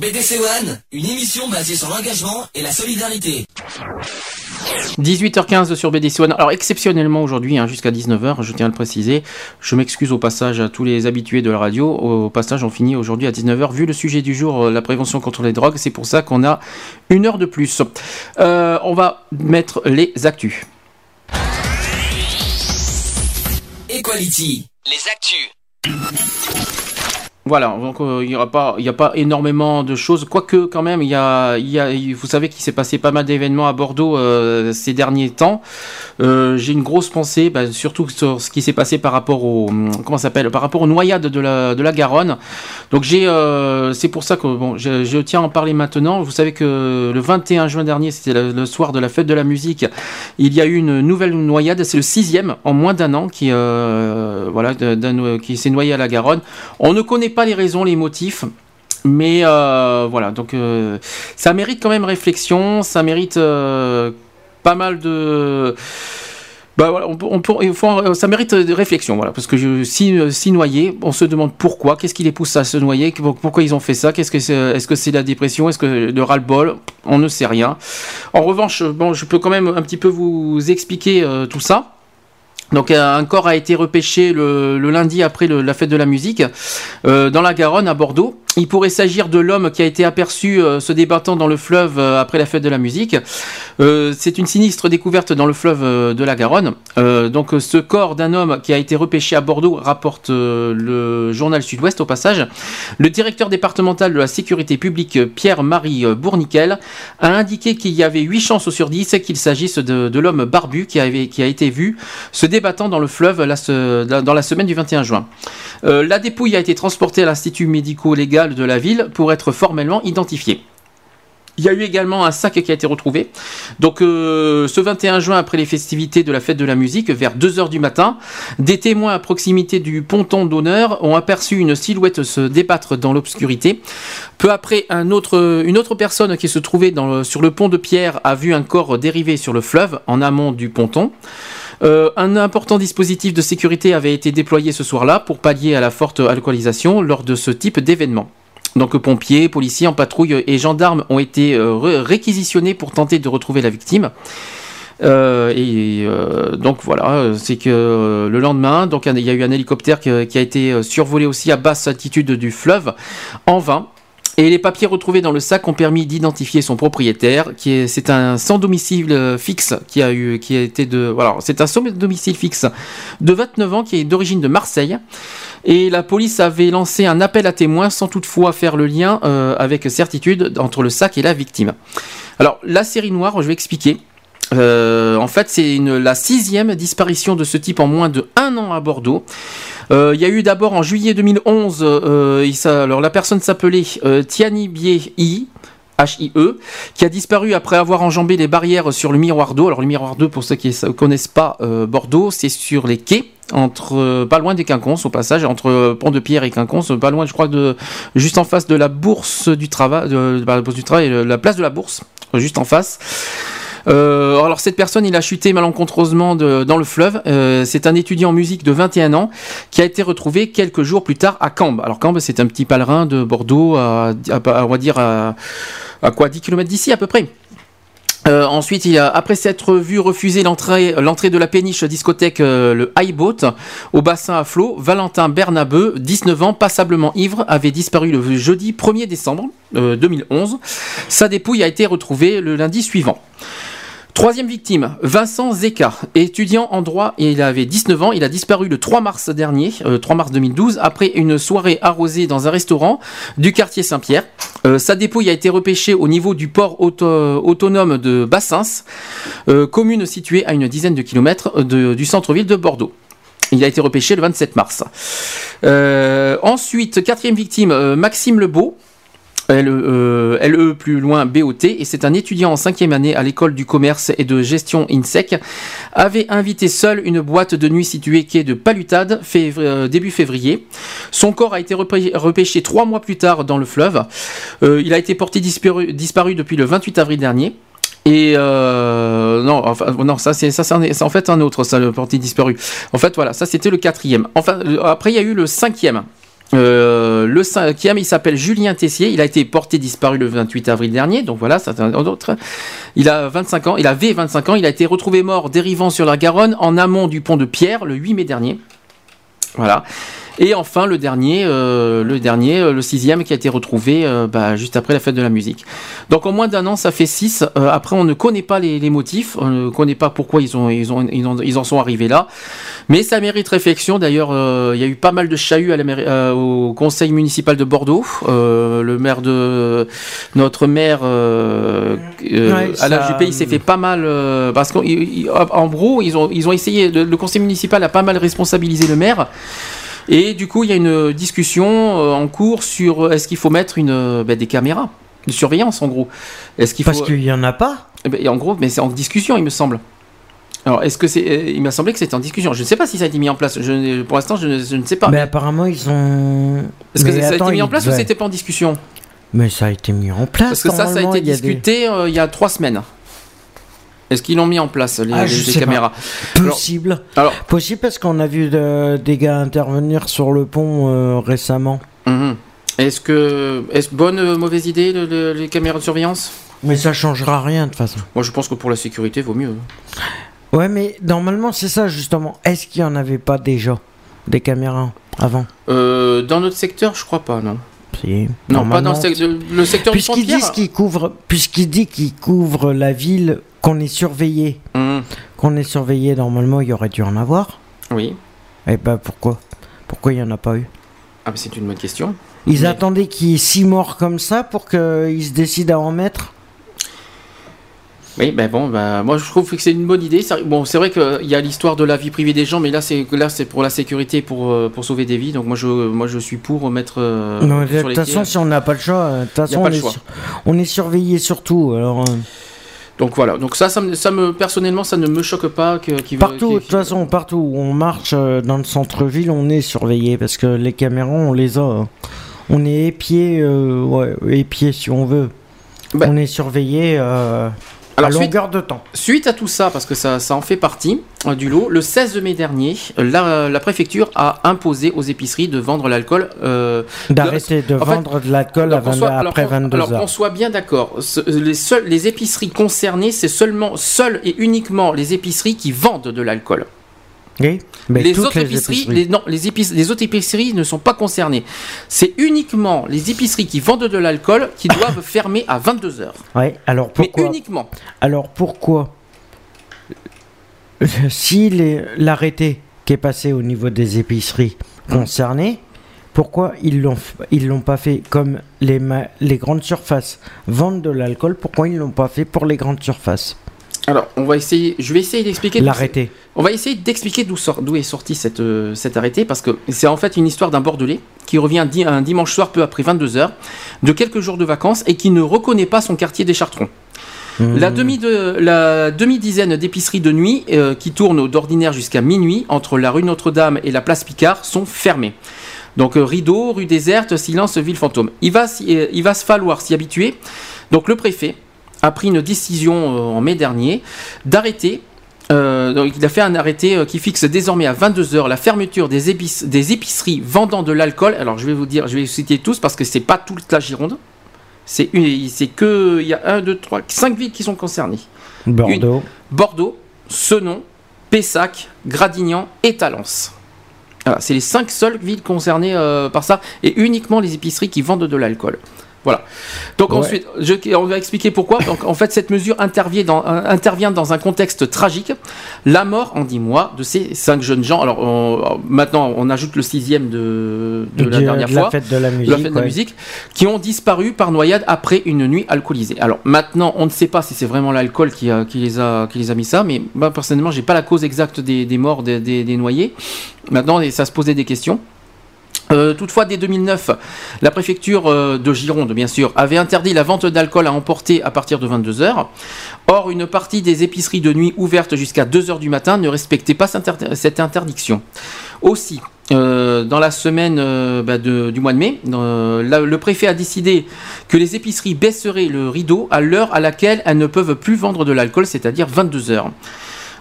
BDC One, une émission basée sur l'engagement et la solidarité. 18h15 sur BDC One. Alors exceptionnellement aujourd'hui, hein, jusqu'à 19h, je tiens à le préciser. Je m'excuse au passage à tous les habitués de la radio. Au passage, on finit aujourd'hui à 19h. Vu le sujet du jour, euh, la prévention contre les drogues, c'est pour ça qu'on a une heure de plus. Euh, on va mettre les actus. Equality. Les actus. Voilà, donc euh, il n'y pas, il a pas énormément de choses, quoique quand même, il y a, y a, vous savez qu'il s'est passé pas mal d'événements à Bordeaux euh, ces derniers temps. Euh, J'ai une grosse pensée, bah, surtout sur ce qui s'est passé par rapport au, comment s'appelle, par rapport aux noyades de la, de la Garonne. Donc j'ai, c'est pour ça que bon, je, tiens à en parler maintenant. Vous savez que le 21 juin dernier, c'était le, soir de la fête de la musique, il y a eu une nouvelle noyade, c'est le sixième en moins d'un an qui, voilà, qui s'est noyé à la Garonne. On ne connaît pas les raisons, les motifs. Mais euh, voilà, donc euh, ça mérite quand même réflexion, ça mérite euh, pas mal de. Bah voilà, on, peut- on faut- ça mérite de réflexion, voilà, parce que je, si, si noyé, on se demande pourquoi, qu'est-ce qui les pousse à se noyer, pourquoi ils ont fait ça, qu'est-ce que c'est, est-ce que c'est la dépression, est-ce que le ras-le-bol, on ne sait rien. En revanche, bon, je peux quand même un petit peu vous expliquer tout ça. Donc euh, un corps a été repêché le, lundi après la fête de la musique euh, dans la Garonne à Bordeaux. Il pourrait s'agir de l'homme qui a été aperçu euh, se débattant dans le fleuve euh, après la fête de la musique. Euh, c'est une sinistre découverte dans le fleuve de la Garonne. Donc ce corps d'un homme qui a été repêché à Bordeaux rapporte le journal Sud-Ouest au passage. Le directeur départemental de la sécurité publique Pierre-Marie Bourniquel a indiqué qu'il y avait 8 chances sur 10 qu'il s'agisse de, l'homme barbu qui, a été vu se débattant dans le fleuve dans la semaine du 21 juin. La dépouille a été transportée à l'Institut médico-légal de la ville pour être formellement identifiée. Il y a eu également un sac qui a été retrouvé. Donc euh, ce 21 juin, après les festivités de la fête de la musique, vers 2h du matin, des témoins à proximité du ponton d'honneur ont aperçu une silhouette se débattre dans l'obscurité. Peu après, une autre personne qui se trouvait sur le pont de pierre a vu un corps dériver sur le fleuve en amont du ponton. Euh, un important dispositif de sécurité avait été déployé ce soir-là pour pallier à la forte alcoolisation lors de ce type d'événement. Donc pompiers, policiers en patrouille et gendarmes ont été euh, ré- réquisitionnés pour tenter de retrouver la victime. Euh, et donc voilà, c'est que le lendemain, donc il y a eu un hélicoptère qui, a été survolé aussi à basse altitude du fleuve en vain. Et les papiers retrouvés dans le sac ont permis d'identifier son propriétaire, qui est c'est un sans domicile euh, fixe qui a eu qui a été de voilà, c'est un sans domicile fixe de 29 ans qui est d'origine de Marseille. Et la police avait lancé un appel à témoins sans toutefois faire le lien euh, avec certitude entre le sac et la victime. Alors la série noire, je vais expliquer. Euh, en fait, c'est la sixième disparition de ce type en moins de un an à Bordeaux. Euh, Il y a eu d'abord en juillet 2011, euh, alors la personne s'appelait euh, Tiani Bie I. H-I-E, qui a disparu après avoir enjambé les barrières sur le miroir d'eau. Alors le miroir d'eau, pour ceux qui ne connaissent pas Bordeaux, c'est sur les quais, entre pas loin des Quinconces au passage, entre Pont de Pierre et Quinconces, pas loin, je crois, de juste en face de la Bourse du Travail, de la Bourse du Travail, la place de la Bourse, juste en face. Euh, alors cette personne, il a chuté malencontreusement dans le fleuve. Euh, c'est un étudiant en musique de 21 ans qui a été retrouvé quelques jours plus tard à Cambes. Alors Cambes, c'est un petit pèlerin de Bordeaux, à, on va dire à, quoi 10 km d'ici à peu près. Euh, ensuite, il a, après s'être vu refuser l'entrée, de la péniche discothèque le High Boat au bassin à flot, Valentin Bernabeu, 19 ans, passablement ivre, avait disparu le jeudi 1er décembre euh, 2011. Sa dépouille a été retrouvée le lundi suivant. Troisième victime, Vincent Zeka, étudiant en droit, il avait 19 ans, il a disparu le 3 mars dernier, euh, 3 mars 2012, après une soirée arrosée dans un restaurant du quartier Saint-Pierre. Euh, sa dépouille a été repêchée au niveau du port auto- autonome de Bassins, euh, commune située à une dizaine de kilomètres du centre-ville de Bordeaux. Il a été repêché le 27 mars. Euh, ensuite, quatrième victime, euh, Maxime Lebeau, LE, euh, LE plus loin BOT, et c'est un étudiant en cinquième année à l'école du commerce et de gestion INSEC, avait invité seul une boîte de nuit située quai de Palutade euh, début février. Son corps a été repê- repêché trois mois plus tard dans le fleuve. Euh, il a été porté disparu, depuis le 28 avril dernier. Et non, enfin non, ça c'est ça c'est en fait un autre, ça le porté disparu. En fait voilà, ça c'était le quatrième. Enfin après il y a eu le cinquième. Euh, le cinquième, il s'appelle Julien Tessier. Il a été porté disparu le 28 avril dernier. Donc voilà, c'est un autre. Il a 25 ans. Il avait 25 ans. Il a été retrouvé mort dérivant sur la Garonne en amont du pont de Pierre le 8 mai dernier. Voilà. Et enfin le dernier, euh, le dernier, euh, le sixième qui a été retrouvé euh, bah, juste après la fête de la musique. Donc en moins d'un an, ça fait six. Euh, après, on ne connaît pas les, les motifs, on ne connaît pas pourquoi ils ont, ils ont, ils ont- ils en sont arrivés là. Mais ça mérite réflexion. D'ailleurs, euh, il y a eu pas mal de chahuts à la euh, au conseil municipal de Bordeaux. Euh, le maire de notre maire Ouais, ça- Juppé, il s'est fait pas mal euh, parce qu'en gros, ils ont, ils ont essayé. Le, le conseil municipal a pas mal responsabilisé le maire. Et du coup, il y a une discussion euh, en cours sur euh, est-ce qu'il faut mettre une, euh, ben, des caméras de surveillance en gros? Est-ce qu'il faut Parce qu'il y en a pas. Eh ben, et en gros, mais c'est en discussion, il me semble. Alors, est-ce que c'est Il m'a semblé que c'était en discussion. Je ne sais pas si ça a été mis en place. Je, pour l'instant, je, ne- je ne sais pas. Mais apparemment, ils ont. Est-ce que ça a été mis en place ou c'était pas en discussion? Mais ça a été mis en place. Parce que ça, ça a été des- discuté euh, il y a trois semaines. Est-ce qu'ils l'ont mis en place, les, Ah, les- les pas. caméras Possible. Alors, Possible parce qu'on a vu de- des gars intervenir sur le pont euh, récemment. Mhm. Est-ce que. Est-ce bonne ou mauvaise idée, le- le- les caméras de surveillance? Mais ça changera rien de toute façon. Moi, je pense que pour la sécurité, vaut mieux. Ouais, mais normalement, c'est ça justement. Est-ce qu'il n'y en avait pas déjà des caméras avant? Euh, dans notre secteur, je crois pas, non. Si. Non, pas dans le, Normalement, sec- le secteur du Puisqu'ils disent qu'ils couvrent, puisqu'il dit qu'ils couvrent la ville, qu'on est surveillé, Mhm. qu'on est surveillé, normalement, il y aurait dû en avoir. Oui. Et ben pourquoi? Pourquoi il n'y en a pas eu? Ah, mais c'est une bonne question. Ils Mais- attendaient qu'il y ait six morts comme ça pour qu'ils se décident à en mettre? Oui, ben bon, ben, moi je trouve que c'est une bonne idée. Bon, c'est vrai qu'il y a l'histoire de la vie privée des gens, mais là c'est là c'est pour la sécurité, pour euh, pour sauver des vies. Donc moi je moi je suis pour mettre. euh, de toute façon, quais. si on n'a pas le choix, euh, de toute façon, on est, on surveillé surtout. Alors, euh, Donc voilà. Donc ça, ça me, ça me personnellement, ça ne me choque pas que qu'il partout, de toute façon, partout où on marche euh, dans le centre-ville, on est surveillé parce que les caméras, on les a. hein. On est épiés, euh, ouais, épiés si on veut. Ben. On est surveillé euh, Alors, à suite- longueur de temps. Suite à tout ça, parce que ça, ça en fait partie euh, du lot, le 16 mai dernier, la, la préfecture a imposé aux épiceries de vendre l'alcool. euh, D'arrêter de, fait, vendre de l'alcool qu'on 22 soit- alors après qu'on- 22 alors qu'on heures. soit bien d'accord, les, les épiceries concernées, c'est seulement, seules et uniquement les épiceries qui vendent de l'alcool. Oui, mais les autres les épiceries, épiceries. les- non, les, épices- les autres épiceries ne sont pas concernées. C'est uniquement les épiceries qui vendent de l'alcool qui doivent fermer à 22 heures. Ouais, alors Mais pourquoi uniquement. Alors pourquoi Si l'arrêté qui est passé au niveau des épiceries concernées, pourquoi ils l'ont ils l'ont pas fait comme les grandes surfaces vendent de l'alcool Pourquoi ils l'ont pas fait pour les grandes surfaces? Alors, on va essayer. Je vais essayer d'expliquer. L'arrêté. On va essayer d'expliquer d'où sort- est sorti cette, euh, cet arrêté, parce que c'est en fait une histoire d'un Bordelais qui revient un, di- un dimanche soir peu après 22h, de quelques jours de vacances, et qui ne reconnaît pas son quartier des Chartrons. Mmh. La demi de demi-dizaine d'épiceries de nuit euh, qui tournent d'ordinaire jusqu'à minuit entre la rue Notre-Dame et la place Picard sont fermées. Donc euh, rideau, rue déserte, silence, ville fantôme. Il va, euh, il va se falloir s'y habituer. Donc le préfet a pris une décision euh, en mai dernier d'arrêter. euh, donc il a fait un arrêté euh, qui fixe désormais à 22h la fermeture des, épic- des épiceries vendant de l'alcool. Alors je vais vous dire, je vais vous citer tous parce que c'est pas toute la Gironde. C'est que il y a un, deux, trois, cinq villes qui sont concernées. Bordeaux. Bordeaux, Senon, Pessac, Gradignan et Talence. Voilà, c'est les cinq seules villes concernées euh, par ça et uniquement les épiceries qui vendent de l'alcool. Voilà. Donc Ouais. ensuite, je- on va expliquer pourquoi. Donc en fait, cette mesure intervient dans, euh, intervient dans un contexte tragique. La mort en dix mois de ces cinq jeunes gens. Alors on- maintenant, on ajoute le sixième de, de la dernière de la fois fête de la musique. la fête de la musique, qui ont disparu par noyade après une nuit alcoolisée. Alors maintenant, on ne sait pas si c'est vraiment l'alcool qui, a- qui, les a, qui les a mis ça, mais moi personnellement, j'ai pas la cause exacte des, des morts des, des- des noyés. Maintenant, ça se posait des questions. Euh, toutefois, dès 2009, la préfecture euh, de Gironde, bien sûr, avait interdit la vente d'alcool à emporter à partir de 22h. Or, une partie des épiceries de nuit ouvertes jusqu'à 2h du matin ne respectait pas cette inter- cette interdiction. Aussi, euh, dans la semaine bah, du mois de mai, le préfet a décidé que les épiceries baisseraient le rideau à l'heure à laquelle elles ne peuvent plus vendre de l'alcool, c'est-à-dire 22h.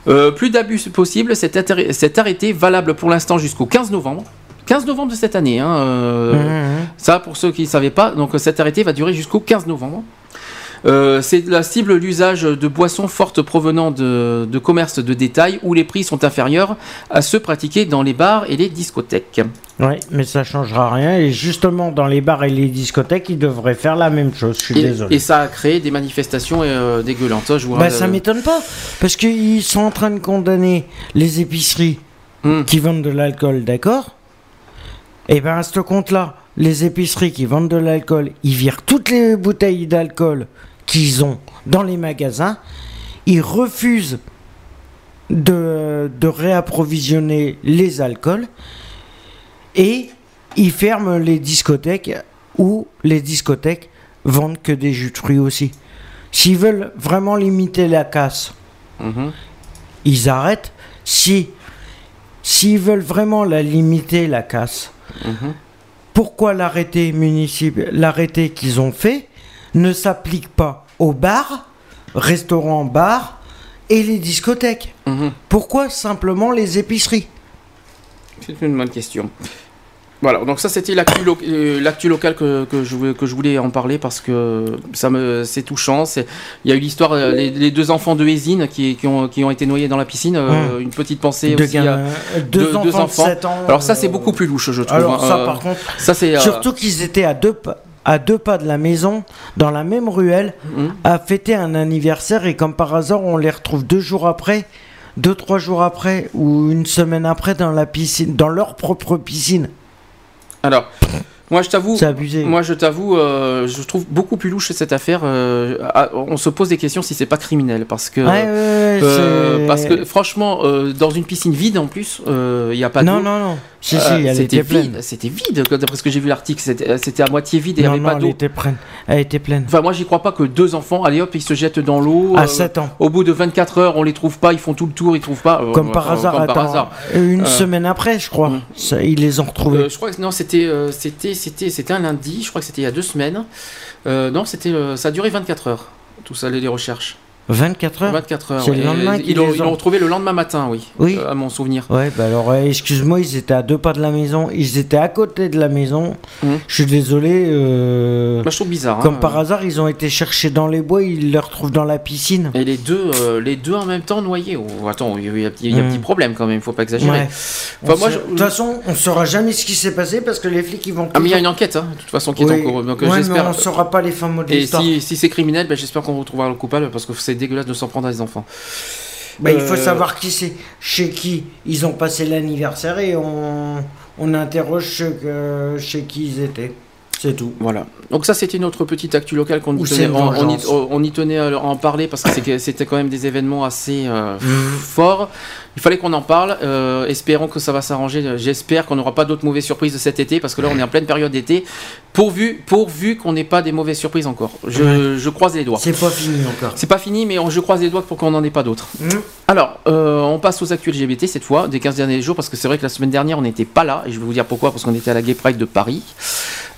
Euh, plus d'abus possible, cet arrêté valable pour l'instant jusqu'au 15 novembre. 15 novembre de cette année. hein, euh, Mhm. Ça, pour ceux qui ne savaient pas, donc euh, cet arrêté va durer jusqu'au 15 novembre. Euh, c'est la cible l'usage de boissons fortes provenant de, de commerces de détail où les prix sont inférieurs à ceux pratiqués dans les bars et les discothèques. Ouais, mais ça changera rien. Et justement, dans les bars et les discothèques, ils devraient faire la même chose. Je suis Et, désolé. et ça a créé des manifestations euh, dégueulantes. Je vous Bah, ça m'étonne pas, parce qu'ils sont en train de condamner les épiceries Hmm. qui vendent de l'alcool, d'accord Et ben à ce compte-là, les épiceries qui vendent de l'alcool, ils virent toutes les bouteilles d'alcool qu'ils ont dans les magasins, ils refusent de, de réapprovisionner les alcools et ils ferment les discothèques où les discothèques vendent que des jus de fruits aussi. S'ils veulent vraiment limiter la casse, Mhm. ils arrêtent. Si s'ils veulent vraiment la limiter la casse, Mhm. pourquoi l'arrêté municipal, l'arrêté qu'ils ont fait ne s'applique pas aux bars, restaurants, bars et les discothèques? Mhm. Pourquoi simplement les épiceries? C'est une bonne question. Voilà, donc ça c'était l'actu lo- euh, l'actu local que, que je, voulais- que je voulais en parler parce que ça me c'est touchant. Il y a eu l'histoire, euh, les, les deux enfants de Hésine qui, qui, ont, qui ont été noyés dans la piscine. euh, Une petite pensée Deux aussi à deux deux- enfants deux de enfants. 7 ans, Alors ça c'est beaucoup plus louche, je trouve. Alors hein. ça Euh, par contre, ça euh, surtout qu'ils étaient à deux pas à deux pas de la maison, dans la même ruelle, Mhm. à fêter un anniversaire et comme par hasard on les retrouve deux jours après, deux trois jours après ou une semaine après dans la piscine, dans leur propre piscine. Alors, Moi, je t'avoue, moi, je t'avoue, euh, je trouve beaucoup plus louche cette affaire. euh, on se pose des questions si c'est pas criminel, parce que, Ouais, euh, parce que franchement, dans une piscine vide en plus, il y a pas Non, d'eau. non, non. Si, si, elle c'était vide, c'était vide. D'après ce que j'ai vu l'article, c'était à moitié vide et il n'y Non, avait non, pas elle d'eau. était pleine. Elle était pleine. Enfin, moi, j'y crois pas que deux enfants, allez hop, ils se jettent dans l'eau. À euh, 7 ans. Au bout de 24 heures, on les trouve pas, ils font tout le tour, ils trouvent pas. Comme par hasard, comme par hasard. Une semaine après, je crois. Ça, ils les ont retrouvés. Je crois que non, c'était c'était c'était un lundi. Je crois que c'était il y a deux semaines. Euh, non, c'était euh, ça a duré 24 heures. Tout ça, les recherches. 24 heures 24 heures. C'est le lendemain ils qu'ils l'ont ont. retrouvé le lendemain matin, oui. Oui. euh, à mon souvenir. Ouais, bah alors, euh, excuse-moi, ils étaient à deux pas de la maison. Ils étaient à côté de la maison. Mhm. Je suis désolé. euh, Moi, je trouve bizarre. Comme hein. par hasard, ils ont été cherchés dans les bois. Ils les retrouvent dans la piscine. Et les deux, euh, les deux en même temps noyés. Oh, attends, il y a, il y a- il un petit problème quand même. faut pas exagérer. Ouais. Enfin, moi, De toute façon, on saura jamais ce qui s'est passé parce que les flics ils vont. Ah mais il y a une enquête, hein, de toute façon, qui Oui. est en cours. Donc euh, Ouais, j'espère. on saura pas les fins mots de Et si, si c'est criminel, ben, j'espère qu'on retrouvera le coupable parce que c'est dégueulasse de s'en prendre à des enfants. Bah, Il faut Euh, savoir qui c'est, chez qui ils ont passé l'anniversaire et on, on interroge chez qui ils étaient. C'est tout. Voilà. Donc ça, c'était notre petite actu locale qu'on tenait, on, on y, vengeance. on y tenait à en parler parce que c'était quand même des événements assez euh, forts. Il fallait qu'on en parle. Euh, espérons que ça va s'arranger. J'espère qu'on n'aura pas d'autres mauvaises surprises de cet été parce que là, on est en pleine période d'été. Pourvu, pourvu qu'on n'ait pas des mauvaises surprises encore. Je, je croise les doigts. C'est pas fini encore. C'est pas fini, mais on- je croise les doigts pour qu'on n'en ait pas d'autres. Mhm. Alors, euh, on passe aux actus LGBT cette fois, des 15 derniers jours, parce que c'est vrai que la semaine dernière, on n'était pas là, et je vais vous dire pourquoi, parce qu'on était à la Gay Pride de Paris.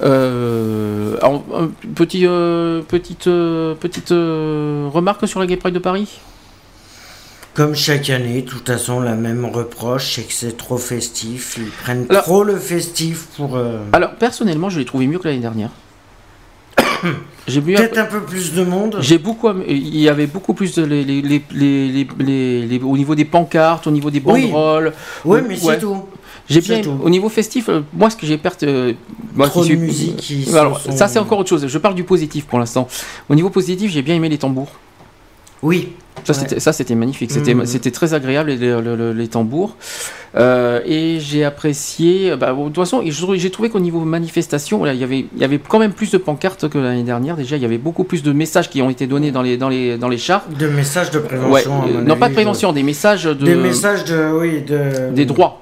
Euh, alors, un petit, euh, petite euh, petite euh, remarque sur la Gay Pride de Paris? Comme chaque année, de toute façon, la même reproche, c'est que c'est trop festif. Ils prennent Alors- trop le festif pour. euh, Alors, personnellement, je l'ai trouvé mieux que l'année dernière. J'ai un Peut-être un peu plus de monde. J'ai beaucoup, il y avait beaucoup plus de les, les, les, les, au niveau des pancartes, au niveau des banderoles. Oui, mais ouais. c'est tout. J'ai bien tout. au niveau festif, euh, moi ce que j'ai perte, euh, moi Trop de suis- musique qui Alors sont- ça c'est encore autre chose. Je parle du positif pour l'instant. Au niveau positif, j'ai bien aimé les tambours. Oui. Ça Ouais. c'était magnifique. C'était Mhm. c'était très agréable les, le- le- les tambours. Euh, et j'ai apprécié. Bah, de toute façon, j'ai trouvé- qu'au niveau manifestation, il y avait il y avait quand même plus de pancartes que l'année dernière. Déjà, il y avait beaucoup plus de messages qui ont été donnés dans les dans les dans les chars. De messages de prévention. euh, non pas de prévention, des messages de Des messages de. Oui, de. des droits.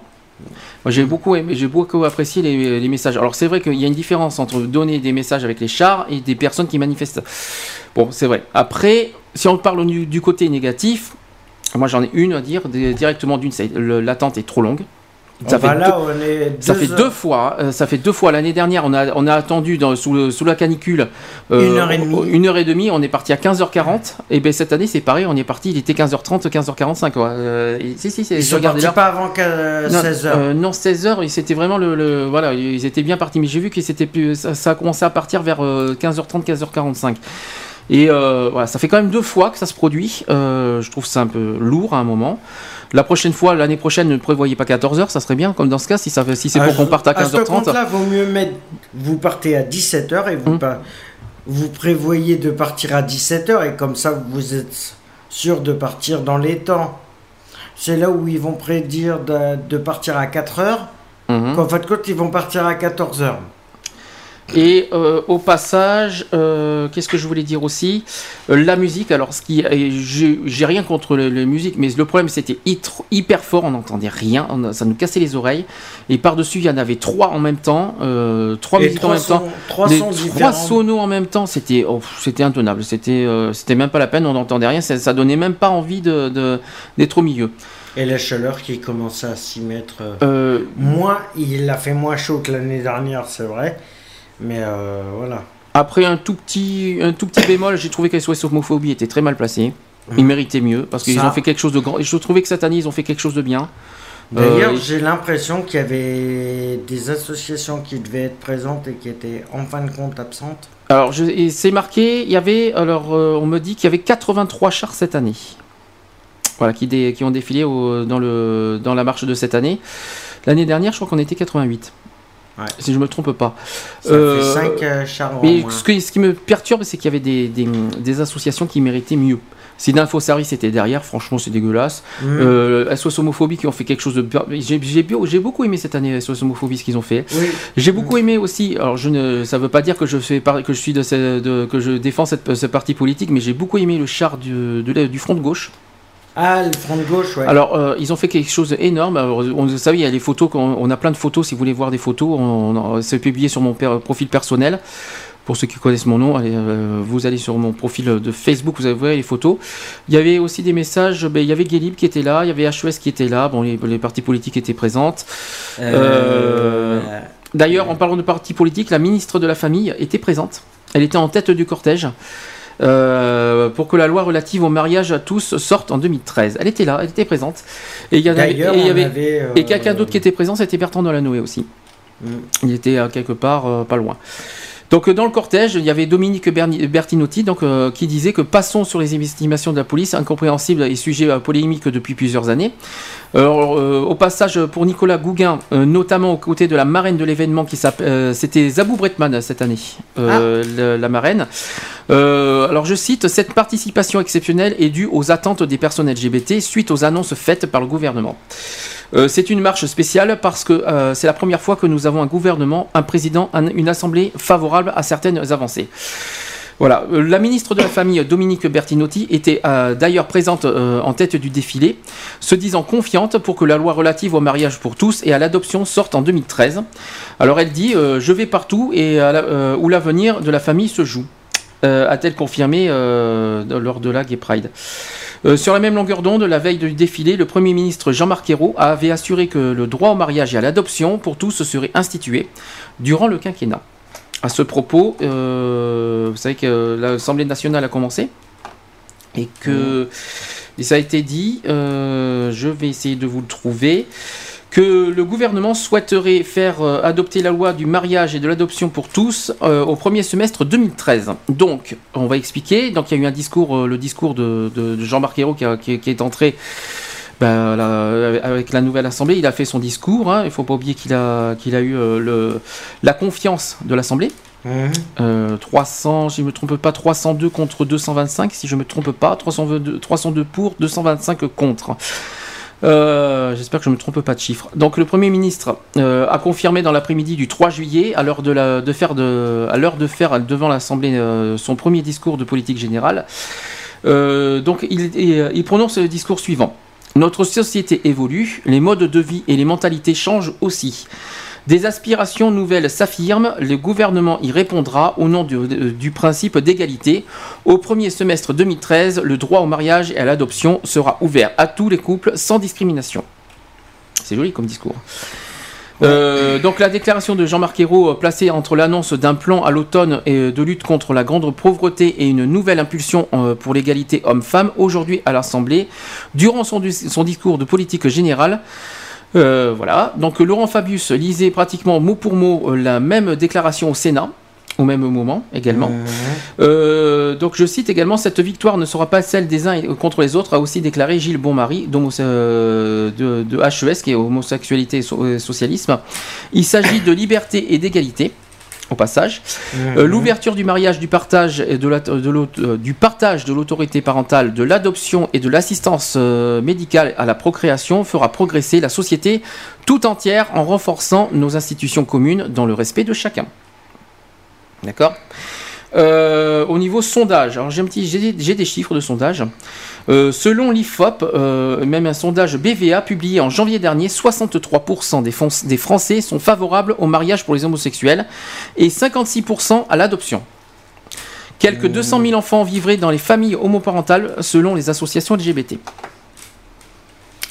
J'ai beaucoup apprécié les, messages. Alors c'est vrai qu'il y a une différence entre donner des messages avec les chars et des personnes qui manifestent. Bon, c'est vrai. Après, si on parle du, côté négatif, moi j'en ai une à dire directement d'une. L'attente est trop longue. Ça fait bah là, deux- on est ça fait deux fois, euh, ça fait deux fois l'année dernière. On a, on a attendu dans, sous, le- sous la canicule Une heure et demie. une heure et demie. On est parti à 15h40. Et ben cette année c'est pareil. On est parti. Il était 15h30, 15h45. quoi. Euh, et- si si, Ils sont partis pas avant qu'à Non, 16h. euh, non, 16 heures, et c'était vraiment le, le- Voilà, ils étaient bien partis, mais j'ai vu que c'était plus, ça, ça a commencé à partir vers euh, 15h30, 15h45. Et euh, voilà, ça fait quand même deux fois que ça se produit. Euh, je trouve ça un peu lourd à un moment. La prochaine fois, l'année prochaine, ne prévoyez pas 14h, ça serait bien, comme dans ce cas, si, ça, si c'est À pour qu'on parte à À ce 15h30. compte-là, vaut mieux mettre. Vous partez à 17h et vous, Hum. pas- vous prévoyez de partir à 17h et comme ça, vous êtes sûr de partir dans les temps. C'est là où ils vont prédire de, de partir à 4h. Mhm. Qu'en fin de compte, ils vont partir à 14h. Et euh, au passage, euh, qu'est-ce que je voulais dire aussi? Euh, La musique, alors ce qui, j'ai rien contre la musique, mais le problème c'était hyper, fort, on n'entendait rien, on- ça nous cassait les oreilles. Et par-dessus, il y en avait trois en même temps, euh, trois Et musiques en même temps. trois Des- sons trois différents. sonos en même temps, c'était oh, c'était intenable, c'était c'était même pas la peine, on n'entendait rien, ça, ça donnait même pas envie de- de- d'être au milieu. Et la chaleur qui commence à s'y mettre. euh, Euh, Moins, il a fait moins chaud que l'année dernière, c'est vrai. Mais euh, voilà. Après un tout petit, un tout petit bémol, j'ai trouvé que SOS Homophobie était très mal placé. Ils méritaient mieux parce qu'ils ont fait quelque chose de grand. Et je trouvais que cette année ils ont fait quelque chose de bien. D'ailleurs, Euh, j'ai l'impression qu'il y avait des associations qui devaient être présentes et qui étaient en fin de compte absentes. alors c'est marqué, il y avait alors euh, on me dit qu'il y avait 83 chars cette année. Voilà qui, dé- qui ont défilé au- dans le dans la marche de cette année. L'année dernière, je crois qu'on était 88. Ouais. Si je me trompe pas. Ça Euh, fait 5 chars en Mais moins. ce, que- ce qui me perturbe, c'est qu'il y avait des, des- des associations qui méritaient mieux. Si d'info service était derrière, franchement, c'est dégueulasse. Mm. Euh, SOS Homophobie qui ont fait quelque chose de. J'ai beaucoup aimé cette année SOS Homophobie ce qu'ils ont fait. Oui. J'ai beaucoup aimé aussi. Alors, je ne, ça veut pas dire que je fais par- que je suis de, ce- de- que je défends cette, ce parti politique, mais j'ai beaucoup aimé le char du, de la- du front de gauche. Ah, le front de gauche, ouais. Alors, euh, ils ont fait quelque chose d'énorme. On, vous savez, il y a les photos, on a plein de photos. Si vous voulez voir des photos, on, on- c'est publié sur mon per- profil personnel. Pour ceux qui connaissent mon nom, allez, euh, vous allez sur mon profil de Facebook, vous avez les photos. Il y avait aussi des messages. ben, il y avait Guélib qui était là, il y avait HES qui était là. Bon, les, les partis politiques étaient présentes. Euh, D'ailleurs, en parlant de partis politiques, la ministre de la Famille était présente. Elle était en tête du cortège. Euh, pour que la loi relative au mariage à tous sorte en 2013. Elle était là, elle était présente. Et il y avait, D'ailleurs, et il y on avait- avait, euh, et quelqu'un d'autre qui était présent, c'était Bertrand Delanoë aussi. Mm. Il était euh, quelque part pas loin. Donc dans le cortège, il y avait Dominique Bertinotti donc, euh, qui disait que passons sur les estimations de la police, incompréhensible et sujet euh, polémique depuis plusieurs années. Alors, euh, au passage, pour Nicolas Gouguin, euh, notamment aux côtés de la marraine de l'événement, qui euh, c'était Zabou Bretman cette année, euh, le- la marraine. Euh, alors je cite, cette participation exceptionnelle est due aux attentes des personnes LGBT suite aux annonces faites par le gouvernement. Euh, c'est une marche spéciale parce que euh, c'est la première fois que nous avons un gouvernement, un président, un- une assemblée favorable à certaines avancées. Voilà, Euh, la ministre de la Famille, Dominique Bertinotti, était euh, d'ailleurs présente euh, en tête du défilé, se disant confiante pour que la loi relative au mariage pour tous et à l'adoption sorte en 2013. Alors elle dit Je vais partout où l'avenir de la famille se joue, a-t-elle confirmé lors de la Gay Pride. Sur la même longueur d'onde, la veille du défilé, le Premier ministre Jean-Marc Ayrault avait assuré que le droit au mariage et à l'adoption pour tous serait institué durant le quinquennat. À ce propos, euh, vous savez que l'Assemblée nationale a commencé et que et ça a été dit, euh, je vais essayer de vous le trouver, que le gouvernement souhaiterait faire euh, adopter la loi du mariage et de l'adoption pour tous euh, au premier semestre 2013. Donc, on va expliquer. Donc, il y a eu un discours, le discours de, de- de Jean-Marc Ayrault qui, a- qui- qui est entré ben, là, avec la nouvelle assemblée. Il a fait son discours. hein. Il ne faut pas oublier qu'il a, qu'il a eu euh, le, la confiance de l'assemblée. Mhm. Euh, 300, si je me trompe pas, 302 contre 225, si je ne me trompe pas, 302, 302 pour, 225 contre. Euh, J'espère que je ne me trompe pas de chiffre. Donc le Premier ministre euh, a confirmé dans l'après-midi du 3 juillet, à l'heure de, la- de faire, de, à l'heure de faire devant l'Assemblée euh, son premier discours de politique générale. Euh, donc il, il- il prononce le discours suivant. Notre société évolue, les modes de vie et les mentalités changent aussi. Des aspirations nouvelles s'affirment, le gouvernement y répondra au nom du, du principe d'égalité. Au premier semestre 2013, le droit au mariage et à l'adoption sera ouvert à tous les couples sans discrimination. C'est joli comme discours. Euh, donc la déclaration de Jean-Marc Ayrault euh, placée entre l'annonce d'un plan à l'automne et euh, de lutte contre la grande pauvreté et une nouvelle impulsion pour l'égalité homme-femme aujourd'hui à l'Assemblée, durant son, dis- son discours de politique générale, voilà. Donc Laurent Fabius lisait pratiquement mot pour mot la même déclaration au Sénat. Au même moment également. Euh, donc je cite également cette victoire ne sera pas celle des uns contre les autres, a aussi déclaré Gilles Bonmarie d'homo- euh, de, de HES, qui est homosexualité et so- euh, socialisme. Il s'agit de liberté et d'égalité. Au passage, Euh, l'ouverture du mariage, du partage et de la- de euh, du partage de l'autorité parentale, de l'adoption et de l'assistance euh, médicale à la procréation fera progresser la société tout entière en renforçant nos institutions communes dans le respect de chacun. D'accord Euh, Au niveau sondage, alors j'ai un petit- j'ai j'ai des chiffres de sondage. Euh, selon l'IFOP, euh, même un sondage BVA publié en janvier dernier, 63% des, des Français sont favorables au mariage pour les homosexuels et 56% à l'adoption. Quelques 200 000 enfants vivraient dans les familles homoparentales selon les associations LGBT.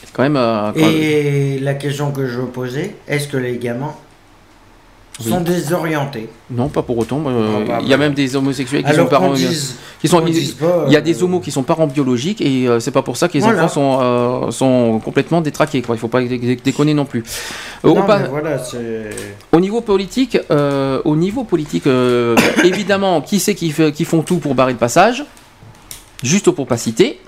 C'est quand même. Et la question que je poser, est-ce que les gamins Oui. sont désorientés Non, pas pour autant. euh, il y a même des homosexuels qui Alors sont parents. qu'on dise- qui sont, qu'on il, dise pas, il y a euh, des homos qui sont parents biologiques et euh, c'est pas pour ça que les Voilà. enfants sont, euh, sont complètement détraqués. Quoi. Il faut pas dé- dé- déconner non plus. Euh, Non, on voilà. Au niveau politique, euh, au niveau politique, euh, évidemment, qui c'est qui, fait- qui font tout pour barrer le passage? Juste pour pas citer.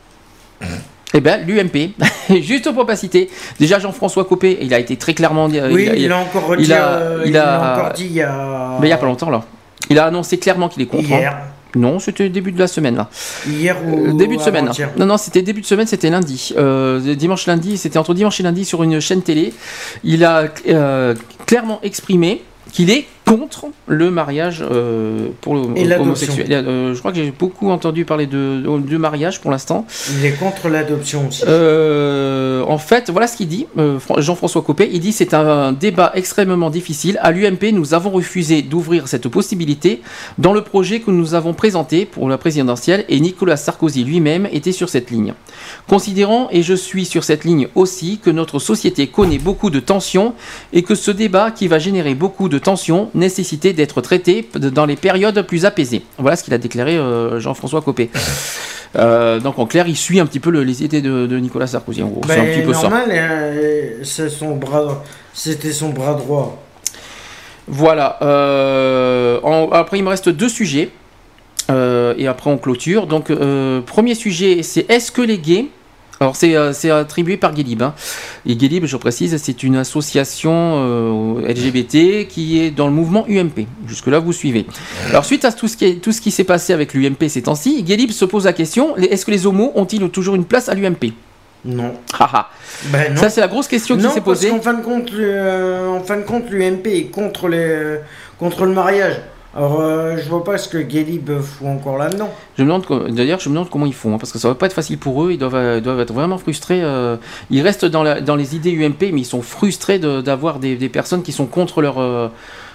Eh ben, l'UMP, juste pour pas citer. Déjà, Jean-François Copé, il a été très clairement dit. Oui, il a encore redit, il a, euh, il a- encore dit il y a- mais il y a pas longtemps là. Il a annoncé clairement qu'il est contre. Hier. hein. Non, c'était début de la semaine là. Hier ou Euh, début de semaine. avant-hier Non, non, c'était début de semaine, c'était lundi. Euh, dimanche, lundi, c'était entre dimanche et lundi sur une chaîne télé. Il a euh, clairement exprimé qu'il est contre le mariage euh, pour le Et l'adoption. homosexuel. Euh, je crois que j'ai beaucoup entendu parler de, de mariage pour l'instant. Il est contre l'adoption aussi. Euh, en fait, voilà ce qu'il dit, euh, Fran- Jean-François Copé. Il dit c'est un débat extrêmement difficile. À l'UMP, nous avons refusé d'ouvrir cette possibilité dans le projet que nous avons présenté pour la présidentielle et Nicolas Sarkozy lui-même était sur cette ligne. Considérant, et je suis sur cette ligne aussi, que notre société connaît beaucoup de tensions et que ce débat qui va générer beaucoup de tensions nécessitait d'être traité dans les périodes plus apaisées. Voilà ce qu'il a déclaré euh, Jean-François Copé. Euh, donc en clair, il suit un petit peu le- les idées de, de Nicolas Sarkozy. En gros, c'est un Ben, petit peu ça. bras, c'était son bras droit. Voilà. euh, en- après, il me reste deux sujets. euh, et après, on clôture. Donc, premier sujet, c'est est-ce que les gays. Alors, c'est euh, c'est attribué par Guélib. hein. Et Guélib, je précise, c'est une association euh, LGBT qui est dans le mouvement UMP. Jusque-là, vous suivez. Alors, suite à tout ce qui, est- tout ce qui s'est passé avec l'UMP ces temps-ci, Guélib se pose la question est-ce que les homos ont-ils toujours une place à l'UMP Non. Ben non. Ça, c'est la grosse question qui non, s'est parce posée. qu'en fin de compte, euh, en fin de compte, l'UMP est contre les, contre le mariage. Alors, euh, je vois pas ce que Guélib fout encore là-dedans. Je me demande, d'ailleurs, je me demande comment ils font, hein, parce que ça va pas être facile pour eux. Ils doivent, euh, doivent être vraiment frustrés. euh, ils restent dans, la- dans les idées UMP, mais ils sont frustrés de- d'avoir des, des personnes qui sont contre leur, euh,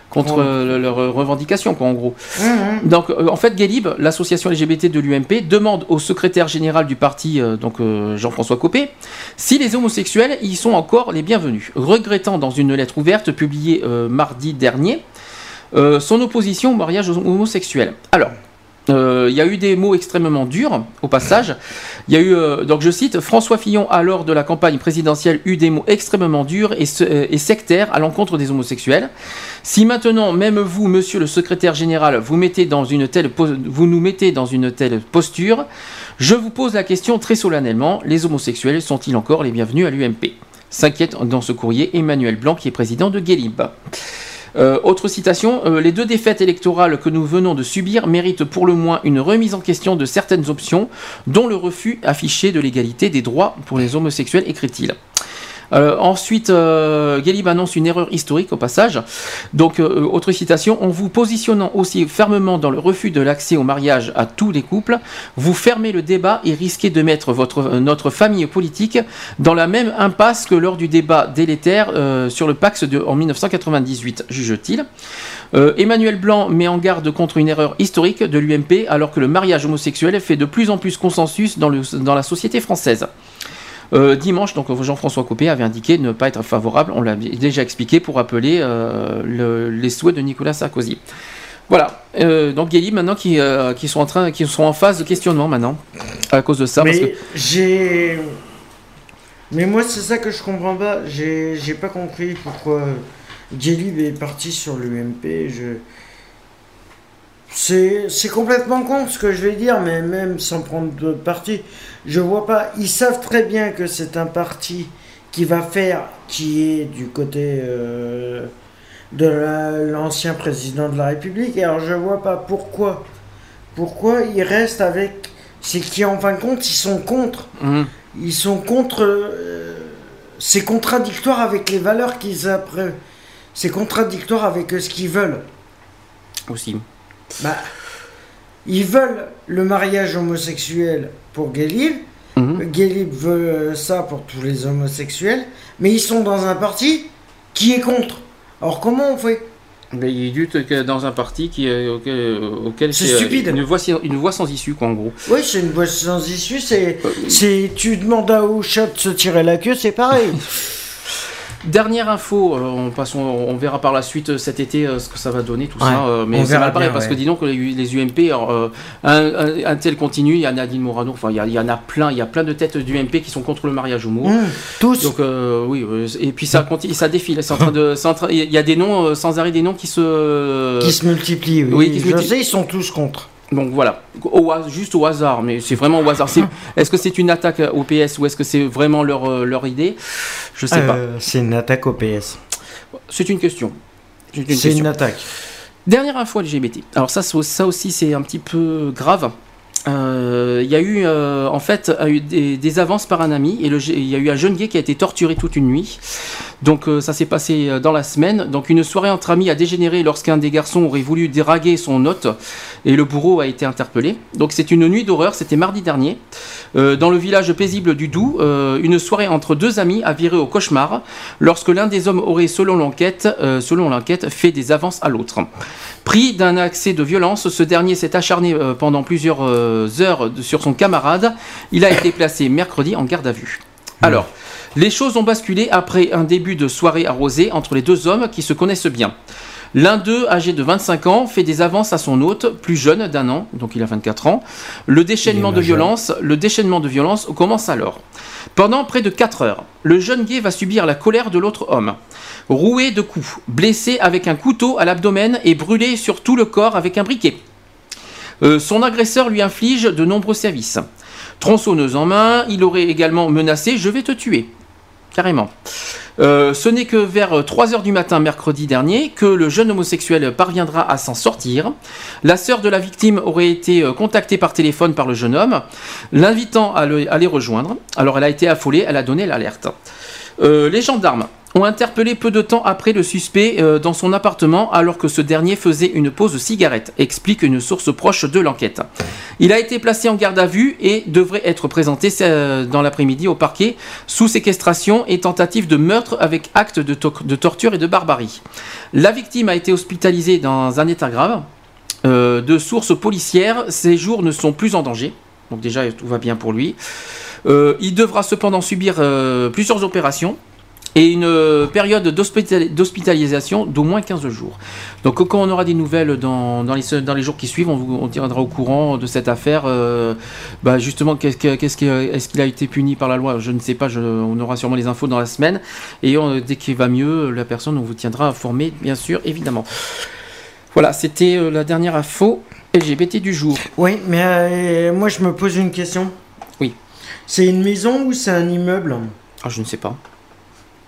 contre Ouais. leurs revendications, quoi, en gros. Mhm. Donc, euh, en fait, Guélib, l'association LGBT de l'UMP, demande au secrétaire général du parti, donc Jean-François Copé, si les homosexuels y sont encore les bienvenus, regrettant dans une lettre ouverte publiée euh, mardi dernier euh, son opposition au mariage homosexuel. Alors. euh, Il y a eu des mots extrêmement durs au passage. Il y a eu, euh, donc je cite, François Fillon, à l'heure de la campagne présidentielle, eut des mots extrêmement durs et, se- et sectaires à l'encontre des homosexuels. Si maintenant, même vous, monsieur le secrétaire général, vous, mettez dans une telle vous nous mettez dans une telle posture, je vous pose la question très solennellement, les homosexuels sont-ils encore les bienvenus à l'UMP S'inquiète dans ce courrier Emmanuel Blanc, qui est président de Guélib. Euh, autre citation, euh, les deux défaites électorales que nous venons de subir méritent pour le moins une remise en question de certaines options, dont le refus affiché de l'égalité des droits pour les homosexuels, écrit-il. Euh, ensuite, euh, annonce une erreur historique au passage. Donc, euh, autre citation, en vous positionnant aussi fermement dans le refus de l'accès au mariage à tous les couples, vous fermez le débat et risquez de mettre euh, notre famille politique dans la même impasse que lors du débat délétère sur le Pax en 1998, juge-t-il. Emmanuel Blanc met en garde contre une erreur historique de l'UMP alors que le mariage homosexuel fait de plus en plus consensus dans la société française. Euh, dimanche, donc Jean-François Copé avait indiqué ne pas être favorable, on l'a déjà expliqué, pour rappeler euh, le- les souhaits de Nicolas Sarkozy. Voilà, euh, donc Guélib maintenant qui, qui, sont en train, qui sont en phase de questionnement maintenant, à cause de ça. Mais que- j'ai. Mais moi, c'est ça que je comprends pas. J'ai j'ai pas compris pourquoi Guélib est parti sur l'UMP. Je. C'est c'est complètement con ce que je vais dire, mais même sans prendre de parti, je vois pas. Ils savent très bien que c'est un parti qui va faire, qui est du côté euh, de la- l'ancien président de la République. Et alors je vois pas pourquoi. Pourquoi ils restent avec. C'est qu'en fin de compte, ils sont contre. Mhm. Ils sont contre. euh, c'est contradictoire avec les valeurs qu'ils après. C'est contradictoire avec ce qu'ils veulent. aussi. Bah, ils veulent le mariage homosexuel pour Guélib. Guélib veut euh, ça pour tous les homosexuels. Mais ils sont dans un parti qui est contre. Alors comment on fait? Mais il lutte que dans un parti qui, est- auquel, auquel C'est euh, stupide. Une voie, une voie sans issue, quoi, en gros. Oui, c'est une voie sans issue. C'est, Euh, c'est tu demandes à au chat de se tirer la queue, c'est pareil. Dernière info, euh, on, passe, on, on verra par la suite euh, cet été euh, ce que ça va donner, tout Ouais, ça. mais verra mal pareil bien, parce que dis donc, les, les UMP, alors, un, un- un tel continue, il y a Nadine Morano, enfin, il y, y en a plein, il y a plein de têtes d'UMP qui sont contre le mariage homo. Mmh, tous. Donc oui, et puis ça continue, ça défile. C'est en train de, c'est en train- il y a des noms sans arrêt des noms qui se, qui se multiplient. Oui, oui, qui se je multiplient. sais, ils sont tous contre. Donc voilà, au, juste au hasard, mais c'est vraiment au hasard. Est-ce que c'est une attaque au PS ou est-ce que c'est vraiment leur, euh, leur idée? Je sais pas. Euh, C'est une attaque au PS. C'est une question. C'est une attaque. Dernière info LGBT. Alors ça, ça ça aussi, c'est un petit peu grave. Euh, Il y a eu, euh, en fait, des, avances par un ami et il y a eu un jeune gay qui a été torturé toute une nuit. Donc euh, ça s'est passé dans la semaine. Donc une soirée entre amis a dégénéré lorsqu'un des garçons aurait voulu déraguer son hôte et le bourreau a été interpellé. Donc c'est une nuit d'horreur, c'était mardi dernier. Dans le village paisible du Doubs, une soirée entre deux amis a viré au cauchemar lorsque l'un des hommes aurait, selon l'enquête, selon l'enquête, fait des avances à l'autre. Pris d'un accès de violence, ce dernier s'est acharné pendant plusieurs heures de- sur son camarade. Il a été placé mercredi en garde à vue. Alors, les choses ont basculé après un début de soirée arrosée entre les deux hommes qui se connaissent bien. L'un d'eux, âgé de 25 ans, fait des avances à son hôte, plus jeune d'un an, donc il a 24 ans. Le déchaînement de violence, le déchaînement de violence commence alors. Pendant près de 4 heures, le jeune gay va subir la colère de l'autre homme. Roué de coups, blessé avec un couteau à l'abdomen et brûlé sur tout le corps avec un briquet. Euh, son agresseur lui inflige de nombreux services. Tronçonneuse en main, il aurait également menacé Je vais te tuer. Carrément. Euh, ce n'est que vers 3h du matin mercredi dernier que le jeune homosexuel parviendra à s'en sortir. La sœur de la victime aurait été euh, contactée par téléphone par le jeune homme, l'invitant à, à les rejoindre. Alors elle a été affolée, elle a donné l'alerte. Euh, les gendarmes ont interpellé peu de temps après le suspect euh, dans son appartement alors que ce dernier faisait une pause cigarette, explique une source proche de l'enquête. Il a été placé en garde à vue et devrait être présenté euh, dans l'après-midi au parquet sous séquestration et tentative de meurtre avec acte de, to- de torture et de barbarie. La victime a été hospitalisée dans un état grave. De sources policières, ses jours ne sont plus en danger. Donc déjà, tout va bien pour lui. Euh, il devra cependant subir euh, plusieurs opérations et une euh, période d'hospital- d'hospitalisation d'au moins 15 jours. Donc quand on aura des nouvelles dans, les, jours qui suivent, on, vous, tiendra au courant de cette affaire. Bah, justement, qu'est-ce que- qu'est-ce que- est-ce qu'il a été puni par la loi? Je ne sais pas, on aura sûrement les infos dans la semaine. Et on- dès qu'il va mieux, la personne, on vous tiendra informé, bien sûr, évidemment. Voilà, c'était la dernière info LGBT du jour. Oui, mais moi je me pose une question. C'est une maison ou c'est un immeuble? Ah, je ne sais pas.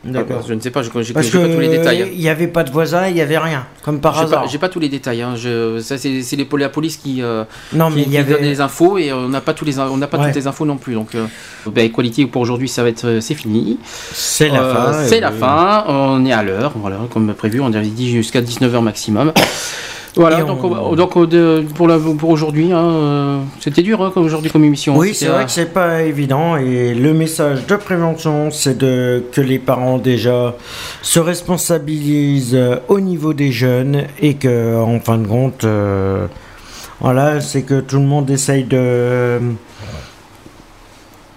D'accord. Je ne sais pas, je n'ai Parce pas tous les que détails. il n'y avait pas de voisins, il n'y avait rien, comme par hasard. j'ai pas tous les détails. Hein. Je, ça, c'est, les, la police qui, euh, Non, qui, mais il y qui avait- donne les infos et on n'a pas tous les, on n'a pas Ouais. toutes les infos non plus. Donc, euh, ben, Equality pour aujourd'hui, ça va être, euh, c'est fini. C'est la Euh, fin, C'est la fin. On est à l'heure, voilà, comme prévu. On avait dit jusqu'à 19h maximum. Voilà, donc, on- pour, aujourd'hui, hein, euh, c'était dur hein, comme aujourd'hui comme émission. Oui, C'était, c'est vrai que c'est pas évident et le message de prévention, c'est de que les parents déjà se responsabilisent euh, au niveau des jeunes et que en fin de compte, euh, voilà, c'est que tout le monde essaye de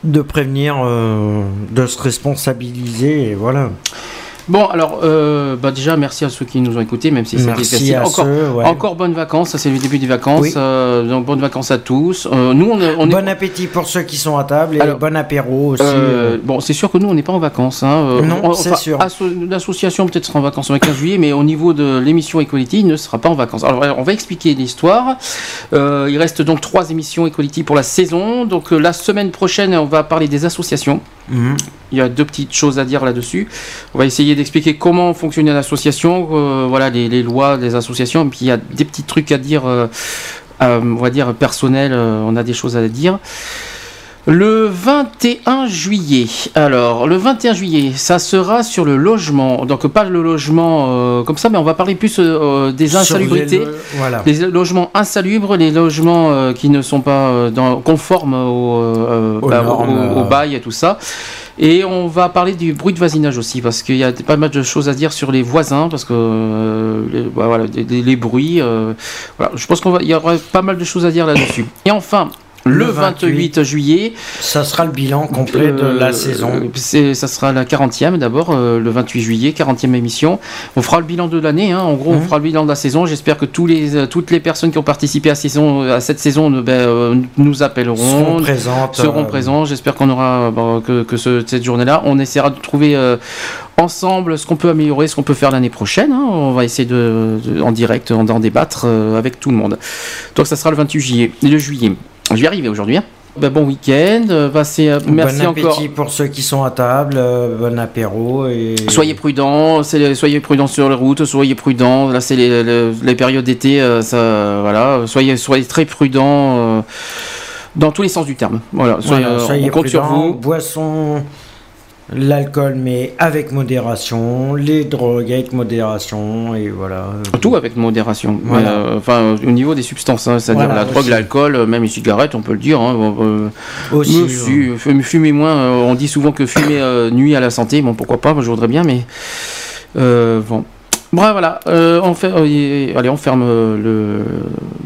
de prévenir, euh, de se responsabiliser et voilà. Bon, alors, euh, bah déjà, merci à ceux qui nous ont écoutés, même si c'était facile. Encore, ceux, ouais. encore bonnes vacances, ça c'est le début des vacances. Oui. euh, donc, bonnes vacances à tous. Euh, nous, on, est. Bon appétit pour ceux qui sont à table et Alors, bon apéro aussi. Bon, c'est sûr que nous, on n'est pas en vacances. Hein. Non, on- c'est sûr. asso- L'association peut-être sera en vacances le 15 juillet, mais au niveau de l'émission Equality, il ne sera pas en vacances. Alors, on va expliquer l'histoire. Il reste donc trois émissions Equality pour la saison. Donc, la semaine prochaine, on va parler des associations. Mhm. Il y a deux petites choses à dire là-dessus. On va essayer d'expliquer comment fonctionne une association, euh, voilà les, lois des associations, puis il y a des petits trucs à dire, euh, euh, on va dire personnels, euh, on a des choses à dire. Le 21 juillet. Alors, le 21 juillet, ça sera sur le logement. Donc, pas le logement euh, comme ça, mais on va parler plus euh, des Sur les insalubrités. lo- voilà. Les logements insalubres, les logements euh, qui ne sont pas euh, dans- conformes au, euh, bah, normes, au- au euh. bail et tout ça. Et on va parler du bruit de voisinage aussi, parce qu'il y a pas mal de choses à dire sur les voisins, parce que euh, les, bah, voilà, les bruits. euh, voilà, je pense qu'il y aura pas mal de choses à dire là-dessus. Et enfin, le, Le 28 juillet, Ça sera le bilan complet de la euh, saison. Ça sera la 40e d'abord, euh, le 28 juillet, 40e émission. On fera le bilan de l'année, hein. en gros, on Mhm. fera le bilan de la saison. J'espère que tous les, euh, toutes les personnes qui ont participé à, saison, à cette saison ben, euh, nous appelleront, seront présentes. seront présents. J'espère qu'on aura bon, que, que ce- cette journée-là, on essaiera de trouver ensemble ce qu'on peut améliorer, ce qu'on peut faire l'année prochaine. hein. On va essayer de, de- en direct en- d'en débattre avec tout le monde. Donc ça sera le 28 juillet. Le juillet. Je vais y arriver aujourd'hui. hein. Ben, bon week-end. euh, passez, euh, merci bon appétit encore. pour ceux qui sont à table, euh, bon apéro et Soyez prudents, c'est soyez prudents sur les routes, soyez prudents. Là, c'est les, les- les périodes d'été, euh, ça, voilà. Soyez, soyez très prudents euh, dans tous les sens du terme. Voilà, soyez, Voilà, euh, soyez on compte sur prudents, vous. Boisson, l'alcool, mais avec modération, les drogues avec modération, et voilà. Tout avec modération. Voilà. Euh, enfin, au niveau des substances, hein, c'est-à-dire Voilà, la drogue, l'alcool, euh, même les cigarettes, on peut le dire. hein, euh, Aussi, si, fumez- fumez moins. euh, on dit souvent que fumer nuit à la santé. Bon, pourquoi pas Moi, je voudrais bien, mais euh, bon. Bref, voilà. euh, on fait, euh, allez, on ferme euh, le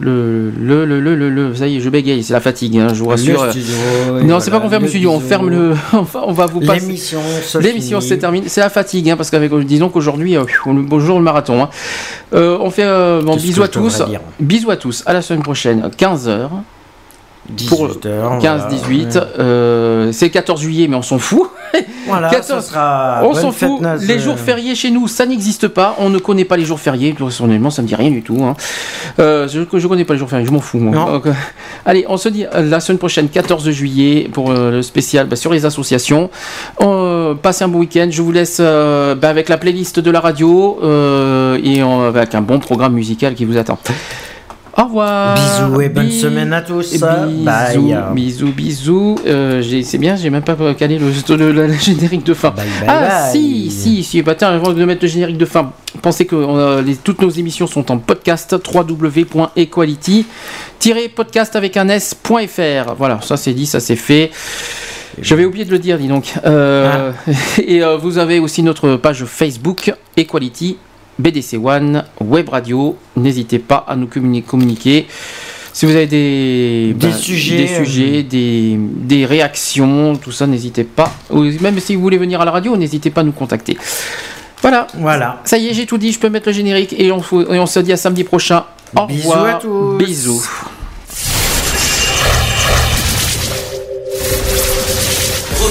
le, le le le le le. Ça y est, je bégaye. C'est la fatigue. hein, je vous rassure. Le studio, non, c'est pas qu'on ferme le le studio. On ferme le. Enfin, on va vous passer. L'émission se L'émission c'est terminé. C'est la fatigue, hein, parce qu'avec disons qu'aujourd'hui, euh, bonjour le marathon. hein. Euh, on fait euh, bon, bisous à tous. Bisous à tous. À la semaine prochaine, 15h. 18 heures, 15-18. voilà. euh, c'est le 14 juillet, mais on s'en fout. Voilà, 14, ça sera on s'en fout. naze, Les jours fériés chez nous, ça n'existe pas. On ne connaît pas les jours fériés. Personnellement, ça me dit rien du tout. hein. Euh, je, je connais pas les jours fériés. Je m'en fous. moi. Non. Donc, euh, allez, on se dit euh, la semaine prochaine, 14 juillet, pour euh, le spécial bah, sur les associations. Passez un bon week-end. Je vous laisse bah, avec la playlist de la radio et avec un bon programme musical qui vous attend. Au revoir. Bisous et bonne Bis- semaine à tous. Bisous, Bye. bisous, bisous. Euh, c'est bien, j'ai même pas calé le, le- le- le générique de fin. bye, ah bye. si, si, si. Bah tiens, avant de mettre le générique de fin, pensez que euh, les- toutes nos émissions sont en podcast www.equality-podcast avec un s.fr. Voilà, ça c'est dit, ça c'est fait. J'avais oublié de le dire, dis donc. Euh, Et euh, vous avez aussi notre page Facebook Equality BDC One Web Radio. N'hésitez pas à nous communi- communiquer. Si vous avez des, Des ben, sujets, des, sujets, des, des réactions, tout ça, n'hésitez pas. Même si vous voulez venir à la radio, n'hésitez pas à nous contacter. Voilà. Voilà. Ça y est, j'ai tout dit. Je peux mettre le générique et on, faut- et on se dit à samedi prochain. Au Bisous revoir. à tous. Bisous.